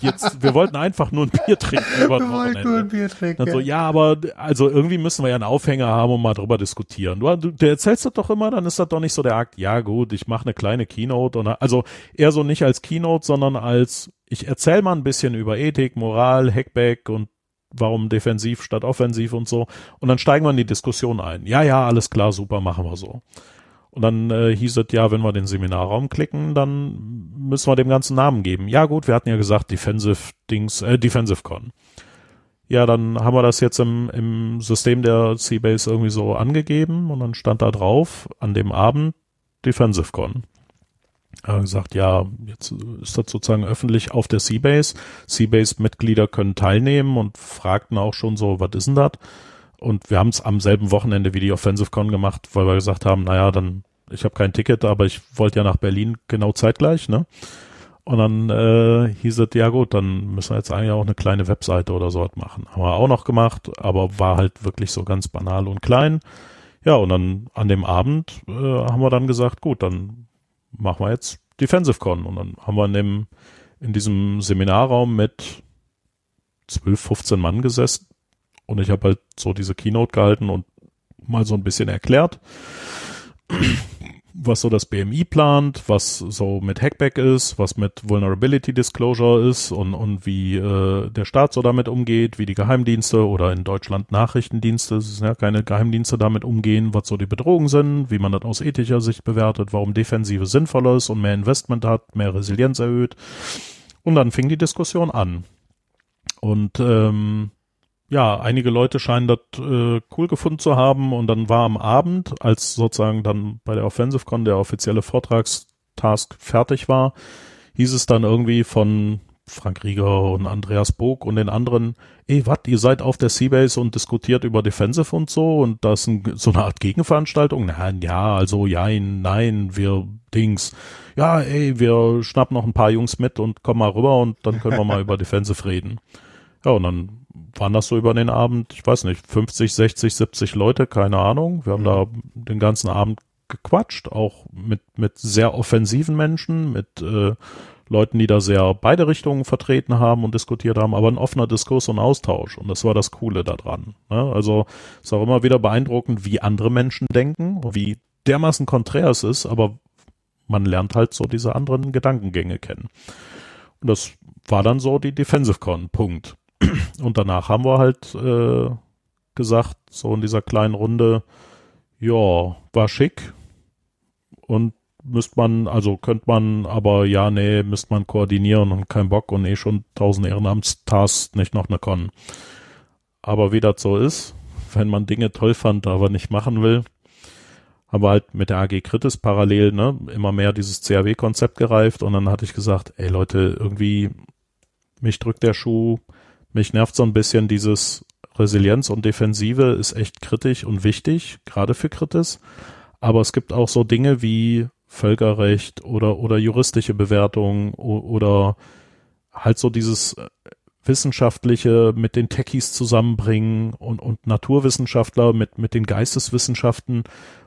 jetzt, wir wollten einfach nur ein Bier trinken über Wir wollten nur ein Bier trinken. Dann so, ja, aber also irgendwie müssen wir ja einen Aufhänger haben und mal drüber diskutieren. Du, du, du erzählst das doch immer, dann ist das doch nicht so der Akt, ja gut, ich mache eine kleine Keynote und also eher so nicht als Keynote, sondern als ich erzähl mal ein bisschen über Ethik, Moral, Hackback und warum defensiv statt offensiv und so. Und dann steigen wir in die Diskussion ein. Ja, ja, alles klar, super, machen wir so. Und dann äh, hieß es, ja, wenn wir den Seminarraum klicken, dann müssen wir dem ganzen Namen geben. Ja gut, wir hatten ja gesagt Defensive Dings, äh, Defensive Con. Ja, dann haben wir das jetzt im, im System der C-Base irgendwie so angegeben und dann stand da drauf, an dem Abend Defensive Con. Er hat gesagt, ja, jetzt ist das sozusagen öffentlich auf der C-Base. C-Base-Mitglieder können teilnehmen und fragten auch schon so, was ist denn das? Und wir haben es am selben Wochenende wie die Offensive Con gemacht, weil wir gesagt haben, naja, dann, ich habe kein Ticket, aber ich wollte ja nach Berlin genau zeitgleich, ne? Und dann äh, hieß es, ja gut, dann müssen wir jetzt eigentlich auch eine kleine Webseite oder so was machen. Haben wir auch noch gemacht, aber war halt wirklich so ganz banal und klein. Ja, und dann an dem Abend äh, haben wir dann gesagt, gut, dann machen wir jetzt Defensive Con. Und dann haben wir in, dem, in diesem Seminarraum mit 12, 15 Mann gesessen und ich habe halt so diese Keynote gehalten und mal so ein bisschen erklärt, was so das BMI plant, was so mit Hackback ist, was mit Vulnerability Disclosure ist und, und wie äh, der Staat so damit umgeht, wie die Geheimdienste oder in Deutschland Nachrichtendienste, es sind ja keine Geheimdienste damit umgehen, was so die Bedrohungen sind, wie man das aus ethischer Sicht bewertet, warum Defensive sinnvoller ist und mehr Investment hat, mehr Resilienz erhöht. Und dann fing die Diskussion an. Und ähm, ja, einige Leute scheinen das äh, cool gefunden zu haben und dann war am Abend, als sozusagen dann bei der OffensiveCon der offizielle Vortragstask fertig war, hieß es dann irgendwie von Frank Rieger und Andreas Bog und den anderen, ey, wat, ihr seid auf der Seabase und diskutiert über Defensive und so und das ist ein, so eine Art Gegenveranstaltung? Nein, ja, also ja, nein, wir Dings. Ja, ey, wir schnappen noch ein paar Jungs mit und kommen mal rüber und dann können wir mal über Defensive reden. Ja, und dann waren das so über den Abend, ich weiß nicht, 50, 60, 70 Leute, keine Ahnung. Wir haben mhm. da den ganzen Abend gequatscht, auch mit, mit sehr offensiven Menschen, mit äh, Leuten, die da sehr beide Richtungen vertreten haben und diskutiert haben, aber ein offener Diskurs und Austausch. Und das war das Coole daran. Ne? Also es ist auch immer wieder beeindruckend, wie andere Menschen denken, wie dermaßen konträr es ist, aber man lernt halt so diese anderen Gedankengänge kennen. Und das war dann so die Defensive Con, Punkt. Und danach haben wir halt äh, gesagt, so in dieser kleinen Runde, ja, war schick. Und müsste man, also könnte man, aber ja, nee, müsste man koordinieren und kein Bock und eh schon tausend Ehrenamtstasks, nicht noch eine Con. Aber wie das so ist, wenn man Dinge toll fand, aber nicht machen will, haben wir halt mit der AG Kritis parallel, ne, immer mehr dieses CAW-Konzept gereift und dann hatte ich gesagt, ey Leute, irgendwie, mich drückt der Schuh, mich nervt so ein bisschen dieses Resilienz und Defensive ist echt kritisch und wichtig, gerade für Kritis. Aber es gibt auch so Dinge wie Völkerrecht oder, oder juristische Bewertung oder halt so dieses äh, wissenschaftliche mit den Techies zusammenbringen und, und Naturwissenschaftler mit, mit den Geisteswissenschaften,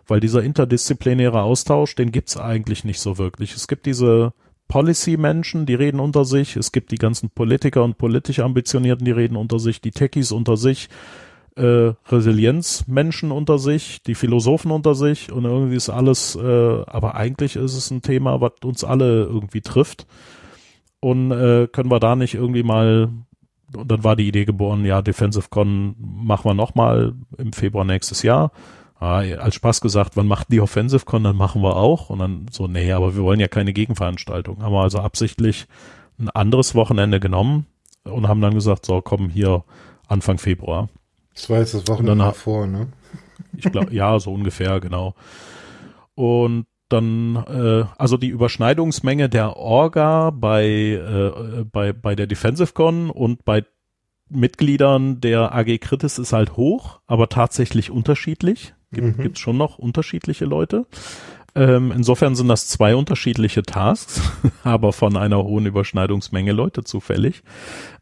weil dieser interdisziplinäre Austausch, den gibt's eigentlich nicht so wirklich. Es gibt diese Policy-Menschen, die reden unter sich, es gibt die ganzen Politiker und politisch Ambitionierten, die reden unter sich, die Techies unter sich, äh, Resilienzmenschen unter sich, die Philosophen unter sich. Und irgendwie ist alles, äh, aber eigentlich ist es ein Thema, was uns alle irgendwie trifft. Und äh, können wir da nicht irgendwie mal, und dann war die Idee geboren, ja, Defensive Con machen wir nochmal im Februar nächstes Jahr. Ah, als Spaß gesagt, wann macht die Offensive Con, dann machen wir auch. Und dann so, nee, aber wir wollen ja keine Gegenveranstaltung. Haben wir also absichtlich ein anderes Wochenende genommen und haben dann gesagt, so, komm hier Anfang Februar. Das war jetzt das Wochenende davor, ne? Ich glaube, ja, so ungefähr, genau. Und dann, äh, also die Überschneidungsmenge der Orga bei, äh, bei, bei der Defensive Con und bei Mitgliedern der AG Kritis ist halt hoch, aber tatsächlich unterschiedlich. Gibt, mhm. Schon noch unterschiedliche Leute. Ähm, insofern sind das zwei unterschiedliche Tasks, aber von einer hohen Überschneidungsmenge Leute zufällig,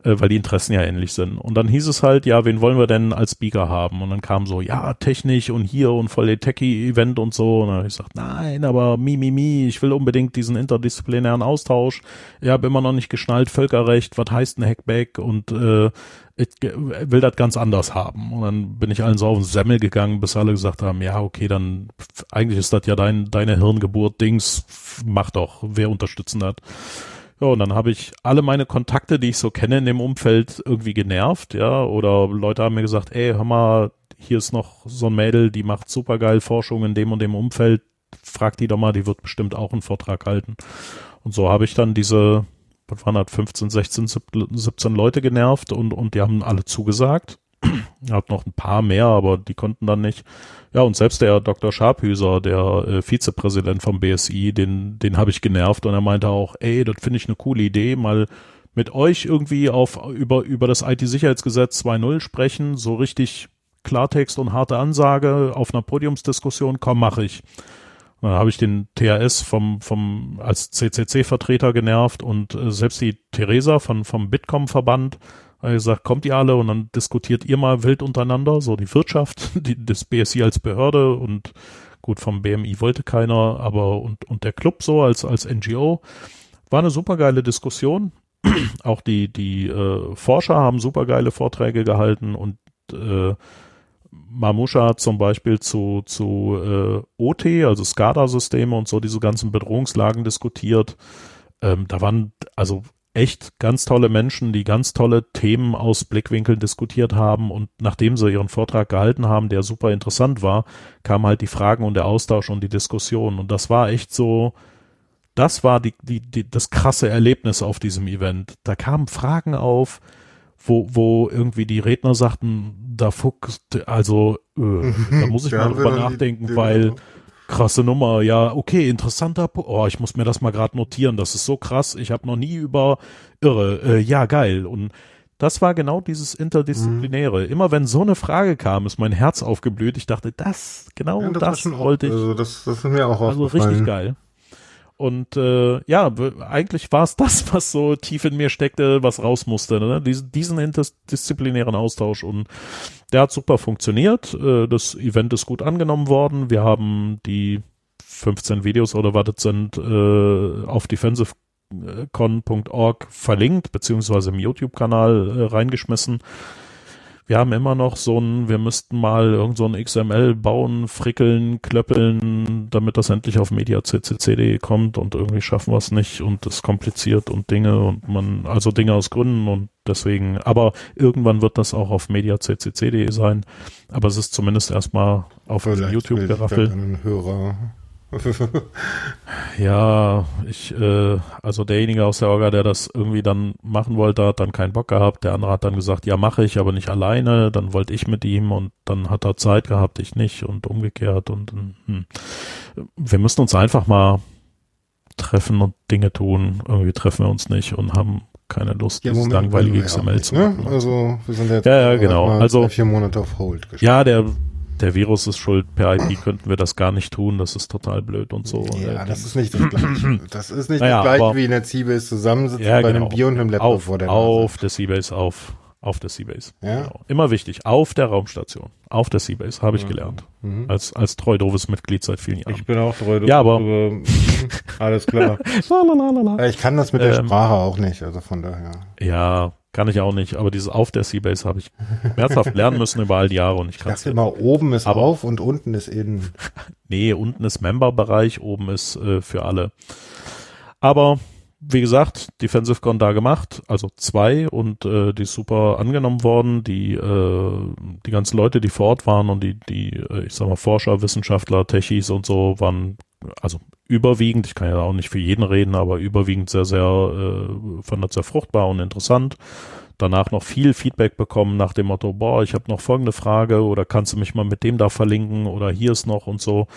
äh, weil die Interessen ja ähnlich sind. Und dann hieß es halt, ja, wen wollen wir denn als Speaker haben? Und dann kam so, ja, Technik und hier und voll der Techie-Event und so. Und dann habe ich gesagt, nein, aber mi, mi, mi, ich will unbedingt diesen interdisziplinären Austausch. Ich habe immer noch nicht geschnallt, Völkerrecht, was heißt ein Hackback und äh, ich will das ganz anders haben. Und dann bin ich allen so auf den Semmel gegangen, bis alle gesagt haben, ja, okay, dann eigentlich ist das ja dein, deine Hirngeburt-Dings, mach doch, wer unterstützen das? Ja, und dann habe ich alle meine Kontakte, die ich so kenne in dem Umfeld, irgendwie genervt, ja, oder Leute haben mir gesagt, ey, hör mal, hier ist noch so ein Mädel, die macht supergeil Forschung in dem und dem Umfeld, frag die doch mal, die wird bestimmt auch einen Vortrag halten. Und so habe ich dann diese was waren das, 15, 16, 17 Leute genervt und, und die haben alle zugesagt. Hat noch ein paar mehr, aber die konnten dann nicht. Ja, und selbst der Dr. Scharphüser, der äh, Vizepräsident vom BSI, den, den habe ich genervt und er meinte auch, ey, das finde ich eine coole Idee, mal mit euch irgendwie auf über, über das IT-Sicherheitsgesetz 2.0 sprechen, so richtig Klartext und harte Ansage auf einer Podiumsdiskussion, komm, mache ich. Dann habe ich den THS vom, vom, als CCC-Vertreter genervt und äh, selbst die Theresa von, vom Bitkom-Verband hat gesagt, kommt ihr alle und dann diskutiert ihr mal wild untereinander, so die Wirtschaft, die, das BSI als Behörde und gut, vom BMI wollte keiner, aber und, und der Club so als, als NGO. War eine supergeile Diskussion. Auch die, die äh, Forscher haben supergeile Vorträge gehalten und äh, Mamusha zum Beispiel zu, zu äh, OT, also SCADA-Systeme und so diese ganzen Bedrohungslagen diskutiert. Ähm, da waren also echt ganz tolle Menschen, die ganz tolle Themen aus Blickwinkeln diskutiert haben und nachdem sie ihren Vortrag gehalten haben, der super interessant war, kamen halt die Fragen und der Austausch und die Diskussion und das war echt so, das war die, die, die, das krasse Erlebnis auf diesem Event. Da kamen Fragen auf, wo, wo irgendwie die Redner sagten, da fuchst, also äh, da muss ich mal drüber nachdenken, die, weil krasse Nummer, ja, okay, interessanter, oh, ich muss mir das mal gerade notieren, das ist so krass, ich habe noch nie über irre, äh, ja, geil und das war genau dieses Interdisziplinäre. Mhm. Immer wenn so eine Frage kam, ist mein Herz aufgeblüht. Ich dachte, das, genau ja, das, das wollte ich. Also das, das ist mir auch Also richtig geil. Und äh, ja, eigentlich war es das, was so tief in mir steckte, was raus musste. Ne? Diesen, diesen interdisziplinären Austausch. Und der hat super funktioniert. Äh, das Event ist gut angenommen worden. Wir haben die 15 Videos oder was das sind, äh, auf defensivecon.org verlinkt, beziehungsweise im YouTube-Kanal äh, reingeschmissen wir haben immer noch so ein, wir müssten mal irgend so ein XML bauen, frickeln, klöppeln, damit das endlich auf mediaccc.de kommt und irgendwie schaffen wir es nicht und es kompliziert und Dinge und man, also Dinge aus Gründen und deswegen, aber irgendwann wird das auch auf mediaccc.de sein, aber es ist zumindest erstmal auf YouTube geraffelt. Hörer ja, ich, äh, also derjenige aus der Orga, der das irgendwie dann machen wollte, hat dann keinen Bock gehabt. Der andere hat dann gesagt, ja, mache ich, aber nicht alleine. Dann wollte ich mit ihm und dann hat er Zeit gehabt, ich nicht und umgekehrt. Und hm. wir müssen uns einfach mal treffen und Dinge tun. Irgendwie treffen wir uns nicht und haben keine Lust, ja, dieses langweilige XML zu ne? machen. Ne? Also wir sind jetzt ja, ja, genau. also vier Monate auf Hold gestellt. Ja, der der Virus ist schuld, per IP könnten wir das gar nicht tun, das ist total blöd und so. Ja, das ist nicht das Gleiche. Das ist nicht naja, das Gleiche, aber, wie in der Seabase zusammensitzen ja, bei genau. einem Bier und einem Laptop auf, vor der Nase. Auf der Seabase, auf, auf der Seabase. Ja? Genau. Immer wichtig, auf der Raumstation, auf der Seabase, habe ich mhm. gelernt. Mhm. Als, als treu doofes Mitglied seit vielen Jahren. Ich bin auch treu Ja, aber. alles klar. ich kann das mit der ähm, Sprache auch nicht, also von daher. Ja, kann ich auch nicht, aber dieses auf der Seabase habe ich mehrfach lernen müssen über all die Jahre und ich kann es immer oben ist aber, auf und unten ist innen. nee, unten ist Member-Bereich, oben ist äh, für alle. Aber wie gesagt, DefensiveCon da gemacht, also zwei und äh, die ist super angenommen worden. Die äh, die ganzen Leute, die vor Ort waren und die die äh, ich sag mal Forscher, Wissenschaftler, Techies und so waren also überwiegend, ich kann ja auch nicht für jeden reden, aber überwiegend sehr, sehr, äh, fand das sehr fruchtbar und interessant. Danach noch viel Feedback bekommen nach dem Motto, boah, ich habe noch folgende Frage oder kannst du mich mal mit dem da verlinken oder hier ist noch und so.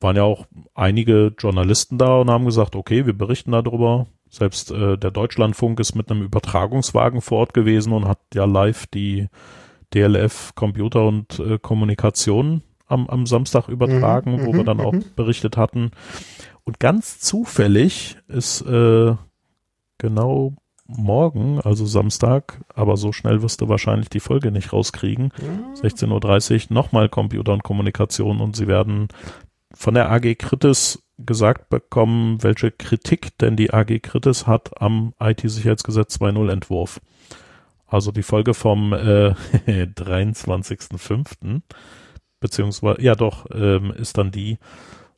Waren ja auch einige Journalisten da und haben gesagt, okay, wir berichten darüber. Selbst äh, der Deutschlandfunk ist mit einem Übertragungswagen vor Ort gewesen und hat ja live die DLF Computer und äh, Kommunikation am, am Samstag übertragen, mhm, wo wir mhm, dann auch mhm. berichtet hatten. Und ganz zufällig ist äh, genau morgen, also Samstag, aber so schnell wirst du wahrscheinlich die Folge nicht rauskriegen. Ja. 16.30 Uhr nochmal Computer und Kommunikation und sie werden von der AG Kritis gesagt bekommen, welche Kritik denn die AG Kritis hat am IT-Sicherheitsgesetz 2.0 Entwurf. Also die Folge vom äh, 23.05 beziehungsweise, ja doch, ähm, ist dann die,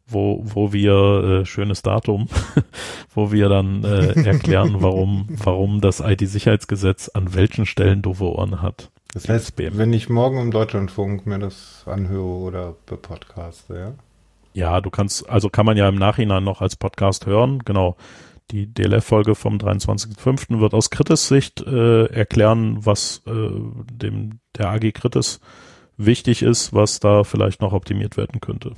wo, wo wir, äh, schönes Datum, wo wir dann äh, erklären, warum, warum das IT-Sicherheitsgesetz an welchen Stellen doofe Ohren hat. Das heißt, wenn ich morgen im Deutschlandfunk mir das anhöre oder podcaste, ja? Ja, du kannst, also kann man ja im Nachhinein noch als Podcast hören, genau. Die DLF-Folge vom 23.05. wird aus Kritis Sicht äh, erklären, was äh, dem der AG Kritis wichtig ist, was da vielleicht noch optimiert werden könnte.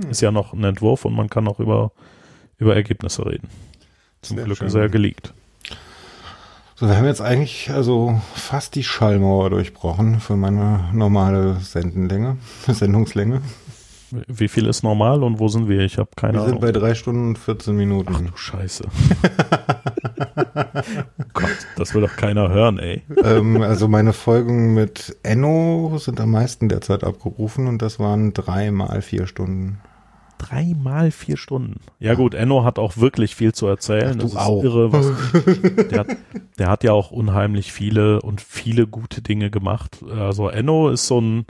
Hm. Ist ja noch ein Entwurf und man kann auch über, über Ergebnisse reden. Zum Sehr Glück schön. ist er geleakt. So, wir haben jetzt eigentlich also fast die Schallmauer durchbrochen für meine normale Sendenlänge, Sendungslänge. Wie viel ist normal und wo sind wir? Ich habe keine Ahnung. Wir sind bei drei Stunden und 14 Minuten. Ach du Scheiße. Gott, das will doch keiner hören, ey. Ähm, also meine Folgen mit Enno sind am meisten derzeit abgerufen und das waren dreimal vier Stunden. Dreimal vier Stunden. Ja gut, Enno hat auch wirklich viel zu erzählen. Ach, du das auch. irre. Was, der, hat, der hat ja auch unheimlich viele und viele gute Dinge gemacht. Also Enno ist so ein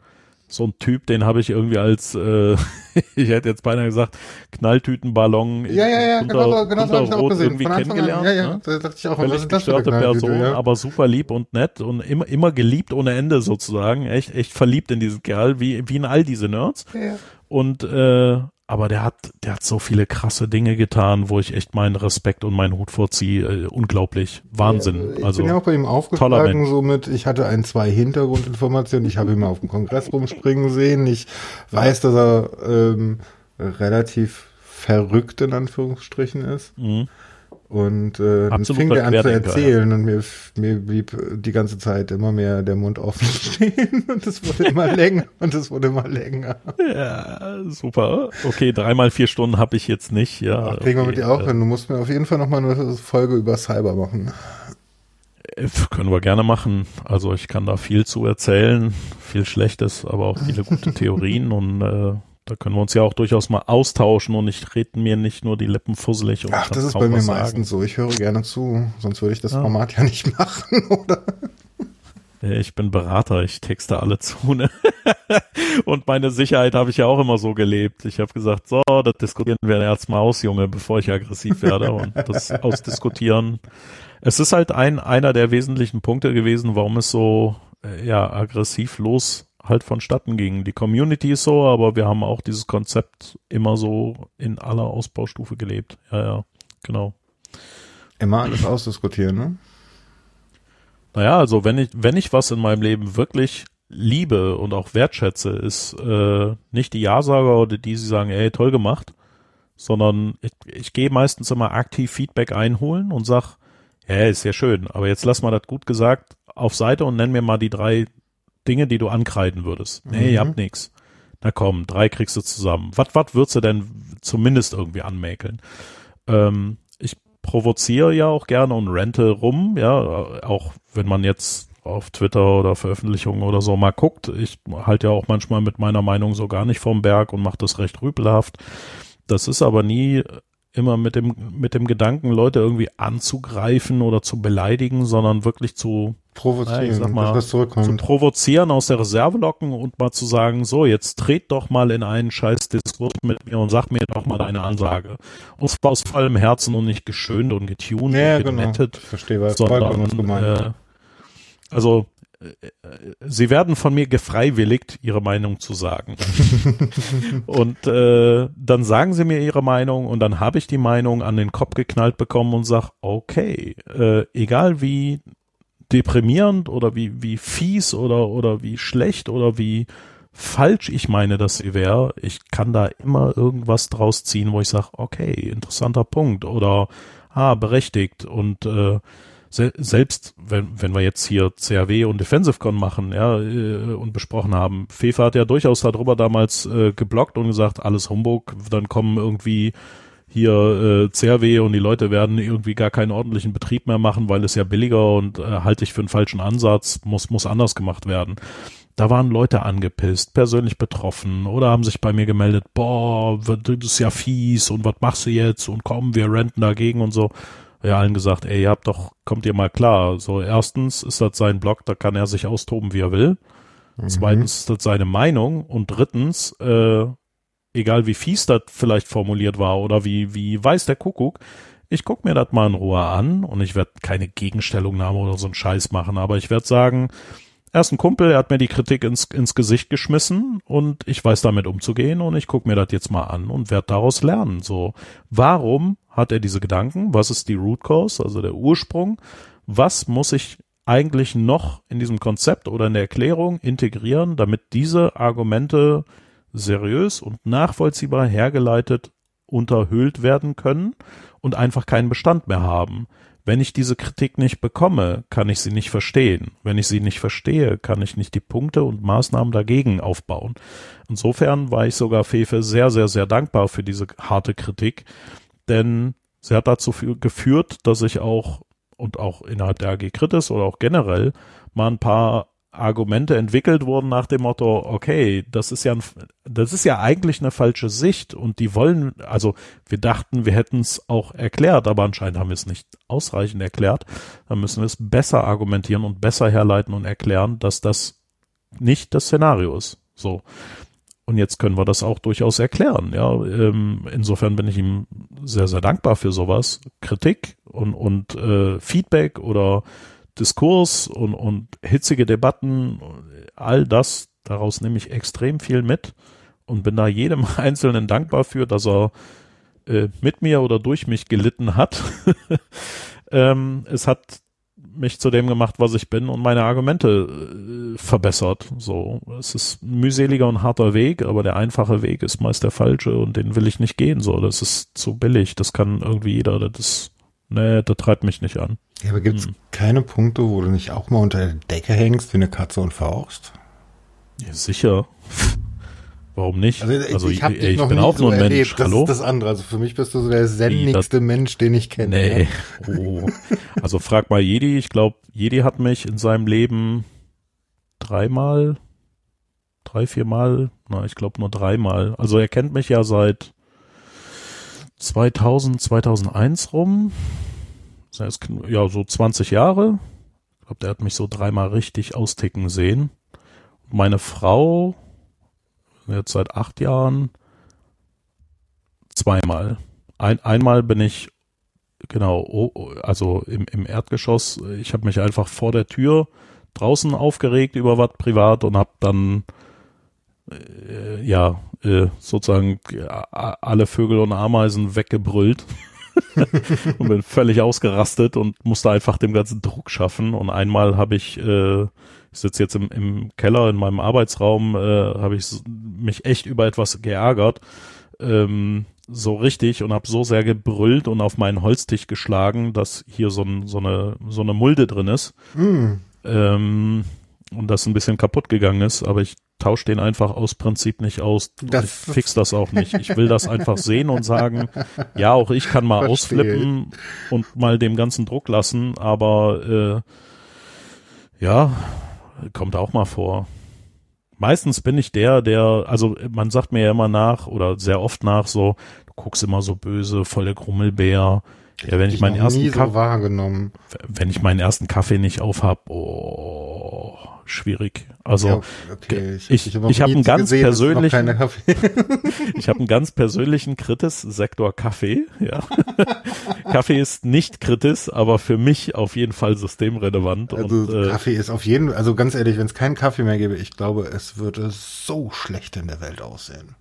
so ein Typ, den habe ich irgendwie als, äh, ich hätte jetzt beinahe gesagt, Knalltütenballon ja, ja, ja, unter, genau, genau unter so Rot irgendwie kennengelernt. An, ja, ja, ne? da dachte ich auch, Völlig was gestörte Person, ja. aber super lieb und nett und immer, immer geliebt ohne Ende sozusagen. Echt, echt verliebt in diesen Kerl, wie, wie in all diese Nerds. Ja. Und äh, aber der hat, der hat so viele krasse Dinge getan, wo ich echt meinen Respekt und meinen Hut vorziehe. Äh, unglaublich. Wahnsinn. ich also, bin ja auch bei ihm aufgeschlagen, somit, ich hatte ein, zwei Hintergrundinformationen. Ich habe ihn mal auf dem Kongress rumspringen sehen. Ich weiß, dass er ähm, relativ verrückt in Anführungsstrichen ist. Mhm. Und äh, dann fing er an zu erzählen ja. und mir, mir blieb die ganze Zeit immer mehr der Mund offen stehen und es wurde immer länger und es wurde immer länger. Ja, super. Okay, dreimal vier Stunden habe ich jetzt nicht. Ja, Ach, kriegen okay, wir mit dir auch hin. Du musst mir auf jeden Fall nochmal eine Folge über Cyber machen. Äh, können wir gerne machen. Also ich kann da viel zu erzählen, viel Schlechtes, aber auch viele gute Theorien und äh, da können wir uns ja auch durchaus mal austauschen und ich rede mir nicht nur die Lippen fusselig. Und Ach, das ist bei mir meistens so. Ich höre gerne zu, sonst würde ich das ja. Format ja nicht machen, oder? Ich bin Berater, ich texte alle zu. Ne? Und meine Sicherheit habe ich ja auch immer so gelebt. Ich habe gesagt, so, das diskutieren wir jetzt mal aus, Junge, bevor ich aggressiv werde und das ausdiskutieren. Es ist halt ein einer der wesentlichen Punkte gewesen, warum es so äh, ja aggressiv los halt vonstatten ging. Die Community ist so, aber wir haben auch dieses Konzept immer so in aller Ausbaustufe gelebt. Ja, ja, genau. Immer alles ausdiskutieren, ne? Naja, also wenn ich, wenn ich was in meinem Leben wirklich liebe und auch wertschätze, ist äh, nicht die Ja-Sager oder die, die sagen, ey, toll gemacht, sondern ich, ich gehe meistens immer aktiv Feedback einholen und sag, ja, ist ja schön, aber jetzt lass mal das gut gesagt auf Seite und nenn mir mal die drei Dinge, die du ankreiden würdest. Nee, mhm. ihr habt nix. Na komm, drei kriegst du zusammen. Was, was würdest du denn zumindest irgendwie anmäkeln? Ähm, ich provoziere ja auch gerne und rente rum, ja, auch wenn man jetzt auf Twitter oder Veröffentlichungen oder so mal guckt. Ich halte ja auch manchmal mit meiner Meinung so gar nicht vom Berg und mache das recht rüpelhaft. Das ist aber nie immer mit dem, mit dem Gedanken, Leute irgendwie anzugreifen oder zu beleidigen, sondern wirklich zu provozieren, ja, ich sag mal, zu provozieren, aus der Reserve locken und mal zu sagen, so, jetzt tret doch mal in einen scheiß Diskurs mit mir und sag mir doch mal deine Ansage. Und zwar aus vollem Herzen und nicht geschönt und getuned ja, und genau. verstehe, was sondern, was gemeint. Äh, also Sie werden von mir gefreiwilligt, Ihre Meinung zu sagen. und äh, dann sagen Sie mir Ihre Meinung und dann habe ich die Meinung an den Kopf geknallt bekommen und sag, okay, äh, egal wie deprimierend oder wie, wie fies oder, oder wie schlecht oder wie falsch ich meine, dass sie wäre, ich kann da immer irgendwas draus ziehen, wo ich sage, okay, interessanter Punkt oder ah, berechtigt und äh, se selbst wenn, wenn wir jetzt hier CAW und DefensiveCon machen, ja, äh, und besprochen haben, Fefe hat ja durchaus darüber damals äh, geblockt und gesagt, alles Humbug, dann kommen irgendwie hier äh, CRW und die Leute werden irgendwie gar keinen ordentlichen Betrieb mehr machen, weil es ja billiger und äh, halte ich für einen falschen Ansatz, muss, muss anders gemacht werden. Da waren Leute angepisst, persönlich betroffen oder haben sich bei mir gemeldet, boah, das ist ja fies und was machst du jetzt und komm, wir renten dagegen und so ja allen gesagt, ey, ihr habt doch, kommt ihr mal klar. So, erstens ist das sein Blog, da kann er sich austoben, wie er will. Mhm. Zweitens ist das seine Meinung. Und drittens, äh, egal wie fies das vielleicht formuliert war oder wie, wie weiß der Kuckuck, ich guck mir das mal in Ruhe an und ich werde keine Gegenstellungnahme oder so einen Scheiß machen, aber ich werde sagen, er ist ein Kumpel, er hat mir die Kritik ins, ins Gesicht geschmissen und ich weiß damit umzugehen und ich guck mir das jetzt mal an und werde daraus lernen. So, warum hat er diese Gedanken? Was ist die Root Cause, also der Ursprung? Was muss ich eigentlich noch in diesem Konzept oder in der Erklärung integrieren, damit diese Argumente seriös und nachvollziehbar hergeleitet unterhöhlt werden können und einfach keinen Bestand mehr haben? Wenn ich diese Kritik nicht bekomme, kann ich sie nicht verstehen. Wenn ich sie nicht verstehe, kann ich nicht die Punkte und Maßnahmen dagegen aufbauen. Insofern war ich sogar Fefe sehr, sehr, sehr dankbar für diese harte Kritik, denn sie hat dazu geführt, dass ich auch und auch innerhalb der AG Kritis oder auch generell mal ein paar Argumente entwickelt wurden nach dem Motto, okay, das ist ja ein, das ist ja eigentlich eine falsche Sicht und die wollen, also wir dachten, wir hätten es auch erklärt, aber anscheinend haben wir es nicht ausreichend erklärt. Dann müssen wir es besser argumentieren und besser herleiten und erklären, dass das nicht das Szenario ist. So. Und jetzt können wir das auch durchaus erklären. Ja, ähm, insofern bin ich ihm sehr, sehr dankbar für sowas. Kritik und, und äh, Feedback oder Diskurs und, und hitzige Debatten, all das, daraus nehme ich extrem viel mit und bin da jedem Einzelnen dankbar für, dass er äh, mit mir oder durch mich gelitten hat. ähm, es hat mich zu dem gemacht, was ich bin und meine Argumente äh, verbessert. So, es ist ein mühseliger und harter Weg, aber der einfache Weg ist meist der falsche und den will ich nicht gehen. So, das ist zu billig. Das kann irgendwie jeder. Das nee, das treibt mich nicht an. Ja, aber gibt's hm. keine Punkte, wo du nicht auch mal unter der Decke hängst wie eine Katze und fauchst? Ja, sicher. Warum nicht? Also, ich, also ich, ich, ich bin auch so nur ein erlebt. Mensch. Das Hallo? ist das andere. Also für mich bist du so der sendigste Mensch, den ich kenne. Nee. Oh. Also frag mal Jedi. Ich glaube, Jedi hat mich in seinem Leben dreimal, drei, viermal, na, ich glaube nur dreimal. Also er kennt mich ja seit 2000, 2001 rum. Das heißt, ja, so 20 Jahre. Ich glaube, der hat mich so dreimal richtig austicken sehen. Meine Frau jetzt seit acht Jahren zweimal. Ein, einmal bin ich genau, also im, im Erdgeschoss, ich habe mich einfach vor der Tür draußen aufgeregt über was privat und habe dann äh, ja äh, sozusagen alle Vögel und Ameisen weggebrüllt und bin völlig ausgerastet und musste einfach dem ganzen Druck schaffen. Und einmal habe ich äh, ich sitze jetzt im, im Keller in meinem Arbeitsraum, äh, habe ich mich echt über etwas geärgert. Ähm, so richtig und habe so sehr gebrüllt und auf meinen Holztisch geschlagen, dass hier so, ein, so, eine, so eine Mulde drin ist. Mm. Ähm, und das ein bisschen kaputt gegangen ist, aber ich tausche den einfach aus Prinzip nicht aus. Das ich fix das auch nicht. Ich will das einfach sehen und sagen, ja, auch ich kann mal Verstehe. ausflippen und mal dem ganzen Druck lassen, aber äh, ja, Kommt auch mal vor. Meistens bin ich der, der, also man sagt mir ja immer nach oder sehr oft nach so, du guckst immer so böse, voll der Grummelbär. Ja, wenn ich, ich meinen ersten so Kaffee, wenn ich meinen ersten Kaffee nicht aufhab, oh, schwierig. Also ja, okay. ich, ich, ich, habe einen ganz gesehen, persönlichen, ich habe einen ganz persönlichen Kritis-Sektor Kaffee. Ja, Kaffee ist nicht Kritis, aber für mich auf jeden Fall systemrelevant. Also und, äh, Kaffee ist auf jeden, also ganz ehrlich, wenn es keinen Kaffee mehr gäbe, ich glaube, es würde so schlecht in der Welt aussehen.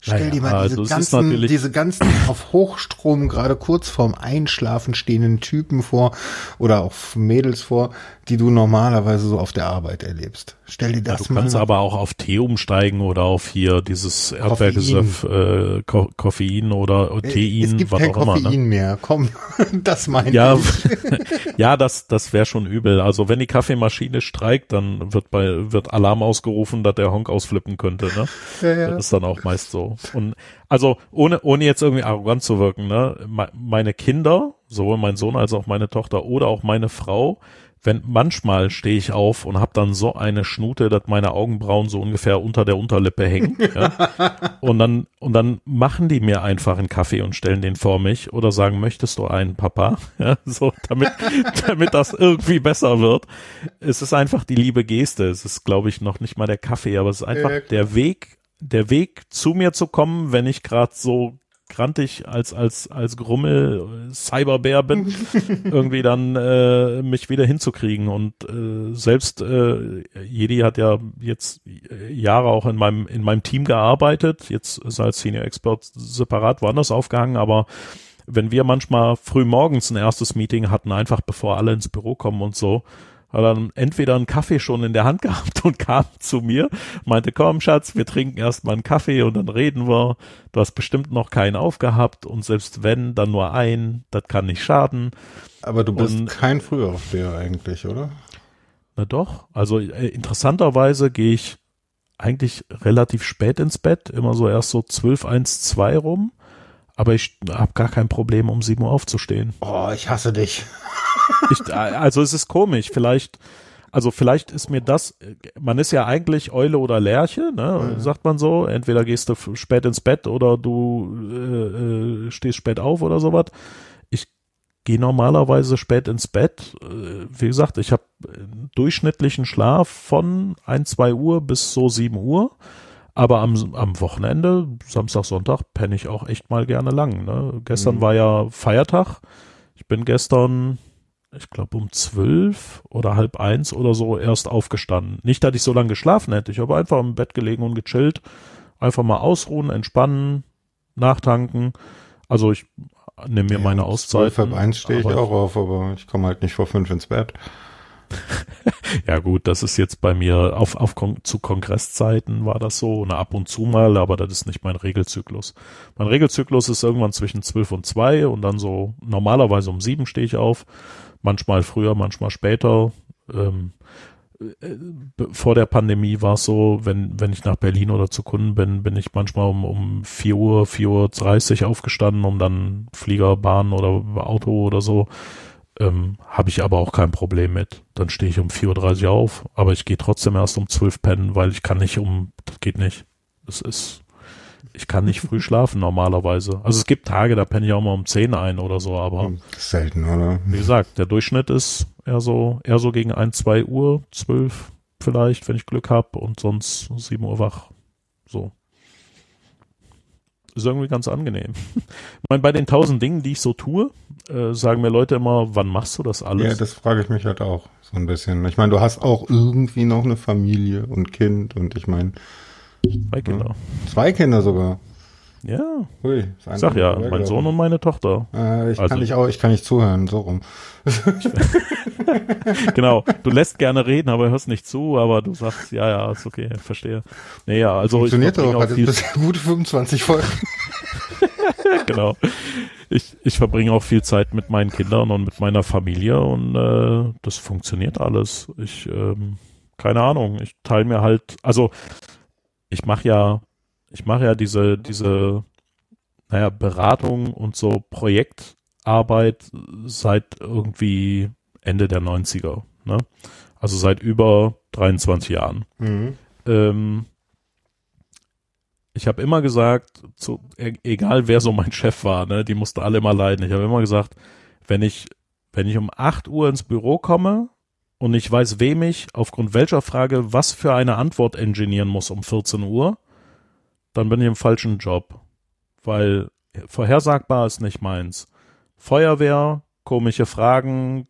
Stell naja, dir mal diese, also ganzen, diese ganzen auf Hochstrom gerade kurz vorm Einschlafen stehenden Typen vor oder auch Mädels vor, die du normalerweise so auf der Arbeit erlebst. Stell dir das ja, du mal. Du kannst aber auch auf Tee umsteigen oder auf hier dieses Erdbeergesöff, äh, Ko Koffein oder äh, Tein, es gibt was kein auch Koffein immer. Ne? mehr. Komm, das meine ja, ich. ja, das, das wäre schon übel. Also wenn die Kaffeemaschine streikt, dann wird bei, wird Alarm ausgerufen, dass der Honk ausflippen könnte, ne? Ja, ja. Das ist dann auch meist so. Und also ohne, ohne jetzt irgendwie arrogant zu wirken, ne? Meine Kinder, sowohl mein Sohn als auch meine Tochter oder auch meine Frau, wenn manchmal stehe ich auf und habe dann so eine Schnute, dass meine Augenbrauen so ungefähr unter der Unterlippe hängen. Ja? und dann und dann machen die mir einfach einen Kaffee und stellen den vor mich oder sagen, möchtest du einen, Papa? Ja, so damit damit das irgendwie besser wird. Es ist einfach die liebe Geste. Es ist, glaube ich, noch nicht mal der Kaffee, aber es ist einfach ja, der Weg, der Weg zu mir zu kommen, wenn ich gerade so grantig als als als Grummel Cyberbär bin, irgendwie dann äh, mich wieder hinzukriegen. Und äh, selbst äh, Jedi hat ja jetzt Jahre auch in meinem in meinem Team gearbeitet, jetzt ist er als Senior Expert separat woanders aufgehangen, aber wenn wir manchmal früh morgens ein erstes Meeting hatten, einfach bevor alle ins Büro kommen und so, hat dann entweder einen Kaffee schon in der Hand gehabt und kam zu mir, meinte, komm Schatz, wir trinken erstmal einen Kaffee und dann reden wir. Du hast bestimmt noch keinen aufgehabt und selbst wenn, dann nur einen, das kann nicht schaden. Aber du bist und, kein Frühaufsteher eigentlich, oder? Na doch, also äh, interessanterweise gehe ich eigentlich relativ spät ins Bett, immer so erst so 12, 1, 2 rum. Aber ich habe gar kein Problem, um 7 Uhr aufzustehen. Oh, ich hasse dich. Ich, also es ist komisch, vielleicht, also vielleicht ist mir das, man ist ja eigentlich Eule oder Lerche, ne, mhm. sagt man so. Entweder gehst du spät ins Bett oder du äh, äh stehst spät auf oder sowas. Ich gehe normalerweise spät ins Bett. Äh, wie gesagt, ich habe durchschnittlichen Schlaf von ein, zwei Uhr bis so sieben Uhr. Aber am, am Wochenende, Samstag, Sonntag, penne ich auch echt mal gerne lang. Ne? Gestern mhm. war ja Feiertag. Ich bin gestern ich glaube um zwölf oder halb eins oder so erst aufgestanden. Nicht, dass ich so lange geschlafen hätte. Ich habe einfach im Bett gelegen und gechillt Einfach mal ausruhen, entspannen, nachtanken. Also ich nehme mir ja, meine Auszeit. Halb eins stehe ich auch auf, aber ich komme halt nicht vor fünf ins Bett. ja gut, das ist jetzt bei mir auf, auf Kon zu Kongresszeiten war das so, ne, ab und zu mal, aber das ist nicht mein Regelzyklus. Mein Regelzyklus ist irgendwann zwischen zwölf und zwei und dann so normalerweise um sieben stehe ich auf, manchmal früher, manchmal später. Ähm, äh, vor der Pandemie war es so, wenn, wenn ich nach Berlin oder zu Kunden bin, bin ich manchmal um, um 4 Uhr, 4 Uhr 30 aufgestanden, um dann Flieger, Bahn oder Auto oder so ähm, habe ich aber auch kein Problem mit. Dann stehe ich um 4.30 Uhr auf, aber ich gehe trotzdem erst um 12 pennen, weil ich kann nicht um, das geht nicht. Das ist, ich kann nicht früh schlafen normalerweise. Also es gibt Tage, da penne ich auch mal um 10 ein oder so, aber hm, selten, oder? Wie gesagt, der Durchschnitt ist eher so, eher so gegen 1, 2 Uhr, 12 vielleicht, wenn ich Glück habe und sonst 7 Uhr wach. So ist irgendwie ganz angenehm. ich meine, bei den tausend Dingen, die ich so tue, äh, sagen mir Leute immer, wann machst du das alles? Ja, das frage ich mich halt auch so ein bisschen. Ich meine, du hast auch irgendwie noch eine Familie und Kind und ich meine. Zwei Kinder. Ja, zwei Kinder sogar. Ja. Ui, ich sag ja, mein Sohn und meine Tochter. Äh, ich also, kann nicht auch, ich kann nicht zuhören, so rum. genau, du lässt gerne reden, aber hörst nicht zu, aber du sagst, ja, ja, ist okay, verstehe. Naja, also Funktioniert ich doch, hat viel gute 25 Folgen. genau. Ich, ich verbringe auch viel Zeit mit meinen Kindern und mit meiner Familie und äh, das funktioniert alles. Ich, ähm, keine Ahnung, ich teile mir halt, also ich mache ja ich mache ja diese, diese, naja, Beratung und so Projektarbeit seit irgendwie Ende der 90er, ne? Also seit über 23 Jahren. Mhm. Ähm, ich habe immer gesagt, zu, e, egal wer so mein Chef war, ne, die mussten alle immer leiden. Ich habe immer gesagt, wenn ich, wenn ich um 8 Uhr ins Büro komme und ich weiß, wem ich aufgrund welcher Frage was für eine Antwort engineieren muss um 14 Uhr, dann bin ich im falschen Job. Weil vorhersagbar ist nicht meins. Feuerwehr, komische Fragen,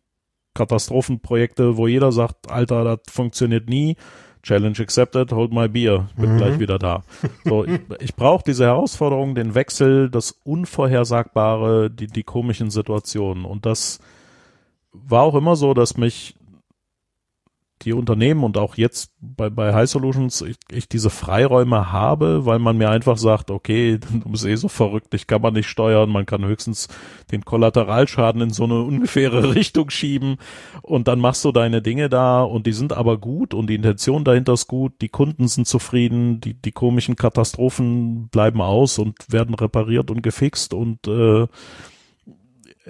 Katastrophenprojekte, wo jeder sagt, Alter, das funktioniert nie. Challenge accepted, hold my beer, bin mhm. gleich wieder da. So, ich, ich brauche diese Herausforderung, den Wechsel, das Unvorhersagbare, die, die komischen Situationen. Und das war auch immer so, dass mich die Unternehmen und auch jetzt bei, bei High Solutions ich, ich diese Freiräume habe, weil man mir einfach sagt, okay, du bist eh so verrückt, ich kann man nicht steuern, man kann höchstens den Kollateralschaden in so eine ungefähre Richtung schieben und dann machst du deine Dinge da und die sind aber gut und die Intention dahinter ist gut, die Kunden sind zufrieden, die, die komischen Katastrophen bleiben aus und werden repariert und gefixt und äh,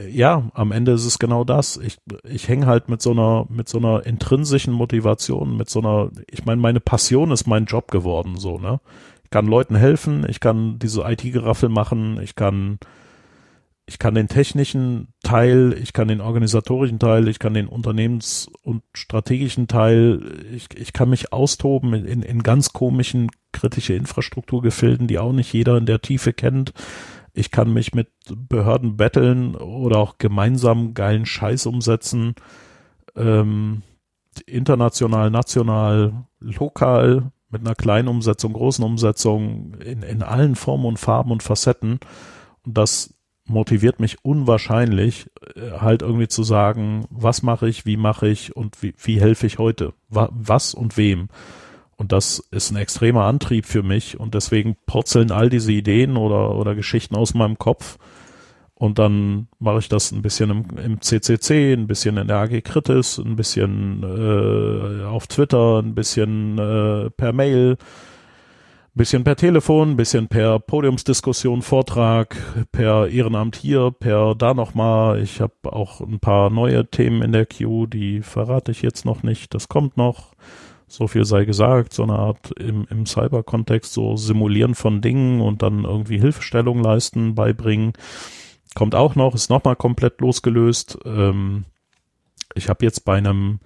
ja, am Ende ist es genau das. Ich, ich hänge halt mit so einer, mit so einer intrinsischen Motivation, mit so einer, ich meine, meine Passion ist mein Job geworden, so, ne? Ich kann Leuten helfen, ich kann diese IT-Geraffel machen, ich kann, ich kann den technischen Teil, ich kann den organisatorischen Teil, ich kann den Unternehmens- und strategischen Teil, ich, ich kann mich austoben in, in, ganz komischen kritische Infrastrukturgefilden, die auch nicht jeder in der Tiefe kennt. Ich kann mich mit Behörden betteln oder auch gemeinsam geilen Scheiß umsetzen. Ähm, international, national, lokal, mit einer kleinen Umsetzung, großen Umsetzung, in, in allen Formen und Farben und Facetten. Und das motiviert mich unwahrscheinlich, äh, halt irgendwie zu sagen, was mache ich, wie mache ich und wie, wie helfe ich heute, was und wem. Und das ist ein extremer Antrieb für mich und deswegen purzeln all diese Ideen oder, oder Geschichten aus meinem Kopf. Und dann mache ich das ein bisschen im, im CCC, ein bisschen in der AG Kritis, ein bisschen äh, auf Twitter, ein bisschen äh, per Mail, ein bisschen per Telefon, ein bisschen per Podiumsdiskussion, Vortrag, per Ehrenamt hier, per da nochmal. Ich habe auch ein paar neue Themen in der Queue, die verrate ich jetzt noch nicht. Das kommt noch so viel sei gesagt, so eine Art im, im Cyber-Kontext so Simulieren von Dingen und dann irgendwie Hilfestellung leisten, beibringen. Kommt auch noch, ist nochmal komplett losgelöst. Ähm, ich habe jetzt bei einem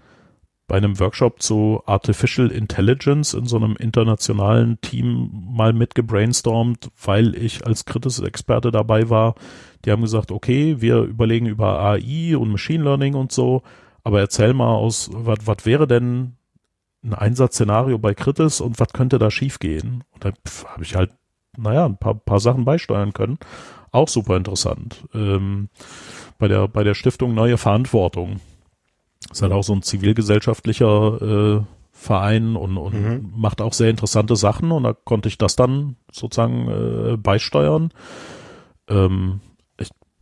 bei einem Workshop zu Artificial Intelligence in so einem internationalen Team mal mitgebrainstormt, weil ich als kritischer Experte dabei war. Die haben gesagt, okay, wir überlegen über AI und Machine Learning und so, aber erzähl mal aus, was wäre denn ein Einsatzszenario bei Kritis und was könnte da schiefgehen? Und dann habe ich halt, naja, ein paar, paar Sachen beisteuern können. Auch super interessant. Ähm, bei der, bei der Stiftung Neue Verantwortung. Ist halt auch so ein zivilgesellschaftlicher äh, Verein und, und mhm. macht auch sehr interessante Sachen und da konnte ich das dann sozusagen äh, beisteuern. Ähm,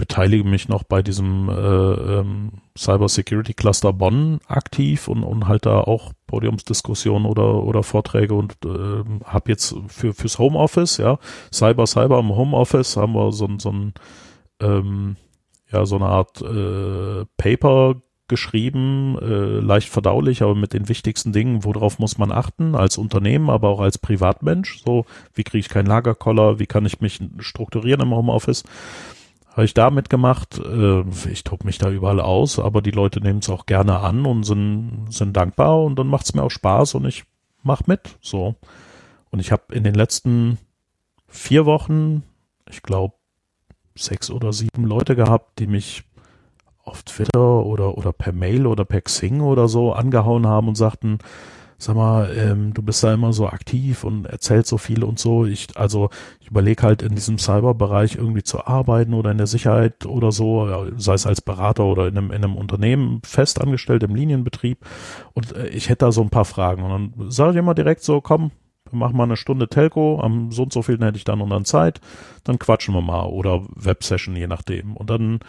beteilige mich noch bei diesem äh, ähm, Cyber Security Cluster Bonn aktiv und, und halt da auch Podiumsdiskussionen oder, oder Vorträge und äh, habe jetzt für fürs Homeoffice, ja, Cyber Cyber im Homeoffice haben wir so, so ein ähm, ja so eine Art äh, Paper geschrieben, äh, leicht verdaulich, aber mit den wichtigsten Dingen, worauf muss man achten, als Unternehmen, aber auch als Privatmensch. So, wie kriege ich keinen Lagerkoller, wie kann ich mich strukturieren im Homeoffice? Habe ich da mitgemacht. Äh, ich tobe mich da überall aus, aber die Leute nehmen es auch gerne an und sind, sind dankbar und dann macht es mir auch Spaß und ich mach mit. So. Und ich habe in den letzten vier Wochen, ich glaube, sechs oder sieben Leute gehabt, die mich auf Twitter oder, oder per Mail oder per Xing oder so angehauen haben und sagten, sag mal, ähm, du bist da immer so aktiv und erzählst so viel und so. Ich, also ich überlege halt in diesem Cyberbereich irgendwie zu arbeiten oder in der Sicherheit oder so, sei es als Berater oder in einem, in einem Unternehmen fest angestellt im Linienbetrieb. Und äh, ich hätte da so ein paar Fragen. Und dann sage ich immer direkt so, komm, machen mal eine Stunde Telco, am so und so vielen hätte ich dann und dann Zeit, dann quatschen wir mal oder Websession, je nachdem. Und dann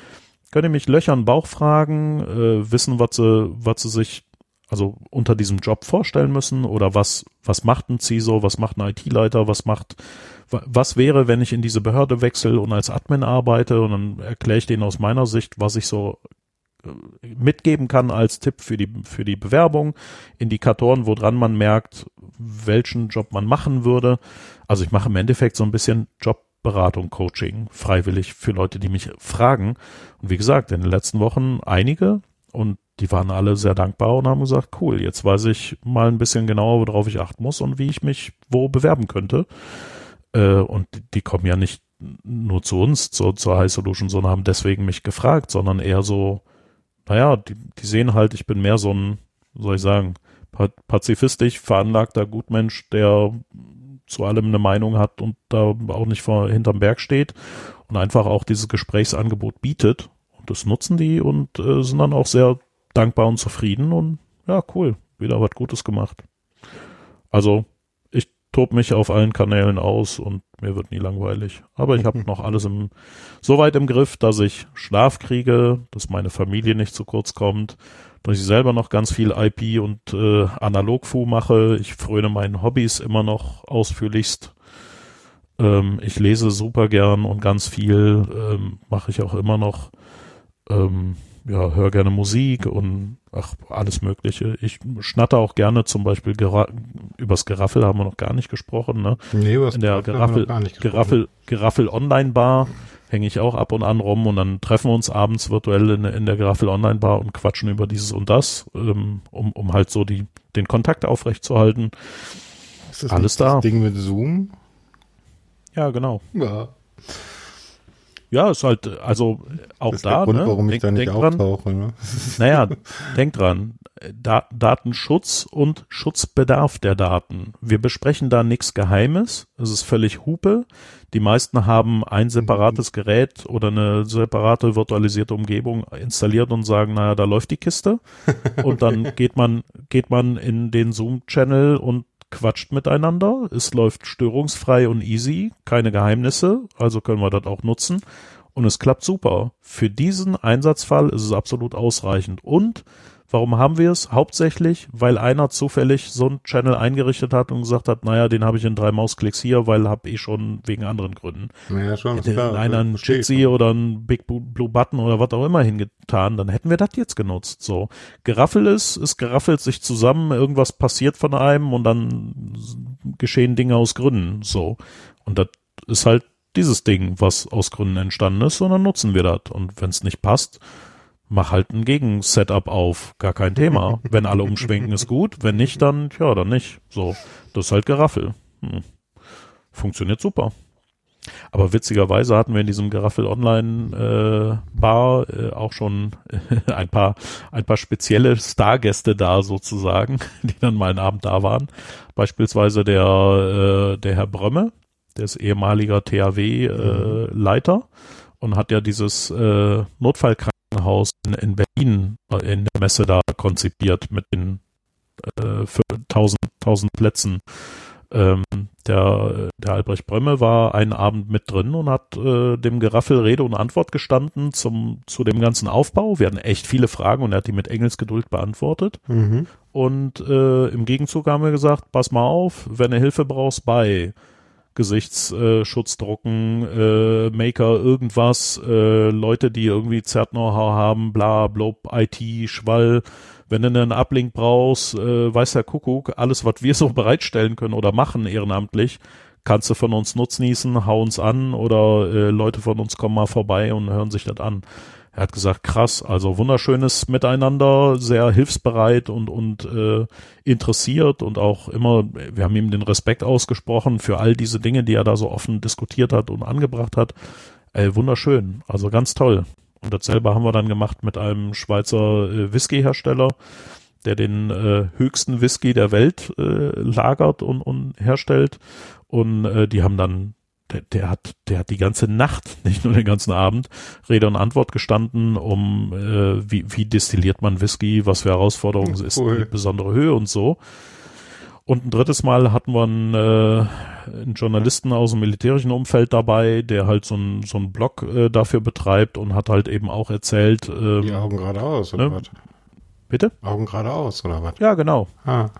könnt ihr mich löchern, Bauch fragen, äh, wissen, was sie, was sie sich also unter diesem Job vorstellen müssen? Oder was, was macht ein CISO, was macht ein IT-Leiter, was macht, was wäre, wenn ich in diese Behörde wechsle und als Admin arbeite? Und dann erkläre ich denen aus meiner Sicht, was ich so äh, mitgeben kann als Tipp für die, für die Bewerbung, Indikatoren, woran man merkt, welchen Job man machen würde. Also ich mache im Endeffekt so ein bisschen Job Beratung, Coaching, freiwillig für Leute, die mich fragen. Und wie gesagt, in den letzten Wochen einige. Und die waren alle sehr dankbar und haben gesagt, cool, jetzt weiß ich mal ein bisschen genauer, worauf ich achten muss und wie ich mich wo bewerben könnte. Äh, und die kommen ja nicht nur zu uns, zur, zur High Solution, sondern haben deswegen mich gefragt, sondern eher so, naja, die, die sehen halt, ich bin mehr so ein, soll ich sagen, pazifistisch veranlagter Gutmensch, der zu allem eine Meinung hat und da auch nicht vor hinterm Berg steht und einfach auch dieses Gesprächsangebot bietet. Und das nutzen die und äh, sind dann auch sehr dankbar und zufrieden und ja, cool, wieder was Gutes gemacht. Also ich tob mich auf allen Kanälen aus und mir wird nie langweilig. Aber ich habe noch alles im, so weit im Griff, dass ich Schlaf kriege, dass meine Familie nicht zu kurz kommt dass ich selber noch ganz viel IP und äh, Analogfu mache. Ich fröne meinen Hobbys immer noch ausführlichst. Ähm, ich lese super gern und ganz viel ähm, mache ich auch immer noch. Ähm, ja, höre gerne Musik und ach, alles Mögliche. Ich schnatter auch gerne zum Beispiel Gera übers Geraffel haben wir noch gar nicht gesprochen, ne? Nee, was In der Geraffel, Geraffel, Geraffel Online Bar hänge ich auch ab und an rum und dann treffen wir uns abends virtuell in, in der Graffel Online Bar und quatschen über dieses und das, ähm, um, um halt so die, den Kontakt aufrechtzuerhalten. Ist das Alles da. Das Ding mit Zoom? Ja, genau. Ja. Ja, ist halt, also auch das ist da. Der Grund, ne? warum ich denk, da nicht auftauche. Ne? Naja, denk dran. Da Datenschutz und Schutzbedarf der Daten. Wir besprechen da nichts Geheimes. Es ist völlig Hupe. Die meisten haben ein separates mhm. Gerät oder eine separate virtualisierte Umgebung installiert und sagen, naja, da läuft die Kiste. Und dann geht man, geht man in den Zoom-Channel und quatscht miteinander. Es läuft störungsfrei und easy, keine Geheimnisse, also können wir das auch nutzen. Und es klappt super. Für diesen Einsatzfall ist es absolut ausreichend. Und Warum haben wir es? Hauptsächlich, weil einer zufällig so einen Channel eingerichtet hat und gesagt hat, naja, den habe ich in drei Mausklicks hier, weil habe ich schon wegen anderen Gründen. Ja, schon. Hätte klar, einer einen Jitsi oder einen Big Blue Button oder was auch immer hingetan, dann hätten wir das jetzt genutzt. So. Geraffel ist, es geraffelt sich zusammen, irgendwas passiert von einem und dann geschehen Dinge aus Gründen. So. Und das ist halt dieses Ding, was aus Gründen entstanden ist, und dann nutzen wir das. Und wenn es nicht passt, mach halt ein Gegensetup auf, gar kein Thema. Wenn alle umschwenken, ist gut. Wenn nicht, dann, ja, dann nicht. So, das ist halt Geraffel. Hm. Funktioniert super. Aber witzigerweise hatten wir in diesem Geraffel Online äh, Bar äh, auch schon äh, ein paar ein paar spezielle Stargäste da sozusagen, die dann mal einen Abend da waren. Beispielsweise der äh, der Herr Brömme, der ist ehemaliger THW äh, Leiter und hat ja dieses äh, Notfallkrankenhaus in, in Berlin äh, in der Messe da konzipiert mit den äh, 1000 1000 Plätzen ähm, der, der Albrecht Brömme war einen Abend mit drin und hat äh, dem Geraffel Rede und Antwort gestanden zum, zu dem ganzen Aufbau. Wir hatten echt viele Fragen und er hat die mit Engelsgeduld beantwortet. Mhm. Und äh, im Gegenzug haben wir gesagt, pass mal auf, wenn du Hilfe brauchst bei Gesichtsschutzdrucken, äh, äh, Maker, irgendwas, äh, Leute, die irgendwie Zert-Know-how haben, bla, blob, IT, Schwall, wenn du einen Uplink brauchst, äh, weiß der Kuckuck, alles, was wir so bereitstellen können oder machen ehrenamtlich, kannst du von uns nutznießen, hau uns an oder äh, Leute von uns kommen mal vorbei und hören sich das an. Er hat gesagt, krass, also wunderschönes Miteinander, sehr hilfsbereit und, und äh, interessiert und auch immer, wir haben ihm den Respekt ausgesprochen für all diese Dinge, die er da so offen diskutiert hat und angebracht hat. Ey, wunderschön, also ganz toll. Und dasselbe haben wir dann gemacht mit einem Schweizer äh, Whisky-Hersteller, der den äh, höchsten Whisky der Welt äh, lagert und, und herstellt. Und äh, die haben dann, der, der hat, der hat die ganze Nacht, nicht nur den ganzen Abend, Rede und Antwort gestanden, um äh, wie, wie destilliert man Whisky, was für Herausforderungen oh, ist die besondere Höhe und so. Und ein drittes Mal hatten wir einen, äh, einen Journalisten aus dem militärischen Umfeld dabei, der halt so ein so ein Blog äh, dafür betreibt und hat halt eben auch erzählt. Ähm, Die Augen geradeaus, oder ne? was? Bitte? Augen geradeaus, oder was? Ja, genau. Ah.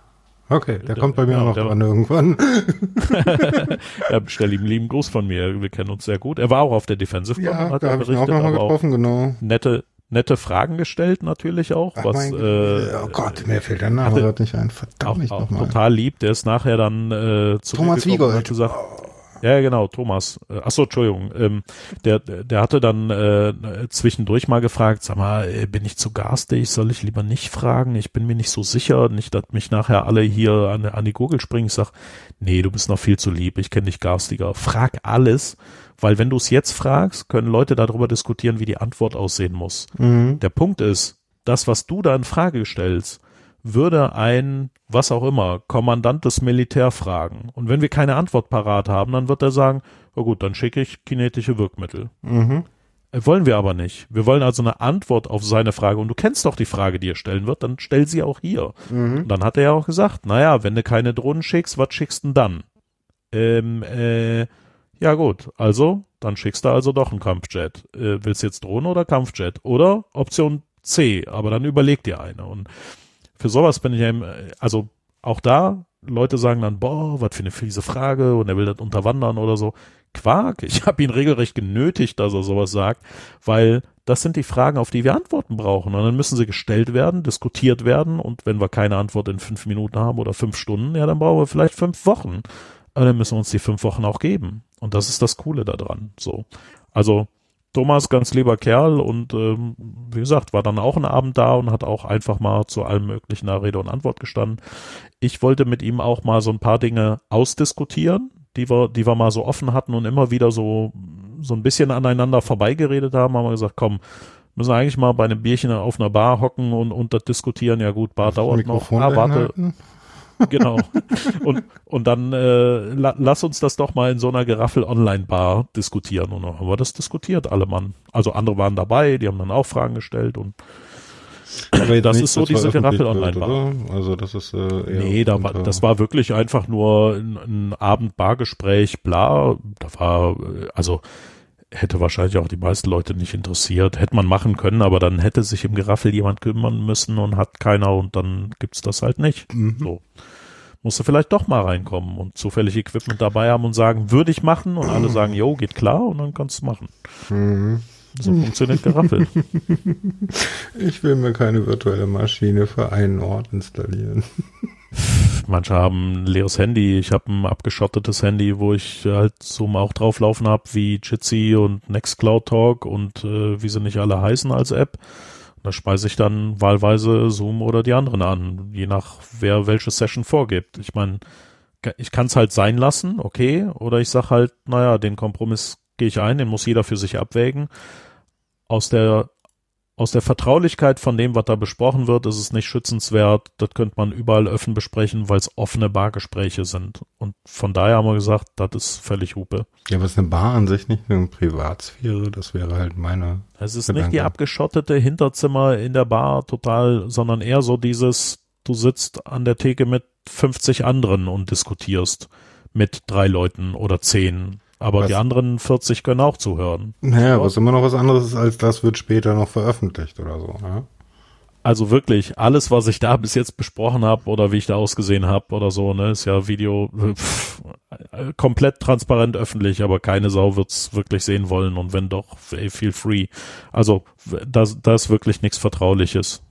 Okay, der, kommt bei mir ja, auch noch dran irgendwann. ja, stell ihm lieben Gruß von mir. Wir kennen uns sehr gut. Er war auch auf der Defensive ja, hat da berichtet, ich auch noch mal getroffen, genau. Nette, nette Fragen gestellt natürlich auch. Ach, was, äh, oh Gott, mir fehlt der Name gerade nicht ein. Verdammt nicht nochmal. Total lieb. Der ist nachher dann äh, zu Thomas Wiegold. hat gesagt, oh. Ja, genau, Thomas. Äh, achso, Entschuldigung. Ähm, der, der hatte dann äh, zwischendurch mal gefragt, sag mal, äh, bin ich zu garstig? Soll ich lieber nicht fragen? Ich bin mir nicht so sicher, nicht, dass mich nachher alle hier an, an die Gurgel springen. Ich sag, nee, du bist noch viel zu lieb, ich kenne dich garstiger. Frag alles, weil wenn du es jetzt fragst, können Leute darüber diskutieren, wie die Antwort aussehen muss. Mhm. Der Punkt ist, das, was du da in Frage stellst, würde ein, was auch immer, Kommandant des Militär fragen. Und wenn wir keine Antwort parat haben, dann wird er sagen, na gut, dann schicke ich kinetische Wirkmittel. Mhm. Äh, wollen wir aber nicht. Wir wollen also eine Antwort auf seine Frage. Und du kennst doch die Frage, die er stellen wird, dann stell sie auch hier. Mhm. Und dann hat er ja auch gesagt, naja, wenn du keine Drohnen schickst, was schickst du denn dann? Ähm, äh, ja gut, also, dann schickst du also doch einen Kampfjet. Äh, willst du jetzt Drohnen oder Kampfjet? Oder Option C, aber dann überleg dir eine. Und für sowas bin ich ja, also auch da, Leute sagen dann, boah, was für eine fiese Frage und er will das unterwandern oder so. Quark, ich habe ihn regelrecht genötigt, dass er sowas sagt, weil das sind die Fragen, auf die wir Antworten brauchen. Und dann müssen sie gestellt werden, diskutiert werden und wenn wir keine Antwort in fünf Minuten haben oder fünf Stunden, ja, dann brauchen wir vielleicht fünf Wochen. Aber dann müssen wir uns die fünf Wochen auch geben. Und das ist das Coole daran. So. Also Thomas, ganz lieber Kerl und ähm, wie gesagt, war dann auch ein Abend da und hat auch einfach mal zu allem möglichen Rede und Antwort gestanden. Ich wollte mit ihm auch mal so ein paar Dinge ausdiskutieren, die wir, die wir mal so offen hatten und immer wieder so, so ein bisschen aneinander vorbeigeredet haben, haben wir gesagt, komm, müssen wir eigentlich mal bei einem Bierchen auf einer Bar hocken und, und das diskutieren. Ja gut, Bar dauert noch. Ah, warte. Genau. Und, und dann äh, la, lass uns das doch mal in so einer Geraffel-Online-Bar diskutieren. Und dann haben wir das diskutiert, alle Mann. Also andere waren dabei, die haben dann auch Fragen gestellt und das ist so diese Geraffel online bar Also das ist äh, Nee, da war, das war wirklich einfach nur ein, ein Abend-Bargespräch, bla. Da war, äh, also hätte wahrscheinlich auch die meisten Leute nicht interessiert. Hätte man machen können, aber dann hätte sich im Geraffel jemand kümmern müssen und hat keiner und dann gibt's das halt nicht. Mhm. So. Musste vielleicht doch mal reinkommen und zufällig Equipment dabei haben und sagen, würde ich machen und alle sagen, jo, geht klar und dann kannst du machen. Mhm. So funktioniert Geraffel. Ich will mir keine virtuelle Maschine für einen Ort installieren. Manche haben ein leeres Handy. Ich habe ein abgeschottetes Handy, wo ich halt Zoom auch drauflaufen habe, wie Jitsi und Nextcloud Talk und äh, wie sie nicht alle heißen als App. Da speise ich dann wahlweise Zoom oder die anderen an, je nach wer welche Session vorgibt. Ich meine, ich kann es halt sein lassen, okay, oder ich sag halt, naja, den Kompromiss gehe ich ein, den muss jeder für sich abwägen. Aus der aus der Vertraulichkeit von dem, was da besprochen wird, ist es nicht schützenswert. Das könnte man überall offen besprechen, weil es offene Bargespräche sind. Und von daher haben wir gesagt, das ist völlig Hupe. Ja, aber ist eine Bar an sich nicht eine Privatsphäre? Das wäre halt meine. Es ist Gedanke. nicht die abgeschottete Hinterzimmer in der Bar total, sondern eher so dieses, du sitzt an der Theke mit 50 anderen und diskutierst mit drei Leuten oder zehn aber was? die anderen 40 können auch zuhören. Naja, was immer noch was anderes ist, als das wird später noch veröffentlicht oder so. Ja? Also wirklich, alles, was ich da bis jetzt besprochen habe oder wie ich da ausgesehen habe oder so, ne, ist ja Video pff, komplett transparent öffentlich, aber keine Sau wird's wirklich sehen wollen und wenn doch, ey, feel free. Also das, das ist wirklich nichts Vertrauliches.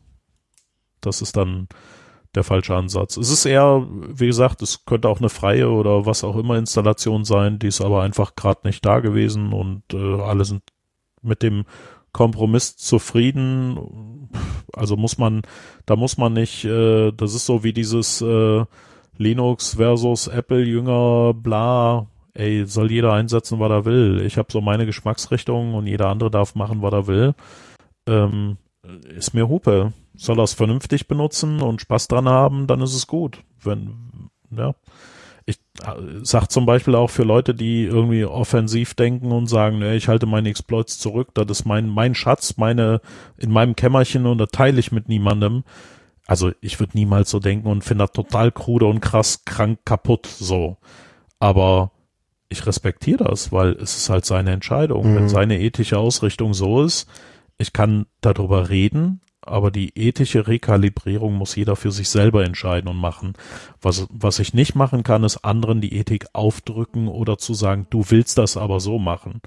Das ist dann der falsche Ansatz. Es ist eher, wie gesagt, es könnte auch eine freie oder was auch immer Installation sein, die ist aber einfach gerade nicht da gewesen und äh, alle sind mit dem Kompromiss zufrieden. Also muss man, da muss man nicht, äh, das ist so wie dieses äh, Linux versus Apple Jünger, bla, ey, soll jeder einsetzen, was er will. Ich habe so meine Geschmacksrichtung und jeder andere darf machen, was er will. Ähm, ist mir Hupe soll er es vernünftig benutzen und Spaß dran haben, dann ist es gut. Wenn, ja. Ich äh, sag zum Beispiel auch für Leute, die irgendwie offensiv denken und sagen, ne, ich halte meine Exploits zurück, das ist mein, mein Schatz, meine, in meinem Kämmerchen und da teile ich mit niemandem. Also ich würde niemals so denken und finde das total krude und krass krank kaputt so. Aber ich respektiere das, weil es ist halt seine Entscheidung. Mhm. Wenn seine ethische Ausrichtung so ist, ich kann darüber reden, aber die ethische Rekalibrierung muss jeder für sich selber entscheiden und machen. Was, was ich nicht machen kann, ist anderen die Ethik aufdrücken oder zu sagen, du willst das aber so machen.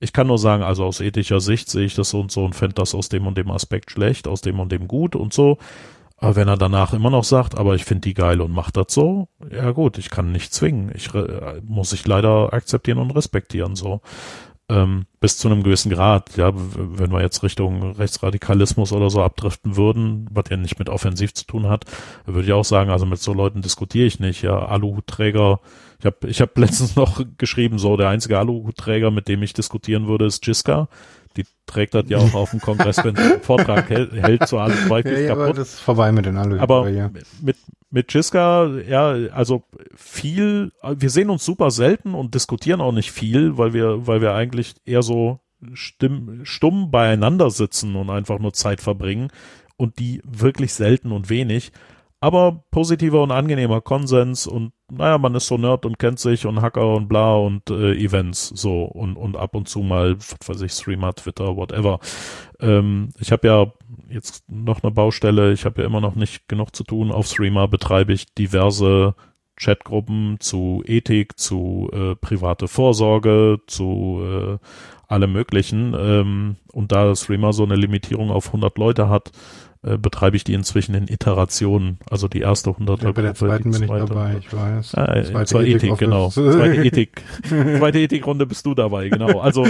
Ich kann nur sagen, also aus ethischer Sicht sehe ich das so und so und fände das aus dem und dem Aspekt schlecht, aus dem und dem gut und so. Aber wenn er danach immer noch sagt, aber ich finde die geil und macht das so, ja gut, ich kann nicht zwingen. Ich muss ich leider akzeptieren und respektieren so ähm, bis zu einem gewissen Grad. Ja, wenn wir jetzt Richtung Rechtsradikalismus oder so abdriften würden, was ja nicht mit offensiv zu tun hat, würde ich auch sagen, also mit so Leuten diskutiere ich nicht. Ja, Aluhutträger. Ich habe ich hab letztens noch geschrieben, so der einzige Aluhutträger, mit dem ich diskutieren würde, ist Jiska. Die trägt das ja auch auf dem Kongress, wenn sie einen Vortrag hält, hält zu Alu ja, ja, kaputt. Aber das ist vorbei mit den Alu. Aber ja. mit, mit Jiska, ja, also viel, wir sehen uns super selten und diskutieren auch nicht viel, weil wir, weil wir eigentlich eher so stimm, stumm beieinander sitzen und einfach nur Zeit verbringen und die wirklich selten und wenig. Aber positiver und angenehmer Konsens und naja, man ist so Nerd und kennt sich und Hacker und bla und äh, Events so und, und ab und zu mal, was weiß ich, Streamer, Twitter, whatever. Ähm, ich habe ja jetzt noch eine Baustelle, ich habe ja immer noch nicht genug zu tun. Auf Streamer betreibe ich diverse Chatgruppen zu Ethik, zu äh, private Vorsorge, zu äh, allem möglichen. Ähm, und da Streamer so eine Limitierung auf 100 Leute hat, äh, betreibe ich die inzwischen in Iterationen. Also die erste 100 ja, bei der zweiten bin ich dabei, ich weiß. Ah, zweite, zweite Ethik, Ethik genau. Zweite Ethik. zweite Ethikrunde bist du dabei, genau. Also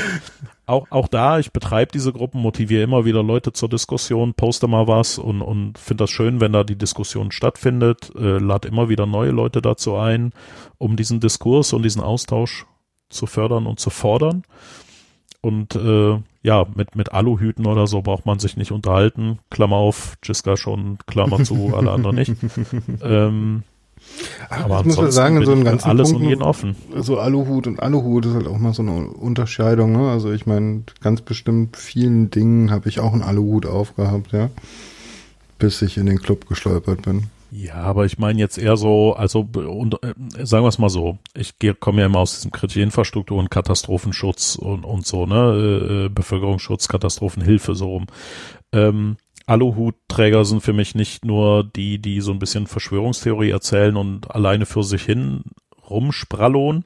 auch, auch da, ich betreibe diese Gruppen, motiviere immer wieder Leute zur Diskussion, poste mal was und, und finde das schön, wenn da die Diskussion stattfindet, äh, lade immer wieder neue Leute dazu ein, um diesen Diskurs und diesen Austausch zu fördern und zu fordern. Und äh, ja, mit, mit Aluhüten oder so braucht man sich nicht unterhalten. Klammer auf, Jiska schon, Klammer zu, alle anderen nicht. ähm, Ach, aber ich muss ja sagen, in so einem ganzen alles Punkt, und jeden offen. So Aluhut und Aluhut ist halt auch mal so eine Unterscheidung. Ne? Also ich meine, ganz bestimmt vielen Dingen habe ich auch einen Aluhut aufgehabt, ja, bis ich in den Club geschleupert bin. Ja, aber ich meine jetzt eher so, also und, äh, sagen wir es mal so, ich komme ja immer aus diesem kritischen Infrastruktur und Katastrophenschutz und, und so, ne, äh, äh, Bevölkerungsschutz, Katastrophenhilfe so rum. Ähm, Aluhutträger sind für mich nicht nur die, die so ein bisschen Verschwörungstheorie erzählen und alleine für sich hin rumsprallon,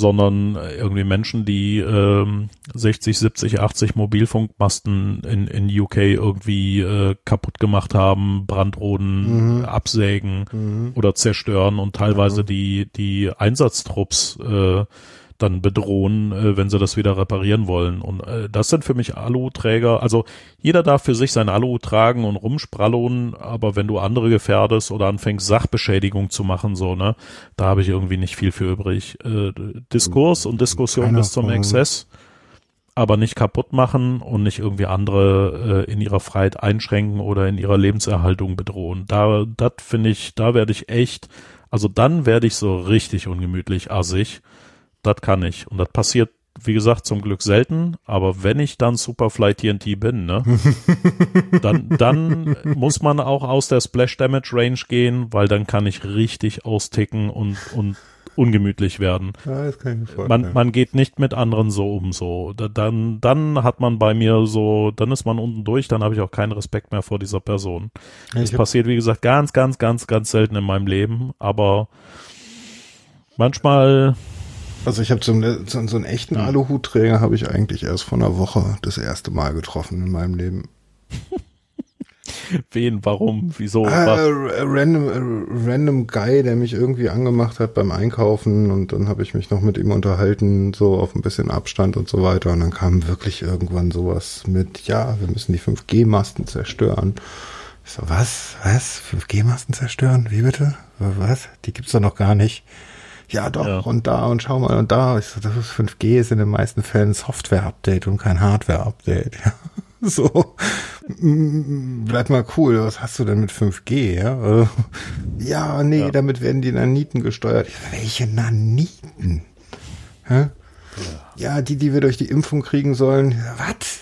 sondern irgendwie Menschen, die ähm, 60, 70, 80 Mobilfunkmasten in, in UK irgendwie äh, kaputt gemacht haben, Brandroden mhm. absägen mhm. oder zerstören und teilweise mhm. die, die Einsatztrupps äh, dann bedrohen, äh, wenn sie das wieder reparieren wollen. Und äh, das sind für mich Aluträger. Also jeder darf für sich sein Alu tragen und rumsprallon, aber wenn du andere gefährdest oder anfängst, Sachbeschädigung zu machen, so, ne, da habe ich irgendwie nicht viel für übrig. Äh, Diskurs und Diskussion Keiner bis zum Exzess, aber nicht kaputt machen und nicht irgendwie andere äh, in ihrer Freiheit einschränken oder in ihrer Lebenserhaltung bedrohen. Da, das finde ich, da werde ich echt, also dann werde ich so richtig ungemütlich assig das kann ich. Und das passiert, wie gesagt, zum Glück selten. Aber wenn ich dann Superfly TNT bin, ne, dann, dann muss man auch aus der Splash Damage Range gehen, weil dann kann ich richtig austicken und, und ungemütlich werden. Ja, man, man geht nicht mit anderen so um, so. Dann, dann hat man bei mir so, dann ist man unten durch, dann habe ich auch keinen Respekt mehr vor dieser Person. Ja, das passiert, wie gesagt, ganz, ganz, ganz, ganz selten in meinem Leben, aber manchmal also ich habe so, so, einen echten hm. Aluhutträger habe ich eigentlich erst vor einer Woche das erste Mal getroffen in meinem Leben. Wen, warum, wieso? Ah, random, äh, random Guy, der mich irgendwie angemacht hat beim Einkaufen und dann habe ich mich noch mit ihm unterhalten, so auf ein bisschen Abstand und so weiter. Und dann kam wirklich irgendwann sowas mit, ja, wir müssen die 5G-Masten zerstören. Ich so, was? Was? 5G-Masten zerstören? Wie bitte? Was? Die gibt's doch noch gar nicht ja doch, ja. und da und schau mal und da. Ich so, das ist 5G ist in den meisten Fällen Software-Update und kein Hardware-Update. Ja. So, bleib mal cool, was hast du denn mit 5G? Ja, ja nee, ja. damit werden die Naniten gesteuert. Welche Naniten? Hä? Ja, die, die wir durch die Impfung kriegen sollen. Was?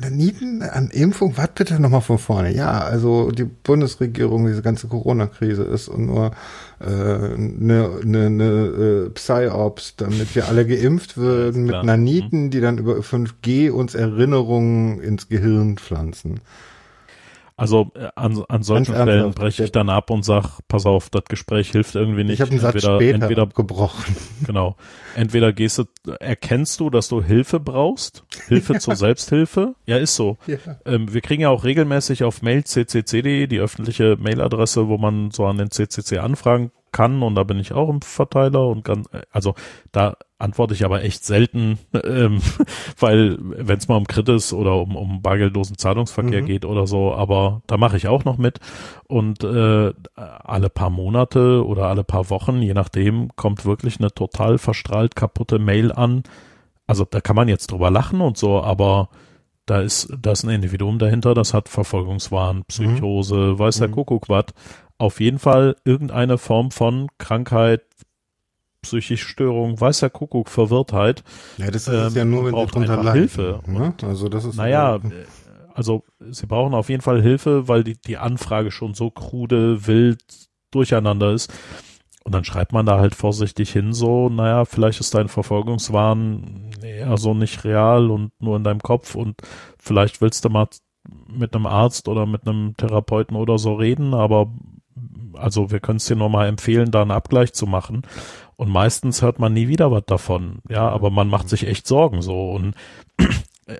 Naniten an Impfung? Was bitte nochmal von vorne? Ja, also die Bundesregierung, diese ganze Corona-Krise ist und nur eine äh, ne, ne, ne äh, Psyops, damit wir alle geimpft würden mit Naniten, mhm. die dann über 5G uns Erinnerungen ins Gehirn pflanzen. Also äh, an, an solchen Ganz Stellen breche ich dann ab und sag, pass auf, das Gespräch hilft irgendwie nicht. Ich habe einen Satz entweder, später entweder, gebrochen. Genau. Entweder gehst du, erkennst du, dass du Hilfe brauchst, Hilfe zur Selbsthilfe. Ja, ist so. Ja. Ähm, wir kriegen ja auch regelmäßig auf mail ccc.de die öffentliche Mailadresse, wo man so an den CCC anfragen kann und da bin ich auch im Verteiler und kann, also da antworte ich aber echt selten, ähm, weil wenn es mal um Krit ist oder um, um bargeldlosen Zahlungsverkehr mhm. geht oder so, aber da mache ich auch noch mit und äh, alle paar Monate oder alle paar Wochen, je nachdem, kommt wirklich eine total verstrahlt kaputte Mail an. Also da kann man jetzt drüber lachen und so, aber da ist, da ist ein Individuum dahinter, das hat Verfolgungswahn, Psychose, mhm. weiß der mhm. Kuckuck was. Auf jeden Fall irgendeine Form von Krankheit, psychische Störung, weißer Kuckuck, Verwirrtheit. Ja, das ist ähm, ja nur, wenn sie drunter leiden. Hilfe. Ne? Also das ist naja, äh, also sie brauchen auf jeden Fall Hilfe, weil die, die Anfrage schon so krude, wild durcheinander ist. Und dann schreibt man da halt vorsichtig hin, so, naja, vielleicht ist dein Verfolgungswahn eher so nicht real und nur in deinem Kopf und vielleicht willst du mal mit einem Arzt oder mit einem Therapeuten oder so reden, aber also wir können es dir nur mal empfehlen, da einen Abgleich zu machen. Und meistens hört man nie wieder was davon. Ja, aber man macht sich echt Sorgen so. Und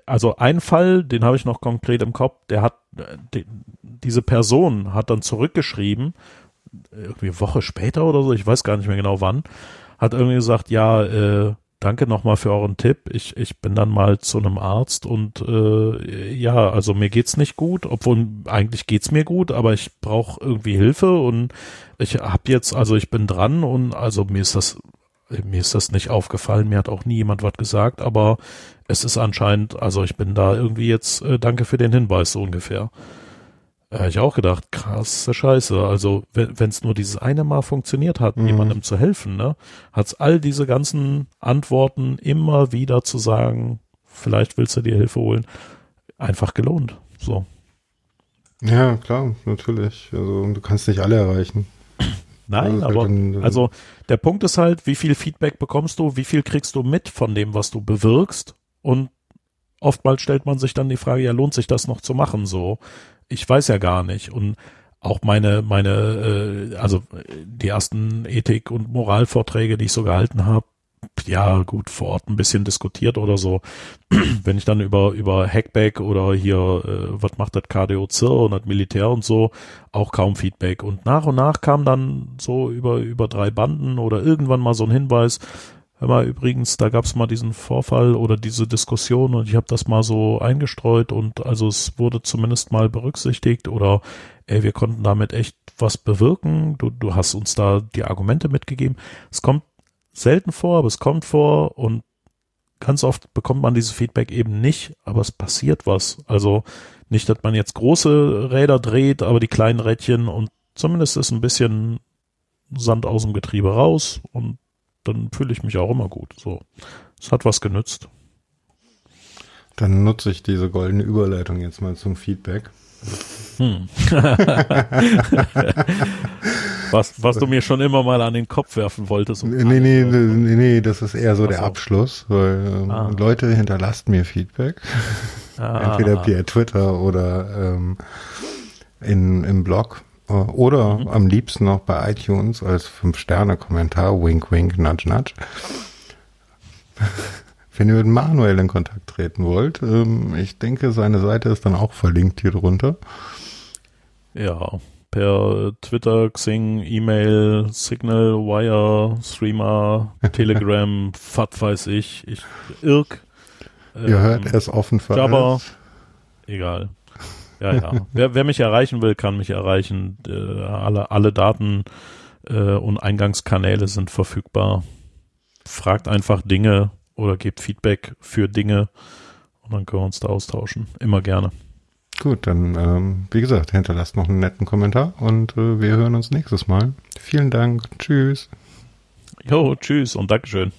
also ein Fall, den habe ich noch konkret im Kopf, der hat, die, diese Person hat dann zurückgeschrieben, irgendwie eine Woche später oder so, ich weiß gar nicht mehr genau wann, hat irgendwie gesagt, ja, äh, danke nochmal für euren Tipp. Ich, ich bin dann mal zu einem Arzt und äh, ja, also mir geht's nicht gut, obwohl eigentlich geht's mir gut, aber ich brauche irgendwie Hilfe und ich habe jetzt, also ich bin dran und also mir ist das mir ist das nicht aufgefallen, mir hat auch nie jemand was gesagt, aber es ist anscheinend, also ich bin da irgendwie jetzt, äh, danke für den Hinweis so ungefähr. Äh, ich auch gedacht, krasse Scheiße. Also wenn es nur dieses eine Mal funktioniert hat, mhm. jemandem zu helfen, ne, hat es all diese ganzen Antworten immer wieder zu sagen, vielleicht willst du dir Hilfe holen, einfach gelohnt. So. Ja, klar, natürlich. Also du kannst nicht alle erreichen. Nein, also, aber also der Punkt ist halt, wie viel Feedback bekommst du, wie viel kriegst du mit von dem, was du bewirkst und oftmals stellt man sich dann die Frage, ja, lohnt sich das noch zu machen so? Ich weiß ja gar nicht. Und auch meine, meine, äh, also die ersten Ethik- und Moralvorträge, die ich so gehalten habe, ja gut, vor Ort ein bisschen diskutiert oder so. Wenn ich dann über, über Hackback oder hier, äh, was macht das KDO-Zir und das Militär und so, auch kaum Feedback. Und nach und nach kam dann so über, über drei Banden oder irgendwann mal so ein Hinweis, hör mal, übrigens, da gab es mal diesen Vorfall oder diese Diskussion und ich habe das mal so eingestreut und also es wurde zumindest mal berücksichtigt oder ey, wir konnten damit echt was bewirken, du, du hast uns da die Argumente mitgegeben. Es kommt selten vor, aber es kommt vor und ganz oft bekommt man dieses Feedback eben nicht, aber es passiert was. Also nicht, dass man jetzt große Räder dreht, aber die kleinen Rädchen und zumindest ist ein bisschen Sand aus dem Getriebe raus und dann fühle ich mich auch immer gut. So, es hat was genützt. Dann nutze ich diese goldene Überleitung jetzt mal zum Feedback. Hm. was, was du mir schon immer mal an den Kopf werfen wolltest. Um nee, nee, nee, nee, das ist eher so Ach der. Abschluss, weil ähm, ah. Leute hinterlasst mir Feedback. Ah. Entweder via Twitter oder ähm, in, im Blog. Äh, oder mhm. am liebsten noch bei iTunes als 5-Sterne-Kommentar, wink, wink, nudge, nudge. Wenn ihr mit Manuel in Kontakt treten wollt, ähm, ich denke, seine Seite ist dann auch verlinkt hier drunter. Ja, per Twitter, Xing, E-Mail, Signal, Wire, Streamer, Telegram, FAT weiß ich, ich Irk. Ähm, Ihr hört, er ist offen für Jabber, alles. Egal. Ja, ja. wer, wer mich erreichen will, kann mich erreichen. Äh, alle, alle Daten äh, und Eingangskanäle sind verfügbar. Fragt einfach Dinge oder gebt Feedback für Dinge und dann können wir uns da austauschen. Immer gerne. Gut, dann, ähm, wie gesagt, hinterlasst noch einen netten Kommentar und äh, wir hören uns nächstes Mal. Vielen Dank. Tschüss. Jo, tschüss und Dankeschön.